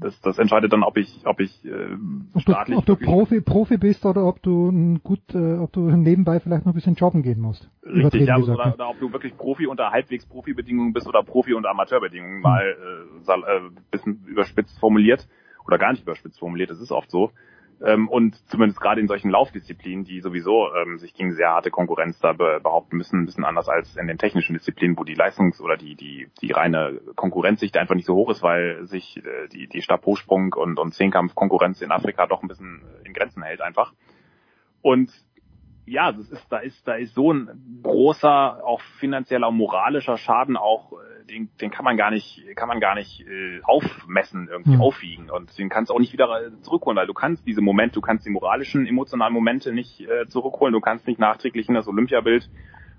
[SPEAKER 22] das, das entscheidet dann, ob ich, ob ich äh,
[SPEAKER 15] Ob du,
[SPEAKER 22] staatlich
[SPEAKER 15] ob du Profi, Profi bist oder ob du ein gut, äh, ob du nebenbei vielleicht noch ein bisschen joggen gehen musst.
[SPEAKER 22] Richtig, ja,
[SPEAKER 15] gesagt,
[SPEAKER 22] oder,
[SPEAKER 15] ne?
[SPEAKER 22] oder ob du wirklich Profi unter halbwegs Profi-Bedingungen bist oder Profi unter Amateurbedingungen, mal äh, sal- äh, bisschen überspitzt formuliert oder gar nicht überspitzt formuliert, das ist oft so. Ähm, und zumindest gerade in solchen Laufdisziplinen, die sowieso ähm, sich gegen sehr harte Konkurrenz da be behaupten müssen, ein bisschen anders als in den technischen Disziplinen, wo die Leistungs- oder die, die, die reine Konkurrenzsicht einfach nicht so hoch ist, weil sich äh, die, die Stabhochsprung und, und Zehnkampf-Konkurrenz in Afrika doch ein bisschen in Grenzen hält einfach. Und ja, das ist, da ist, da ist so ein großer, auch finanzieller, moralischer Schaden auch, äh, den, den kann man gar nicht, kann man gar nicht äh, aufmessen, irgendwie
[SPEAKER 15] Hm.
[SPEAKER 22] aufwiegen und den kannst du auch nicht wieder äh, zurückholen, weil du kannst diese Momente, du kannst die moralischen, emotionalen Momente nicht äh, zurückholen, du kannst nicht nachträglich in das Olympiabild,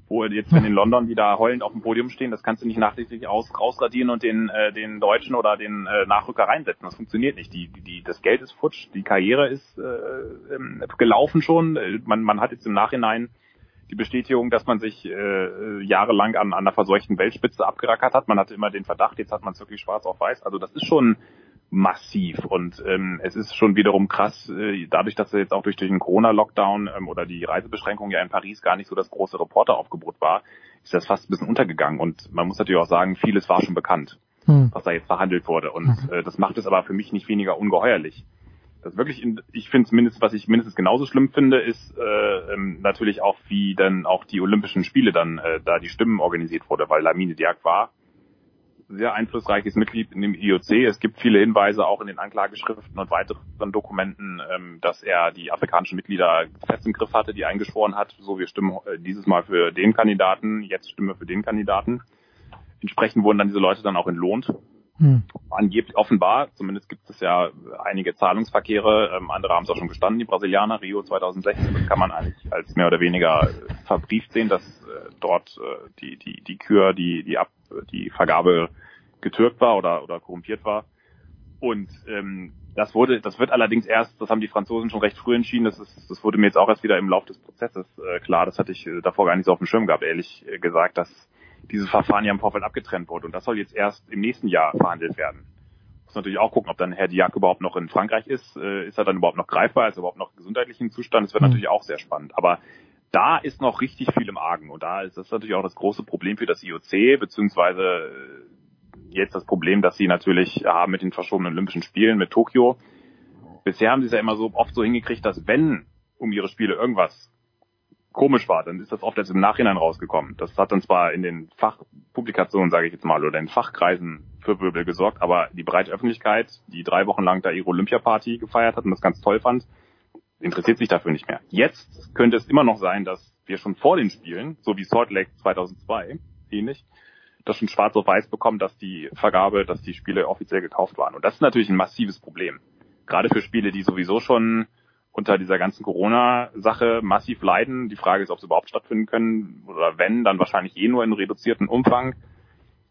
[SPEAKER 22] wo jetzt wenn in London die da heulend auf dem Podium stehen, das kannst du nicht nachträglich aus, rausradieren und den, äh, den Deutschen oder den äh, Nachrücker reinsetzen. Das funktioniert nicht. Die, die, das Geld ist futsch, die Karriere ist äh, ähm, gelaufen schon. Man, man hat jetzt im Nachhinein die Bestätigung, dass man sich äh, jahrelang an, an einer verseuchten Weltspitze abgerackert hat. Man hatte immer den Verdacht, jetzt hat man es wirklich schwarz auf weiß. Also das ist schon massiv und ähm, es ist schon wiederum krass, äh, dadurch, dass jetzt auch durch den Corona-Lockdown ähm, oder die Reisebeschränkungen ja in Paris gar nicht so das große Reporteraufgebot war, ist das fast ein bisschen untergegangen und man muss natürlich auch sagen, vieles war schon bekannt,
[SPEAKER 15] Hm.
[SPEAKER 22] was da jetzt verhandelt wurde und äh, das macht es aber für mich nicht weniger ungeheuerlich. Das wirklich, in, ich finde zumindest, was ich mindestens genauso schlimm finde, ist äh, ähm, natürlich auch, wie dann auch die Olympischen Spiele dann äh, da die Stimmen organisiert wurde, weil Lamine Diak war sehr einflussreiches Mitglied in dem IOC. Es gibt viele Hinweise auch in den Anklageschriften und weiteren Dokumenten, ähm, dass er die afrikanischen Mitglieder fest im Griff hatte, die eingeschworen hat, so wir stimmen äh, dieses Mal für den Kandidaten, jetzt stimmen wir für den Kandidaten. Entsprechend wurden dann diese Leute dann auch entlohnt.
[SPEAKER 15] Hm.
[SPEAKER 22] Angeblich offenbar, zumindest gibt es ja einige Zahlungsverkehre, ähm, andere haben es auch schon gestanden, die Brasilianer, Rio 2016, das kann man eigentlich als mehr oder weniger äh, verbrieft sehen, dass äh, dort äh, die, die, die Kür, die, die, Ab, die Vergabe getürkt war oder, oder korrumpiert war. Und ähm, das wurde, das wird allerdings erst, das haben die Franzosen schon recht früh entschieden, das ist, das wurde mir jetzt auch erst wieder im Laufe des Prozesses äh, klar, das hatte ich äh, davor gar nicht so auf dem Schirm gehabt, ehrlich äh, gesagt, dass dieses Verfahren ja im Vorfeld abgetrennt wurde und das soll jetzt erst im nächsten Jahr verhandelt werden. Muss natürlich auch gucken, ob dann Herr Diak überhaupt noch in Frankreich ist, äh, ist er dann überhaupt noch greifbar, ist er überhaupt noch gesundheitlich im Zustand, das wäre
[SPEAKER 15] Mhm.
[SPEAKER 22] natürlich auch sehr spannend, aber da ist noch richtig viel im Argen und da ist das natürlich auch das große Problem für das IOC, beziehungsweise äh, jetzt das Problem, dass sie natürlich haben mit den verschobenen Olympischen Spielen, mit Tokio. Bisher haben sie es ja immer so oft so hingekriegt, dass wenn um ihre Spiele irgendwas komisch war, dann ist das oft erst im Nachhinein rausgekommen. Das hat dann zwar in den Fachpublikationen, sage ich jetzt mal, oder in Fachkreisen für Wirbel gesorgt, aber die breite Öffentlichkeit, die drei Wochen lang da ihre Olympiaparty gefeiert hat und das ganz toll fand, interessiert sich dafür nicht mehr. Jetzt könnte es immer noch sein, dass wir schon vor den Spielen, so wie Salt Lake 2002, ähnlich, das schon schwarz auf weiß bekommen, dass die Vergabe, dass die Spiele offiziell gekauft waren. Und das ist natürlich ein massives Problem. Gerade für Spiele, die sowieso schon unter dieser ganzen Corona-Sache massiv leiden. Die Frage ist, ob sie überhaupt stattfinden können oder wenn, dann wahrscheinlich eh nur in reduzierten Umfang.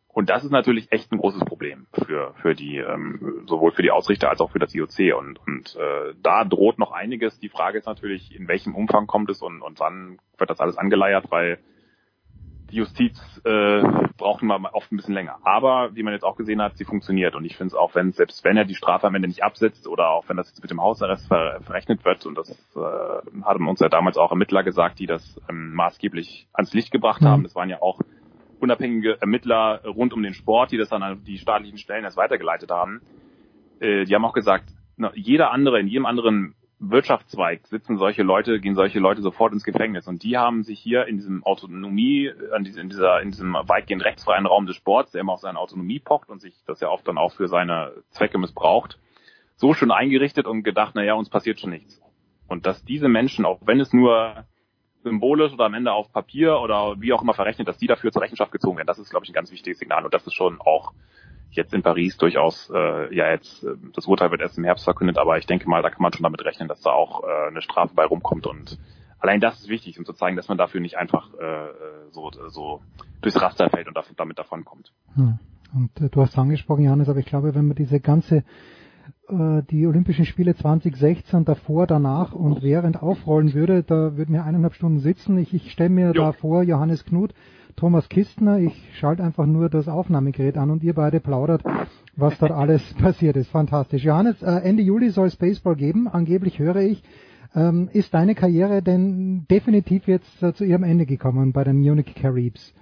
[SPEAKER 22] Und das ist natürlich echt ein großes Problem für, für die, ähm, sowohl für die Ausrichter als auch für das IOC. Und, und äh, da droht noch einiges. Die Frage ist natürlich, in welchem Umfang kommt es und, und wann wird das alles angeleiert, weil die Justiz äh, braucht immer oft ein bisschen länger. Aber wie man jetzt auch gesehen hat, sie funktioniert. Und ich finde es auch, wenn selbst wenn er die Strafe am Ende nicht absetzt oder auch wenn das jetzt mit dem Hausarrest ver verrechnet wird, und das äh, haben uns ja damals auch Ermittler gesagt, die das ähm, maßgeblich ans Licht gebracht haben. Das waren ja auch unabhängige Ermittler rund um den Sport, die das dann an die staatlichen Stellen erst weitergeleitet haben. Äh, die haben auch gesagt, na, jeder andere, in jedem anderen Wirtschaftszweig sitzen solche Leute, gehen solche Leute sofort ins Gefängnis. Und die haben sich hier in diesem Autonomie, in dieser, in diesem weitgehend rechtsfreien Raum des Sports, der immer auf seine Autonomie pocht und sich das ja oft dann auch für seine Zwecke missbraucht, so schon eingerichtet und gedacht, na ja, uns passiert schon nichts. Und dass diese Menschen, auch wenn es nur symbolisch oder am Ende auf Papier oder wie auch immer verrechnet, dass die dafür zur Rechenschaft gezogen werden, das ist, glaube ich, ein ganz wichtiges Signal. Und das ist schon auch jetzt in Paris durchaus, äh, ja jetzt, äh, das Urteil wird erst im Herbst verkündet, aber ich denke mal, da kann man schon damit rechnen, dass da auch äh, eine Strafe bei rumkommt und allein das ist wichtig, um zu zeigen, dass man dafür nicht einfach äh, so, so durchs Raster fällt und damit davonkommt.
[SPEAKER 15] Hm. Und äh, du hast angesprochen, Johannes, aber ich glaube, wenn man diese ganze äh, die Olympischen Spiele 2016 davor, danach und während aufrollen würde, da würden wir eineinhalb Stunden sitzen. Ich, ich stelle mir jo. da vor, Johannes Knut, Thomas Kistner, ich schalte einfach nur das Aufnahmegerät an und ihr beide plaudert, was dort alles passiert ist. Fantastisch. Johannes, äh, Ende Juli soll es Baseball geben, angeblich höre ich. Ähm, ist deine Karriere denn definitiv jetzt äh, zu ihrem Ende gekommen bei den Munich Caribs?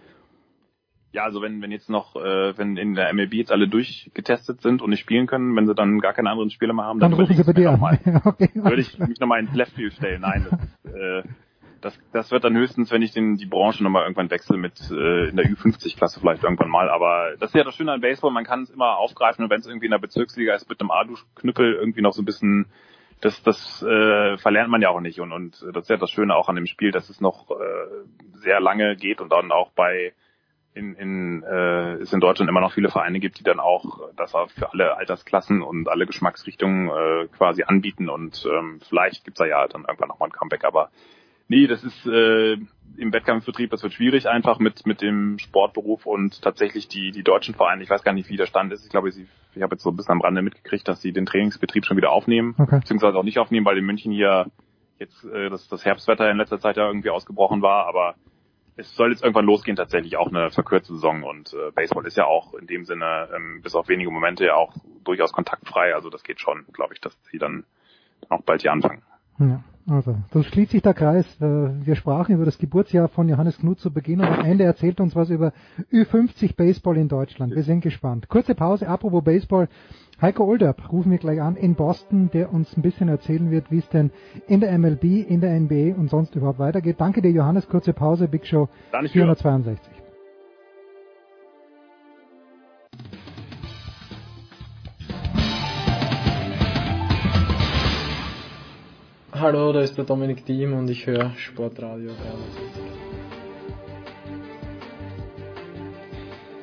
[SPEAKER 22] ja, also wenn, wenn jetzt noch, äh, wenn in der MLB jetzt alle durchgetestet sind und nicht spielen können, wenn sie dann gar keine anderen Spiele mehr haben, dann, dann
[SPEAKER 15] rufen sie bei dir
[SPEAKER 22] an. okay, würde ich mich nochmal ins Left Field stellen. Nein, das, äh, das, das wird dann höchstens, wenn ich den, die Branche nochmal irgendwann wechsle mit äh, in der Ü50-Klasse vielleicht irgendwann mal. Aber das ist ja das Schöne an Baseball, man kann es immer aufgreifen. Und wenn es irgendwie in der Bezirksliga ist mit einem A-Knüppel irgendwie noch so ein bisschen das, das äh, verlernt man ja auch nicht. Und, und das ist ja das Schöne auch an dem Spiel, dass es noch äh, sehr lange geht und dann auch bei in, in, äh, es in Deutschland immer noch viele Vereine gibt, die dann auch das auch für alle Altersklassen und alle Geschmacksrichtungen äh, quasi anbieten. Und ähm, vielleicht gibt's da ja dann irgendwann nochmal ein Comeback, aber nee, das ist äh, im Wettkampfbetrieb, das wird schwierig einfach mit mit dem Sportberuf und tatsächlich die die deutschen Vereine, ich weiß gar nicht, wie der Stand ist, ich glaube, ich, ich habe jetzt so ein bisschen am Rande mitgekriegt, dass sie den Trainingsbetrieb schon wieder aufnehmen, okay. beziehungsweise auch nicht aufnehmen, weil in München hier jetzt äh, das, das Herbstwetter in letzter Zeit ja irgendwie ausgebrochen war, aber es soll jetzt irgendwann losgehen, tatsächlich auch eine verkürzte Saison. Und äh, Baseball ist ja auch in dem Sinne ähm, bis auf wenige Momente ja auch durchaus kontaktfrei, also das geht schon, glaube ich, dass sie dann auch bald hier anfangen.
[SPEAKER 15] Ja, also, so schließt sich der Kreis. Äh, wir sprachen über das Geburtsjahr von Johannes Knut zu Beginn und am Ende erzählt uns was über Ü50 Baseball in Deutschland. Wir sind gespannt. Kurze Pause, apropos Baseball. Heiko Olderb rufen wir gleich an in Boston, der uns ein bisschen erzählen wird, wie es denn in der MLB, in der NBA und sonst überhaupt weitergeht. Danke dir, Johannes. Kurze Pause, Big Show 462.
[SPEAKER 23] Hallo, da ist der Dominik Diem und ich höre Sportradio 360.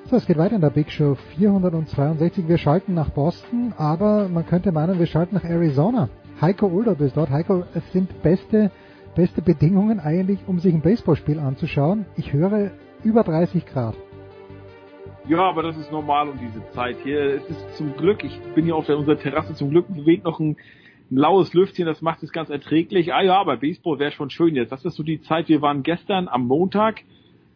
[SPEAKER 15] So, es geht weiter in der Big Show 462. Wir schalten nach Boston, aber man könnte meinen, wir schalten nach Arizona. Heiko Ulder ist dort. Heiko, es sind beste, beste Bedingungen eigentlich, um sich ein Baseballspiel anzuschauen. Ich höre über 30 Grad.
[SPEAKER 24] Ja, aber das ist normal um diese Zeit hier. Es ist zum Glück, ich bin hier auf der, unserer Terrasse, zum Glück bewegt noch ein, ein laues Lüftchen, das macht es ganz erträglich. Ah ja, aber Baseball wäre schon schön jetzt. Das ist so die Zeit, wir waren gestern am Montag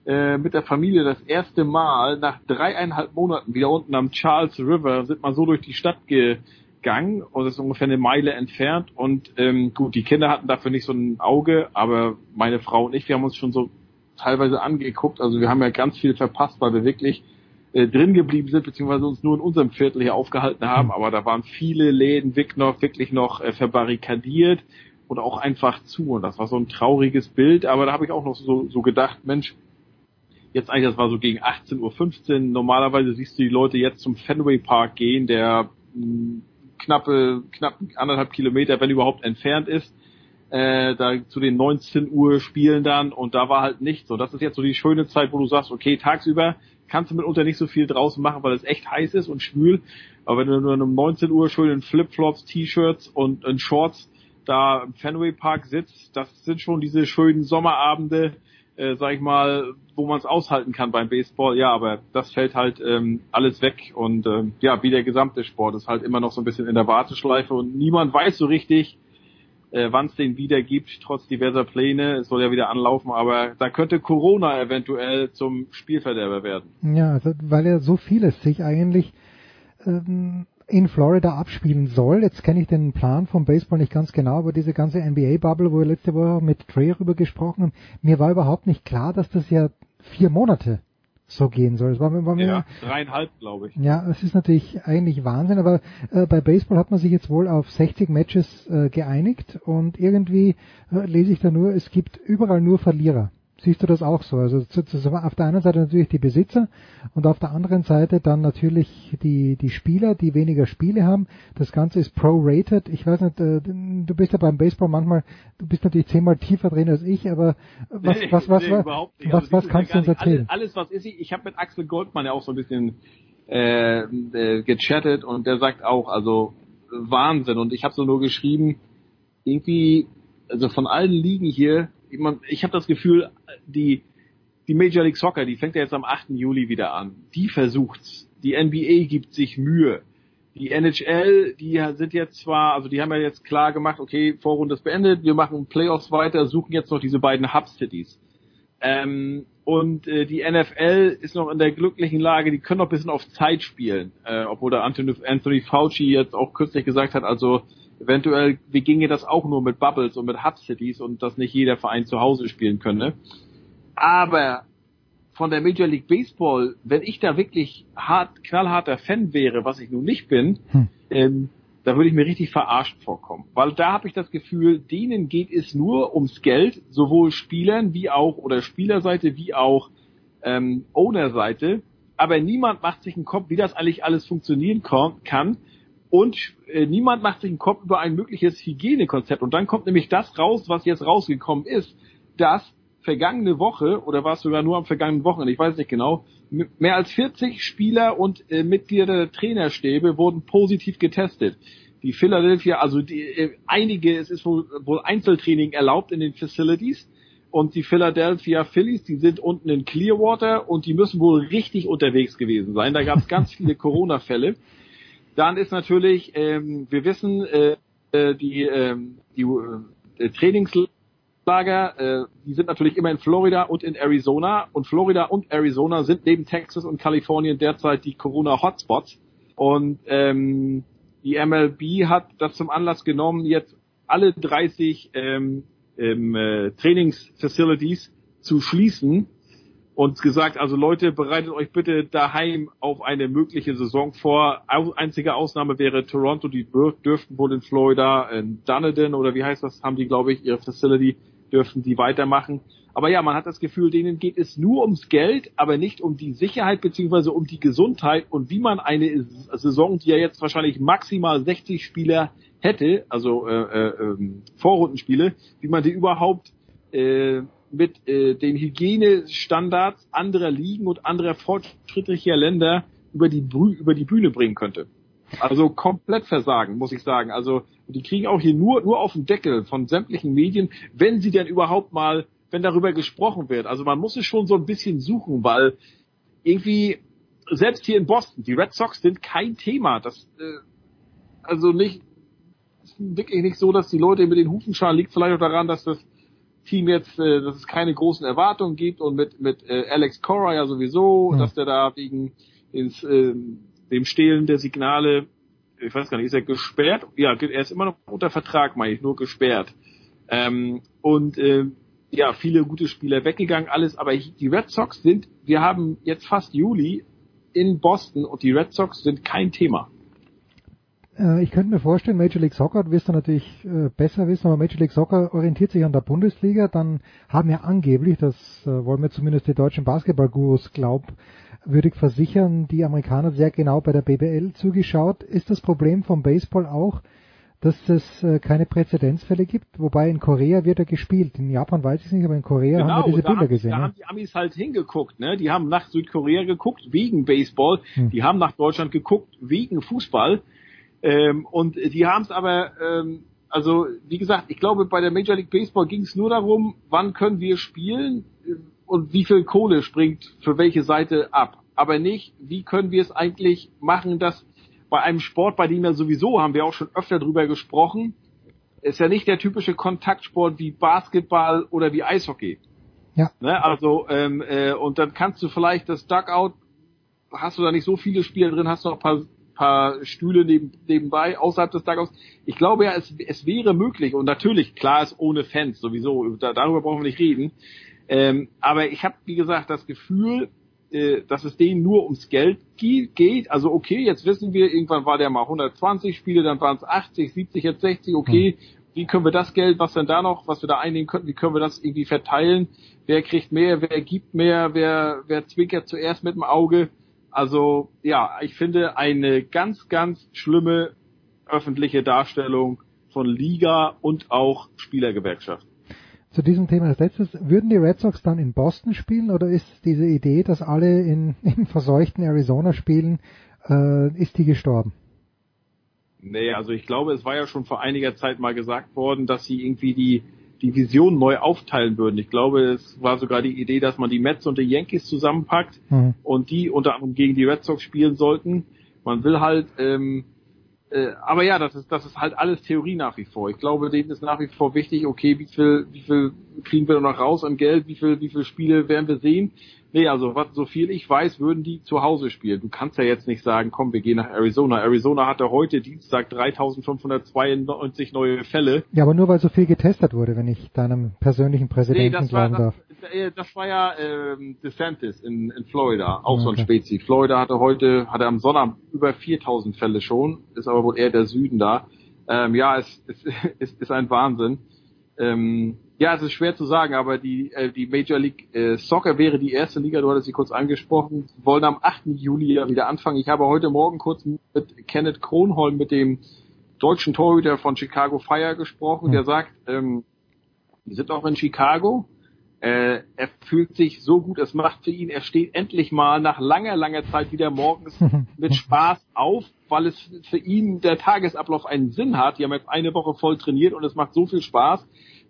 [SPEAKER 24] äh, mit der Familie das erste Mal nach dreieinhalb Monaten wieder unten am Charles River, sind mal so durch die Stadt gegangen und das ist ungefähr eine Meile entfernt und ähm, gut, die Kinder hatten dafür nicht so ein Auge, aber meine Frau und ich, wir haben uns schon so teilweise angeguckt, also wir haben ja ganz viel verpasst, weil wir wirklich äh, drin geblieben sind, beziehungsweise uns nur in unserem Viertel hier aufgehalten haben, aber da waren viele Läden wirklich noch, wirklich noch äh, verbarrikadiert und auch einfach zu und das war so ein trauriges Bild, aber da habe ich auch noch so, so gedacht, Mensch, jetzt eigentlich, das war so gegen 18.15 Uhr. Normalerweise siehst du die Leute jetzt zum Fenway Park gehen, der mh, hm, knappe, knapp anderthalb Kilometer, wenn überhaupt, entfernt ist. Äh, da zu den 19 Uhr Spielen dann und da war halt nichts. Und das ist jetzt so die schöne Zeit, wo du sagst, okay, tagsüber kannst du mitunter nicht so viel draußen machen, weil es echt heiß ist und schwül. Aber wenn du nur um 19 Uhr schön in Flipflops, T-Shirts und in Shorts da im Fenway Park sitzt, das sind schon diese schönen Sommerabende, äh, sag ich mal, wo man es aushalten kann beim Baseball. Ja, aber das fällt halt ähm, alles weg und ähm, ja, wie der gesamte Sport ist halt immer noch so ein bisschen in der Warteschleife und niemand weiß so richtig, äh, wann es den wieder gibt, trotz diverser Pläne. Es soll ja wieder anlaufen, aber da könnte Corona eventuell zum Spielverderber werden.
[SPEAKER 15] Ja, also, weil ja so vieles sich eigentlich ähm, in Florida abspielen soll. Jetzt kenne ich den Plan vom Baseball nicht ganz genau, aber diese ganze NBA-Bubble, wo wir letzte Woche mit Trey rüber gesprochen haben, mir war überhaupt nicht klar, dass das ja vier Monate so gehen soll. Das war, war mir,
[SPEAKER 24] ja, dreieinhalb, glaube ich.
[SPEAKER 15] Ja, es ist natürlich eigentlich Wahnsinn, aber äh, bei Baseball hat man sich jetzt wohl auf 60 Matches äh, geeinigt und irgendwie äh, lese ich da nur, es gibt überall nur Verlierer. Siehst du das auch so? Also auf der einen Seite natürlich die Besitzer und auf der anderen Seite dann natürlich die, die Spieler, die weniger Spiele haben. Das Ganze ist pro-rated. Ich weiß nicht, äh, du bist ja beim Baseball manchmal, du bist natürlich zehnmal tiefer drin als ich, aber was, was, was,
[SPEAKER 24] nee,
[SPEAKER 15] was,
[SPEAKER 24] nicht.
[SPEAKER 15] was,
[SPEAKER 24] Also,
[SPEAKER 15] was kannst du uns erzählen?
[SPEAKER 24] Alles, alles was ist, ich habe mit Axel Goldmann ja auch so ein bisschen äh, äh, gechattet und der sagt auch, also Wahnsinn. Und ich habe so nur geschrieben, irgendwie, also von allen Ligen hier, ich, habe das Gefühl, die die Major League Soccer, die fängt ja jetzt am 8. Juli wieder an. Die versucht's. Die NBA gibt sich Mühe. Die NHL, die sind jetzt zwar, also die haben ja jetzt klar gemacht, okay, Vorrunde ist beendet, wir machen Playoffs weiter, suchen jetzt noch diese beiden Hub-Cities. Ähm, und äh, die NFL ist noch in der glücklichen Lage, die können noch ein bisschen auf Zeit spielen, äh, obwohl der Anthony, Anthony Fauci jetzt auch kürzlich gesagt hat, also eventuell, wir ginge das auch nur mit Bubbles und mit Hub-Cities und dass nicht jeder Verein zu Hause spielen könne. Aber von der Major League Baseball, wenn ich da wirklich hart, knallharter Fan wäre, was ich nun nicht bin, ähm, da würde ich mir richtig verarscht vorkommen. Weil da habe ich das Gefühl, denen geht es nur ums Geld, sowohl Spielern wie auch, oder Spielerseite wie auch ähm, Ownerseite. Aber niemand macht sich einen Kopf, wie das eigentlich alles funktionieren kann. Und äh, niemand macht sich einen Kopf über ein mögliches Hygienekonzept. Und dann kommt nämlich das raus, was jetzt rausgekommen ist, dass vergangene Woche, oder war es sogar nur am vergangenen Wochenende, ich weiß nicht genau, mehr als 40 Spieler und äh, Mitglieder der Trainerstäbe wurden positiv getestet. Die Philadelphia, also die, äh, einige, es ist wohl, wohl Einzeltraining erlaubt in den Facilities. Und die Philadelphia Phillies, die sind unten in Clearwater und die müssen wohl richtig unterwegs gewesen sein. Da gab es ganz viele Corona-Fälle. Dann ist natürlich, ähm, wir wissen, äh, äh, die, ähm, die äh, Trainingslager, äh, die sind natürlich immer in Florida und in Arizona. Und Florida und Arizona sind neben Texas und Kalifornien derzeit die Corona-Hotspots. Und ähm, die MLB hat das zum Anlass genommen, jetzt alle 30 ähm, ähm, äh, Trainingsfacilities zu schließen und gesagt, also Leute, bereitet euch bitte daheim auf eine mögliche Saison vor. Einzige Ausnahme wäre Toronto, die dür- dürften wohl in Florida, in Dunedin oder wie heißt das, haben die, glaube ich, ihre Facility, dürften die weitermachen. Aber ja, man hat das Gefühl, denen geht es nur ums Geld, aber nicht um die Sicherheit beziehungsweise um die Gesundheit und wie man eine Saison, die ja jetzt wahrscheinlich maximal 60 Spieler hätte, also äh, äh, ähm, Vorrundenspiele, wie man die überhaupt äh, mit äh, den Hygienestandards anderer Ligen und anderer fortschrittlicher Länder über die, über die Bühne bringen könnte. Also komplett versagen, muss ich sagen. Also die kriegen auch hier nur, nur auf den Deckel von sämtlichen Medien, wenn sie denn überhaupt mal, wenn darüber gesprochen wird. Also man muss es schon so ein bisschen suchen, weil irgendwie, selbst hier in Boston, die Red Sox sind kein Thema. Das, äh, also nicht, wirklich nicht so, dass die Leute mit den Hufen scharen. Liegt vielleicht auch daran, dass das Team jetzt, äh, dass es keine großen Erwartungen gibt und mit mit äh, Alex Cora ja sowieso,
[SPEAKER 15] Hm.
[SPEAKER 24] dass der da wegen ins, äh, dem Stehlen der Signale, ich weiß gar nicht, ist er gesperrt? Ja, er ist immer noch unter Vertrag, meine ich, nur gesperrt. Ähm, und äh, ja, viele gute Spieler weggegangen, alles, aber die Red Sox sind, wir haben jetzt fast Juli in Boston und die Red Sox sind kein Thema.
[SPEAKER 15] Äh, ich könnte mir vorstellen, Major League Soccer wirst du natürlich äh, besser wissen, aber Major League Soccer orientiert sich an der Bundesliga. Dann haben ja angeblich, das äh, wollen wir zumindest die deutschen Basketballgurus glaubwürdig versichern, die Amerikaner sehr genau bei der BBL zugeschaut. Ist das Problem vom Baseball auch, dass es keine Präzedenzfälle gibt? Wobei in Korea wird er gespielt. In Japan weiß ich es nicht, aber in Korea haben wir diese
[SPEAKER 24] und da
[SPEAKER 15] Bilder
[SPEAKER 24] haben,
[SPEAKER 15] gesehen.
[SPEAKER 24] Da haben die Amis halt hingeguckt, ne? Die haben nach Südkorea geguckt wegen Baseball,
[SPEAKER 15] Hm.
[SPEAKER 24] die haben nach Deutschland geguckt wegen Fußball. Ähm, und die haben es aber, ähm, also wie gesagt, ich glaube, bei der Major League Baseball ging es nur darum, wann können wir spielen. und wie viel Kohle springt für welche Seite ab. Aber nicht, wie können wir es eigentlich machen, dass bei einem Sport, bei dem ja sowieso, haben wir auch schon öfter drüber gesprochen, ist ja nicht der typische Kontaktsport wie Basketball oder wie Eishockey.
[SPEAKER 15] Ja.
[SPEAKER 24] Ne, also, ähm, äh, und dann kannst du vielleicht das Dugout, hast du da nicht so viele Spieler drin, hast du noch ein paar, paar Stühle neben, nebenbei, außerhalb des Dugouts. Ich glaube ja, es, es wäre möglich, und natürlich, klar ist ohne Fans sowieso, da, darüber brauchen wir nicht reden. Ähm, aber ich habe, wie gesagt, das Gefühl, äh, dass es denen nur ums Geld geht. Also okay, jetzt wissen wir, irgendwann war der mal 120 Spiele, dann waren es 80, 70, jetzt 60, okay. Hm. Wie können wir das Geld, was denn da noch, was wir da einnehmen könnten, wie können wir das irgendwie verteilen? Wer kriegt mehr, wer gibt mehr, wer, wer zwinkert zuerst mit dem Auge? Also ja, ich finde eine ganz, ganz schlimme öffentliche Darstellung von Liga und auch Spielergewerkschaft
[SPEAKER 15] zu diesem Thema als letztes, würden die Red Sox dann in Boston spielen oder ist diese Idee, dass alle in, im verseuchten Arizona spielen, äh, ist die gestorben?
[SPEAKER 24] Nee, also ich glaube, es war ja schon vor einiger Zeit mal gesagt worden, dass sie irgendwie die Division neu aufteilen würden. Ich glaube, es war sogar die Idee, dass man die Mets und die Yankees zusammenpackt mhm. und die unter anderem gegen die Red Sox spielen sollten. Man will halt ähm, äh, aber ja, das ist, das ist halt alles Theorie nach wie vor. Ich glaube, denen ist nach wie vor wichtig, okay, wie viel, wie viel kriegen wir noch raus an Geld, wie viel, wie viel Spiele werden wir sehen. Nee, also was, so viel ich weiß, würden die zu Hause spielen. Du kannst ja jetzt nicht sagen, komm, wir gehen nach Arizona. Arizona hatte heute Dienstag 3592 neue Fälle.
[SPEAKER 15] Ja, aber nur weil so viel getestet wurde, wenn ich deinem persönlichen Präsidenten nee, glauben
[SPEAKER 24] war,
[SPEAKER 15] darf.
[SPEAKER 24] Das, äh, das war ja ähm, DeSantis in, in Florida, auch okay. so ein Spezi. Florida hatte heute, hatte am Sonnabend über 4000 Fälle schon, ist aber wohl eher der Süden da. Ähm, ja, es, es, es ist ein Wahnsinn. Ähm, ja, es ist schwer zu sagen, aber die, äh, die Major League äh, Soccer wäre die erste Liga, du hattest sie kurz angesprochen, wollen am 8. Juli ja wieder anfangen. Ich habe heute Morgen kurz mit Kenneth Kronholm, mit dem deutschen Torhüter von Chicago Fire gesprochen, der sagt, ähm, die sind auch in Chicago. Äh, er fühlt sich so gut, es macht für ihn, er steht endlich mal nach langer, langer Zeit wieder morgens mit Spaß auf, weil es für ihn der Tagesablauf einen Sinn hat. Die haben jetzt eine Woche voll trainiert und es macht so viel Spaß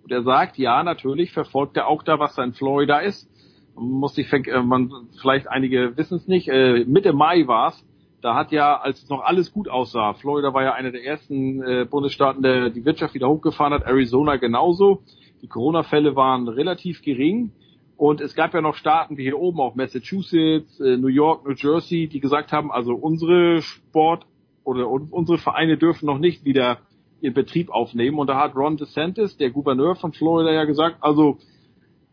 [SPEAKER 24] der sagt, ja, natürlich verfolgt er auch da, was da in Florida ist. Man muss sich, äh, man, vielleicht einige wissen es nicht, äh, Mitte Mai war's. Da hat ja, als es noch alles gut aussah, Florida war ja einer der ersten äh, Bundesstaaten, der die Wirtschaft wieder hochgefahren hat, Arizona genauso. Die Corona-Fälle waren relativ gering. Und es gab ja noch Staaten wie hier oben auch Massachusetts, äh, New York, New Jersey, die gesagt haben, also unsere Sport oder unsere Vereine dürfen noch nicht wieder in Betrieb aufnehmen. Und da hat Ron DeSantis, der Gouverneur von Florida, ja gesagt, also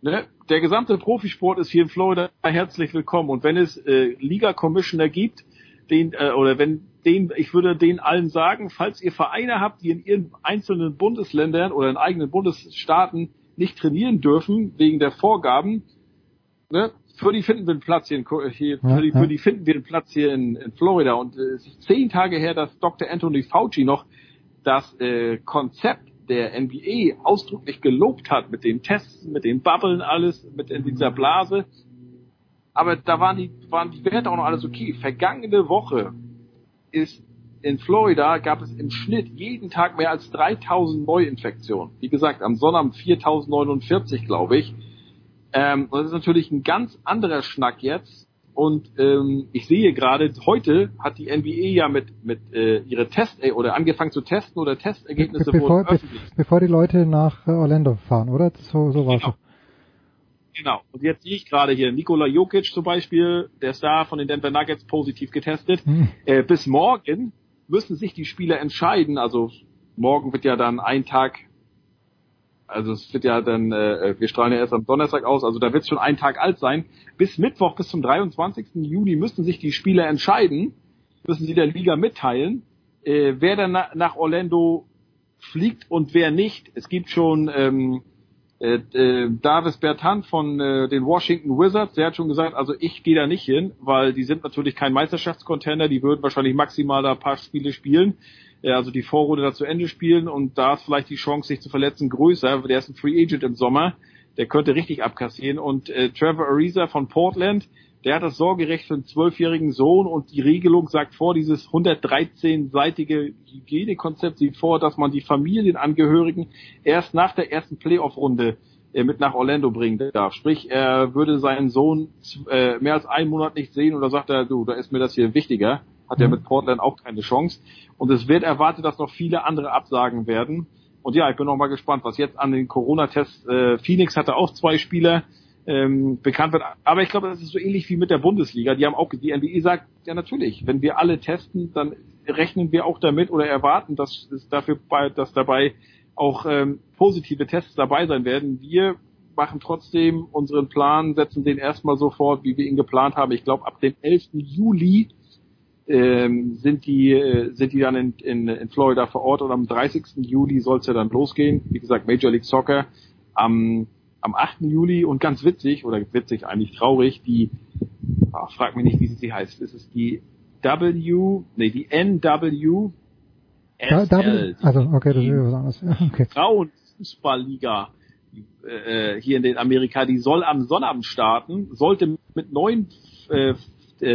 [SPEAKER 24] ne, der gesamte Profisport ist hier in Florida herzlich willkommen. Und wenn es äh, Liga-Commissioner gibt, den äh, oder wenn den, ich würde denen allen sagen, falls ihr Vereine habt, die in ihren einzelnen Bundesländern oder in eigenen Bundesstaaten nicht trainieren dürfen wegen der Vorgaben, ne, für die finden wir einen Platz hier, in, hier für, die, für die finden wir einen Platz hier in, in Florida. Und äh, es ist zehn Tage her, dass Dr. Anthony Fauci noch das äh, Konzept der NBA ausdrücklich gelobt hat mit den Tests, mit den Bubblen alles, mit in dieser Blase. Aber da waren die, waren die Werte auch noch alles okay. Vergangene Woche ist in Florida gab es im Schnitt jeden Tag mehr als 3000 Neuinfektionen. Wie gesagt, am Sonnabend 4049, glaube ich. Ähm, das ist natürlich ein ganz anderer Schnack jetzt und ähm, ich sehe gerade, heute hat die NBA ja mit, mit äh, ihre Test äh, oder angefangen zu testen oder Testergebnisse
[SPEAKER 15] Be bevor,
[SPEAKER 24] wurden öffentlich.
[SPEAKER 15] bevor die Leute nach äh, Orlando fahren, oder? So, so war
[SPEAKER 24] genau. Genau. Und jetzt sehe ich gerade hier Nikola Jokic zum Beispiel, der Star von den Denver Nuggets, positiv getestet. Hm. Äh, bis morgen müssen sich die Spieler entscheiden. Also morgen wird ja dann ein Tag also es wird ja dann, äh, wir strahlen ja erst am Donnerstag aus, also da wird es schon ein Tag alt sein. Bis Mittwoch, bis zum 23. Juni müssen sich die Spieler entscheiden, müssen sie der Liga mitteilen, äh, wer dann na, nach Orlando fliegt und wer nicht. Es gibt schon ähm, äh, äh, Davis Bertrand von äh, den Washington Wizards, der hat schon gesagt, also ich gehe da nicht hin, weil die sind natürlich kein Meisterschaftscontender, die würden wahrscheinlich maximal da ein paar Spiele spielen also die Vorrunde da zu Ende spielen und da ist vielleicht die Chance, sich zu verletzen, größer. Der ist ein Free Agent im Sommer, der könnte richtig abkassieren. Und äh, Trevor Ariza von Portland, der hat das Sorgerecht für einen zwölfjährigen Sohn und die Regelung sagt vor, dieses 113-seitige Hygienekonzept sieht vor, dass man die Familienangehörigen erst nach der ersten Playoff-Runde äh, mit nach Orlando bringen darf. Sprich, er würde seinen Sohn äh, mehr als einen Monat nicht sehen oder sagt er, du, da ist mir das hier wichtiger. Hat er mit Portland auch keine Chance. Und es wird erwartet, dass noch viele andere absagen werden. Und ja, ich bin noch mal gespannt, was jetzt an den Corona-Tests, äh, Phoenix hatte auch zwei Spieler, ähm, bekannt wird. Aber ich glaube, das ist so ähnlich wie mit der Bundesliga. Die haben auch, die NBA sagt, ja natürlich, wenn wir alle testen, dann rechnen wir auch damit oder erwarten, dass es dafür bei, dass dabei auch ähm, positive Tests dabei sein werden. Wir machen trotzdem unseren Plan, setzen den erstmal so fort, wie wir ihn geplant haben. Ich glaube, ab dem 11. Juli ähm, sind die äh, sind die dann in, in, in Florida vor Ort und am 30. Juli soll es ja dann losgehen. Wie gesagt, Major League Soccer am am 8. Juli und ganz witzig oder witzig eigentlich traurig, die ach, frag mich nicht, wie sie heißt. Es ist die W, nee, die NW
[SPEAKER 15] SL, also okay, das ist was anderes. Okay.
[SPEAKER 24] Frauenfußballliga äh, hier in den Amerika, die soll am Sonnabend starten, sollte mit neun äh,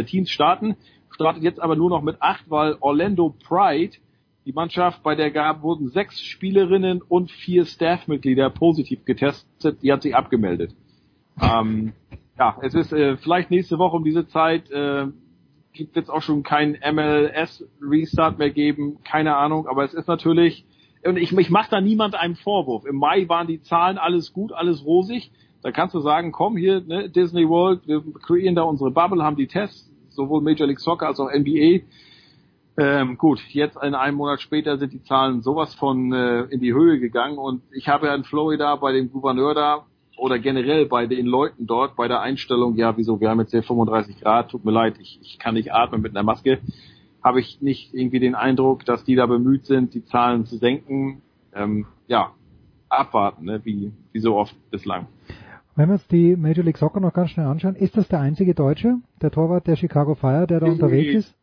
[SPEAKER 24] Teams starten startet jetzt aber nur noch mit acht, weil Orlando Pride, die Mannschaft, bei der gab, wurden sechs Spielerinnen und vier Staffmitglieder positiv getestet, die hat sich abgemeldet. Ähm, ja, es ist äh, vielleicht nächste Woche um diese Zeit, äh, gibt jetzt auch schon keinen MLS-Restart mehr geben, keine Ahnung, aber es ist natürlich, und ich, ich mache da niemand einen Vorwurf. Im Mai waren die Zahlen alles gut, alles rosig. Da kannst du sagen, komm hier, ne, Disney World, wir kreieren da unsere Bubble, haben die Tests, sowohl Major League Soccer als auch NBA. Ähm, gut, jetzt in einem Monat später sind die Zahlen sowas von äh, in die Höhe gegangen und ich habe ja in Florida bei dem Gouverneur da oder generell bei den Leuten dort bei der Einstellung, ja wieso, wir haben jetzt hier 35 Grad, tut mir leid, ich, ich kann nicht atmen mit einer Maske, habe ich nicht irgendwie den Eindruck, dass die da bemüht sind, die Zahlen zu senken. Ähm, ja, abwarten, ne, wie, wie so oft bislang.
[SPEAKER 15] Wenn wir uns die Major League Soccer noch ganz schnell anschauen, ist das der einzige Deutsche, der Torwart der Chicago Fire, der da nee, unterwegs ist?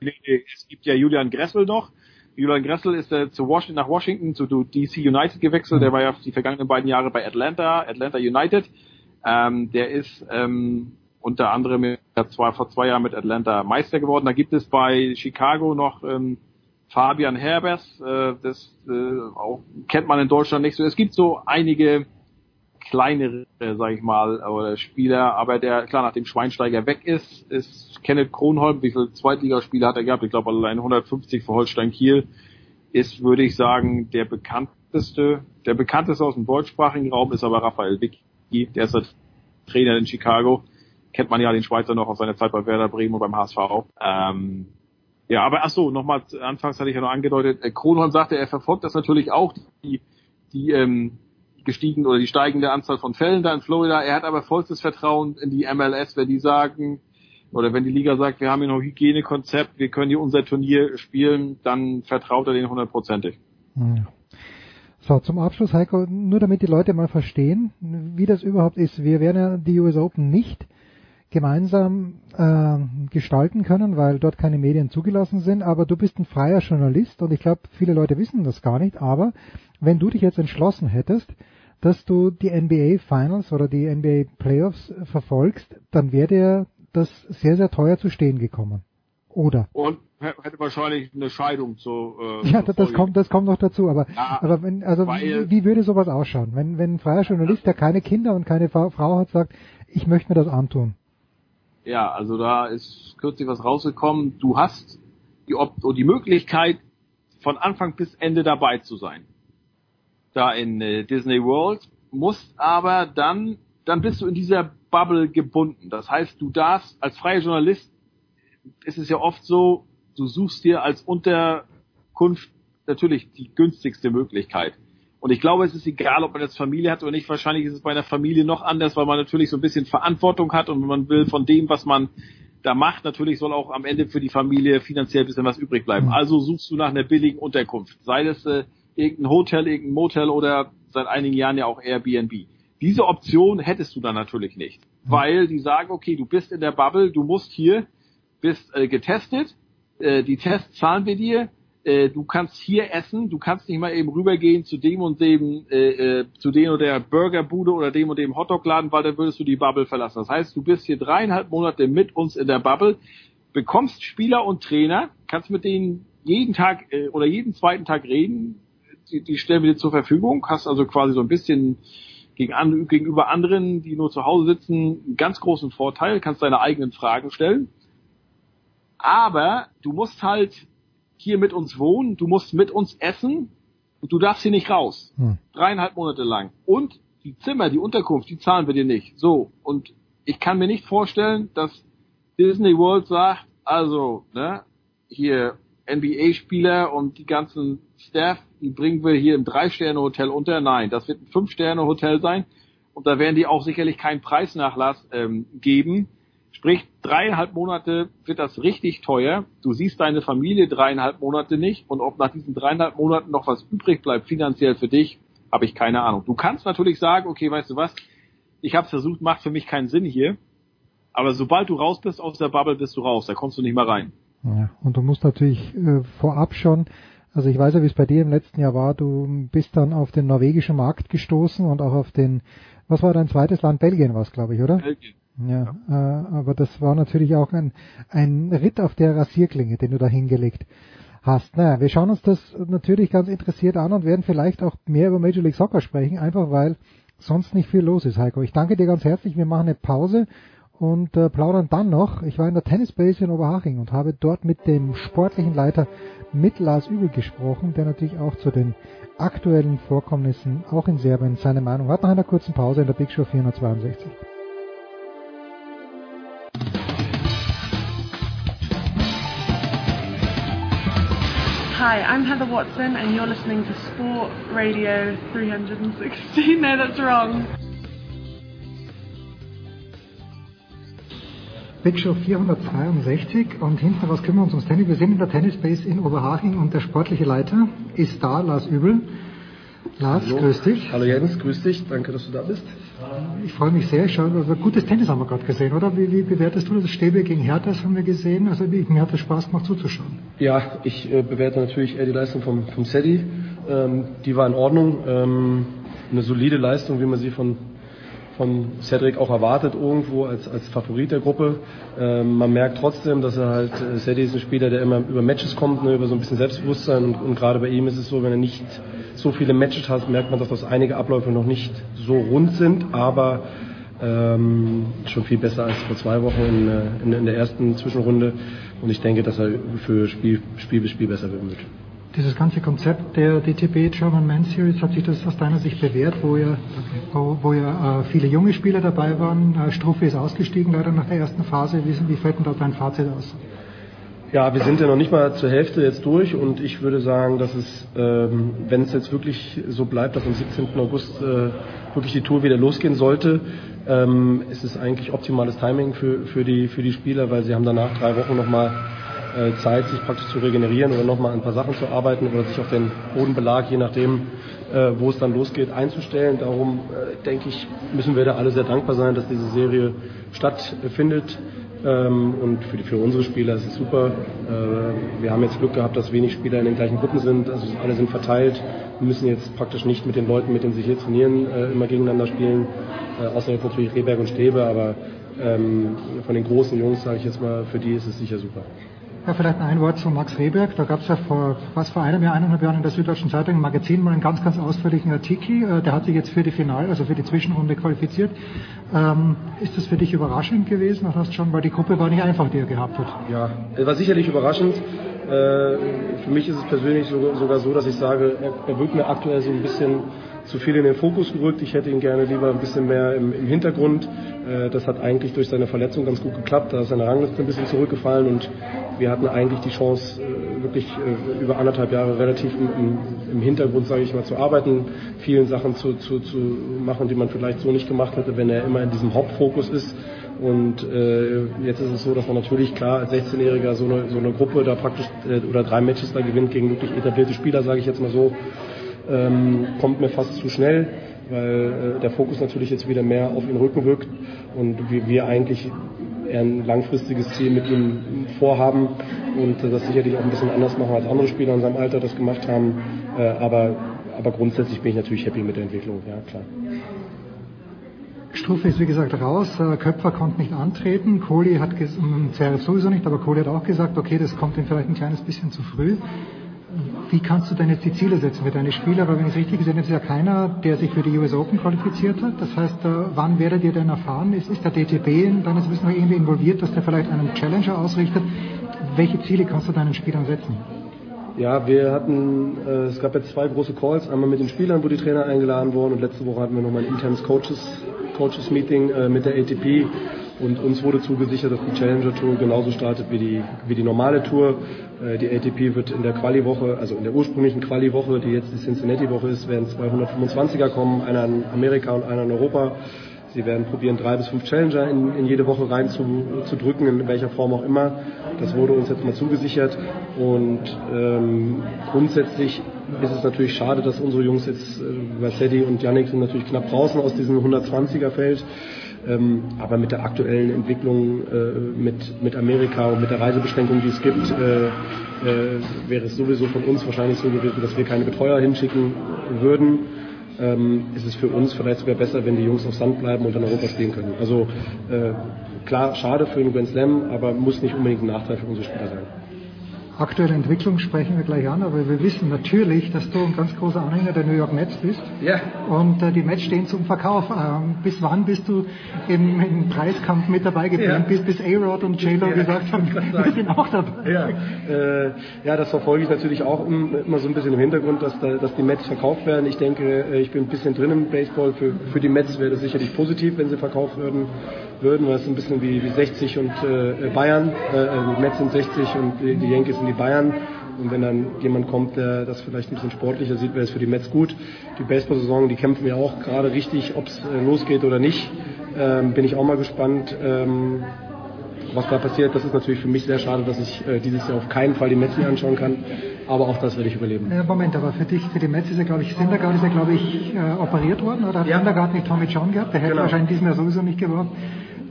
[SPEAKER 24] Nee, es gibt ja Julian Gressel noch. Julian Gressel ist äh, zu Washington, nach Washington zu DC United gewechselt. Der war ja die vergangenen beiden Jahre bei Atlanta, Atlanta United. Ähm, der ist ähm, unter anderem zwar vor zwei Jahren mit Atlanta Meister geworden. Da gibt es bei Chicago noch ähm, Fabian Herbers. Äh, das äh, auch, kennt man in Deutschland nicht so. Es gibt so einige kleinere, sag ich mal, oder Spieler, aber der, klar, nachdem Schweinsteiger weg ist, ist Kenneth Kronholm, wie viele Zweitligaspiele hat er gehabt? Ich glaube allein 150 für Holstein Kiel, ist, würde ich sagen, der bekannteste, der bekannteste aus dem deutschsprachigen Raum ist aber Raphael Vicky, der ist der Trainer in Chicago. Kennt man ja den Schweizer noch aus seiner Zeit bei Werder Bremen und beim HSV. Ähm, ja, aber ach so, nochmal, anfangs hatte ich ja noch angedeutet, Kronholm sagte, er verfolgt das natürlich auch, die, die ähm, gestiegen oder die steigende Anzahl von Fällen da in Florida. Er hat aber vollstes Vertrauen in die MLS, wenn die sagen, oder wenn die Liga sagt, wir haben hier noch Hygienekonzept, wir können hier unser Turnier spielen, dann vertraut er denen hundertprozentig.
[SPEAKER 15] So, zum Abschluss, Heiko, nur damit die Leute mal verstehen, wie das überhaupt ist. Wir werden ja die US Open nicht gemeinsam äh, gestalten können, weil dort keine Medien zugelassen sind, aber du bist ein freier Journalist und ich glaube, viele Leute wissen das gar nicht, aber wenn du dich jetzt entschlossen hättest, dass du die NBA Finals oder die NBA Playoffs verfolgst, dann wäre dir das sehr, sehr teuer zu stehen gekommen. Oder?
[SPEAKER 24] Und hätte wahrscheinlich eine Scheidung zu.
[SPEAKER 15] Äh, ja, das, das kommt, das kommt noch dazu. Aber, ja, aber wenn, also wie, wie würde sowas ausschauen, wenn, wenn ein freier Journalist, der keine Kinder und keine Frau hat, sagt, ich möchte mir das antun?
[SPEAKER 24] Ja, also da ist kürzlich was rausgekommen. Du hast die, Ob die Möglichkeit, von Anfang bis Ende dabei zu sein da in äh, Disney World, musst aber dann, dann bist du in dieser Bubble gebunden. Das heißt, du darfst als freier Journalist, ist es ja oft so, du suchst dir als Unterkunft natürlich die günstigste Möglichkeit. Und ich glaube, es ist egal, ob man jetzt Familie hat oder nicht. Wahrscheinlich ist es bei einer Familie noch anders, weil man natürlich so ein bisschen Verantwortung hat und man will von dem, was man da macht, natürlich soll auch am Ende für die Familie finanziell ein bisschen was übrig bleiben. Mhm. Also suchst du nach einer billigen Unterkunft. Sei das äh, irgendein Hotel, irgendein Motel oder seit einigen Jahren ja auch Airbnb. Diese Option hättest du dann natürlich nicht, mhm. weil die sagen, okay, du bist in der Bubble, du musst hier, bist äh, getestet, äh, die Tests zahlen wir dir, äh, du kannst hier essen, du kannst nicht mal eben rübergehen zu dem und dem, äh, äh, zu dem oder der Burgerbude oder dem und dem Hotdogladen, weil dann würdest du die Bubble verlassen. Das heißt, du bist hier dreieinhalb Monate mit uns in der Bubble, bekommst Spieler und Trainer, kannst mit denen jeden Tag äh, oder jeden zweiten Tag reden, die, die stellen wir dir zur Verfügung, hast also quasi so ein bisschen gegen an, gegenüber anderen, die nur zu Hause sitzen, einen ganz großen Vorteil, kannst deine eigenen Fragen stellen. Aber du musst halt hier mit uns wohnen, du musst mit uns essen und du darfst hier nicht raus. Hm. Dreieinhalb Monate lang. Und die Zimmer, die Unterkunft, die zahlen wir dir nicht. So. Und ich kann mir nicht vorstellen, dass Disney World sagt, also, ne, hier NBA-Spieler und die ganzen Staff, die bringen wir hier im Drei-Sterne-Hotel unter. Nein, das wird ein Fünf-Sterne-Hotel sein. Und da werden die auch sicherlich keinen Preisnachlass ähm, geben. Sprich, dreieinhalb Monate wird das richtig teuer. Du siehst deine Familie dreieinhalb Monate nicht. Und ob nach diesen dreieinhalb Monaten noch was übrig bleibt finanziell für dich, habe ich keine Ahnung. Du kannst natürlich sagen, okay, weißt du was, ich habe versucht, macht für mich keinen Sinn hier. Aber sobald du raus bist aus der Bubble, bist du raus. Da kommst du nicht mehr rein.
[SPEAKER 15] Ja, und du musst natürlich äh, vorab schon, also ich weiß ja, wie es bei dir im letzten Jahr war, du bist dann auf den norwegischen Markt gestoßen und auch auf den, was war dein zweites Land? Belgien war es, glaube ich, oder? Belgien. Ja, ja. Äh, aber das war natürlich auch ein, ein Ritt auf der Rasierklinge, den du da hingelegt hast. Naja, wir schauen uns das natürlich ganz interessiert an und werden vielleicht auch mehr über Major League Soccer sprechen, einfach weil sonst nicht viel los ist, Heiko. Ich danke dir ganz herzlich. Wir machen eine Pause und äh, plaudern dann noch. Ich war in der Tennisbase in Oberhaching und habe dort mit dem sportlichen Leiter mit Lars Übel gesprochen, der natürlich auch zu den aktuellen Vorkommnissen auch in Serbien seine Meinung hat nach einer kurzen Pause in der Big Show 462.
[SPEAKER 8] Hi, I'm Heather Watson and you're listening to Sport Radio 316. No, that's wrong.
[SPEAKER 15] Show 462 und hinten raus kümmern wir uns ums Tennis. Wir sind in der Tennisbase in Oberhaching und der sportliche Leiter ist da, Lars Übel. Lars,
[SPEAKER 17] Hallo.
[SPEAKER 15] grüß dich.
[SPEAKER 17] Hallo Jens, grüß dich, danke, dass du da bist.
[SPEAKER 15] Ich freue mich sehr. Ich schaue, also gutes Tennis haben wir gerade gesehen, oder? Wie, wie bewertest du das? Stäbe gegen Hertha das haben wir gesehen. Also mir hat es Spaß gemacht zuzuschauen.
[SPEAKER 17] Ja, ich äh, bewerte natürlich eher die Leistung vom, vom Sedi. Ähm, die war in Ordnung. Ähm, eine solide Leistung, wie man sie von von Cedric auch erwartet irgendwo als, als Favorit der Gruppe. Ähm, man merkt trotzdem, dass er halt, äh, Cedric ist ein Spieler, der immer über Matches kommt, ne, über so ein bisschen Selbstbewusstsein. Und, und gerade bei ihm ist es so, wenn er nicht so viele Matches hat, merkt man, dass das einige Abläufe noch nicht so rund sind, aber ähm, schon viel besser als vor zwei Wochen in, äh, in, in der ersten Zwischenrunde. Und ich denke, dass er für Spiel, Spiel bis Spiel besser wird
[SPEAKER 15] dieses ganze Konzept der DTB German Man Series, hat sich das aus deiner Sicht bewährt, wo ja, wo, wo ja äh, viele junge Spieler dabei waren? Äh, Struffe ist ausgestiegen leider nach der ersten Phase. Wie, wie fällt denn da dein Fazit aus?
[SPEAKER 17] Ja, wir sind ja noch nicht mal zur Hälfte jetzt durch und ich würde sagen, dass es, ähm, wenn es jetzt wirklich so bleibt, dass am 17. August äh, wirklich die Tour wieder losgehen sollte, ähm, ist es eigentlich optimales Timing für, für, die, für die Spieler, weil sie haben danach drei Wochen nochmal äh, Zeit, sich praktisch zu regenerieren oder nochmal ein paar Sachen zu arbeiten oder sich auf den Bodenbelag, je nachdem, äh, wo es dann losgeht, einzustellen. Darum äh, denke ich, müssen wir da alle sehr dankbar sein, dass diese Serie stattfindet. Ähm, und für, die, für unsere Spieler ist es super. wir haben jetzt Glück gehabt, dass wenig Spieler in den gleichen Gruppen sind. Also alle sind verteilt. Wir müssen jetzt praktisch nicht mit den Leuten, mit denen sie hier trainieren, immer gegeneinander spielen. außer jetzt natürlich Rehberg und Stäbe, aber ähm, von den großen Jungs, sage ich jetzt mal, für die ist es sicher super.
[SPEAKER 15] Ja, vielleicht ein Wort zu Max Rehberg. Da gab es ja vor was vor einem Jahr, eineinhalb Jahren in der Süddeutschen Zeitung im Magazin mal einen ganz, ganz ausführlichen Artikel. Äh, der hat sich jetzt für die Final, also für die Zwischenrunde qualifiziert. Ähm, ist das für dich überraschend gewesen? Hast schon, weil die Gruppe war nicht einfach, die er gehabt hat.
[SPEAKER 17] Ja, war sicherlich überraschend. Äh, für mich ist es persönlich sogar so, dass ich sage, er wirkt mir aktuell so ein bisschen zu viel in den Fokus gerückt. Ich hätte ihn gerne lieber ein bisschen mehr im, im Hintergrund. Äh, das hat eigentlich durch seine Verletzung ganz gut geklappt. Da ist seine Rangliste ein bisschen zurückgefallen und wir hatten eigentlich die Chance, äh, wirklich äh, über anderthalb Jahre relativ im, im Hintergrund, sage ich mal, zu arbeiten, vielen Sachen zu, zu, zu machen, die man vielleicht so nicht gemacht hätte, wenn er immer in diesem Hauptfokus ist. Und äh, jetzt ist es so, dass man natürlich klar als 16-Jähriger so eine, so eine Gruppe da praktisch äh, oder drei Matches da gewinnt gegen wirklich etablierte Spieler, sage ich jetzt mal so ähm, kommt mir fast zu schnell, weil äh, der Fokus natürlich jetzt wieder mehr auf ihn Rücken wirkt und wir, wir eigentlich eher ein langfristiges Ziel mit ihm vorhaben und äh, das sicherlich auch ein bisschen anders machen als andere Spieler in seinem Alter das gemacht haben. Äh, aber, aber grundsätzlich bin ich natürlich happy mit der Entwicklung, ja klar.
[SPEAKER 15] Strufe ist wie gesagt raus, äh, Köpfer konnte nicht antreten, Kohli hat, Zverev sowieso nicht, aber Kohli hat auch gesagt, okay, das kommt ihm vielleicht ein kleines bisschen zu früh wie kannst du denn jetzt die Ziele setzen für deine Spieler? Weil wenn ich es richtig gesehen habe, ist ja keiner, der sich für die US Open qualifiziert hat. Das heißt, äh, wann werdet ihr denn erfahren? Ist, ist der DTB in deines Wissens noch irgendwie involviert, dass der vielleicht einen Challenger ausrichtet? Welche Ziele kannst du deinen Spielern setzen?
[SPEAKER 17] Ja, wir hatten, äh, es gab jetzt zwei große Calls, einmal mit den Spielern, wo die Trainer eingeladen wurden und letzte Woche hatten wir nochmal ein internes Coaches, Coaches Meeting äh, mit der ATP und uns wurde zugesichert, dass die Challenger Tour genauso startet wie die, wie die normale Tour. Äh, die ATP wird in der Quali-Woche, also in der ursprünglichen Quali-Woche, die jetzt die Cincinnati-Woche ist, werden 225er kommen, einer in Amerika und einer in Europa. Sie werden probieren, drei bis fünf Challenger in, in jede Woche rein zu, zu, drücken, in welcher Form auch immer. Das wurde uns jetzt mal zugesichert. Und ähm, grundsätzlich ist es natürlich schade, dass unsere Jungs jetzt, äh, Vassetti und Yannick sind natürlich knapp draußen aus diesem 120er Feld. Ähm, aber mit der aktuellen Entwicklung äh, mit, mit Amerika und mit der Reisebeschränkung, die es gibt, äh, äh, wäre es sowieso von uns wahrscheinlich so gewesen, dass wir keine Betreuer hinschicken würden ähm, ist es für uns vielleicht sogar besser, wenn die Jungs auf Sand bleiben und in Europa spielen können. Also äh, klar, schade für den Grand Slam, aber muss nicht unbedingt ein Nachteil für unsere Spieler sein.
[SPEAKER 15] Aktuelle Entwicklung sprechen wir gleich an, aber wir wissen natürlich, dass du ein ganz großer Anhänger der New York Mets bist.
[SPEAKER 17] Ja.
[SPEAKER 15] Und äh, die Mets stehen zum Verkauf. Ähm, bis wann bist du im, im Preiskampf mit dabei geblieben? Ja. Bis, bis A-Rod und J-Lo ja, gesagt haben, wir sind auch dabei.
[SPEAKER 17] Ja. Äh, ja, das verfolge ich natürlich auch immer so ein bisschen im Hintergrund, dass, da, dass die Mets verkauft werden. Ich denke, äh, ich bin ein bisschen drin im Baseball. Für, für die Mets wäre das sicherlich positiv, wenn sie verkauft würden würden, weil es ein bisschen wie, wie 60 und äh, Bayern, äh, äh, die Mets sind 60 und die, die Yankees sind die Bayern. Und wenn dann jemand kommt, der das vielleicht ein bisschen sportlicher sieht, wäre es für die Mets gut. Die Baseball-Saison, die kämpfen ja auch gerade richtig, ob es äh, losgeht oder nicht. Ähm, bin ich auch mal gespannt, ähm, was da passiert. Das ist natürlich für mich sehr schade, dass ich äh, dieses Jahr auf keinen Fall die Mets mir anschauen kann. Aber auch das werde ich überleben.
[SPEAKER 15] Äh, Moment, aber für dich, für die Mets ist ja, glaube ich, Syndergaard ist ja, glaube ich, äh, operiert worden, oder hat ja. Syndergaard nicht Tommy John gehabt? Der hätte genau. wahrscheinlich diesem Jahr sowieso nicht geworden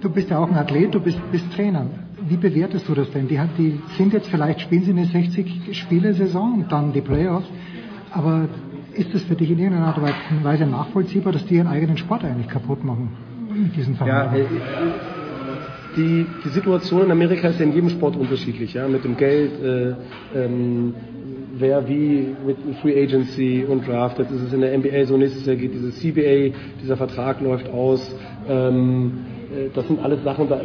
[SPEAKER 15] du bist ja auch ein Athlet, du bist, bist Trainer. Wie bewertest du das denn? Die, die sind jetzt vielleicht, spielen sie eine 60-Spiele-Saison und dann die Playoffs, aber ist es für dich in irgendeiner Art und Weise nachvollziehbar, dass die ihren eigenen Sport eigentlich kaputt machen mit diesen Verhandlungen? Ja,
[SPEAKER 17] äh, die, die Situation in Amerika ist ja in jedem Sport unterschiedlich, ja, mit dem Geld, äh, ähm, wer wie mit Free Agency und Draft. Jetzt ist es in der NBA so, nächstes Jahr geht dieses CBA, dieser Vertrag läuft aus. Ähm, äh, das sind alles Sachen, da,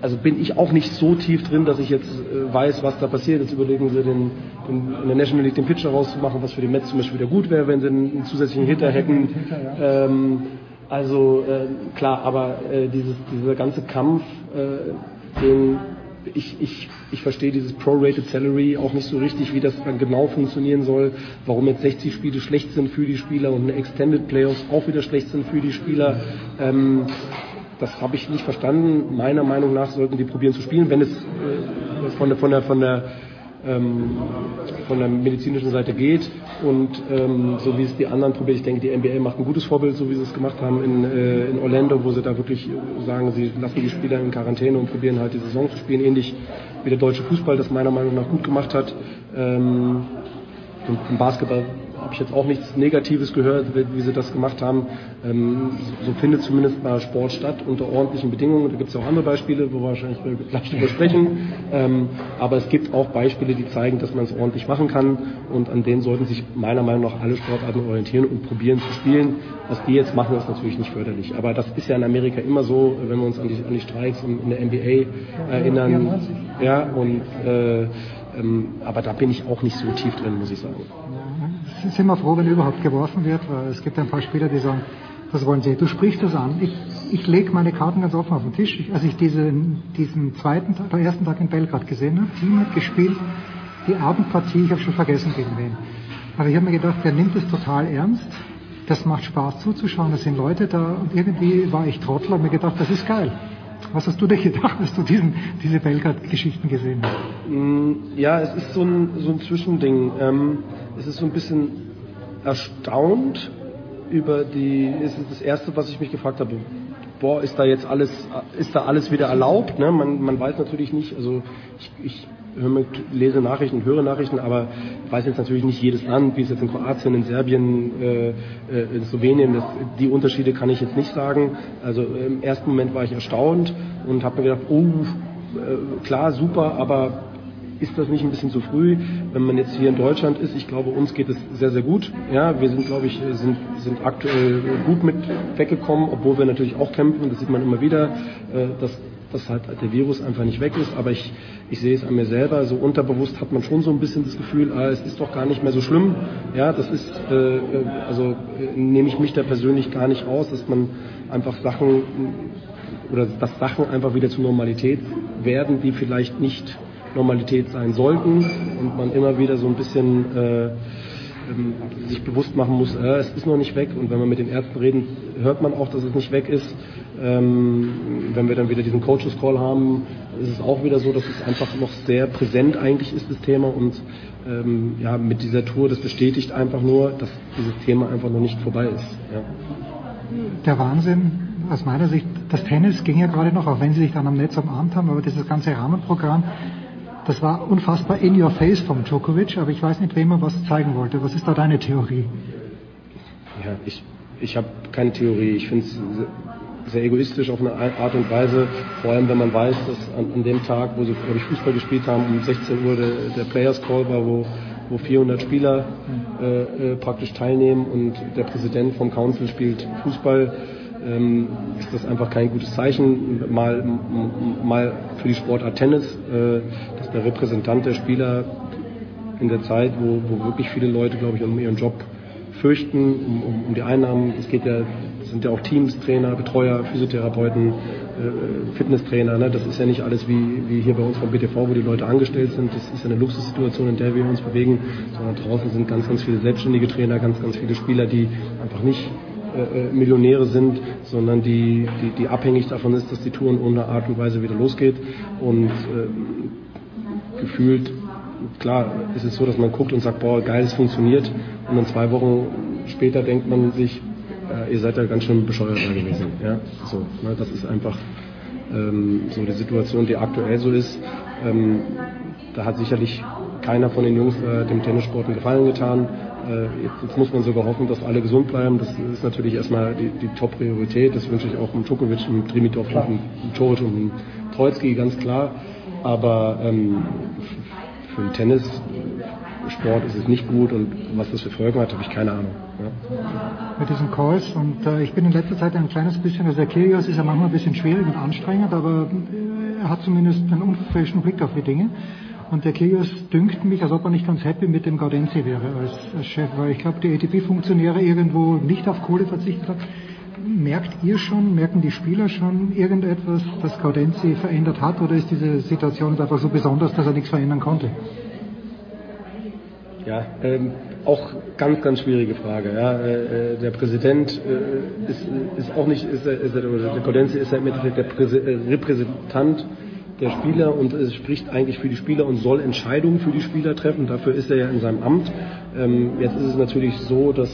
[SPEAKER 17] also bin ich auch nicht so tief drin, dass ich jetzt äh, weiß, was da passiert. Jetzt überlegen sie, den, den, in der National League den Pitcher rauszumachen, was für die Mets zum Beispiel wieder gut wäre, wenn sie einen, einen zusätzlichen Hitter hätten. Ähm, also äh, klar, aber äh, dieses, dieser ganze Kampf, äh, den ich, ich, ich verstehe dieses Prorated Salary auch nicht so richtig, wie das dann genau funktionieren soll, warum jetzt 60 Spiele schlecht sind für die Spieler und eine Extended Playoffs auch wieder schlecht sind für die Spieler. Ähm, das habe ich nicht verstanden. Meiner Meinung nach sollten die probieren zu spielen, wenn es äh, von der, von der, von der, ähm, von der medizinischen Seite geht. Und ähm, so wie es die anderen probieren, ich denke, die NBA macht ein gutes Vorbild, so wie sie es gemacht haben in, äh, in Orlando, wo sie da wirklich sagen, sie lassen die Spieler in Quarantäne und probieren halt die Saison zu spielen, ähnlich wie der deutsche Fußball das meiner Meinung nach gut gemacht hat. Ähm, im Basketball habe ich jetzt auch nichts Negatives gehört, wie sie das gemacht haben. Ähm, so findet zumindest mal Sport statt unter ordentlichen Bedingungen. Da gibt es auch andere Beispiele, wo wir wahrscheinlich gleich drüber sprechen. Ähm, aber es gibt auch Beispiele, die zeigen, dass man es ordentlich machen kann. Und an denen sollten sich meiner Meinung nach alle Sportarten orientieren und probieren zu spielen. Was die jetzt machen, ist natürlich nicht förderlich. Aber das ist ja in Amerika immer so, wenn wir uns an die, an die Streiks in der NBA erinnern. Ja, und äh, ähm, aber da bin ich auch nicht so tief drin, muss ich sagen
[SPEAKER 15] sind wir froh, wenn überhaupt geworfen wird, weil es gibt ein paar Spieler, die sagen, das wollen sie. Du sprichst das an. Ich, ich lege meine Karten ganz offen auf den Tisch. Als ich diese, diesen zweiten Tag, den ersten Tag in Belgrad gesehen habe, Team hat gespielt, die Abendpartie, ich habe schon vergessen gegen wen. Aber ich habe mir gedacht, der nimmt es total ernst. Das macht Spaß zuzuschauen, da sind Leute da und irgendwie war ich Trottel und mir gedacht, das ist geil. Was hast du dir gedacht, als du diesen, diese Belgrad-Geschichten gesehen hast?
[SPEAKER 17] Mm, ja, es ist so ein, so ein Zwischending. Ähm, es ist so ein bisschen erstaunt über die, es ist das erste, was ich mich gefragt habe, boah, ist da jetzt alles, ist da alles wieder erlaubt? Ne? Man, man weiß natürlich nicht, also ich, ich lese Nachrichten, höre Nachrichten, aber weiß jetzt natürlich nicht jedes Land, wie es jetzt in Kroatien, in Serbien, äh, äh, in Slowenien, das, die Unterschiede kann ich jetzt nicht sagen. Also im ersten Moment war ich erstaunt und habe mir gedacht, oh, äh, klar, super, aber ist das nicht ein bisschen zu früh? Wenn man jetzt hier in Deutschland ist, ich glaube, uns geht es sehr, sehr gut. Ja, wir sind, glaube ich, sind, sind aktuell gut mit weggekommen, obwohl wir natürlich auch kämpfen. Das sieht man immer wieder, äh, dass, dass halt der Virus einfach nicht weg ist. Aber ich, ich sehe es an mir selber. So unterbewusst hat man schon so ein bisschen das Gefühl, ah, es ist doch gar nicht mehr so schlimm. Ja, das ist, äh, also äh, nehme ich mich da persönlich gar nicht raus, dass man einfach Sachen oder dass Sachen einfach wieder zur Normalität werden, die vielleicht nicht Normalität sein sollten und man immer wieder so ein bisschen äh, ähm, sich bewusst machen muss, äh, es ist noch nicht weg und wenn man mit den Ärzten reden, hört man auch, dass es nicht weg ist. Ähm, wenn wir dann wieder diesen Coaches Call haben, ist es auch wieder so, dass es einfach noch sehr präsent eigentlich ist, das Thema und ähm, ja, mit dieser Tour, das bestätigt einfach nur, dass dieses Thema einfach noch nicht vorbei ist. Ja.
[SPEAKER 15] Der Wahnsinn aus meiner Sicht, das Tennis ging ja gerade noch, auch wenn sie sich dann am Netz umarmt haben, aber dieses ganze Rahmenprogramm, das war unfassbar in your face vom Djokovic, aber ich weiß nicht, wem er was zeigen wollte. Was ist da deine Theorie?
[SPEAKER 17] Ja, ich, ich habe keine Theorie. Ich finde es sehr egoistisch auf eine Art und Weise, vor allem wenn man weiß, dass an, an dem Tag, wo sie ich, Fußball gespielt haben, um 16 Uhr der, der Players Call war, wo, wo 400 Spieler äh, äh, praktisch teilnehmen und der Präsident vom Council spielt Fußball ähm, ist das einfach kein gutes Zeichen. Mal, mal für die Sportart Tennis, äh, dass der Repräsentant der Spieler in der Zeit, wo, wo wirklich viele Leute, glaube ich, um ihren Job fürchten, um, um, um die Einnahmen. Es geht ja, sind ja auch Teams, Trainer, Betreuer, Physiotherapeuten, äh, Fitnesstrainer. Ne? Das ist ja nicht alles wie, wie hier bei uns vom BTV, wo die Leute angestellt sind. Das ist ja eine Luxussituation, in der wir uns bewegen, sondern draußen sind ganz, ganz viele selbstständige Trainer, ganz, ganz viele Spieler, die einfach nicht äh, äh, Millionäre sind, sondern die, die, die abhängig davon ist, dass die Tour in irgendeiner Art und Weise wieder losgeht. Und äh, gefühlt, klar, ist es so, dass man guckt und sagt, boah, geil, es funktioniert. Und dann zwei Wochen später denkt man sich, äh, ihr seid ja ganz schön bescheuert da gewesen. Ja? So, ne, das ist einfach ähm, so die Situation, die aktuell so ist. Ähm, da hat sicherlich keiner von den Jungs äh, dem Tennissport einen Gefallen getan. Äh, jetzt, jetzt, muss man sogar hoffen, dass alle gesund bleiben. Das ist natürlich erstmal die, die Top-Priorität. Das wünsche ich auch dem Djokovic, dem Trimitov, dem Toric und dem Troitsky, ganz klar. Aber ähm, für den Tennissport ist es nicht gut und was das für Folgen hat, habe ich keine Ahnung. Ja.
[SPEAKER 15] Mit diesen Calls und äh, ich bin in letzter Zeit ein kleines bisschen, also der Kyrgios ist ja manchmal ein bisschen schwierig und anstrengend, aber er hat zumindest einen unverfälschten Blick auf die Dinge. Und der Kyrgios dünkt mich, als ob er nicht ganz happy mit dem Gaudenzi wäre als, als Chef, weil ich glaube, die ATP-Funktionäre irgendwo nicht auf Kohle verzichtet hat. Merkt ihr schon, merken die Spieler schon irgendetwas, das Gaudenzi verändert hat, oder ist diese Situation einfach so besonders, dass er nichts verändern konnte?
[SPEAKER 17] Ja, ähm, auch ganz, ganz schwierige Frage. Ja. Äh, äh der Präsident äh, ist, ist auch nicht, ist, ist, der Gaudenzi ist ja im Endeffekt der Präse, äh, Repräsentant der Spieler und es spricht eigentlich für die Spieler und soll Entscheidungen für die Spieler treffen. Dafür ist er ja in seinem Amt. Ähm, jetzt ist es natürlich so, dass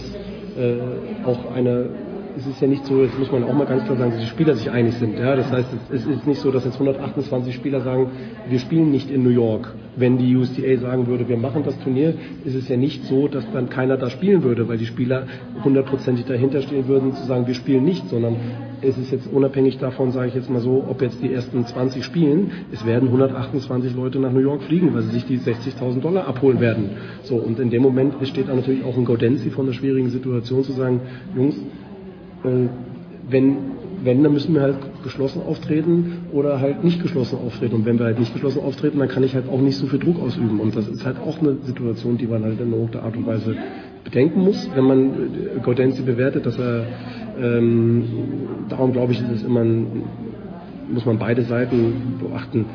[SPEAKER 17] äh, auch eine es ist ja nicht so, jetzt muss man auch mal ganz klar sagen, dass die Spieler sich einig sind. Ja? Das heißt, es ist nicht so, dass jetzt 128 Spieler sagen, wir spielen nicht in New York. Wenn die USTA sagen würde, wir machen das Turnier, ist es ja nicht so, dass dann keiner da spielen würde, weil die Spieler hundertprozentig dahinter stehen würden, zu sagen, wir spielen nicht, sondern es ist jetzt unabhängig davon, sage ich jetzt mal so, ob jetzt die ersten 20 spielen, es werden 128 Leute nach New York fliegen, weil sie sich die 60.000 Dollar abholen werden. So, und in dem Moment besteht da natürlich auch ein Gaudenzi von der schwierigen Situation zu sagen, Jungs, wenn, wenn, dann müssen wir halt geschlossen auftreten oder halt nicht geschlossen auftreten. Und wenn wir halt nicht geschlossen auftreten, dann kann ich halt auch nicht so viel Druck ausüben. Und das ist halt auch eine Situation, die man halt in irgendeiner Art und Weise bedenken muss, wenn man äh, Gaudenzi bewertet, dass er, ähm, darum glaube ich, ist es immer ein, muss man beide Seiten beachten,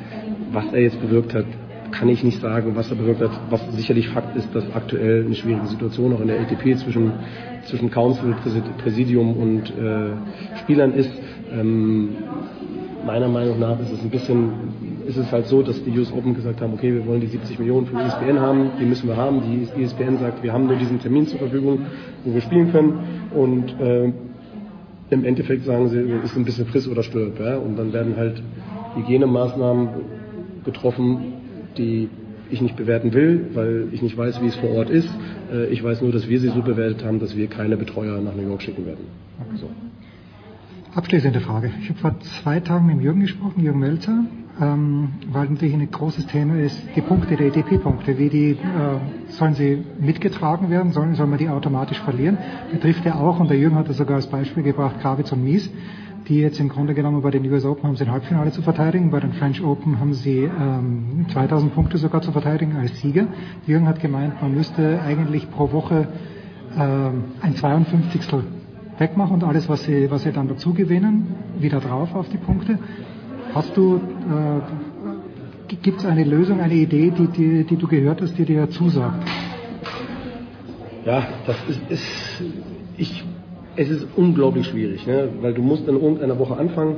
[SPEAKER 17] was er jetzt bewirkt hat kann ich nicht sagen, was er bewirkt hat. Was sicherlich Fakt ist, dass aktuell eine schwierige Situation auch in der LTP zwischen, zwischen Council, Präsidium und äh, Spielern ist. Ähm, meiner Meinung nach ist es ein bisschen, ist es halt so, dass die US Open gesagt haben, okay, wir wollen die 70 Millionen für ESPN haben, die müssen wir haben. Die ESPN sagt, wir haben nur diesen Termin zur Verfügung, wo wir spielen können. Und äh, im Endeffekt sagen sie, es ist ein bisschen friss oder stirb. Ja? Und dann werden halt Hygienemaßnahmen getroffen, die ich nicht bewerten will, weil ich nicht weiß, wie es vor Ort ist. Äh, ich weiß nur, dass wir sie so bewertet haben, dass wir keine Betreuer nach New York schicken werden. So.
[SPEAKER 15] Abschließende Frage. Ich habe vor zwei Tagen mit Jürgen gesprochen, Jürgen Melzer, ähm, weil natürlich ein großes Thema ist, die Punkte, die ATP-Punkte, wie die, äh, sollen sie mitgetragen werden, sollen, soll man die automatisch verlieren? Betrifft ja auch, und der Jürgen hat das sogar als Beispiel gebracht, Kravitz und Mies, die jetzt im Grunde genommen bei den US Open haben sie ein Halbfinale zu verteidigen, bei den French Open haben sie ähm, 2000 Punkte sogar zu verteidigen als Sieger. Jürgen hat gemeint, man müsste eigentlich pro Woche ähm, ein 52. wegmachen und alles, was sie, was sie dann dazu gewinnen, wieder drauf auf die Punkte. Hast du, äh, gibt es eine Lösung, eine Idee, die, die, die du gehört hast, die dir zusagt?
[SPEAKER 17] Ja, das ist, ist ich, es ist unglaublich schwierig, ne? weil du musst in irgendeiner Woche anfangen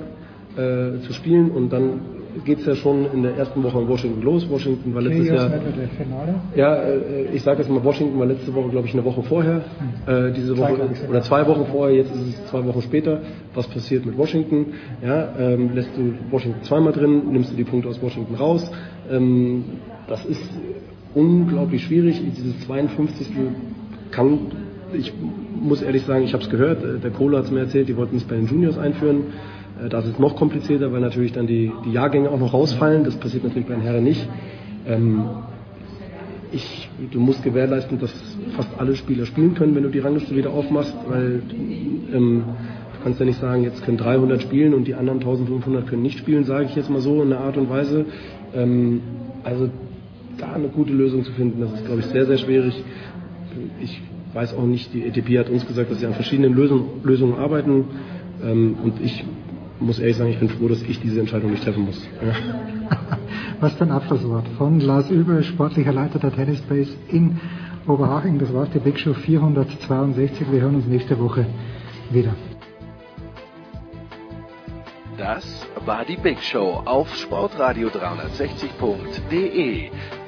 [SPEAKER 17] äh, zu spielen und dann geht es ja schon in der ersten Woche in Washington los. Washington war letztes Jahr. Ja, äh, ich sage jetzt mal, Washington war letzte Woche, glaube ich, eine Woche vorher. Hm. Äh, diese Woche oder zwei Wochen vorher, jetzt ist es zwei Wochen später. Was passiert mit Washington? Ja, ähm, lässt du Washington zweimal drin, nimmst du die Punkte aus Washington raus. Ähm, das ist unglaublich schwierig. Dieses 52. kann, ich muss ehrlich sagen, ich habe es gehört, äh, der Kohler hat es mir erzählt, die wollten es bei den Juniors einführen. Äh, das ist noch komplizierter, weil natürlich dann die, die Jahrgänge auch noch rausfallen. Das passiert natürlich bei den Herren nicht. Ähm, ich, du musst gewährleisten, dass fast alle Spieler spielen können, wenn du die Rangliste wieder aufmachst, weil ähm, du kannst ja nicht sagen, jetzt können 300 spielen und die anderen 1500 können nicht spielen, sage ich jetzt mal so in einer Art und Weise. Ähm, also da eine gute Lösung zu finden, das ist, glaube ich, sehr, sehr schwierig. Ich weiß auch nicht, die ETP hat uns gesagt, dass sie an verschiedenen Lösung, Lösungen arbeiten ähm, und ich muss ehrlich sagen, ich bin froh, dass ich diese Entscheidung nicht treffen muss. Ja.
[SPEAKER 15] Was für ein Abschlusswort von Lars Übel, sportlicher Leiter der Tennis Base in Oberhaching. Das war's, die Big Show 462. Wir hören uns nächste Woche wieder.
[SPEAKER 25] Das war die Big Show auf sportradio360.de.